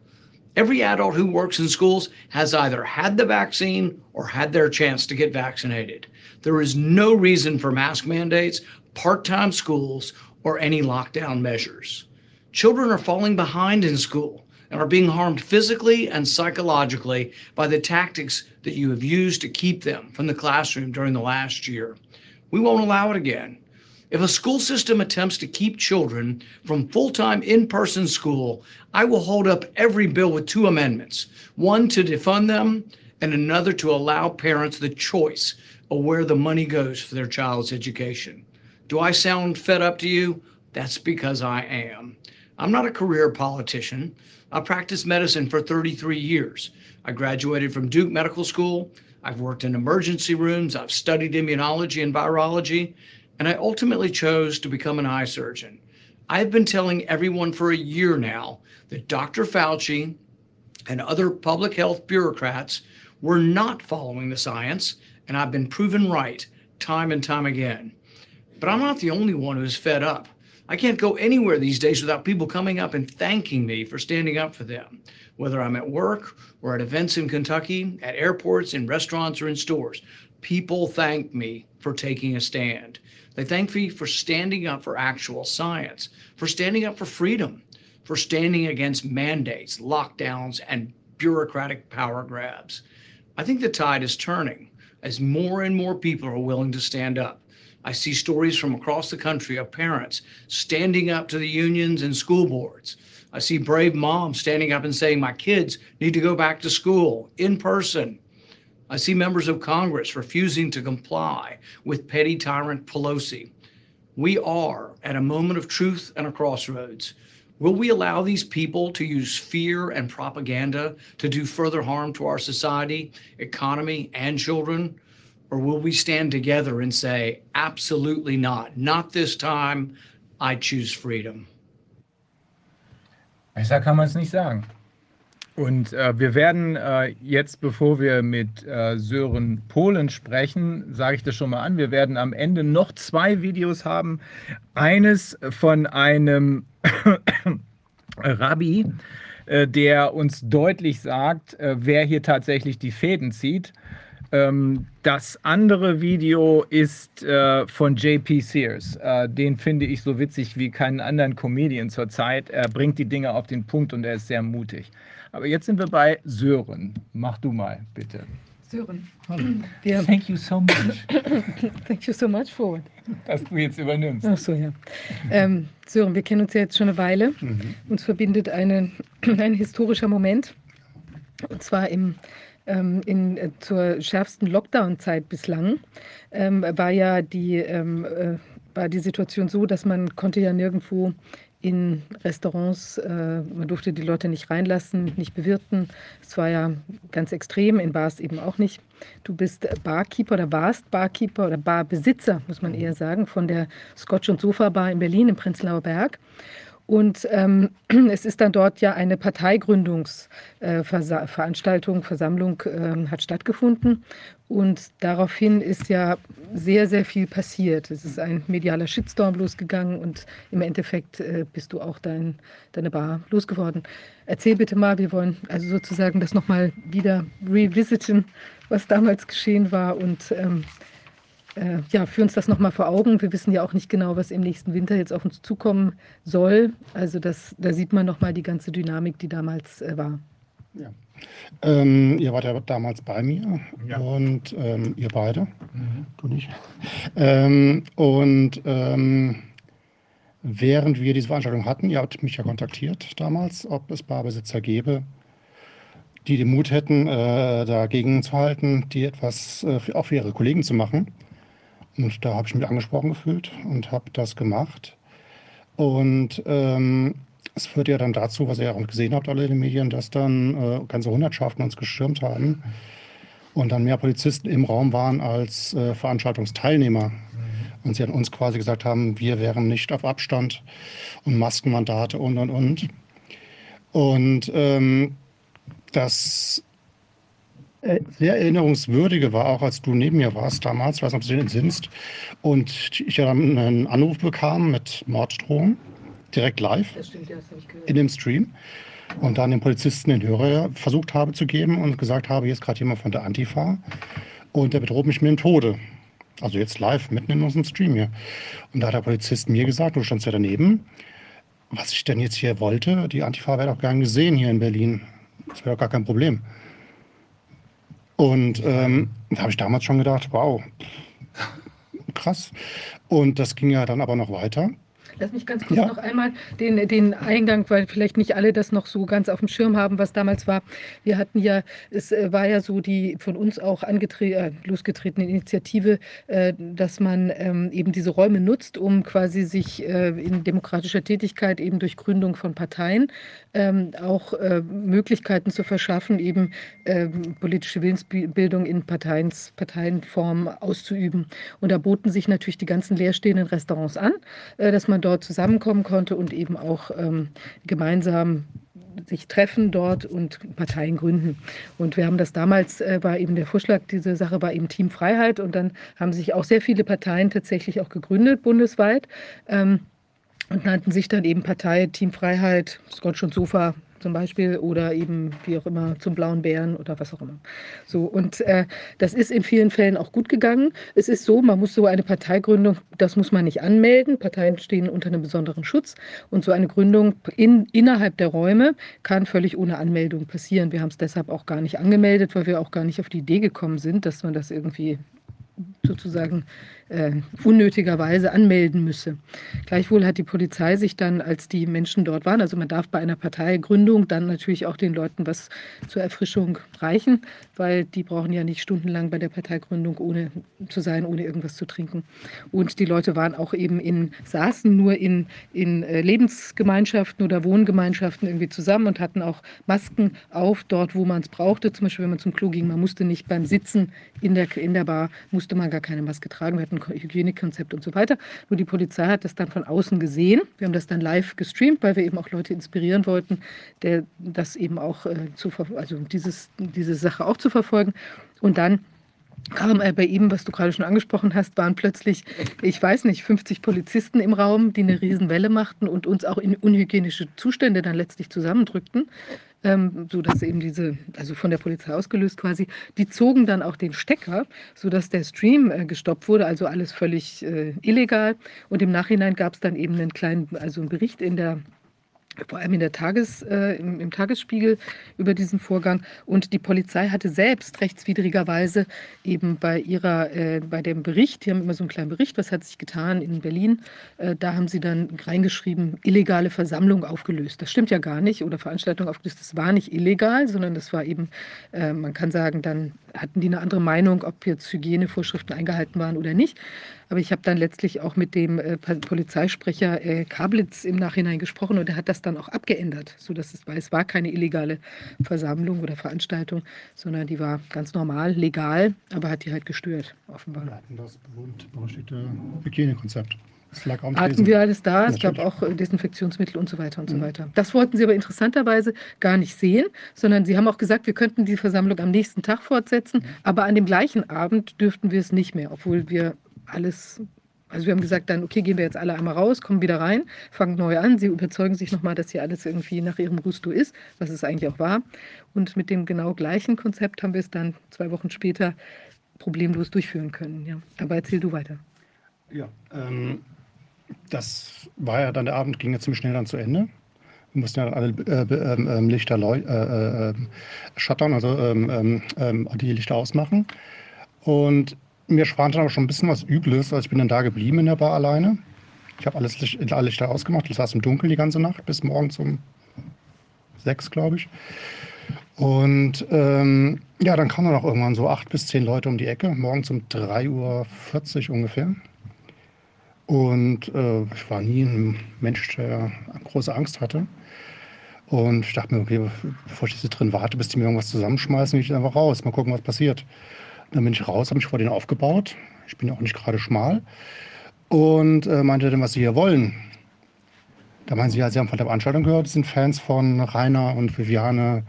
Every adult who works in schools has either had the vaccine or had their chance to get vaccinated. There is no reason for mask mandates, part time schools, or any lockdown measures. Children are falling behind in school and are being harmed physically and psychologically by the tactics that you have used to keep them from the classroom during the last year. We won't allow it again. If a school system attempts to keep children from full time in person school, I will hold up every bill with two amendments one to defund them, and another to allow parents the choice of where the money goes for their child's education. Do I sound fed up to you? That's because I am. I'm not a career politician. I practiced medicine for 33 years. I graduated from Duke Medical School. I've worked in emergency rooms. I've studied immunology and virology. And I ultimately chose to become an eye surgeon. I've been telling everyone for a year now that Dr. Fauci and other public health bureaucrats were not following the science, and I've been proven right time and time again. But I'm not the only one who's fed up. I can't go anywhere these days without people coming up and thanking me for standing up for them, whether I'm at work or at events in Kentucky, at airports, in restaurants, or in stores. People thank me for taking a stand. They thank me for standing up for actual science, for standing up for freedom, for standing against mandates, lockdowns, and bureaucratic power grabs. I think the tide is turning as more and more people are willing to stand up. I see stories from across the country of parents standing up to the unions and school boards. I see brave moms standing up and saying, My kids need to go back to school in person. I see members of Congress refusing to comply with petty tyrant Pelosi. We are at a moment of truth and a crossroads. Will we allow these people to use fear and propaganda to do further harm to our society, economy, and children? Or will we stand together and say, absolutely not, not this time, I choose freedom? Und äh, wir werden äh, jetzt, bevor wir mit äh, Sören Polen sprechen, sage ich das schon mal an, wir werden am Ende noch zwei Videos haben. Eines von einem (coughs) Rabbi, äh, der uns deutlich sagt, äh, wer hier tatsächlich die Fäden zieht. Ähm, das andere Video ist äh, von JP Sears. Äh, den finde ich so witzig wie keinen anderen Comedian zurzeit. Er bringt die Dinge auf den Punkt und er ist sehr mutig. Aber jetzt sind wir bei Sören. Mach du mal, bitte. Sören. Hallo. (clears throat) Wir, Thank you so much, (clears throat) thank you so much for it. dass du jetzt übernimmst. Ach so, ja. Ähm, Sören, wir kennen uns ja jetzt schon eine Weile. Mhm. Uns verbindet eine, (clears throat) ein historischer Moment. Und zwar im ähm, in, äh, zur schärfsten Lockdown-Zeit bislang ähm, war ja die, ähm, äh, war die Situation so, dass man konnte ja nirgendwo in Restaurants, äh, man durfte die Leute nicht reinlassen, nicht bewirten. Es war ja ganz extrem, in Bars eben auch nicht. Du bist Barkeeper oder warst Barkeeper oder Barbesitzer, muss man eher sagen, von der Scotch und Sofa Bar in Berlin im Prenzlauer Berg. Und ähm, (clears throat) es ist dann dort ja eine Parteigründungsveranstaltung, äh, Versammlung äh, hat stattgefunden. Und daraufhin ist ja sehr, sehr viel passiert. Es ist ein medialer Shitstorm losgegangen und im Endeffekt äh, bist du auch dein, deine Bar losgeworden. Erzähl bitte mal, wir wollen also sozusagen das nochmal wieder revisiten, was damals geschehen war und ähm, äh, ja, führ uns das nochmal vor Augen. Wir wissen ja auch nicht genau, was im nächsten Winter jetzt auf uns zukommen soll. Also das, da sieht man nochmal die ganze Dynamik, die damals äh, war. Ja. Ähm, ihr wart ja damals bei mir ja. und ähm, ihr beide, mhm. du nicht. Ähm, und ähm, während wir diese Veranstaltung hatten, ihr habt mich ja kontaktiert damals, ob es Barbesitzer gäbe, die den Mut hätten, äh, dagegen zu halten, die etwas äh, für, auch für ihre Kollegen zu machen. Und da habe ich mich angesprochen gefühlt und habe das gemacht. Und ähm, es führte ja dann dazu, was ihr ja auch gesehen habt, alle in den Medien, dass dann äh, ganze Hundertschaften uns gestürmt haben und dann mehr Polizisten im Raum waren als äh, Veranstaltungsteilnehmer. Und sie an uns quasi gesagt haben, wir wären nicht auf Abstand und Maskenmandate und, und, und. Und ähm, das sehr erinnerungswürdige war, auch als du neben mir warst damals, ich weiß nicht, ob du dich entsinnst, und ich dann einen Anruf bekam mit Morddrohungen, direkt live stimmt, ja, in dem Stream. Und dann dem Polizisten den Hörer versucht habe zu geben und gesagt habe, hier ist gerade jemand von der Antifa und der bedroht mich mit dem Tode. Also jetzt live, mitten in unserem Stream hier. Und da hat der Polizist mir gesagt, du standst ja daneben, was ich denn jetzt hier wollte, die Antifa wäre doch gern gesehen hier in Berlin. Das wäre doch gar kein Problem. Und ähm, da habe ich damals schon gedacht, wow, krass. Und das ging ja dann aber noch weiter. Lass mich ganz kurz ja. noch einmal den, den Eingang, weil vielleicht nicht alle das noch so ganz auf dem Schirm haben, was damals war. Wir hatten ja, es äh, war ja so die von uns auch äh, losgetretene Initiative, äh, dass man ähm, eben diese Räume nutzt, um quasi sich äh, in demokratischer Tätigkeit eben durch Gründung von Parteien ähm, auch Möglichkeiten zu verschaffen, eben ähm, politische Willensbildung in Parteiens, Parteienform auszuüben. Und da boten sich natürlich die ganzen leerstehenden Restaurants an, dass man dort zusammenkommen konnte und eben auch ähm, gemeinsam sich treffen dort und Parteien gründen. Und wir haben das damals, äh, war eben der Vorschlag, diese Sache war eben Team Freiheit und dann haben sich auch sehr viele Parteien tatsächlich auch gegründet bundesweit. Ähm, und nannten sich dann eben Partei Team Freiheit, Scotch und Sofa zum Beispiel oder eben wie auch immer zum blauen Bären oder was auch immer. So und äh, das ist in vielen Fällen auch gut gegangen. Es ist so, man muss so eine Parteigründung, das muss man nicht anmelden. Parteien stehen unter einem besonderen Schutz und so eine Gründung in, innerhalb der Räume kann völlig ohne Anmeldung passieren. Wir haben es deshalb auch gar nicht angemeldet, weil wir auch gar nicht auf die Idee gekommen sind, dass man das irgendwie sozusagen äh, unnötigerweise anmelden müsse. Gleichwohl hat die Polizei sich dann, als die Menschen dort waren, also man darf bei einer Parteigründung dann natürlich auch den Leuten was zur Erfrischung reichen, weil die brauchen ja nicht stundenlang bei der Parteigründung ohne zu sein, ohne irgendwas zu trinken. Und die Leute waren auch eben in, saßen nur in, in äh, Lebensgemeinschaften oder Wohngemeinschaften irgendwie zusammen und hatten auch Masken auf, dort, wo man es brauchte. Zum Beispiel, wenn man zum Klo ging, man musste nicht beim Sitzen in der, in der Bar, musste man gar keine Maske tragen. Wir hatten ein Hygienekonzept und so weiter. Nur die Polizei hat das dann von außen gesehen. Wir haben das dann live gestreamt, weil wir eben auch Leute inspirieren wollten, der, das eben auch äh, zu, also dieses, diese Sache auch zu verfolgen. Und dann kam äh, bei ihm, was du gerade schon angesprochen hast, waren plötzlich, ich weiß nicht, 50 Polizisten im Raum, die eine Riesenwelle machten und uns auch in unhygienische Zustände dann letztlich zusammendrückten ähm, sodass eben diese, also von der Polizei ausgelöst quasi, die zogen dann auch den Stecker, sodass der Stream äh, gestoppt wurde, also alles völlig äh, illegal. Und im Nachhinein gab es dann eben einen kleinen, also einen Bericht in der vor allem in der Tages, äh, im, im, Tagesspiegel über diesen Vorgang. Und die Polizei hatte selbst rechtswidrigerweise eben bei ihrer, äh, bei dem Bericht, die haben immer so einen kleinen Bericht, was hat sich getan in Berlin, äh, da haben sie dann reingeschrieben, illegale Versammlung aufgelöst. Das stimmt ja gar nicht. Oder Veranstaltung aufgelöst. Das war nicht illegal, sondern das war eben, äh, man kann sagen, dann hatten die eine andere Meinung, ob jetzt Hygienevorschriften eingehalten waren oder nicht. Aber ich habe dann letztlich auch mit dem äh, Polizeisprecher äh, Kablitz im Nachhinein gesprochen und er hat das dann auch abgeändert, sodass es war, es war keine illegale Versammlung oder Veranstaltung, sondern die war ganz normal, legal, aber hat die halt gestört, offenbar. Wir hatten das berühmt berüchtigte Hygienekonzept. Das lag auch Hatten wir alles da, es gab auch äh, Desinfektionsmittel und so weiter und mhm. so weiter. Das wollten sie aber interessanterweise gar nicht sehen, sondern sie haben auch gesagt, wir könnten die Versammlung am nächsten Tag fortsetzen, mhm. aber an dem gleichen Abend dürften wir es nicht mehr, obwohl wir alles also wir haben gesagt dann, okay, gehen wir jetzt alle einmal raus, kommen wieder rein, fangen neu an. Sie überzeugen sich nochmal, dass hier alles irgendwie nach ihrem Gusto ist, was es eigentlich auch war. Und mit dem genau gleichen Konzept haben wir es dann zwei Wochen später problemlos durchführen können. Ja. Aber erzähl du weiter. Ja, ähm, das war ja dann der Abend, ging ja ziemlich schnell dann zu Ende. Wir mussten ja alle äh, äh, äh, Lichter äh, äh, shuttern, also ähm, ähm, die Lichter ausmachen. Und mir schwant dann aber schon ein bisschen was Übles, als ich bin dann da geblieben in der Bar alleine. Ich habe alles alle Lichter ausgemacht. Ich saß im Dunkeln die ganze Nacht bis morgens um sechs, glaube ich. Und ähm, ja, dann kamen dann auch irgendwann so acht bis zehn Leute um die Ecke, morgens um 3.40 Uhr ungefähr. Und äh, ich war nie ein Mensch, der große Angst hatte. Und ich dachte mir, okay, bevor ich jetzt drin warte, bis die mir irgendwas zusammenschmeißen, gehe ich einfach raus, mal gucken, was passiert. Dann bin ich raus, habe mich vor denen aufgebaut. Ich bin ja auch nicht gerade schmal. Und äh, meinte dann, was sie hier wollen. Da meinen sie, ja, sie haben von der Veranstaltung gehört, sie sind Fans von Rainer und Viviane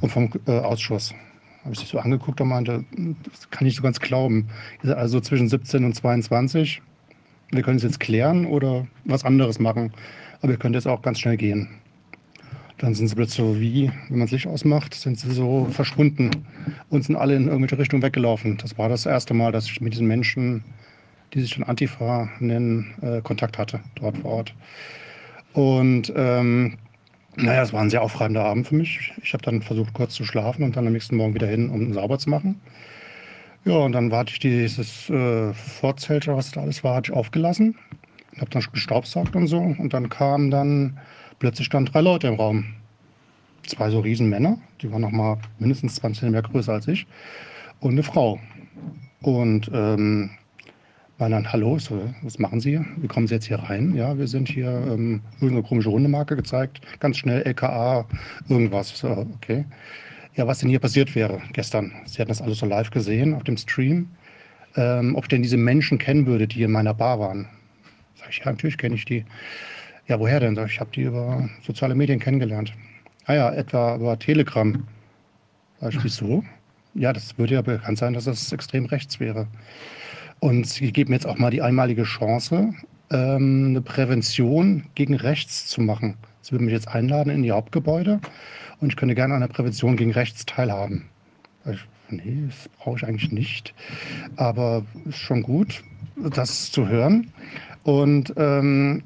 und vom äh, Ausschuss. Habe ich sich so angeguckt und meinte, das kann ich so ganz glauben. Ihr seid also zwischen 17 und 22. Wir können es jetzt klären oder was anderes machen. Aber ihr könnt jetzt auch ganz schnell gehen. Dann sind sie plötzlich so wie, wenn man das Licht ausmacht, sind sie so verschwunden und sind alle in irgendwelche Richtungen weggelaufen. Das war das erste Mal, dass ich mit diesen Menschen, die sich dann Antifa nennen, äh, Kontakt hatte, dort vor Ort. Und ähm, naja, es war ein sehr aufreibender Abend für mich. Ich habe dann versucht, kurz zu schlafen und dann am nächsten Morgen wieder hin, um sauber zu machen. Ja, und dann hatte ich dieses äh, Vorzelt, was da alles war, hatte ich aufgelassen. Habe dann gestaubsaugt und so. Und dann kamen dann plötzlich standen drei Leute im Raum. Zwei so Riesenmänner, die waren noch mal mindestens 20 cm größer als ich, und eine Frau. Und ähm, war dann, hallo, so, was machen Sie? Wie kommen Sie jetzt hier rein? Ja, wir sind hier, ähm, irgendeine komische Rundemarke gezeigt, ganz schnell LKA, irgendwas. So, okay. Ja, was denn hier passiert wäre gestern? Sie hatten das alles so live gesehen auf dem Stream. Ähm, ob ich denn diese Menschen kennen würde, die in meiner Bar waren. Sag ich, ja, natürlich kenne ich die. Ja, woher denn? Ich habe die über soziale Medien kennengelernt. Ah ja, etwa über Telegram. Sag ich, wieso? Ja, das würde ja bekannt sein, dass das extrem rechts wäre. Und sie geben jetzt auch mal die einmalige Chance, ähm, eine Prävention gegen rechts zu machen. Sie würden mich jetzt einladen in die Hauptgebäude und ich könnte gerne an der Prävention gegen rechts teilhaben. Ich, nee, das brauche ich eigentlich nicht. Aber ist schon gut, das zu hören. Und ähm,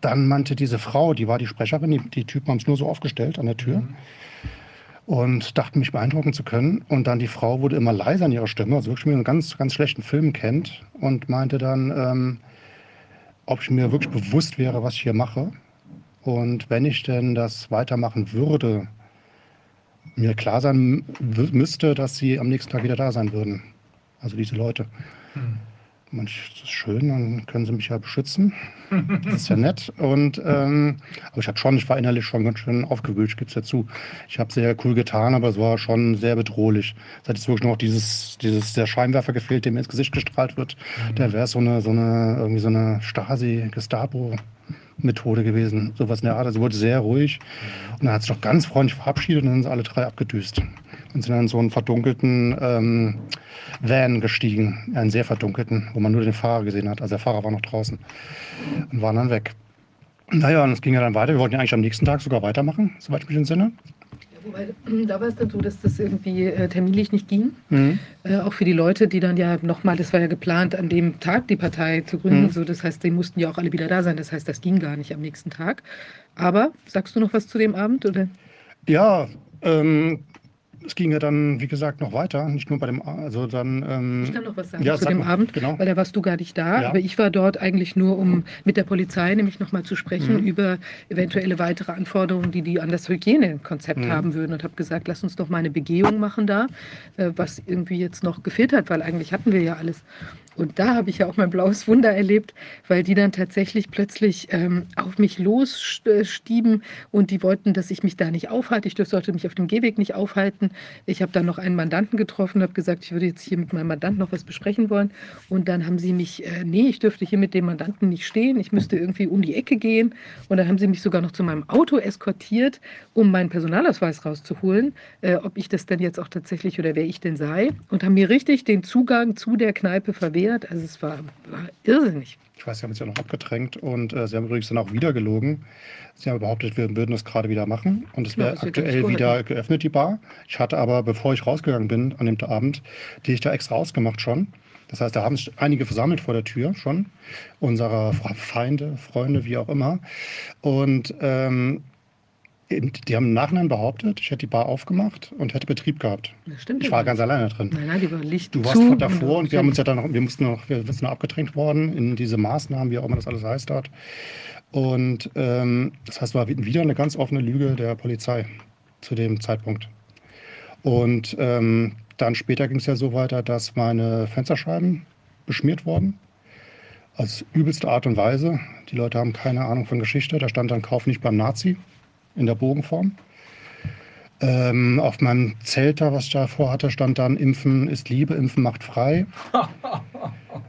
dann meinte diese Frau, die war die Sprecherin, die, die Typen haben es nur so aufgestellt an der Tür. Mhm. Und dachten, mich beeindrucken zu können. Und dann die Frau wurde immer leiser in ihrer Stimme, also wirklich wie einen ganz, ganz schlechten Film kennt. Und meinte dann, ähm, ob ich mir wirklich bewusst wäre, was ich hier mache. Und wenn ich denn das weitermachen würde, mir klar sein müsste, dass sie am nächsten Tag wieder da sein würden. Also diese Leute. Mhm manch das ist schön, dann können sie mich ja beschützen. Das ist ja nett. Und ähm, aber ich habe schon, ich war innerlich schon ganz schön aufgewühlt, ich gebe es ja zu. Ich habe sehr cool getan, aber es war schon sehr bedrohlich. Es hat jetzt wirklich noch dieses, dieses der Scheinwerfer gefehlt, der mir ins Gesicht gestrahlt wird. Mhm. Der wäre so eine, so eine, irgendwie so eine Stasi-Gestapo. Methode gewesen, sowas in der Art. Also wurde sehr ruhig. Und dann hat sich doch ganz freundlich verabschiedet und dann sind alle drei abgedüst und sind dann in so einen verdunkelten ähm, Van gestiegen, einen sehr verdunkelten, wo man nur den Fahrer gesehen hat. Also der Fahrer war noch draußen und waren dann weg. Naja, und es ging ja dann weiter. Wir wollten ja eigentlich am nächsten Tag sogar weitermachen, soweit ich mich entsinne. Wobei, da war es dann so, dass das irgendwie äh, terminlich nicht ging. Mhm. Äh, auch für die Leute, die dann ja nochmal, das war ja geplant, an dem Tag die Partei zu gründen. Mhm. So, das heißt, die mussten ja auch alle wieder da sein. Das heißt, das ging gar nicht am nächsten Tag. Aber sagst du noch was zu dem Abend? Oder? Ja, ähm, es ging ja dann, wie gesagt, noch weiter. Nicht nur bei dem, also dann. Ähm, Ich kann noch was sagen ja, zu sag dem mal, Abend, Genau. weil da warst du gar nicht da. Ja. Aber ich war dort eigentlich nur, um mit der Polizei nämlich nochmal zu sprechen Mhm. über eventuelle weitere Anforderungen, die die an das Hygienekonzept Mhm. haben würden und habe gesagt, lass uns doch mal eine Begehung machen da, äh, was irgendwie jetzt noch gefehlt hat, weil eigentlich hatten wir ja alles. Und da habe ich ja auch mein blaues Wunder erlebt, weil die dann tatsächlich plötzlich ähm, auf mich losstieben und die wollten, dass ich mich da nicht aufhalte. Ich sollte mich auf dem Gehweg nicht aufhalten. Ich habe dann noch einen Mandanten getroffen, habe gesagt, ich würde jetzt hier mit meinem Mandanten noch was besprechen wollen. Und dann haben sie mich, äh, nee, ich dürfte hier mit dem Mandanten nicht stehen. Ich müsste irgendwie um die Ecke gehen. Und dann haben sie mich sogar noch zu meinem Auto eskortiert, um meinen Personalausweis rauszuholen, äh, ob ich das denn jetzt auch tatsächlich oder wer ich denn sei. Und haben mir richtig den Zugang zu der Kneipe verwehrt. Also es war, war irrsinnig. Ich weiß, Sie haben uns ja noch abgedrängt und äh, Sie haben übrigens dann auch wieder gelogen. Sie haben behauptet, wir würden das gerade wieder machen und es Ja, wäre aktuell wieder geöffnet, die Bar. Ich hatte aber, bevor ich rausgegangen bin an dem Abend, die ich da extra ausgemacht schon. Das heißt, da haben sich einige versammelt vor der Tür schon, unserer Feinde, Freunde, wie auch immer. Und ähm, die haben im Nachhinein behauptet, ich hätte die Bar aufgemacht und hätte Betrieb gehabt. Das stimmt Ich war nicht. ganz alleine drin. Nein, nein, die war Licht Du warst zu von davor und wir haben uns ja dann noch, wir mussten noch, wir sind noch abgedrängt worden in diese Maßnahmen, wie auch immer das alles heißt dort. Und ähm, das heißt, war wieder eine ganz offene Lüge der Polizei zu dem Zeitpunkt. Und ähm, dann später ging es ja so weiter, dass meine Fensterscheiben beschmiert wurden. Als übelste Art und Weise. Die Leute haben keine Ahnung von Geschichte. Da stand dann Kauf nicht beim Nazi in der Bogenform. Ähm, auf meinem Zelt, da, was ich davor hatte, stand dann Impfen ist Liebe, Impfen macht frei. (laughs)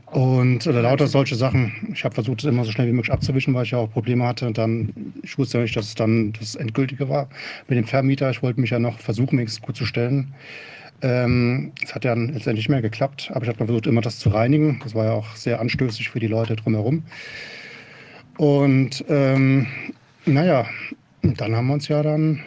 Und oder lauter solche Sachen. Ich habe versucht, es immer so schnell wie möglich abzuwischen, weil ich ja auch Probleme hatte. Und dann, ich wusste ja nicht, dass es dann das Endgültige war mit dem Vermieter. Ich wollte mich ja noch versuchen, wenigstens gut zu stellen. Ähm, Es hat ja dann letztendlich nicht mehr geklappt, aber ich habe dann versucht, immer das zu reinigen. Das war ja auch sehr anstößig für die Leute drumherum. Und ähm, naja, dann haben wir uns ja dann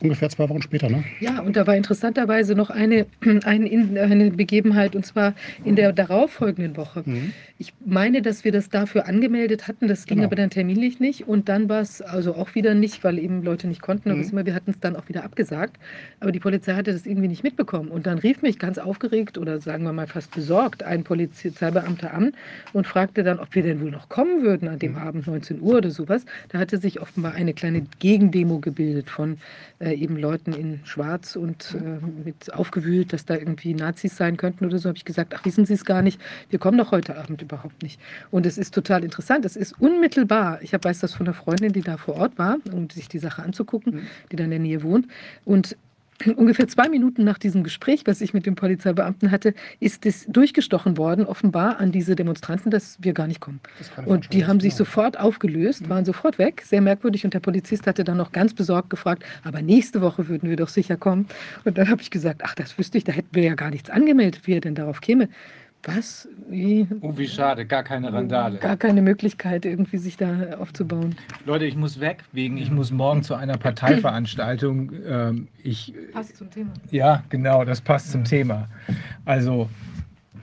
ungefähr zwei Wochen später, ne? Ja, und da war interessanterweise noch eine, (clears throat) eine, In- eine Begebenheit, und zwar in der darauffolgenden Woche. Mhm. Ich meine, dass wir das dafür angemeldet hatten, das ging Genau. aber dann terminlich nicht. Und dann war es also auch wieder nicht, weil eben Leute nicht konnten. Aber Mhm. immer, wir hatten es dann auch wieder abgesagt. Aber die Polizei hatte das irgendwie nicht mitbekommen. Und dann rief mich ganz aufgeregt oder sagen wir mal fast besorgt ein Polizeibeamter an und fragte dann, ob wir denn wohl noch kommen würden an dem Mhm. Abend 19 Uhr oder sowas. Da hatte sich offenbar eine kleine Gegendemo gebildet von äh, eben Leuten in Schwarz und äh, mit aufgewühlt, dass da irgendwie Nazis sein könnten oder so. Habe ich gesagt, ach wissen Sie es gar nicht, wir kommen doch heute Abend überhaupt nicht. Und es ist total interessant, es ist unmittelbar, ich hab, weiß das von einer Freundin, die da vor Ort war, um sich die Sache anzugucken, die da in der Nähe wohnt. Und ungefähr zwei Minuten nach diesem Gespräch, was ich mit dem Polizeibeamten hatte, ist es durchgestochen worden, offenbar an diese Demonstranten, dass wir gar nicht kommen. Und die haben sich genau. sofort aufgelöst, waren sofort weg, sehr merkwürdig. Und der Polizist hatte dann noch ganz besorgt gefragt, aber nächste Woche würden wir doch sicher kommen. Und dann habe ich gesagt, ach, das wüsste ich, da hätten wir ja gar nichts angemeldet, wie er denn darauf käme. Was? Wie? Oh, wie schade, gar keine Randale. Gar keine Möglichkeit, irgendwie sich da aufzubauen. Leute, ich muss weg, wegen ich muss morgen zu einer Parteiveranstaltung. Ähm, ich, Passt zum Thema. ja, genau, das passt zum Thema. Also,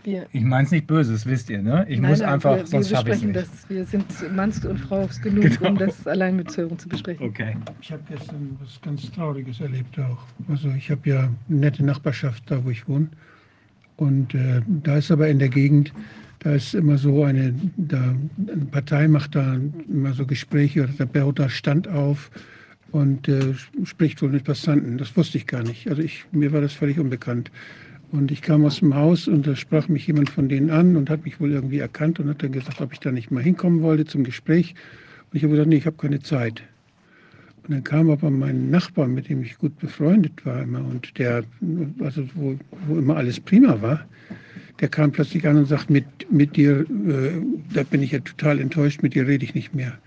Wir, ich meine es nicht böse, das wisst ihr, ne? Ich muss einfach, wir, sonst schaffe ich es besprechen nicht. das. Wir sind Manns und Frau genug, um Genau. das allein mit Sören zu besprechen. Okay. Ich habe gestern was ganz Trauriges erlebt auch. Also ich habe ja eine nette Nachbarschaft da, wo ich wohne. Und äh, da ist aber in der Gegend, da ist immer so eine, da, eine Partei macht da immer so Gespräche oder baut da Stand auf und äh, spricht wohl mit Passanten. Das wusste ich gar nicht. Also ich, mir war das völlig unbekannt. Und ich kam aus dem Haus und da sprach mich jemand von denen an und hat mich wohl irgendwie erkannt und hat dann gesagt, ob ich da nicht mal hinkommen wollte zum Gespräch. Und ich habe gesagt, nee, ich habe keine Zeit. Und dann kam aber mein Nachbar, mit dem ich gut befreundet war immer und der, also wo, wo immer alles prima war, der kam plötzlich an und sagt, mit, mit dir, äh, da bin ich ja total enttäuscht, mit dir rede ich nicht mehr.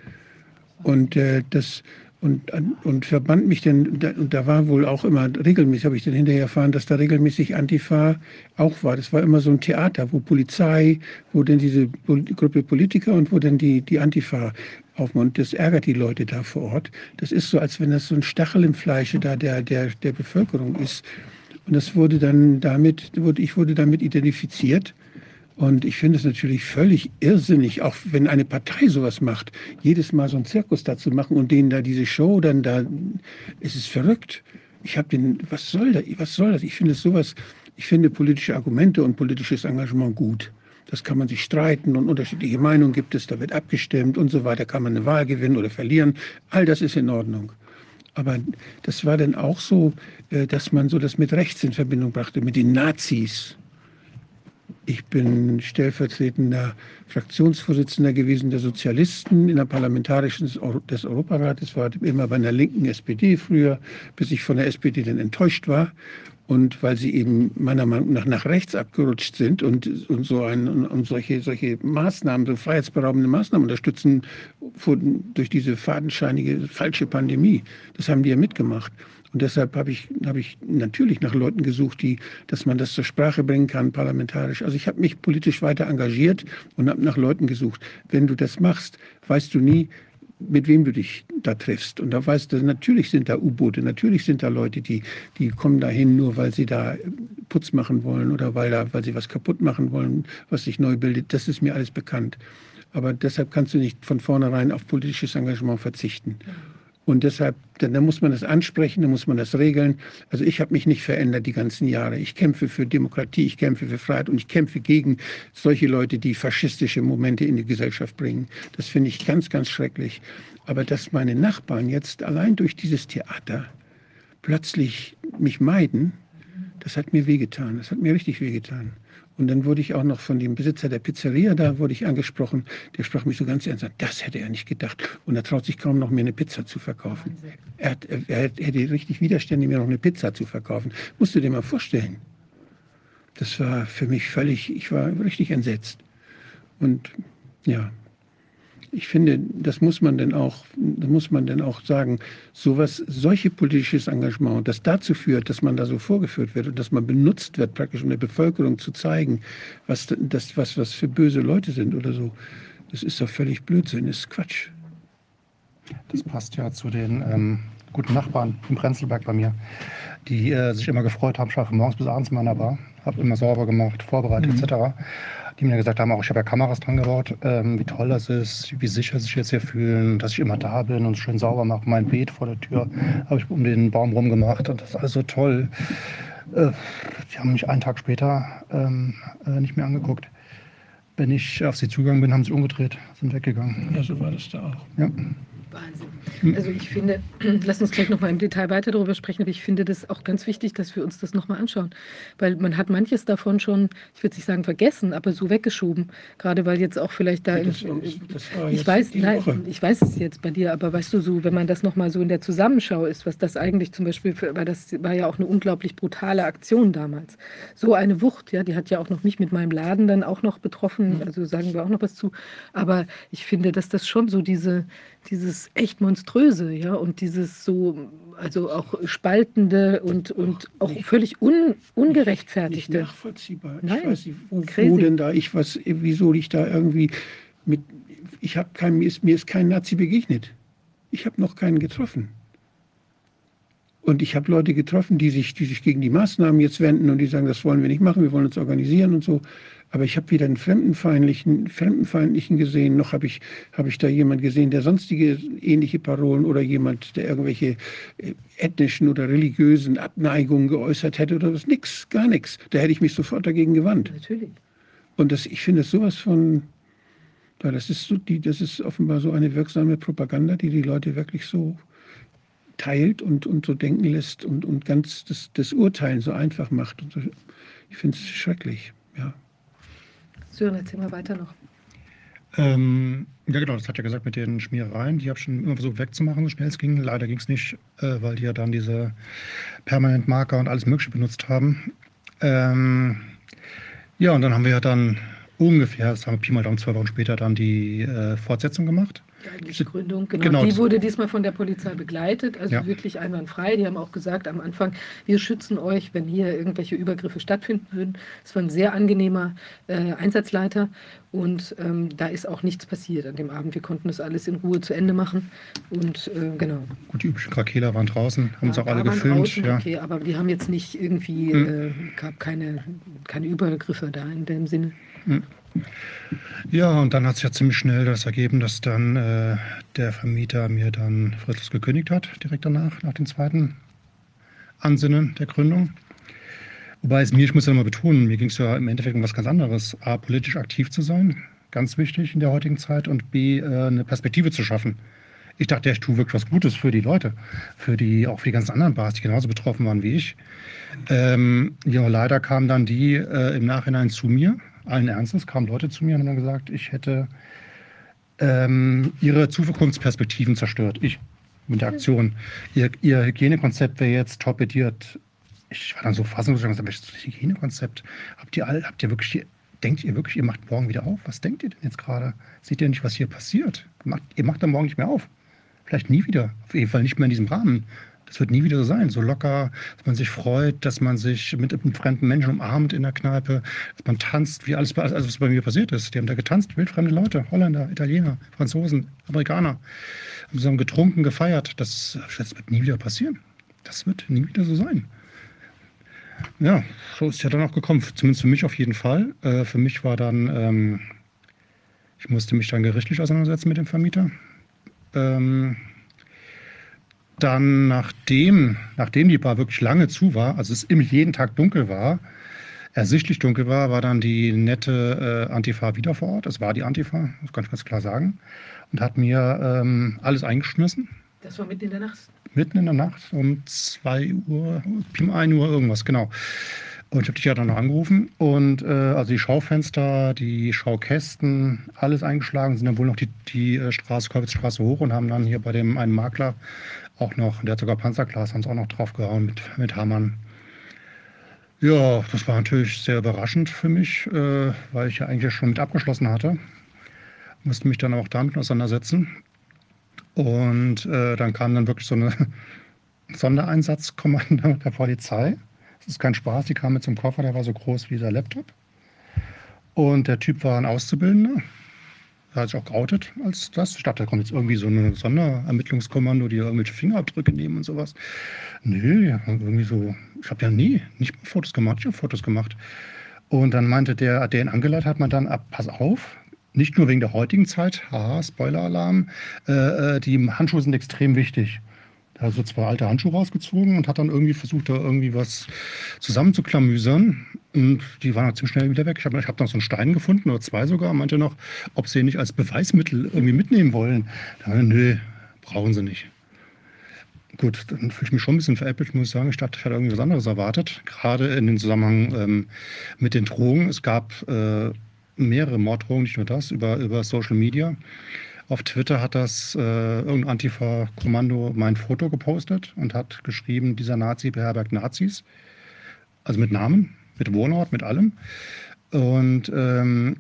Und äh, das und, und verband mich denn, und da war wohl auch immer regelmäßig, habe ich dann hinterher erfahren, dass da regelmäßig Antifa auch war. Das war immer so ein Theater, wo Polizei, wo denn diese Gruppe Politiker und wo dann die, die Antifa auf und das ärgert die Leute da vor Ort. Das ist so, als wenn das so ein Stachel im Fleische da der, der, der Bevölkerung ist. Und das wurde dann damit, wurde, ich wurde damit identifiziert. Und ich finde es natürlich völlig irrsinnig, auch wenn eine Partei sowas macht, jedes Mal so einen Zirkus dazu machen und denen da diese Show dann da, es ist verrückt. Ich habe den, was soll das? Was soll das? Ich finde sowas, ich finde politische Argumente und politisches Engagement gut. Das kann man sich streiten und unterschiedliche Meinungen gibt es, da wird abgestimmt und so weiter, kann man eine Wahl gewinnen oder verlieren. All das ist in Ordnung. Aber das war dann auch so, äh, dass man so das mit rechts in Verbindung brachte, mit den Nazis. Ich bin stellvertretender Fraktionsvorsitzender gewesen der Sozialisten in der parlamentarischen des Europarates, war immer bei einer linken SPD früher, bis ich von der SPD dann enttäuscht war. Und weil sie eben meiner Meinung nach nach rechts abgerutscht sind und, und so ein, und solche, solche Maßnahmen, so freiheitsberaubende Maßnahmen unterstützen durch diese fadenscheinige falsche Pandemie. Das haben die ja mitgemacht. Und deshalb habe ich, habe ich natürlich nach Leuten gesucht, die, dass man das zur Sprache bringen kann, parlamentarisch. Also ich habe mich politisch weiter engagiert und habe nach Leuten gesucht. Wenn du das machst, weißt du nie, mit wem du dich da triffst. Und da weißt du, natürlich sind da U-Boote, natürlich sind da Leute, die, die kommen dahin, nur weil sie da Putz machen wollen oder weil, da, weil sie was kaputt machen wollen, was sich neu bildet. Das ist mir alles bekannt. Aber deshalb kannst du nicht von vornherein auf politisches Engagement verzichten. Und deshalb, dann muss man das ansprechen, dann muss man das regeln. Also ich habe mich nicht verändert die ganzen Jahre. Ich kämpfe für Demokratie, ich kämpfe für Freiheit und ich kämpfe gegen solche Leute, die faschistische Momente in die Gesellschaft bringen. Das finde ich ganz, ganz schrecklich. Aber dass meine Nachbarn jetzt allein durch dieses Theater plötzlich mich meiden, das hat mir wehgetan. Das hat mir richtig wehgetan. Und dann wurde ich auch noch von dem Besitzer der Pizzeria, da wurde ich angesprochen, der sprach mich so ganz ernst an, das hätte er nicht gedacht. Und er traut sich kaum noch, mir eine Pizza zu verkaufen. Er, hat, er hätte richtig Widerstände, mir noch eine Pizza zu verkaufen. Musst du dir mal vorstellen. Das war für mich völlig, ich war richtig entsetzt. Und ja, ich finde, das muss man denn auch, muss man denn auch sagen, sowas, solche politisches Engagement, das dazu führt, dass man da so vorgeführt wird und dass man benutzt wird, praktisch um der Bevölkerung zu zeigen, was das, was, was für böse Leute sind oder so, das ist doch völlig Blödsinn, das ist Quatsch. Das passt ja zu den ähm, guten Nachbarn im Prenzlberg bei mir, die äh, sich immer gefreut haben, ich morgens bis abends in meiner Bar, habe immer sauber gemacht, vorbereitet mhm. etc die mir gesagt haben, auch ich habe ja Kameras dran gebaut, ähm, wie toll das ist, wie sicher sich jetzt hier fühlen, dass ich immer da bin und schön sauber mache. Mein Beet vor der Tür habe ich um den Baum rum gemacht und das ist alles so toll. Äh, die haben mich einen Tag später ähm, äh, nicht mehr angeguckt. Wenn ich auf sie zugegangen bin, haben sie umgedreht, sind weggegangen. Ja, so war das da auch. Ja. Wahnsinn. Also ich finde, (clears throat) lass uns gleich nochmal im Detail weiter darüber sprechen, aber ich finde das auch ganz wichtig, dass wir uns das nochmal anschauen. Weil man hat manches davon schon, ich würde nicht sagen vergessen, aber so weggeschoben. Gerade weil jetzt auch vielleicht da. Das, in, das ich weiß, nein, ich weiß es jetzt bei dir, aber weißt du so, wenn man das nochmal so in der Zusammenschau ist, was das eigentlich zum Beispiel, für, weil das war ja auch eine unglaublich brutale Aktion damals. So eine Wucht, ja, die hat ja auch noch mich mit meinem Laden dann auch noch betroffen, mhm. also sagen wir auch noch was zu. Aber ich finde, dass das schon so diese, dieses echt monströse, ja, und dieses so, also auch spaltende und, und auch nicht, völlig un, ungerechtfertigte. Nicht nachvollziehbar. Nein, ich weiß nicht, wo, wo, denn da ich was, wieso ich da irgendwie mit, ich habe kein, mir ist, mir ist kein Nazi begegnet. Ich habe noch keinen getroffen. Und ich habe Leute getroffen, die sich, die sich gegen die Maßnahmen jetzt wenden und die sagen, das wollen wir nicht machen, wir wollen uns organisieren und so. Aber ich habe weder einen Fremdenfeindlichen, Fremdenfeindlichen gesehen, noch habe ich, hab ich da jemand gesehen, der sonstige ähnliche Parolen oder jemand, der irgendwelche äh, ethnischen oder religiösen Abneigungen geäußert hätte oder was. Nix, gar nichts. Da hätte ich mich sofort dagegen gewandt. Natürlich. Und das, ich finde sowas von, das, ist so die, das ist offenbar so eine wirksame Propaganda, die die Leute wirklich so teilt und, und so denken lässt und, und ganz das, das Urteilen so einfach macht. So. Ich finde es schrecklich, ja. Sören, erzähl mal weiter noch. Ähm, ja, genau, das hat ja gesagt mit den Schmierereien. Die habe ich schon immer versucht wegzumachen, so schnell es ging. Leider ging es nicht, äh, weil die ja dann diese Permanentmarker und alles Mögliche benutzt haben. Ähm, ja, und dann haben wir ja dann ungefähr, sagen wir Pi mal Daumen, zwei Wochen später dann die äh, Fortsetzung gemacht. Die eigentliche Gründung, genau. Genau. Die wurde diesmal von der Polizei begleitet, also Ja. wirklich einwandfrei. Die haben auch gesagt am Anfang, wir schützen euch, wenn hier irgendwelche Übergriffe stattfinden würden. Es war ein sehr angenehmer äh, Einsatzleiter und ähm, da ist auch nichts passiert an dem Abend. Wir konnten das alles in Ruhe zu Ende machen und äh, genau. Gut, die üblichen Krakeler waren draußen, haben uns Ja, auch alle gefilmt. draußen, ja. Okay, aber die haben jetzt nicht irgendwie, Hm. äh, gab keine, keine Übergriffe da in dem Sinne. Ja, und dann hat es ja ziemlich schnell das ergeben, dass dann äh, der Vermieter mir dann fristlos gekündigt hat, direkt danach, nach dem zweiten Ansinnen der Gründung. Wobei es mir, ich muss ja mal betonen, mir ging es ja im Endeffekt um was ganz anderes. A, politisch aktiv zu sein, ganz wichtig in der heutigen Zeit, und B, äh, eine Perspektive zu schaffen. Ich dachte, ich tue wirklich was Gutes für die Leute, für die, auch für die ganzen anderen Bars, die genauso betroffen waren wie ich. Ähm, ja, leider kamen dann die äh, im Nachhinein zu mir, allen Ernstes, kamen Leute zu mir und haben dann gesagt, ich hätte ähm, ihre Zukunftsperspektiven zerstört. Ich mit der Aktion. Ihr, ihr Hygienekonzept wäre jetzt torpediert. Ich war dann so fassungslos und gesagt, welches Hygienekonzept? Habt ihr all, habt ihr wirklich, denkt ihr wirklich, ihr macht morgen wieder auf? Was denkt ihr denn jetzt gerade? Seht ihr nicht, was hier passiert? Macht, ihr macht dann morgen nicht mehr auf. Vielleicht nie wieder. Auf jeden Fall nicht mehr in diesem Rahmen. Das wird nie wieder so sein. So locker, dass man sich freut, dass man sich mit einem fremden Menschen umarmt in der Kneipe, dass man tanzt, wie alles, also was bei mir passiert ist. Die haben da getanzt, wildfremde Leute, Holländer, Italiener, Franzosen, Amerikaner. Haben zusammen getrunken, gefeiert. Das, das wird nie wieder passieren. Das wird nie wieder so sein. Ja, so ist ja dann auch gekommen. Zumindest für mich auf jeden Fall. Äh, für mich war dann, ähm, ich musste mich dann gerichtlich auseinandersetzen mit dem Vermieter. Ähm, dann, nachdem, nachdem die Bar wirklich lange zu war, also es im jeden Tag dunkel war, ersichtlich dunkel war, war dann die nette äh, Antifa wieder vor Ort. Es war die Antifa, das kann ich ganz klar sagen. Und hat mir ähm, alles eingeschmissen. Das war mitten in der Nacht. Mitten in der Nacht um 2 Uhr, um 1 Uhr irgendwas, genau. Und ich habe dich ja dann noch angerufen und äh, also die Schaufenster, die Schaukästen, alles eingeschlagen, sind dann wohl noch die, die äh, Straße, Kolwitzstraße hoch und haben dann hier bei dem einen Makler auch noch, der hat sogar Panzerglas, es auch noch draufgehauen mit, mit Hammern. Ja, das war natürlich sehr überraschend für mich, äh, weil ich ja eigentlich schon mit abgeschlossen hatte. Musste mich dann auch damit auseinandersetzen. Und äh, dann kam dann wirklich so eine (laughs) Sondereinsatzkommando der Polizei. Das ist kein Spaß, die kam mit einem Koffer, der war so groß wie der Laptop. Und der Typ war ein Auszubildender. Er hat sich auch geoutet als das. Ich dachte, da kommt jetzt irgendwie so ein Sonderermittlungskommando, die irgendwelche Fingerabdrücke nehmen und sowas. Nö, ja, irgendwie so. Ich habe ja nie, nicht mal Fotos gemacht, ich habe Fotos gemacht. Und dann meinte der, der ihn angeleitet hat, man dann, ah, pass auf, nicht nur wegen der heutigen Zeit, haha, Spoiler-Alarm, äh, äh, die Handschuhe sind extrem wichtig. Da hat so zwei alte Handschuhe rausgezogen und hat dann irgendwie versucht, da irgendwie was zusammenzuklamüsern. Und die waren halt ziemlich schnell wieder weg. Ich habe ich hab noch so einen Stein gefunden, oder zwei sogar, meinte noch, ob sie ihn nicht als Beweismittel irgendwie mitnehmen wollen. Da wir, nö, brauchen sie nicht. Gut, dann fühle ich mich schon ein bisschen veräppelt, muss ich sagen. Ich dachte, ich hatte irgendwie was anderes erwartet. Gerade in dem Zusammenhang ähm, mit den Drogen. Es gab äh, mehrere Morddrohungen, nicht nur das, über, über Social Media. Auf Twitter hat das äh, irgendein Antifa-Kommando mein Foto gepostet und hat geschrieben, dieser Nazi beherbergt Nazis. Also mit Namen, mit Wohnort, mit allem. Und ähm,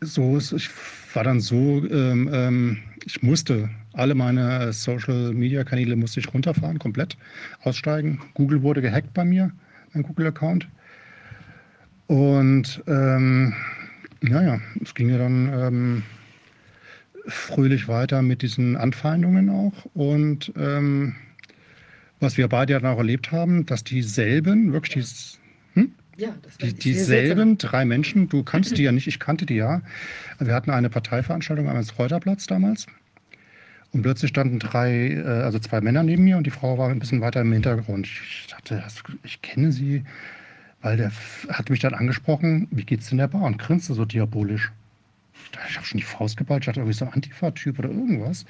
so, ich war dann so, ähm, ähm, ich musste alle meine Social-Media-Kanäle musste ich runterfahren, komplett aussteigen. Google wurde gehackt bei mir, mein Google-Account. Und ähm, naja, es ging ja dann ähm, fröhlich weiter mit diesen Anfeindungen auch. Und ähm, was wir beide dann auch erlebt haben, dass dieselben, wirklich die, hm? Ja, das war die, dieselben drei Menschen, du kannst die ja nicht, ich kannte die ja. Wir hatten eine Parteiveranstaltung am Reuterplatz damals. Und plötzlich standen drei, äh, also zwei Männer neben mir und die Frau war ein bisschen weiter im Hintergrund. Ich dachte, ich kenne sie, weil der hat mich dann angesprochen, wie geht's in der Bar? Und grinste so diabolisch. Ich dachte, Ich habe schon die Faust geballt, ich dachte, irgendwie so ein Antifa-Typ oder irgendwas.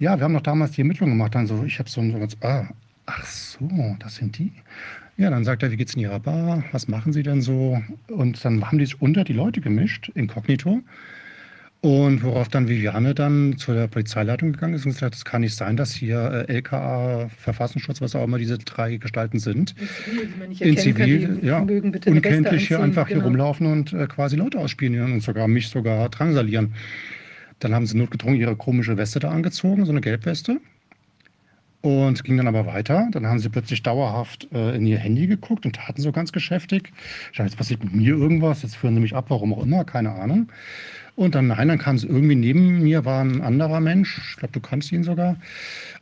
Ja, wir haben noch damals die Ermittlungen gemacht. Dann so, ich habe so ein, ah, ach so, das sind die. Ja, dann sagt er, wie geht's in Ihrer Bar? Was machen Sie denn so? Und dann haben die sich unter die Leute gemischt, inkognito. Und worauf dann Viviane dann zu der Polizeileitung gegangen ist und gesagt hat, es kann nicht sein, dass hier äh, LKA, Verfassungsschutz, was auch immer diese drei Gestalten sind, In Zivil, ja, unkenntlich hier einfach hier genau. rumlaufen und äh, quasi Leute ausspionieren und sogar mich sogar drangsalieren. Dann haben sie notgedrungen ihre komische Weste da angezogen, so eine Gelbweste. Und ging dann aber weiter. Dann haben sie plötzlich dauerhaft äh, in ihr Handy geguckt und taten so ganz geschäftig. Ich dachte, jetzt passiert mit mir irgendwas, jetzt führen sie mich ab, warum auch immer, keine Ahnung. Und dann, nein, dann kam sie irgendwie neben mir, war ein anderer Mensch, ich glaube, du kannst ihn sogar,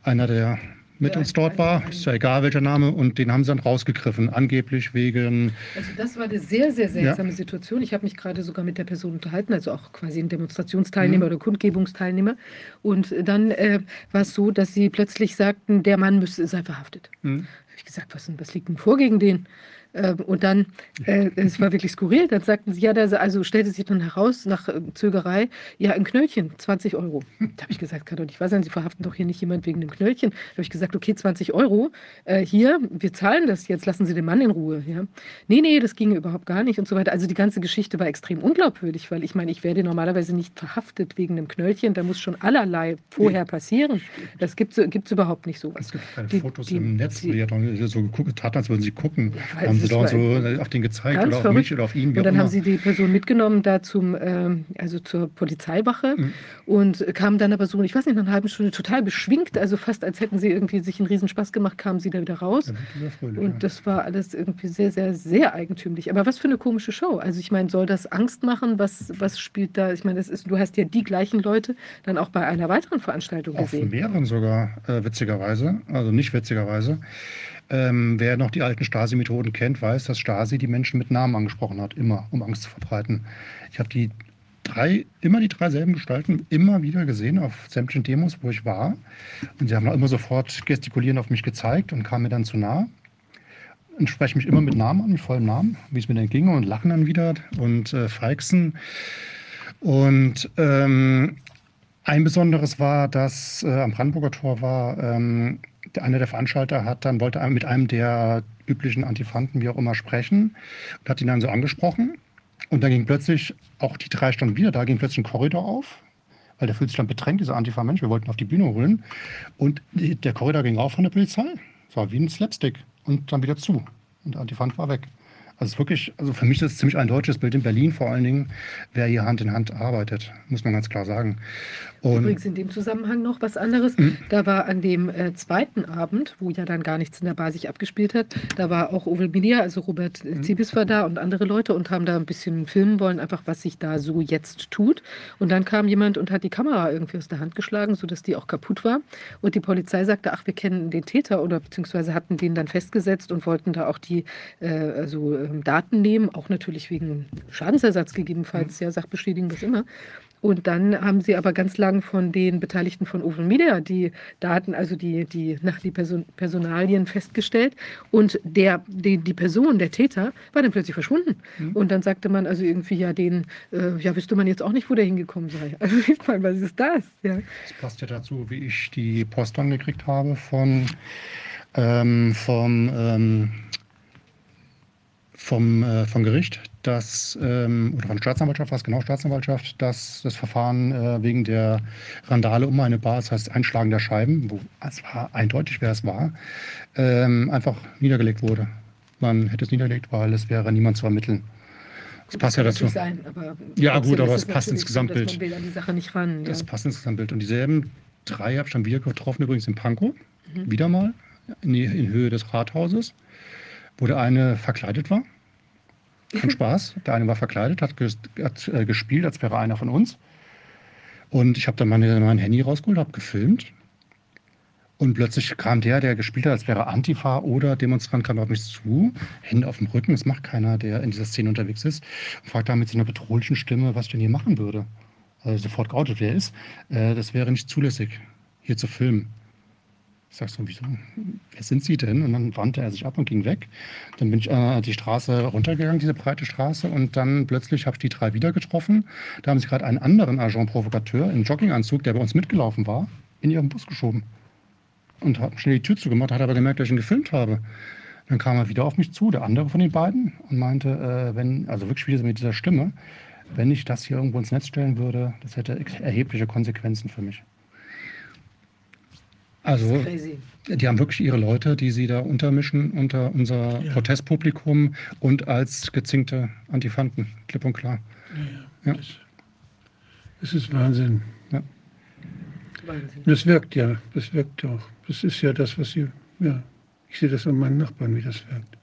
einer, der mit Ja, uns dort war, ist ja egal welcher Name, und den haben sie dann rausgegriffen, angeblich wegen Also das war eine sehr, sehr seltsame Situation. Ich habe mich gerade sogar mit der Person unterhalten, also auch quasi ein Demonstrationsteilnehmer Mhm. oder Kundgebungsteilnehmer. Und dann äh, war es so, dass sie plötzlich sagten, der Mann müsste, sei verhaftet. Hm. habe ich gesagt, was, was liegt denn vor gegen den? Ähm, und dann, äh, es war wirklich skurril, dann sagten sie, ja, da, also stellte sich dann heraus, nach äh, Zögerei, ja, ein Knöllchen, 20 Euro. Da habe ich gesagt, kann doch nicht wahr sein, Sie verhaften doch hier nicht jemand wegen einem Knöllchen. Da habe ich gesagt, okay, 20 Euro, äh, hier, wir zahlen das jetzt, lassen Sie den Mann in Ruhe. Ja. Nee, nee, das ginge überhaupt gar nicht und so weiter. Also die ganze Geschichte war extrem unglaubwürdig, weil ich meine, ich werde normalerweise nicht verhaftet wegen einem Knöllchen, da muss schon allerlei vorher passieren. Das gibt es überhaupt nicht sowas. Es gibt keine Die- Fotos die- im Netz, wo die dann so geguckt taten, als würden sie gucken. weil haben sie das da war so äh, auf den gezeigt oder auf verrückt. mich oder auf ihn. Und dann immer. haben sie die Person mitgenommen da zum, ähm, also zur Polizeiwache Mhm. und kamen dann aber so, ich weiß nicht, nach einer halben Stunde total beschwingt, also fast als hätten sie irgendwie sich einen Riesenspaß gemacht, kamen sie da wieder raus. Ja, fröhlich, ja. Und das war alles irgendwie sehr, sehr, sehr eigentümlich. Aber was für eine komische Show. Also ich meine, soll das Angst machen? Was, was spielt da? Ich meine, das ist, du hast ja die gleichen Leute dann auch bei einer weiteren Veranstaltung Auf gesehen. mehreren sogar, äh, witzigerweise, also nicht witzigerweise. Ähm, wer noch die alten Stasi-Methoden kennt, weiß, dass Stasi die Menschen mit Namen angesprochen hat, immer, um Angst zu verbreiten. Ich habe die drei, immer die drei selben Gestalten immer wieder gesehen auf sämtlichen Demos, wo ich war. Und sie haben auch immer sofort gestikulierend auf mich gezeigt und kamen mir dann zu nah. Und sprechen mich immer mit Namen an, mit vollem Namen, wie es mir denn ginge und lachen dann wieder und äh, feixen. Und ähm, ein besonderes war, dass äh, am Brandenburger Tor war, ähm, der, einer der Veranstalter hat dann, wollte mit einem der üblichen Antifanten, wie auch immer, sprechen und hat ihn dann so angesprochen. Und dann ging plötzlich, auch die drei standen wieder da, ging plötzlich ein Korridor auf, weil der fühlt sich dann bedrängt, dieser Antifa-Mensch. Wir wollten auf die Bühne holen. Und der Korridor ging auf von der Polizei. Es war wie ein Slapstick. Und dann wieder zu. Und der Antifant war weg. Also wirklich, also für mich ist es ziemlich ein deutsches Bild in Berlin vor allen Dingen, wer hier Hand in Hand arbeitet, muss man ganz klar sagen. Und Übrigens in dem Zusammenhang noch was anderes. Mhm. Da war an dem äh, zweiten Abend, wo ja dann gar nichts in der Bar sich abgespielt hat, da war auch Ovel Media, also Robert äh, Mhm. Zibis war da und andere Leute und haben da ein bisschen filmen wollen, einfach was sich da so jetzt tut. Und dann kam jemand und hat die Kamera irgendwie aus der Hand geschlagen, sodass die auch kaputt war. Und die Polizei sagte, ach, wir kennen den Täter oder beziehungsweise hatten den dann festgesetzt und wollten da auch die äh, also, ähm, Daten nehmen, auch natürlich wegen Schadensersatz gegebenenfalls, ja, Sachbeschädigung, was immer. Und dann haben sie aber ganz lang von den Beteiligten von Open Media die Daten, also die, die, nach die Person, Personalien festgestellt. Und der, die, die Person, der Täter, war dann plötzlich verschwunden. Und dann sagte man also irgendwie, ja, den, äh, ja, wüsste man jetzt auch nicht, wo der hingekommen sei. (laughs) Also ich meine, was ist das? Ja. Das passt ja dazu, wie ich die Post angekriegt habe von ähm, vom, ähm, vom, äh, vom Gericht, dass, ähm, oder von Staatsanwaltschaft, was genau Staatsanwaltschaft, dass das Verfahren äh, wegen der Randale um eine Bar, das heißt Einschlagen der Scheiben, wo es war eindeutig, wer es war, ähm, einfach niedergelegt wurde. Man hätte es niedergelegt, weil es wäre niemand zu ermitteln. Das passt ja dazu. Sein, Ja, gut, aber es passt ins so, Gesamtbild. dass Man will an die Sache nicht ran. Das ja. passt ins Gesamtbild. Und dieselben drei habe ich dann wieder getroffen, übrigens in Pankow. Mhm. Wieder mal, in, in Höhe des Rathauses, wo der eine verkleidet war. Von Spaß. Der eine war verkleidet, hat, ges hat äh, gespielt, als wäre einer von uns. Und ich habe dann meine, mein Handy rausgeholt, habe gefilmt. Und plötzlich kam der, der gespielt hat, als wäre Antifa oder Demonstrant, kam auf mich zu, Hände auf dem Rücken. Das macht keiner, der in dieser Szene unterwegs ist. Und fragte dann mit so einer bedrohlichen Stimme, was ich denn hier machen würde. Also sofort geoutet, wer er ist. Äh, das wäre nicht zulässig, hier zu filmen. Ich sag so, wieso? Wer sind Sie denn? Und dann wandte er sich ab und ging weg. Dann bin ich äh, die Straße runtergegangen, diese breite Straße, und dann plötzlich habe ich die drei wieder getroffen. Da haben sie gerade einen anderen Agent Provokateur im Jogginganzug, der bei uns mitgelaufen war, in ihren Bus geschoben. Und hat schnell die Tür zugemacht, hat aber gemerkt, dass ich ihn gefilmt habe. Dann kam er wieder auf mich zu, der andere von den beiden, und meinte, äh, wenn, also wirklich wieder mit dieser Stimme, wenn ich das hier irgendwo ins Netz stellen würde, das hätte erhebliche Konsequenzen für mich. Also, die haben wirklich ihre Leute, die sie da untermischen unter unser Ja. Protestpublikum und als gezinkte Antifanten, klipp und klar. Ja. Das, das ist Wahnsinn. Wahnsinn. Das wirkt ja, das wirkt auch. Das ist ja das, was sie, ja, ich sehe das an meinen Nachbarn, wie das wirkt.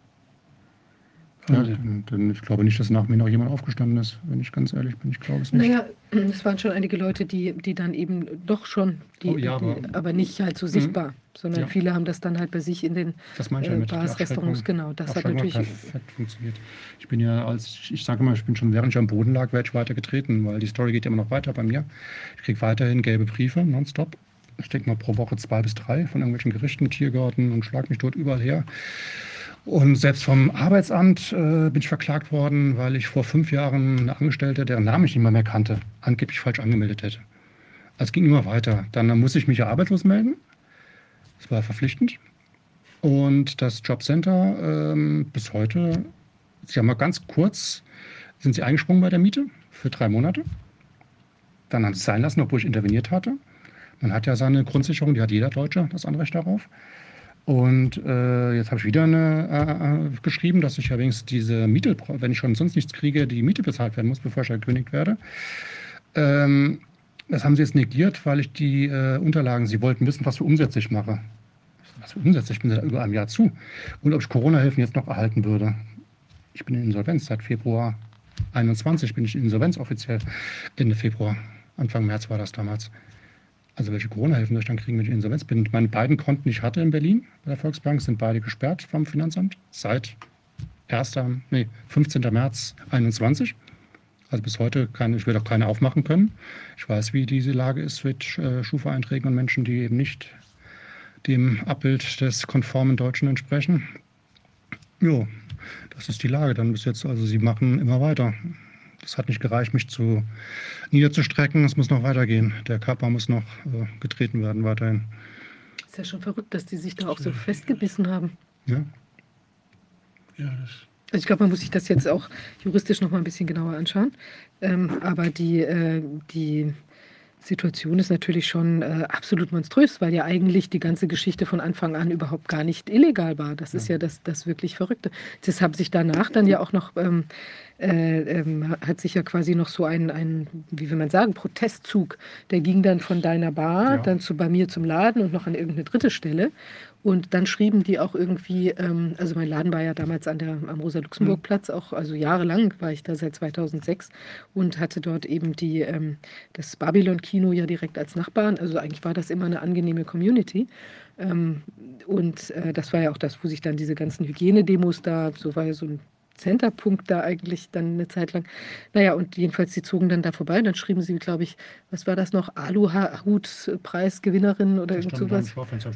Ja, denn, denn ich glaube nicht, dass nach mir noch jemand aufgestanden ist, wenn ich ganz ehrlich bin. Ich glaube es nicht. Naja, (clears throat) es waren schon einige Leute, die, die dann eben doch schon, die, Oh ja, die, aber- Mhm. aber nicht halt so sichtbar, sondern Ja. viele haben das dann halt bei sich in den ja äh, Bars. Restaurants, genau. Das hat natürlich, perfekt funktioniert. Ich bin ja als, ich sage mal, ich bin schon während ich am Boden lag, werde ich weiter getreten, weil die Story geht immer noch weiter bei mir. Ich kriege weiterhin gelbe Briefe, nonstop. Ich denke mal pro Woche zwei bis drei von irgendwelchen Gerichten, Tiergarten und schlag mich dort überall her. Und selbst vom Arbeitsamt äh, bin ich verklagt worden, weil ich vor fünf Jahren eine Angestellte, deren Namen ich nicht mehr, mehr kannte, angeblich falsch angemeldet hätte. Also es ging immer weiter. Dann, dann musste ich mich ja arbeitslos melden. Das war verpflichtend. Und das Jobcenter ähm, bis heute, sie haben mal ganz kurz, sind sie eingesprungen bei der Miete für drei Monate. Dann haben sie es sein lassen, obwohl ich interveniert hatte. Man hat ja seine Grundsicherung, die hat jeder Deutsche das Anrecht darauf. Und äh, jetzt habe ich wieder eine, äh, äh, geschrieben, dass ich ja wenigstens diese Miete, wenn ich schon sonst nichts kriege, die Miete bezahlt werden muss, bevor ich gekündigt werde. Ähm, das haben sie jetzt negiert, weil ich die äh, Unterlagen, sie wollten wissen, was für Umsätze ich mache. Was für Umsätze? Ich bin seit über einem Jahr zu. Und ob ich Corona-Hilfen jetzt noch erhalten würde. Ich bin in Insolvenz seit Februar 21 bin ich in Insolvenz offiziell. Ende Februar, Anfang März war das damals. Also welche Corona-Hilfen soll ich dann kriegen, wenn ich in Insolvenz bin? Meine beiden Konten, die ich hatte in Berlin bei der Volksbank, sind beide gesperrt vom Finanzamt seit 1. Nee, 15. März 21. Also bis heute kann ich werde auch keine aufmachen können. Ich weiß, wie diese Lage ist mit äh, Schufa-Einträgen und Menschen, die eben nicht dem Abbild des konformen Deutschen entsprechen. Jo, das ist die Lage dann bis jetzt. Also sie machen immer weiter. Das hat nicht gereicht, mich zu niederzustrecken. Es muss noch weitergehen. Der Körper muss noch äh, getreten werden weiterhin. ist ja schon verrückt, dass die sich da auch so festgebissen haben. Ja. Ja, das, Also ich glaube, man muss sich das jetzt auch juristisch noch mal ein bisschen genauer anschauen. Ähm, aber die, äh, die Situation ist natürlich schon äh, absolut monströs, weil ja eigentlich die ganze Geschichte von Anfang an überhaupt gar nicht illegal war. Das ist ja das, das wirklich Verrückte. Das hat sich danach dann ja auch noch, ähm, äh, ähm, hat sich ja quasi noch so ein, ein, wie will man sagen, Protestzug, der ging dann von deiner Bar, Ja. dann zu bei mir zum Laden und noch an irgendeine dritte Stelle. Und dann schrieben die auch irgendwie, ähm, also mein Laden war ja damals an der, am Rosa-Luxemburg-Platz, auch also jahrelang war ich da seit 2006 und hatte dort eben die, ähm, das Babylon-Kino ja direkt als Nachbarn. Also eigentlich war das immer eine angenehme Community. Ähm, und äh, das war ja auch das, wo sich dann diese ganzen Hygienedemos da, so war ja so ein Centerpunkt da eigentlich dann eine Zeit lang. Naja, und jedenfalls, die zogen dann da vorbei. Dann schrieben sie, glaube ich, was war das noch? Aluhut-Preisgewinnerin oder irgend sowas.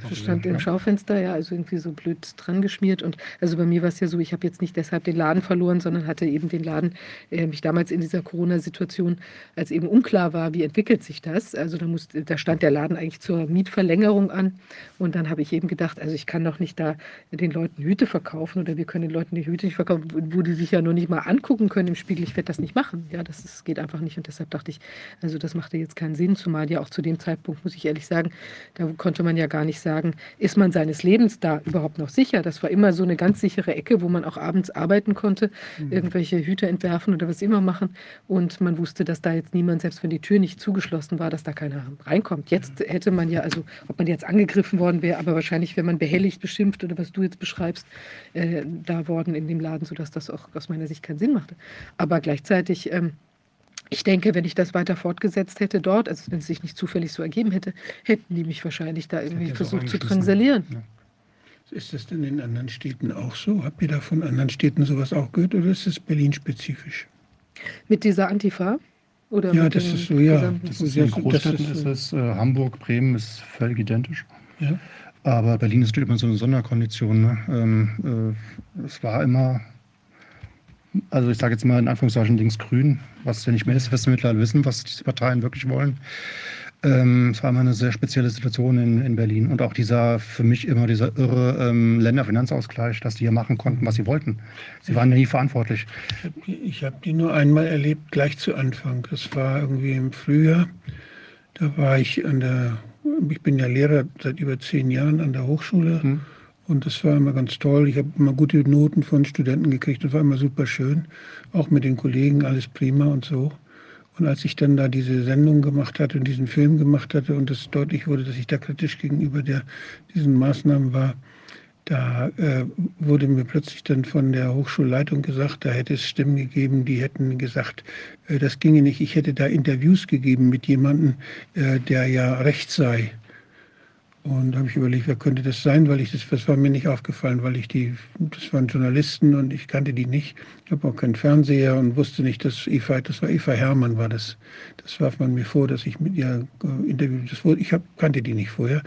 Das stand im Schaufenster, ja, also irgendwie so blöd dran geschmiert. Und also bei mir war es ja so, ich habe jetzt nicht deshalb den Laden verloren, sondern hatte eben den Laden, äh, mich damals in dieser Corona-Situation, als eben unklar war, wie entwickelt sich das. Also da, musste, da stand der Laden eigentlich zur Mietverlängerung an. Und dann habe ich eben gedacht, also ich kann doch nicht da den Leuten Hüte verkaufen oder wir können den Leuten die Hüte nicht verkaufen, wo die sich ja nur nicht mal angucken können im Spiegel. Ich werde das nicht machen. Ja, das ist, geht einfach nicht. Und deshalb dachte ich, also das machte jetzt keinen Sinn, zumal ja auch zu dem Zeitpunkt, muss ich ehrlich sagen, da konnte man ja gar nicht sagen, ist man seines Lebens da überhaupt noch sicher? Das war immer so eine ganz sichere Ecke, wo man auch abends arbeiten konnte, irgendwelche Hüte entwerfen oder was immer machen. Und man wusste, dass da jetzt niemand, selbst wenn die Tür nicht zugeschlossen war, dass da keiner reinkommt. Jetzt hätte man ja, also ob man jetzt angegriffen worden wäre, aber wahrscheinlich wäre man behelligt, beschimpft oder was du jetzt beschreibst, äh, da worden in dem Laden, sodass das auch aus meiner Sicht keinen Sinn machte. Aber gleichzeitig, ähm, ich denke, wenn ich das weiter fortgesetzt hätte dort, also wenn es sich nicht zufällig so ergeben hätte, hätten die mich wahrscheinlich da irgendwie versucht zu drangsalieren. Ja. ist das denn in anderen Städten auch so? Habt ihr da von anderen Städten sowas auch gehört oder ist es Berlin-spezifisch? Mit dieser Antifa? Oder Ja, das ist so, ja. Das ist ist in Großstädten das ist ist so. es, äh, Hamburg, Bremen ist völlig identisch. Ja. Aber Berlin ist natürlich immer so eine Sonderkondition. Ne? Ähm, äh, es war immer, also ich sage jetzt mal in Anführungszeichen linksgrün, was ja nicht mehr ist, was wir mittlerweile wissen, was diese Parteien wirklich wollen. Ähm, es war immer eine sehr spezielle Situation in, in Berlin und auch dieser, für mich immer dieser irre ähm, Länderfinanzausgleich, dass die hier machen konnten, was sie wollten. Sie waren ja nie verantwortlich. Ich habe die, ich hab die nur einmal erlebt, gleich zu Anfang. Das war irgendwie im Frühjahr. Da war ich an der, ich bin ja Lehrer seit über zehn Jahren an der Hochschule. Hm. Und das war immer ganz toll. Ich habe immer gute Noten von Studenten gekriegt. Das war immer super schön. Auch mit den Kollegen, alles prima und so. Und als ich dann da diese Sendung gemacht hatte und diesen Film gemacht hatte und es deutlich wurde, dass ich da kritisch gegenüber der, diesen Maßnahmen war, da äh, wurde mir plötzlich dann von der Hochschulleitung gesagt, da hätte es Stimmen gegeben, die hätten gesagt, äh, das ginge nicht. Ich hätte da Interviews gegeben mit jemandem, äh, der ja rechts sei. Und da habe ich überlegt, wer könnte das sein, weil ich das, das war mir nicht aufgefallen, weil ich die, das waren Journalisten und ich kannte die nicht. Ich habe auch keinen Fernseher und wusste nicht, dass Eva, das war Eva Hermann, war das. Das warf man mir vor, dass ich mit ihr äh, interviewt. Das, ich hab, kannte die nicht vorher.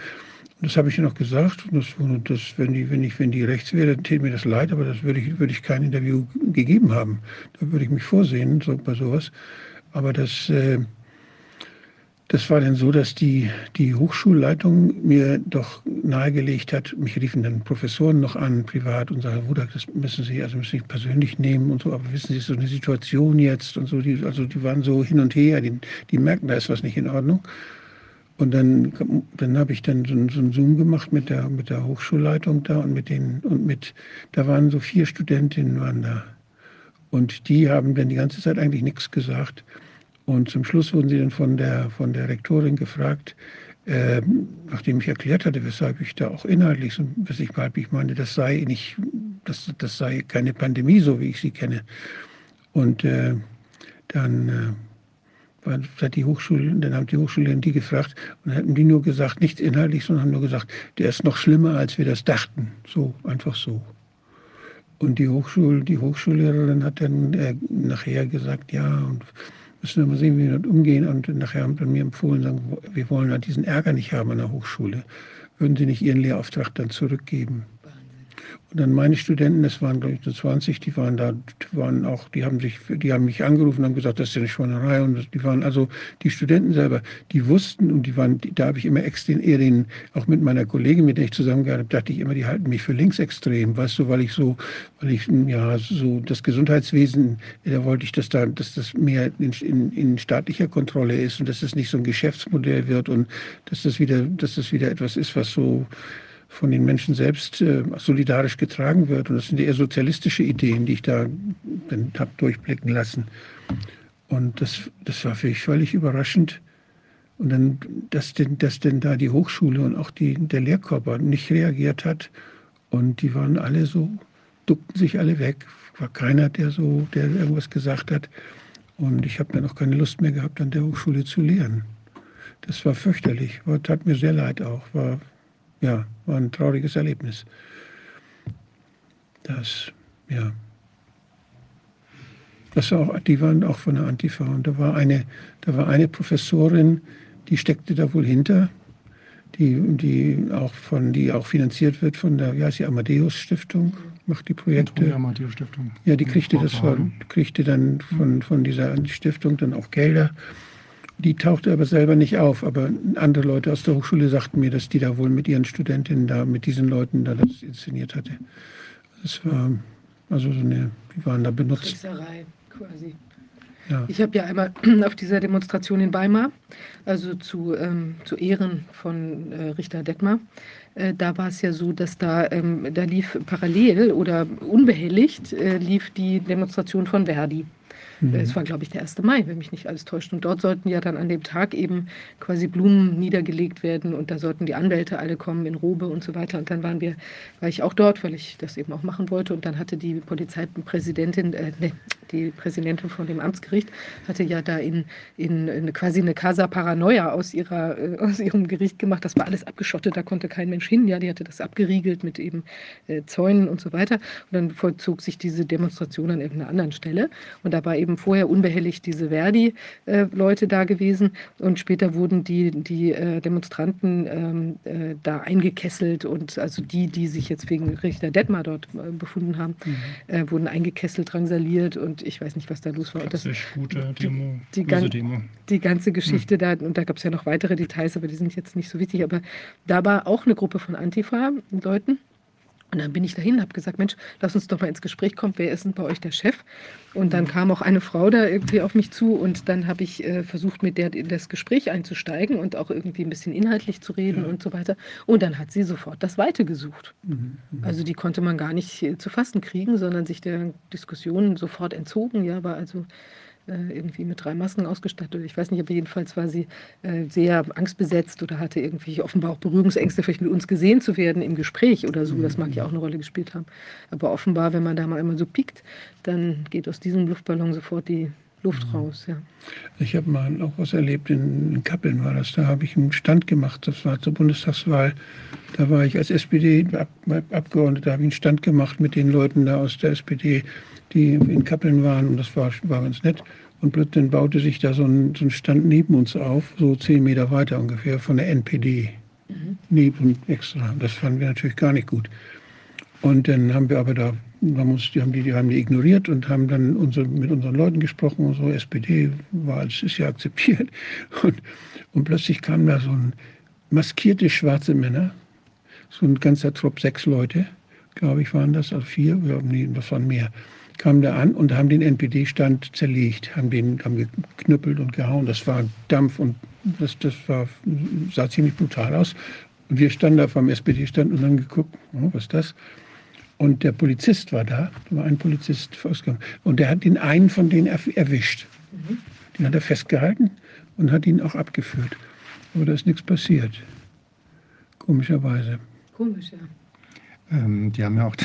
Und das habe ich ihr noch gesagt. Und das, das, wenn, die, wenn, ich, wenn die rechts wäre, dann täte mir das leid, aber das würde ich, würde ich kein Interview gegeben haben. Da würde ich mich vorsehen so, bei sowas. Aber das, äh, das war dann so, dass die, die Hochschulleitung mir doch nahegelegt hat, mich riefen dann Professoren noch an, privat, und sagten, Bruder, das müssen Sie, also müssen Sie persönlich nehmen und so, aber wissen Sie, so eine Situation jetzt und so, die, also die waren so hin und her, die, die merken, da ist was nicht in Ordnung. Und dann, dann habe ich dann so, so einen Zoom gemacht mit der, mit der Hochschulleitung da und mit den, und mit, da waren so vier Studentinnen waren da. Und die haben dann die ganze Zeit eigentlich nichts gesagt. Und zum Schluss wurden sie dann von der, von der Rektorin gefragt, äh, nachdem ich erklärt hatte, weshalb ich da auch inhaltlich, so, weshalb ich meine, das sei nicht, das, das sei keine Pandemie, so wie ich sie kenne. Und äh, dann äh, hat die Hochschule, dann haben die Hochschullehrer die gefragt und hatten die nur gesagt, nichts inhaltlich, sondern haben nur gesagt, der ist noch schlimmer, als wir das dachten. So, einfach so. Und die, Hochschul, die Hochschullehrerin hat dann äh, nachher gesagt, ja, und müssen wir mal sehen, wie wir damit umgehen. Und nachher haben sie mir empfohlen, sagen, wir wollen ja diesen Ärger nicht haben an der Hochschule. Würden Sie nicht Ihren Lehrauftrag dann zurückgeben? Und dann meine Studenten, das waren glaube ich so 20, die waren da, die waren auch, die haben sich, die haben mich angerufen und haben gesagt, das ist ja eine Schweinerei. Und die waren also die Studenten selber, die wussten und die waren, da habe ich immer extrem eher den, auch mit meiner Kollegin, mit der ich zusammengearbeitet habe, dachte ich immer, die halten mich für linksextrem, weißt du, weil ich so, weil ich ja so das Gesundheitswesen, da wollte ich, dass da, dass das mehr in, in, in staatlicher Kontrolle ist und dass das nicht so ein Geschäftsmodell wird und dass das wieder, dass das wieder etwas ist, was so von den Menschen selbst äh, solidarisch getragen wird. Und das sind eher sozialistische Ideen, die ich da habe durchblicken lassen. Und das, das war für mich völlig überraschend. Und dann, dass denn, dass denn da die Hochschule und auch die, der Lehrkörper nicht reagiert hat. Und die waren alle so, duckten sich alle weg. War keiner, der so, der irgendwas gesagt hat. Und ich habe dann auch keine Lust mehr gehabt, an der Hochschule zu lehren. Das war fürchterlich. Tat mir sehr leid auch. War ja, war ein trauriges Erlebnis. Das, ja. Das auch, die waren auch von der Antifa. Und da war eine, da war eine Professorin, die steckte da wohl hinter, die, die auch von, die auch finanziert wird von der, ja, ist die Amadeus Stiftung, macht die Projekte. Die Amadeus Stiftung. Ja, die kriegte das von, kriegte dann von, von dieser Stiftung dann auch Gelder. Die tauchte aber selber nicht auf. Aber andere Leute aus der Hochschule sagten mir, dass die da wohl mit ihren Studentinnen da, mit diesen Leuten da das inszeniert hatte. Das war also so eine, die waren da benutzt. Trickserei quasi. Ja. Ich habe ja einmal (clears throat) auf dieser Demonstration in Weimar, also zu, ähm, zu Ehren von äh, Richter Detmar, äh, da war es ja so, dass da, ähm, da lief parallel oder unbehelligt äh, lief die Demonstration von Verdi. Mhm. Es war, glaube ich, der 1. Mai, wenn mich nicht alles täuscht. Und dort sollten ja dann an dem Tag eben quasi Blumen niedergelegt werden und da sollten die Anwälte alle kommen in Robe und so weiter. Und dann waren wir, war ich auch dort, weil ich das eben auch machen wollte. Und dann hatte die Polizeipräsidentin, äh, nee, die Präsidentin von dem Amtsgericht, hatte ja da in, in, in quasi eine Casa Paranoia aus, ihrer, äh, aus ihrem Gericht gemacht. Das war alles abgeschottet, da konnte kein Mensch hin. Ja, die hatte das abgeriegelt mit eben äh, Zäunen und so weiter. Und dann vollzog sich diese Demonstration an irgendeiner anderen Stelle. Und da war eben eben vorher unbehelligt diese Verdi-Leute da gewesen und später wurden die, die äh, Demonstranten ähm, äh, da eingekesselt und also die, die sich jetzt wegen Richter Detmar dort äh, befunden haben, Mhm. wurden eingekesselt, drangsaliert und ich weiß nicht, was da los war. Das, Klassisch gute Demo, die, böse gan- Demo. die ganze Geschichte da, und da gab es ja noch weitere Details, aber die sind jetzt nicht so wichtig. Aber da war auch eine Gruppe von Antifa-Leuten. Und dann bin ich dahin und habe gesagt, Mensch, lass uns doch mal ins Gespräch kommen, wer ist denn bei euch der Chef? Und dann kam auch eine Frau da irgendwie auf mich zu und dann habe ich äh, versucht, mit der in das Gespräch einzusteigen und auch irgendwie ein bisschen inhaltlich zu reden und so weiter. Und dann hat sie sofort das Weite gesucht. Mhm. Also die konnte man gar nicht äh, zu fassen kriegen, sondern sich der Diskussion sofort entzogen. Ja, war also irgendwie mit drei Masken ausgestattet. Ich weiß nicht, aber jedenfalls war sie äh, sehr angstbesetzt oder hatte irgendwie offenbar auch Berührungsängste, vielleicht mit uns gesehen zu werden im Gespräch oder so. Das mag ja auch eine Rolle gespielt haben. Aber offenbar, wenn man da mal einmal so piekt, dann geht aus diesem Luftballon sofort die Luft raus. Ja. Ich habe mal auch was erlebt, in, Kappeln war das. Da habe ich einen Stand gemacht, das war zur Bundestagswahl. Da war ich als SPD-Abgeordneter, da habe ich einen Stand gemacht mit den Leuten da aus der SPD, die in Kappeln waren und das war, war ganz nett. Und plötzlich baute sich da so ein, so ein Stand neben uns auf, so zehn Meter weiter ungefähr, von der NPD. Neben extra. Das fanden wir natürlich gar nicht gut. Und dann haben wir aber da, haben uns, die, haben die, die haben die ignoriert und haben dann unsere, mit unseren Leuten gesprochen und so. SPD war, es ist ja akzeptiert. (laughs) Und, und plötzlich kamen da so ein maskierte schwarze Männer, so ein ganzer Trupp, sechs Leute, glaube ich, waren das, also vier, ja, nee, das waren mehr, kamen da an und haben den NPD-Stand zerlegt, haben den haben geknüppelt und gehauen. Das war Dampf und das, das war, sah ziemlich brutal aus. Und wir standen da vom SPD-Stand und haben geguckt, oh, was ist das? Und der Polizist war da, da war ein Polizist ausgegangen. Und der hat den einen von denen erw- erwischt. Den hat er festgehalten und hat ihn auch abgeführt. Aber da ist nichts passiert. Komischerweise. Komisch, ja. Ähm, die, haben ja auch,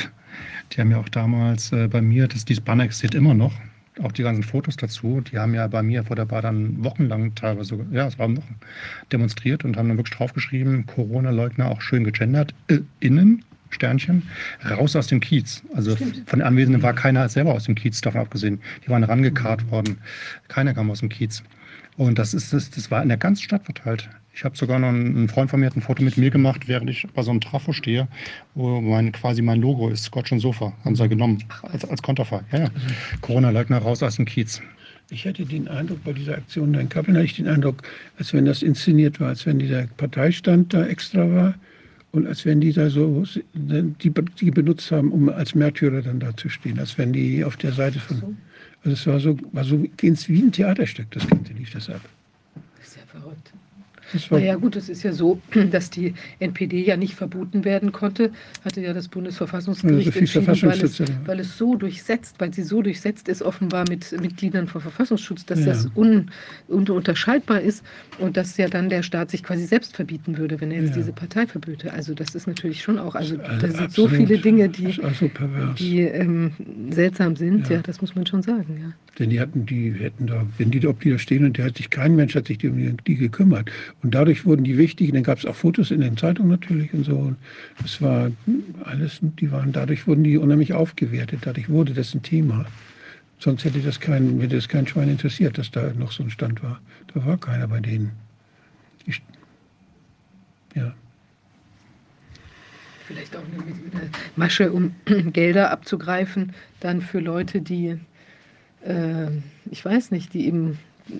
die haben ja auch damals äh, bei mir, das, dieses Banner existiert immer noch, auch die ganzen Fotos dazu, die haben ja bei mir vor der Bar dann wochenlang teilweise, ja, es waren Wochen, demonstriert und haben dann wirklich draufgeschrieben, Corona-Leugner auch schön gegendert, äh, innen, Sternchen, raus aus dem Kiez. Also von den Anwesenden war keiner selber aus dem Kiez, davon abgesehen. Die waren rangekarrt worden. Keiner kam aus dem Kiez. Und das, ist, das, das war in der ganzen Stadt verteilt. Ich habe sogar noch einen, ein Freund von mir hat ein Foto mit mir gemacht, während ich bei so einem Trafo stehe, wo mein, quasi mein Logo ist, Scotch und Sofa. Haben sie genommen, als, als Konterfei. Ja, ja. Corona-Leugner raus aus dem Kiez. Ich hatte den Eindruck, bei dieser Aktion da in Kappeln hatte ich den Eindruck, als wenn das inszeniert war, als wenn dieser Parteistand da extra war und als wenn die da so, die, die benutzt haben, um als Märtyrer dann da zu stehen, als wenn die auf der Seite von. Also es war so, war so wie ein Theaterstück, das Ganze lief das ab. Das ist ja verrückt. Naja gut, es ist ja so, (clears throat) dass die NPD ja nicht verboten werden konnte, hatte ja das Bundesverfassungsgericht Ja, so viel entschieden, weil es, weil es so durchsetzt, weil sie so durchsetzt ist offenbar mit Mitgliedern von Verfassungsschutz, dass Ja. das un, ununterscheidbar ist und dass ja dann der Staat sich quasi selbst verbieten würde, wenn er jetzt Ja. diese Partei verböte. Also das ist natürlich schon auch, also Also da sind so viele Dinge, die, also die ähm, seltsam sind, Ja. ja. das muss man schon sagen, ja. Denn die hatten, die hätten da, wenn die da, ob die da stehen und der hat sich, kein Mensch hat sich um die, die gekümmert. Und dadurch wurden die wichtig. Und dann gab es auch Fotos in den Zeitungen natürlich und so. Es war alles, die waren, dadurch wurden die unheimlich aufgewertet. Dadurch wurde das ein Thema. Sonst hätte das kein, hätte das kein Schwein interessiert, dass da noch so ein Stand war. Da war keiner bei denen. Ich, ja. Vielleicht auch eine, eine Masche, um (clears throat) Gelder abzugreifen, dann für Leute, die, äh, ich weiß nicht, die eben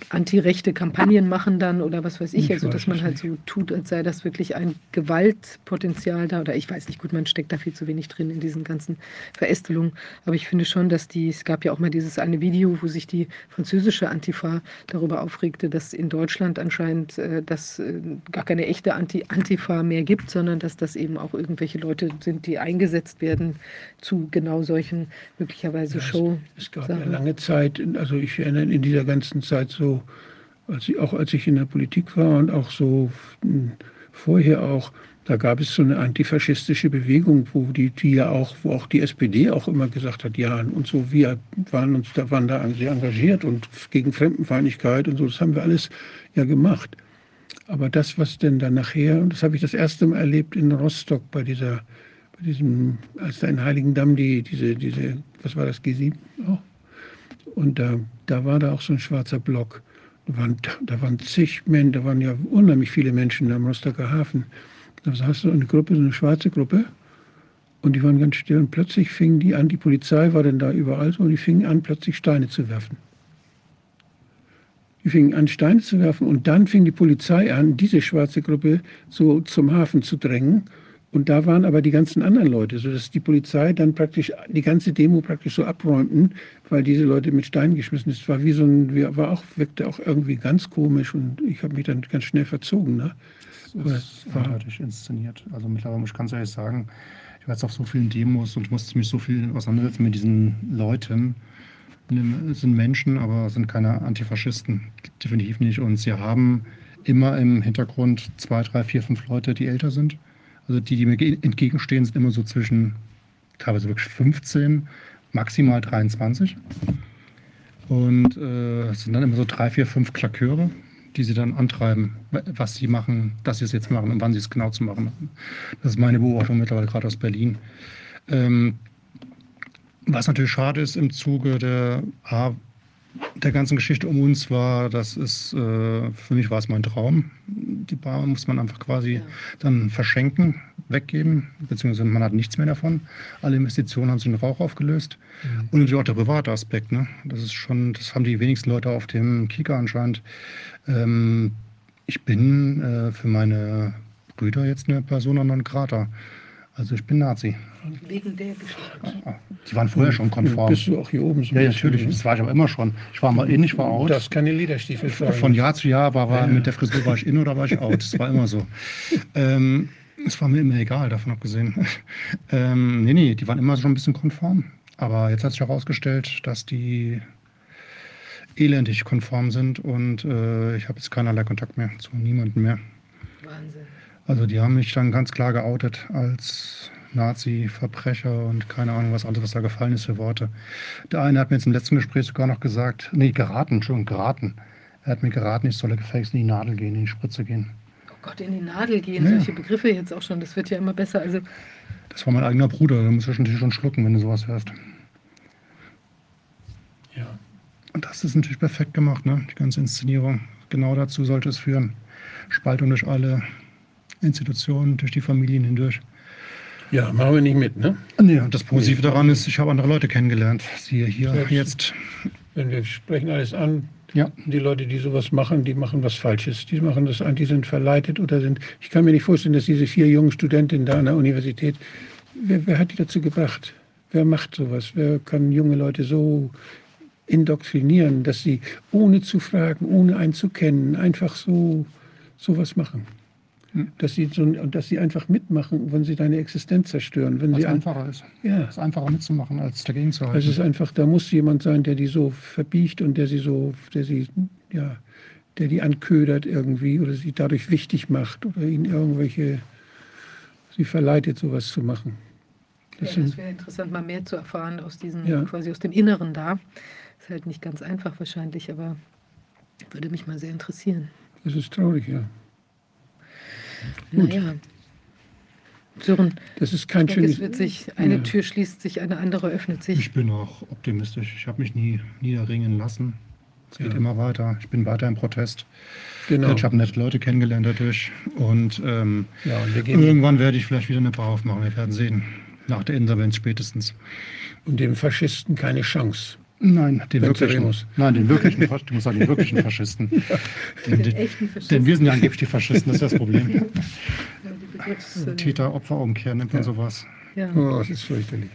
antirechte Kampagnen machen dann oder was weiß ich, Ich also dass man es halt so tut, als sei das wirklich ein Gewaltpotenzial da oder ich weiß nicht, gut, man steckt da viel zu wenig drin in diesen ganzen Verästelungen, aber ich finde schon, dass die, es gab ja auch mal dieses eine Video, wo sich die französische Antifa darüber aufregte, dass in Deutschland anscheinend äh, das äh, gar keine echte Anti Antifa mehr gibt, sondern dass das eben auch irgendwelche Leute sind, die eingesetzt werden zu genau solchen möglicherweise Ja, es- Show. Es gab ja lange Zeit, also ich erinnere in dieser ganzen Zeit so, als ich, auch als ich in der Politik war und auch so mh, vorher auch, da gab es so eine antifaschistische Bewegung, wo die, die ja auch, wo auch die SPD auch immer gesagt hat, ja, und so, wir waren uns, da waren da sehr engagiert und gegen Fremdenfeindlichkeit und so, das haben wir alles ja gemacht. Aber das, was denn dann nachher, und das habe ich das erste Mal erlebt in Rostock bei dieser, bei diesem, als da in Heiligendamm die, diese, diese, was war das, G7 auch? Und da da war da auch so ein schwarzer Block. Da waren, da waren zig Menschen, da waren ja unheimlich viele Menschen am Rostocker Hafen. Da hast du eine Gruppe, so eine schwarze Gruppe. Und die waren ganz still. Und plötzlich fingen die an, die Polizei war dann da überall so, und die fingen an, plötzlich Steine zu werfen. Die fingen an, Steine zu werfen. Und dann fing die Polizei an, diese schwarze Gruppe so zum Hafen zu drängen. Und da waren aber die ganzen anderen Leute, sodass die Polizei dann praktisch die ganze Demo praktisch so abräumten, weil diese Leute mit Steinen geschmissen ist. Es war wie so ein, war auch, wirkte auch irgendwie ganz komisch und ich habe mich dann ganz schnell verzogen. Ne? Es war eindeutig inszeniert. Also mittlerweile muss ich ganz ehrlich sagen, ich war jetzt auf so vielen Demos und musste mich so viel auseinandersetzen mit diesen Leuten. Es sind Menschen, aber sind keine Antifaschisten. Definitiv nicht. Und sie haben immer im Hintergrund zwei, drei, vier, fünf Leute, die älter sind. Also die, die mir entgegenstehen, sind immer so zwischen teilweise wirklich 15, maximal 23. Und äh, es sind dann immer so drei, vier, fünf Klaköre, die sie dann antreiben, was sie machen, dass sie es jetzt machen und wann sie es genau zu machen haben. Das ist meine Beobachtung mittlerweile gerade aus Berlin. Ähm, was natürlich schade ist im Zuge der, der ganzen Geschichte um uns war, das ist, äh, für mich war es mein Traum. Die Bar muss man einfach quasi ja. dann verschenken, weggeben, beziehungsweise man hat nichts mehr davon. Alle Investitionen haben sich in Rauch aufgelöst. Mhm. Und natürlich auch der private Aspekt. Ne? Das ist schon, das haben die wenigsten Leute auf dem Kika anscheinend. Ähm, ich bin äh, für meine Brüder jetzt eine Persona non grata. Also ich bin Nazi. Wegen der Geschichte. Ah, ah. Die waren vorher schon konform. Bist du auch hier oben so Ja, natürlich. Das war ich aber immer schon. Ich war mal in, ich war out. Das keine Lederstiefel. Von Jahr zu Jahr war, war ja. mit der Frisur war ich in oder war ich out. Das war immer so. ähm, es war mir immer egal, davon abgesehen. (laughs) ähm, nee, nee, die waren immer schon ein bisschen konform. Aber jetzt hat sich herausgestellt, dass die elendig konform sind und äh, ich habe jetzt keinerlei Kontakt mehr zu niemandem mehr. Wahnsinn. Also die haben mich dann ganz klar geoutet als Nazi, Verbrecher und keine Ahnung, was alles, was da gefallen ist für Worte. Der eine hat mir jetzt im letzten Gespräch sogar noch gesagt, nee, geraten, schon geraten. Er hat mir geraten, ich solle gefälligst in die Nadel gehen, in die Spritze gehen. Oh Gott, in die Nadel gehen, ja. solche Begriffe jetzt auch schon, das wird ja immer besser. Also das war mein eigener Bruder, da musst du natürlich schon schlucken, wenn du sowas hörst. Ja. Und das ist natürlich perfekt gemacht, ne? die ganze Inszenierung. Genau dazu sollte es führen. Spaltung durch alle Institutionen, durch die Familien hindurch. Ja, machen wir nicht mit, ne? Nee, und das Positive nee. daran ist, ich habe andere Leute kennengelernt. Siehe hier Selbst, jetzt. Wenn wir sprechen alles an, ja. die Leute, die sowas machen, die machen was Falsches. Die machen das an, die sind verleitet oder sind. Ich kann mir nicht vorstellen, dass diese vier jungen Studentinnen da an der Universität, wer, wer hat die dazu gebracht? Wer macht sowas? Wer kann junge Leute so indoktrinieren, dass sie ohne zu fragen, ohne einzukennen, einfach so sowas machen? Dass sie, so, dass sie einfach mitmachen, wenn sie deine Existenz zerstören. Wenn Was sie einfacher ist. Ja. Es ist einfacher mitzumachen, als dagegen zu halten. Es ist einfach, da muss jemand sein, der die so verbiegt und der sie so, der sie, ja, der die anködert irgendwie oder sie dadurch wichtig macht oder ihnen irgendwelche, sie verleitet, sowas zu machen. Das, ja, das wäre interessant, mal mehr zu erfahren aus diesem, ja. quasi aus dem Inneren da. Ist halt nicht ganz einfach wahrscheinlich, aber würde mich mal sehr interessieren. Das ist traurig, ja. Gut. Naja. Sören, das ist kein denke, schönes. Es wird sich, eine ja. Tür schließt sich, eine andere öffnet sich. Ich bin auch optimistisch. Ich habe mich nie niederringen lassen. Es geht ja. immer weiter. Ich bin weiter im Protest. Genau. Ich habe nette Leute kennengelernt dadurch. Und, ähm, ja, und irgendwann werde ich vielleicht wieder eine Bar aufmachen. Wir werden sehen. Nach der Insolvenz spätestens. Und dem Faschisten keine Chance. Nein, den wirklichen, nein, den wirklichen, ich muss sagen, den wirklichen (laughs) Faschisten. ja. den, den, Faschisten. Denn wir sind ja angeblich die Faschisten, das ist das Problem. (laughs) Ja, Täter-Opfer-Umkehr nennt man ja. sowas. Ja. Oh, das ist fürchterlich.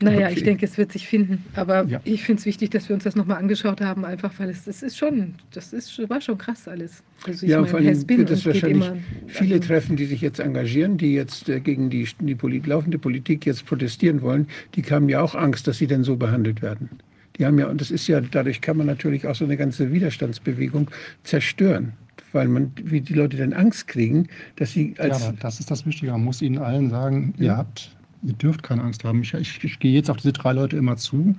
Naja, okay. ich denke, es wird sich finden. Aber ja. ich finde es wichtig, dass wir uns das nochmal angeschaut haben, einfach weil es, es ist schon, das ist, war schon krass alles. Also ich ja, meine, vor allem wird es wahrscheinlich immer, viele also treffen, die sich jetzt engagieren, die jetzt äh, gegen die, die Polit laufende Politik jetzt protestieren wollen, die haben ja auch Angst, dass sie denn so behandelt werden. Die haben ja, und das ist ja, dadurch kann man natürlich auch so eine ganze Widerstandsbewegung zerstören weil man, wie die Leute dann Angst kriegen, dass sie als. Ja, aber das ist das Wichtige. Man muss ihnen allen sagen, ja. ihr habt, ihr dürft keine Angst haben. Ich, ich, ich, gehe jetzt auf diese drei Leute immer zu.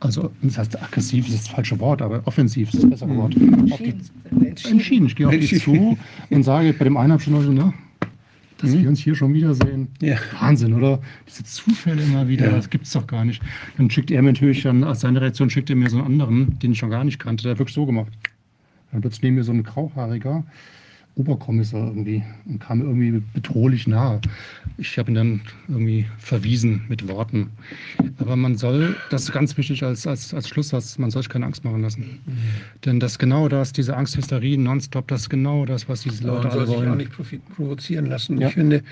Also, das heißt, aggressiv ist das falsche Wort, aber offensiv ist das bessere mhm. Wort. Entschieden. Die, entschieden. Ich gehe auf die zu und sage, bei dem einen habe ich schon, ne, dass Mhm. wir uns hier schon wiedersehen. Ja. Wahnsinn, oder? Diese Zufälle immer wieder, Ja. das gibt's doch gar nicht. Dann schickt er mir natürlich dann, als seine Reaktion schickt er mir so einen anderen, den ich schon gar nicht kannte, der hat wirklich so gemacht. Dann plötzlich neben mir so ein grauhaariger Oberkommissar irgendwie und kam mir irgendwie bedrohlich nahe. Ich habe ihn dann irgendwie verwiesen mit Worten. Aber man soll, das ist ganz wichtig als, als, als Schlusssatz, man soll sich keine Angst machen lassen. Denn das genau das, diese Angsthysterie nonstop, das ist genau das, was diese Leute man soll alle sich auch wollen. nicht provozieren lassen. Ja. Ich finde,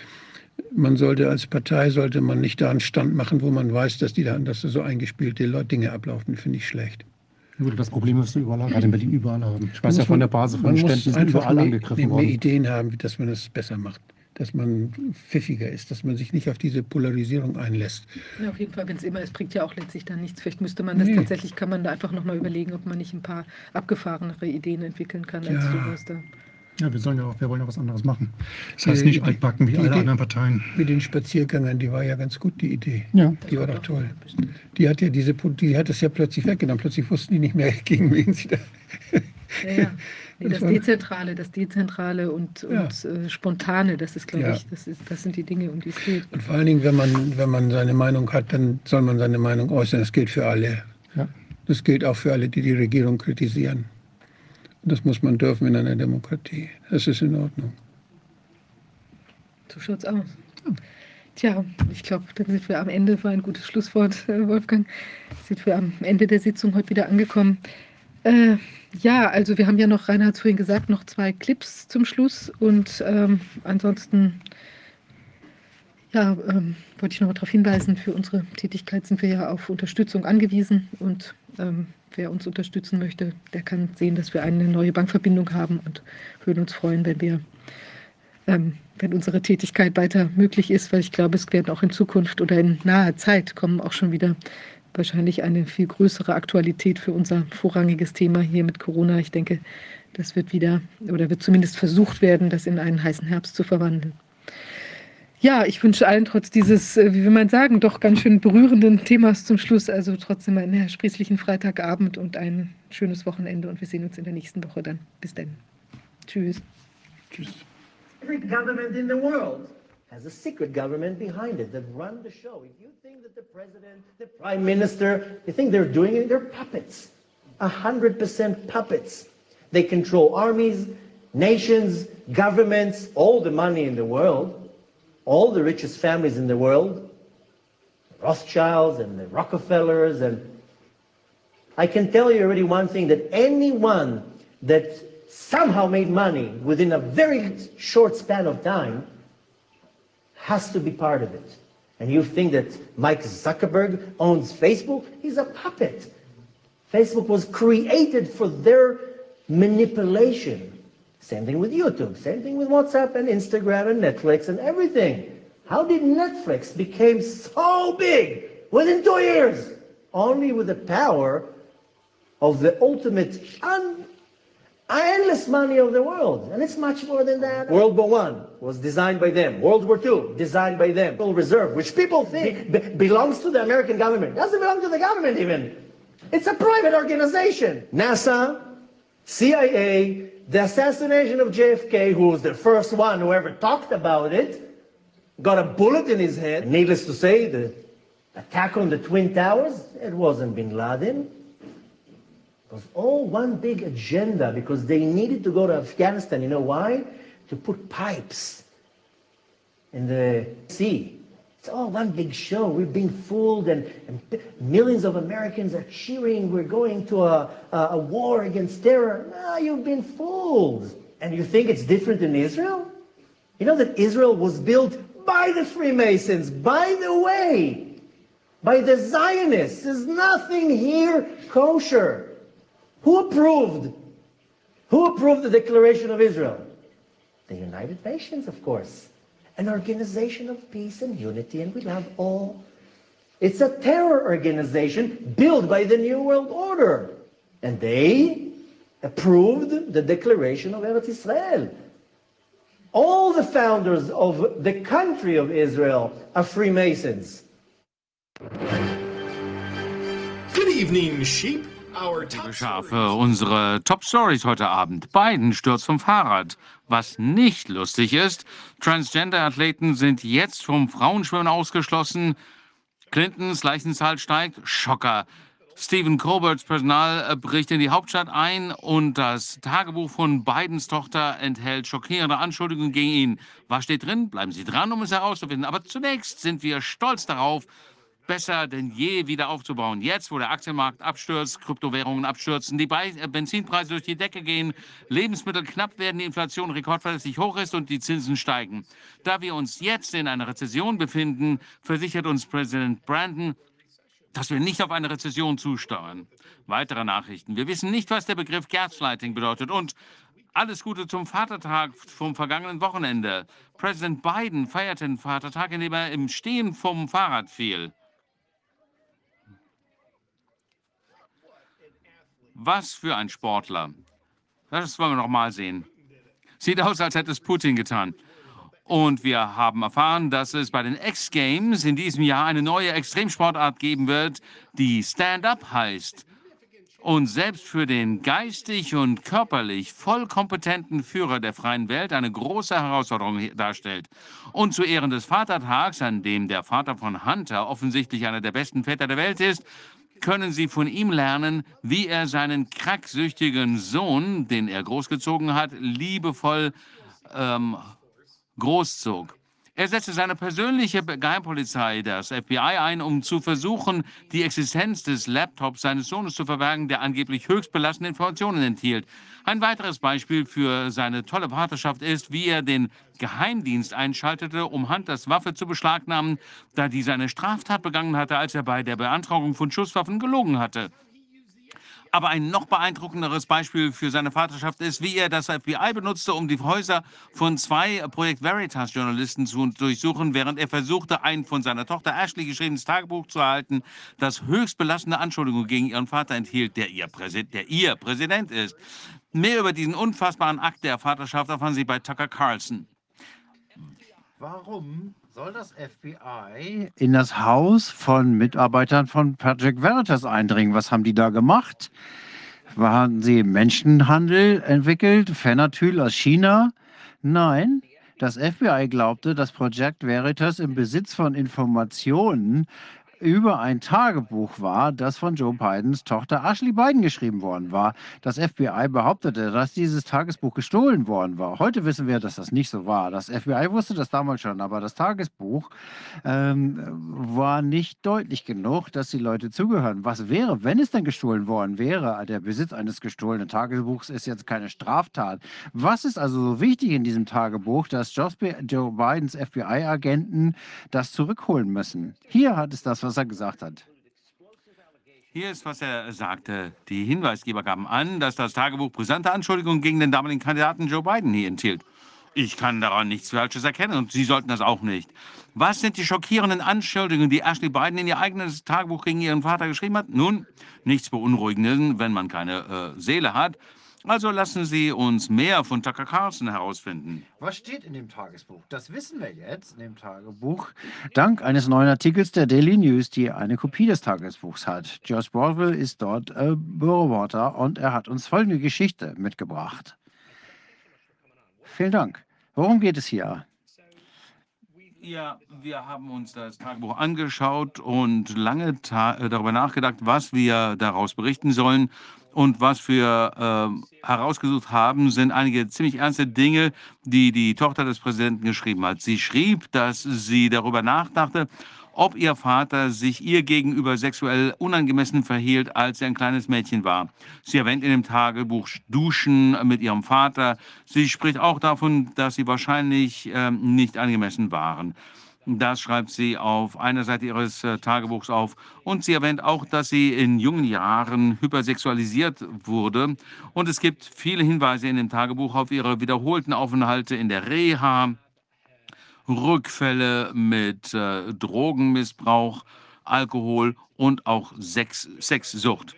man sollte als Partei, sollte man nicht da einen Stand machen, wo man weiß, dass, die da, dass da so eingespielte Leute Dinge ablaufen, finde ich schlecht. Gut, Das Problem wirst du überall, gerade in Berlin überall haben. Ich weiß ja von der Basis von den Ständen, sind überall mehr, angegriffen mehr worden. Ideen haben, dass man es besser macht. Dass man pfiffiger ist, dass man sich nicht auf diese Polarisierung einlässt. Ja, auf jeden Fall, wenn es immer ist, bringt ja auch letztlich dann nichts. Vielleicht müsste man das Nee. tatsächlich, kann man da einfach nochmal überlegen, ob man nicht ein paar abgefahrenere Ideen entwickeln kann, als Ja. du hast da. Ja, wir, sollen ja auch, wir wollen ja was anderes machen. Das Die- heißt nicht die- altbacken wie die alle Idee- anderen Parteien. Mit den Spaziergängern, die war ja ganz gut, die Idee. Ja. Die war doch toll. Die hat ja diese, die hat es ja plötzlich weggenommen. Plötzlich wussten die nicht mehr, (laughs) gegen wen sie da. Ja, ja. Nee, (laughs) Das das Dezentrale, das Dezentrale und, Ja. und äh, Spontane, das ist, glaube Ja. ich, das, ist, das sind die Dinge, um die es geht. Und vor allen Dingen, wenn man, wenn man seine Meinung hat, dann soll man seine Meinung äußern. Das gilt für alle. Ja. Das gilt auch für alle, die die Regierung kritisieren. Das muss man dürfen in einer Demokratie. Das ist in Ordnung. So schaut's aus. Tja, ich glaube, dann sind wir am Ende, war ein gutes Schlusswort, äh, Wolfgang. Sind wir am Ende der Sitzung heute wieder angekommen. Äh, ja, also wir haben ja noch, Rainer hat es vorhin gesagt, noch zwei Clips zum Schluss und ähm, ansonsten ja, ähm, wollte ich noch mal darauf hinweisen, für unsere Tätigkeit sind wir ja auf Unterstützung angewiesen und ähm, wer uns unterstützen möchte, der kann sehen, dass wir eine neue Bankverbindung haben und würden uns freuen, wenn wir ähm, wenn unsere Tätigkeit weiter möglich ist, weil ich glaube, es werden auch in Zukunft oder in naher Zeit kommen auch schon wieder wahrscheinlich eine viel größere Aktualität für unser vorrangiges Thema hier mit Corona. Ich denke, das wird wieder oder wird zumindest versucht werden, das in einen heißen Herbst zu verwandeln. Ja, ich wünsche allen trotz dieses, äh, wie will man sagen, doch ganz schön berührenden Themas zum Schluss, also trotzdem einen sprießlichen Freitagabend und ein schönes Wochenende und wir sehen uns in der nächsten Woche dann. Bis dann. Tschüss. Tschüss. Every government in the world has a secret government behind it that run the show. If you think that the president, the prime minister, you think they're doing it, they're puppets. A hundred percent puppets. They control armies, nations, governments, all the money in the world, all the richest families in the world, Rothschilds and the Rockefellers and I can tell you already one thing that anyone that somehow made money within a very short span of time has to be part of it. And you think that Mike Zuckerberg owns Facebook? He's a puppet. Facebook was created for their manipulation. Same thing with YouTube, same thing with WhatsApp and Instagram and Netflix and everything. How did Netflix become so big within two years? Only with the power of the ultimate un- endless money of the world. And it's much more than that. World War One was designed by them. World War Two, designed by them. Federal Reserve, which people think be- belongs to the American government. Doesn't belong to the government even. It's a private organization. NASA, CIA, the assassination of JFK, who was the first one who ever talked about it, got a bullet in his head. Needless to say, the attack on the Twin Towers, it wasn't bin Laden. It was all one big agenda because they needed to go to Afghanistan. You know why? To put pipes in the sea. It's all one big show. We're being fooled, and, and millions of Americans are cheering. We're going to a, a, a war against terror. No, you've been fooled. And you think it's different in Israel? You know that Israel was built by the Freemasons, by the way, by the Zionists. There's nothing here kosher. Who approved? Who approved the Declaration of Israel? The United Nations, of course. An organization of peace and unity, and we love all. It's a terror organization built by the New World Order. And they approved the Declaration of Eretz Israel. All the founders of the country of Israel are Freemasons. Good evening, sheep. Liebe Schafe, unsere Top Stories heute Abend. Biden stürzt vom Fahrrad. Was nicht lustig ist, Transgender-Athleten sind jetzt vom Frauenschwimmen ausgeschlossen. Clintons Leichenzahl steigt. Schocker. Stephen Colberts Personal bricht in die Hauptstadt ein und das Tagebuch von Bidens Tochter enthält schockierende Anschuldigungen gegen ihn. Was steht drin? Bleiben Sie dran, um es herauszufinden. Aber zunächst sind wir stolz darauf, besser denn je wieder aufzubauen. Jetzt, wo der Aktienmarkt abstürzt, Kryptowährungen abstürzen, die äh, Benzinpreise durch die Decke gehen, Lebensmittel knapp werden, die Inflation rekordverlässlich hoch ist und die Zinsen steigen. Da wir uns jetzt in einer Rezession befinden, versichert uns Präsident Brandon, dass wir nicht auf eine Rezession zusteuern. Weitere Nachrichten. Wir wissen nicht, was der Begriff Gaslighting bedeutet und alles Gute zum Vatertag vom vergangenen Wochenende. Präsident Biden feierte den Vatertag, indem er im Stehen vom Fahrrad fiel. Was für ein Sportler. Das wollen wir noch mal sehen. Sieht aus, als hätte es Putin getan. Und wir haben erfahren, dass es bei den X-Games in diesem Jahr eine neue Extremsportart geben wird, die Stand-up heißt. Und selbst für den geistig und körperlich voll kompetenten Führer der freien Welt eine große Herausforderung darstellt. Und zu Ehren des Vatertags, an dem der Vater von Hunter offensichtlich einer der besten Väter der Welt ist, können Sie von ihm lernen, wie er seinen kracksüchtigen Sohn, den er großgezogen hat, liebevoll ähm, großzog. Er setzte seine persönliche Geheimpolizei, das FBI, ein, um zu versuchen, die Existenz des Laptops seines Sohnes zu verbergen, der angeblich höchst belastende Informationen enthielt. Ein weiteres Beispiel für seine tolle Vaterschaft ist, wie er den Geheimdienst einschaltete, um Hunters Waffe zu beschlagnahmen, da diese eine Straftat begangen hatte, als er bei der Beantragung von Schusswaffen gelogen hatte. Aber ein noch beeindruckenderes Beispiel für seine Vaterschaft ist, wie er das FBI benutzte, um die Häuser von zwei Projekt Veritas-Journalisten zu durchsuchen, während er versuchte, ein von seiner Tochter Ashley geschriebenes Tagebuch zu erhalten, das höchst belastende Anschuldigungen gegen ihren Vater enthielt, der ihr, der ihr Präsident ist. Mehr über diesen unfassbaren Akt der Vaterschaft erfahren Sie bei Tucker Carlson. Warum soll das FBI in das Haus von Mitarbeitern von Project Veritas eindringen? Was haben die da gemacht? Haben sie Menschenhandel entwickelt? Phenatyl aus China? Nein. Das FBI glaubte, dass Project Veritas im Besitz von Informationen über ein Tagebuch war, das von Joe Bidens Tochter Ashley Biden geschrieben worden war. Das FBI behauptete, dass dieses Tagesbuch gestohlen worden war. Heute wissen wir, dass das nicht so war. Das FBI wusste das damals schon, aber das Tagesbuch ähm, war nicht deutlich genug, dass die Leute zugehören. Was wäre, wenn es denn gestohlen worden wäre? Der Besitz eines gestohlenen Tagebuchs ist jetzt keine Straftat. Was ist also so wichtig in diesem Tagebuch, dass Joe Bidens FBI-Agenten das zurückholen müssen? Hier hat es das, was was er gesagt hat. Hier ist, was er sagte. Die Hinweisgeber gaben an, dass das Tagebuch brisante Anschuldigungen gegen den damaligen Kandidaten Joe Biden hier enthielt. Ich kann daran nichts Falsches erkennen und Sie sollten das auch nicht. Was sind die schockierenden Anschuldigungen, die Ashley Biden in ihr eigenes Tagebuch gegen ihren Vater geschrieben hat? Nun, nichts Beunruhigendes, wenn man keine äh, Seele hat. Also lassen Sie uns mehr von Tucker Carlson herausfinden. Was steht in dem Tagesbuch? Das wissen wir jetzt in dem Tagebuch. Dank eines neuen Artikels der Daily News, die eine Kopie des Tagesbuchs hat. George Baldwin ist dort äh, und er hat uns folgende Geschichte mitgebracht. Vielen Dank. Worum geht es hier? Ja, wir haben uns das Tagebuch angeschaut und lange äh, darüber nachgedacht, was wir daraus berichten sollen. Und was wir äh, herausgesucht haben, sind einige ziemlich ernste Dinge, die die Tochter des Präsidenten geschrieben hat. Sie schrieb, dass sie darüber nachdachte, ob ihr Vater sich ihr gegenüber sexuell unangemessen verhielt, als sie ein kleines Mädchen war. Sie erwähnt in dem Tagebuch Duschen mit ihrem Vater. Sie spricht auch davon, dass sie wahrscheinlich äh, nicht angemessen waren. Das schreibt sie auf einer Seite ihres äh, Tagebuchs auf. Und sie erwähnt auch, dass sie in jungen Jahren hypersexualisiert wurde. Und es gibt viele Hinweise in dem Tagebuch auf ihre wiederholten Aufenthalte in der Reha, Rückfälle mit äh, Drogenmissbrauch, Alkohol und auch Sex, Sexsucht.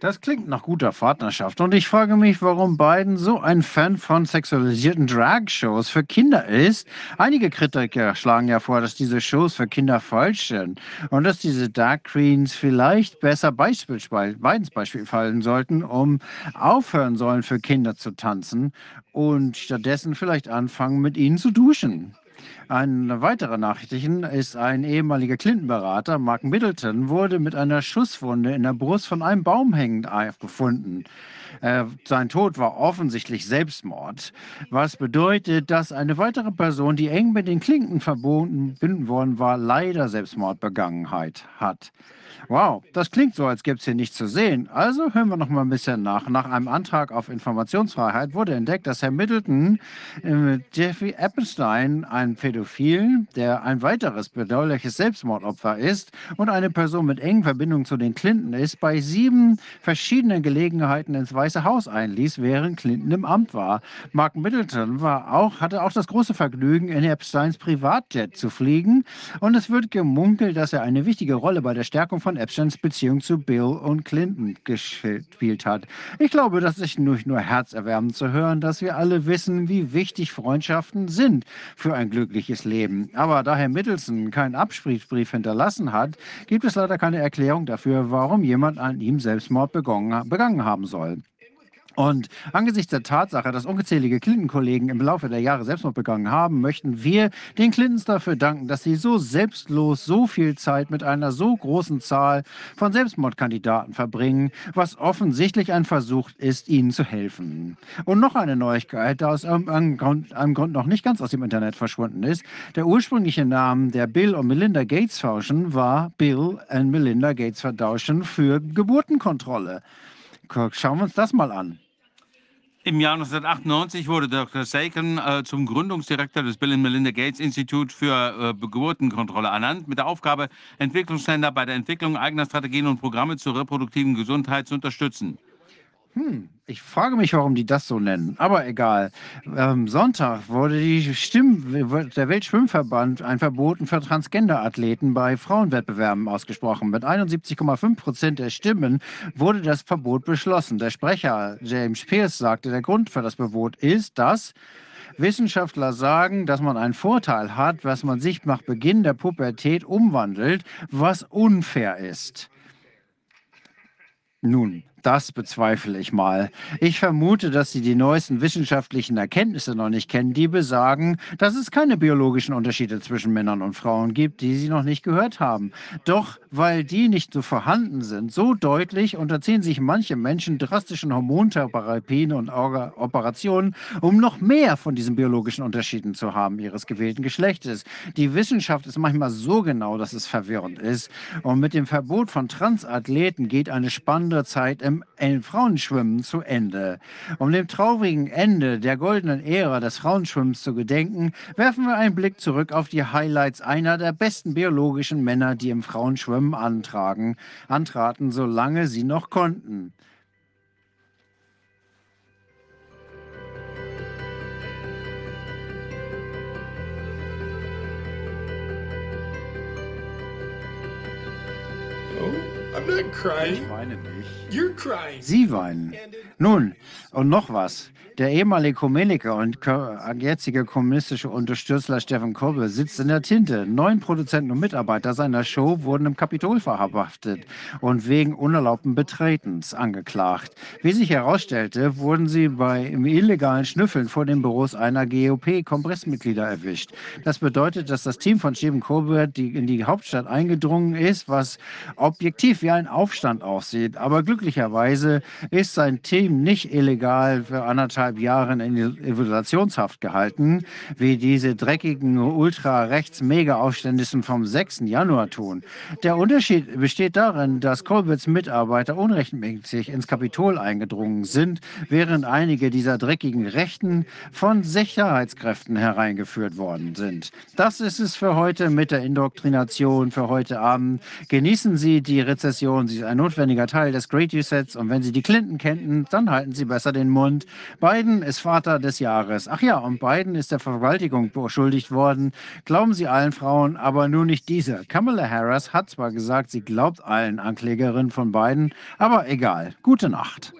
Das klingt nach guter Partnerschaft und ich frage mich, warum Biden so ein Fan von sexualisierten Drag-Shows für Kinder ist. Einige Kritiker schlagen ja vor, dass diese Shows für Kinder falsch sind und dass diese Dark Queens vielleicht besser Beispiel, Bidens Beispiel fallen sollten, um aufhören sollen, für Kinder zu tanzen und stattdessen vielleicht anfangen, mit ihnen zu duschen. Eine weitere Nachricht ist ein ehemaliger Clinton-Berater, Mark Middleton, wurde mit einer Schusswunde in der Brust von einem Baum hängend gefunden. Äh, sein Tod war offensichtlich Selbstmord, was bedeutet, dass eine weitere Person, die eng mit den Clinton verbunden worden war, leider Selbstmordbegangenheit hat. Wow, das klingt so, als gäbe es hier nichts zu sehen. Also hören wir noch mal ein bisschen nach. Nach einem Antrag auf Informationsfreiheit wurde entdeckt, dass Herr Middleton äh, Jeffrey Epstein, ein Pädophil, der ein weiteres bedauerliches Selbstmordopfer ist und eine Person mit engen Verbindungen zu den Clinton ist, bei sieben verschiedenen Gelegenheiten ins Weiße Haus einließ, während Clinton im Amt war. Mark Middleton war auch, hatte auch das große Vergnügen, in Epsteins Privatjet zu fliegen und es wird gemunkelt, dass er eine wichtige Rolle bei der Stärkung von Epsteins Beziehung zu Bill und Clinton gespielt hat. Ich glaube, das ist nicht nur herzerwärmend zu hören, dass wir alle wissen, wie wichtig Freundschaften sind für ein glückliches Leben. Aber da Herr Middleton keinen Abschiedsbrief hinterlassen hat, gibt es leider keine Erklärung dafür, warum jemand an ihm Selbstmord begangen haben soll. Und angesichts der Tatsache, dass ungezählige Clinton-Kollegen im Laufe der Jahre Selbstmord begangen haben, möchten wir den Clintons dafür danken, dass sie so selbstlos so viel Zeit mit einer so großen Zahl von Selbstmordkandidaten verbringen, was offensichtlich ein Versuch ist, ihnen zu helfen. Und noch eine Neuigkeit, da aus einem Grund, einem Grund noch nicht ganz aus dem Internet verschwunden ist. Der ursprüngliche Name der Bill und Melinda Gates Foundation war Bill und Melinda Gates Foundation für Geburtenkontrolle. Schauen wir uns das mal an. Im Jahr 1998 wurde Dr. Sagan äh, zum Gründungsdirektor des Bill and Melinda Gates Institut für äh, Geburtenkontrolle ernannt, mit der Aufgabe, Entwicklungsländer bei der Entwicklung eigener Strategien und Programme zur reproduktiven Gesundheit zu unterstützen. Hm, ich frage mich, warum die das so nennen. Aber egal. Am Sonntag wurde die Stimm der Weltschwimmverband ein Verboten für Transgender-Athleten bei Frauenwettbewerben ausgesprochen. Mit 71,5 Prozent der Stimmen wurde das Verbot beschlossen. Der Sprecher James Pierce sagte, der Grund für das Verbot ist, dass Wissenschaftler sagen, dass man einen Vorteil hat, was man sich nach Beginn der Pubertät umwandelt, was unfair ist. Nun, das bezweifle ich mal. Ich vermute, dass Sie die neuesten wissenschaftlichen Erkenntnisse noch nicht kennen, die besagen, dass es keine biologischen Unterschiede zwischen Männern und Frauen gibt, die Sie noch nicht gehört haben. Doch weil die nicht so vorhanden sind, so deutlich unterziehen sich manche Menschen drastischen Hormontherapien und Operationen, um noch mehr von diesen biologischen Unterschieden zu haben ihres gewählten Geschlechtes. Die Wissenschaft ist manchmal so genau, dass es verwirrend ist. Und mit dem Verbot von Transathleten geht eine spannende Zeit im Frauenschwimmen zu Ende. Um dem traurigen Ende der goldenen Ära des Frauenschwimmens zu gedenken, werfen wir einen Blick zurück auf die Highlights einer der besten biologischen Männer, die im Frauenschwimmen antragen, antraten, solange sie noch konnten. Oh, I'm not crying. Ich weine nicht. Sie weinen. Nun, und noch was. Der ehemalige Komediker und jetzige kommunistische Unterstützler Stefan Kobe sitzt in der Tinte. Neun Produzenten und Mitarbeiter seiner Show wurden im Kapitol verhaftet und wegen unerlaubten Betretens angeklagt. Wie sich herausstellte, wurden sie bei im illegalen Schnüffeln vor den Büros einer GOP-Kongressmitglieder erwischt. Das bedeutet, dass das Team von Stephen Colbert die in die Hauptstadt eingedrungen ist, was objektiv wie ein Aufstand aussieht. Aber glücklicherweise ist sein Team nicht illegal für anderthalb anderthalb Jahren in Evaluationshaft gehalten, wie diese dreckigen Ultra-Rechts-Mega-Aufständischen vom 6. Januar tun. Der Unterschied besteht darin, dass Colberts Mitarbeiter unrechtmäßig ins Kapitol eingedrungen sind, während einige dieser dreckigen Rechten von Sicherheitskräften hereingeführt worden sind. Das ist es für heute mit der Indoktrination für heute Abend. Genießen Sie die Rezession. Sie ist ein notwendiger Teil des Great Resets. Und wenn Sie die Clinton kennen, dann halten Sie besser den Mund. Biden ist Vater des Jahres. Ach ja, und Biden ist der Vergewaltigung beschuldigt worden. Glauben Sie allen Frauen, aber nur nicht diese. Kamala Harris hat zwar gesagt, sie glaubt allen Anklägerinnen von Biden, aber egal. Gute Nacht.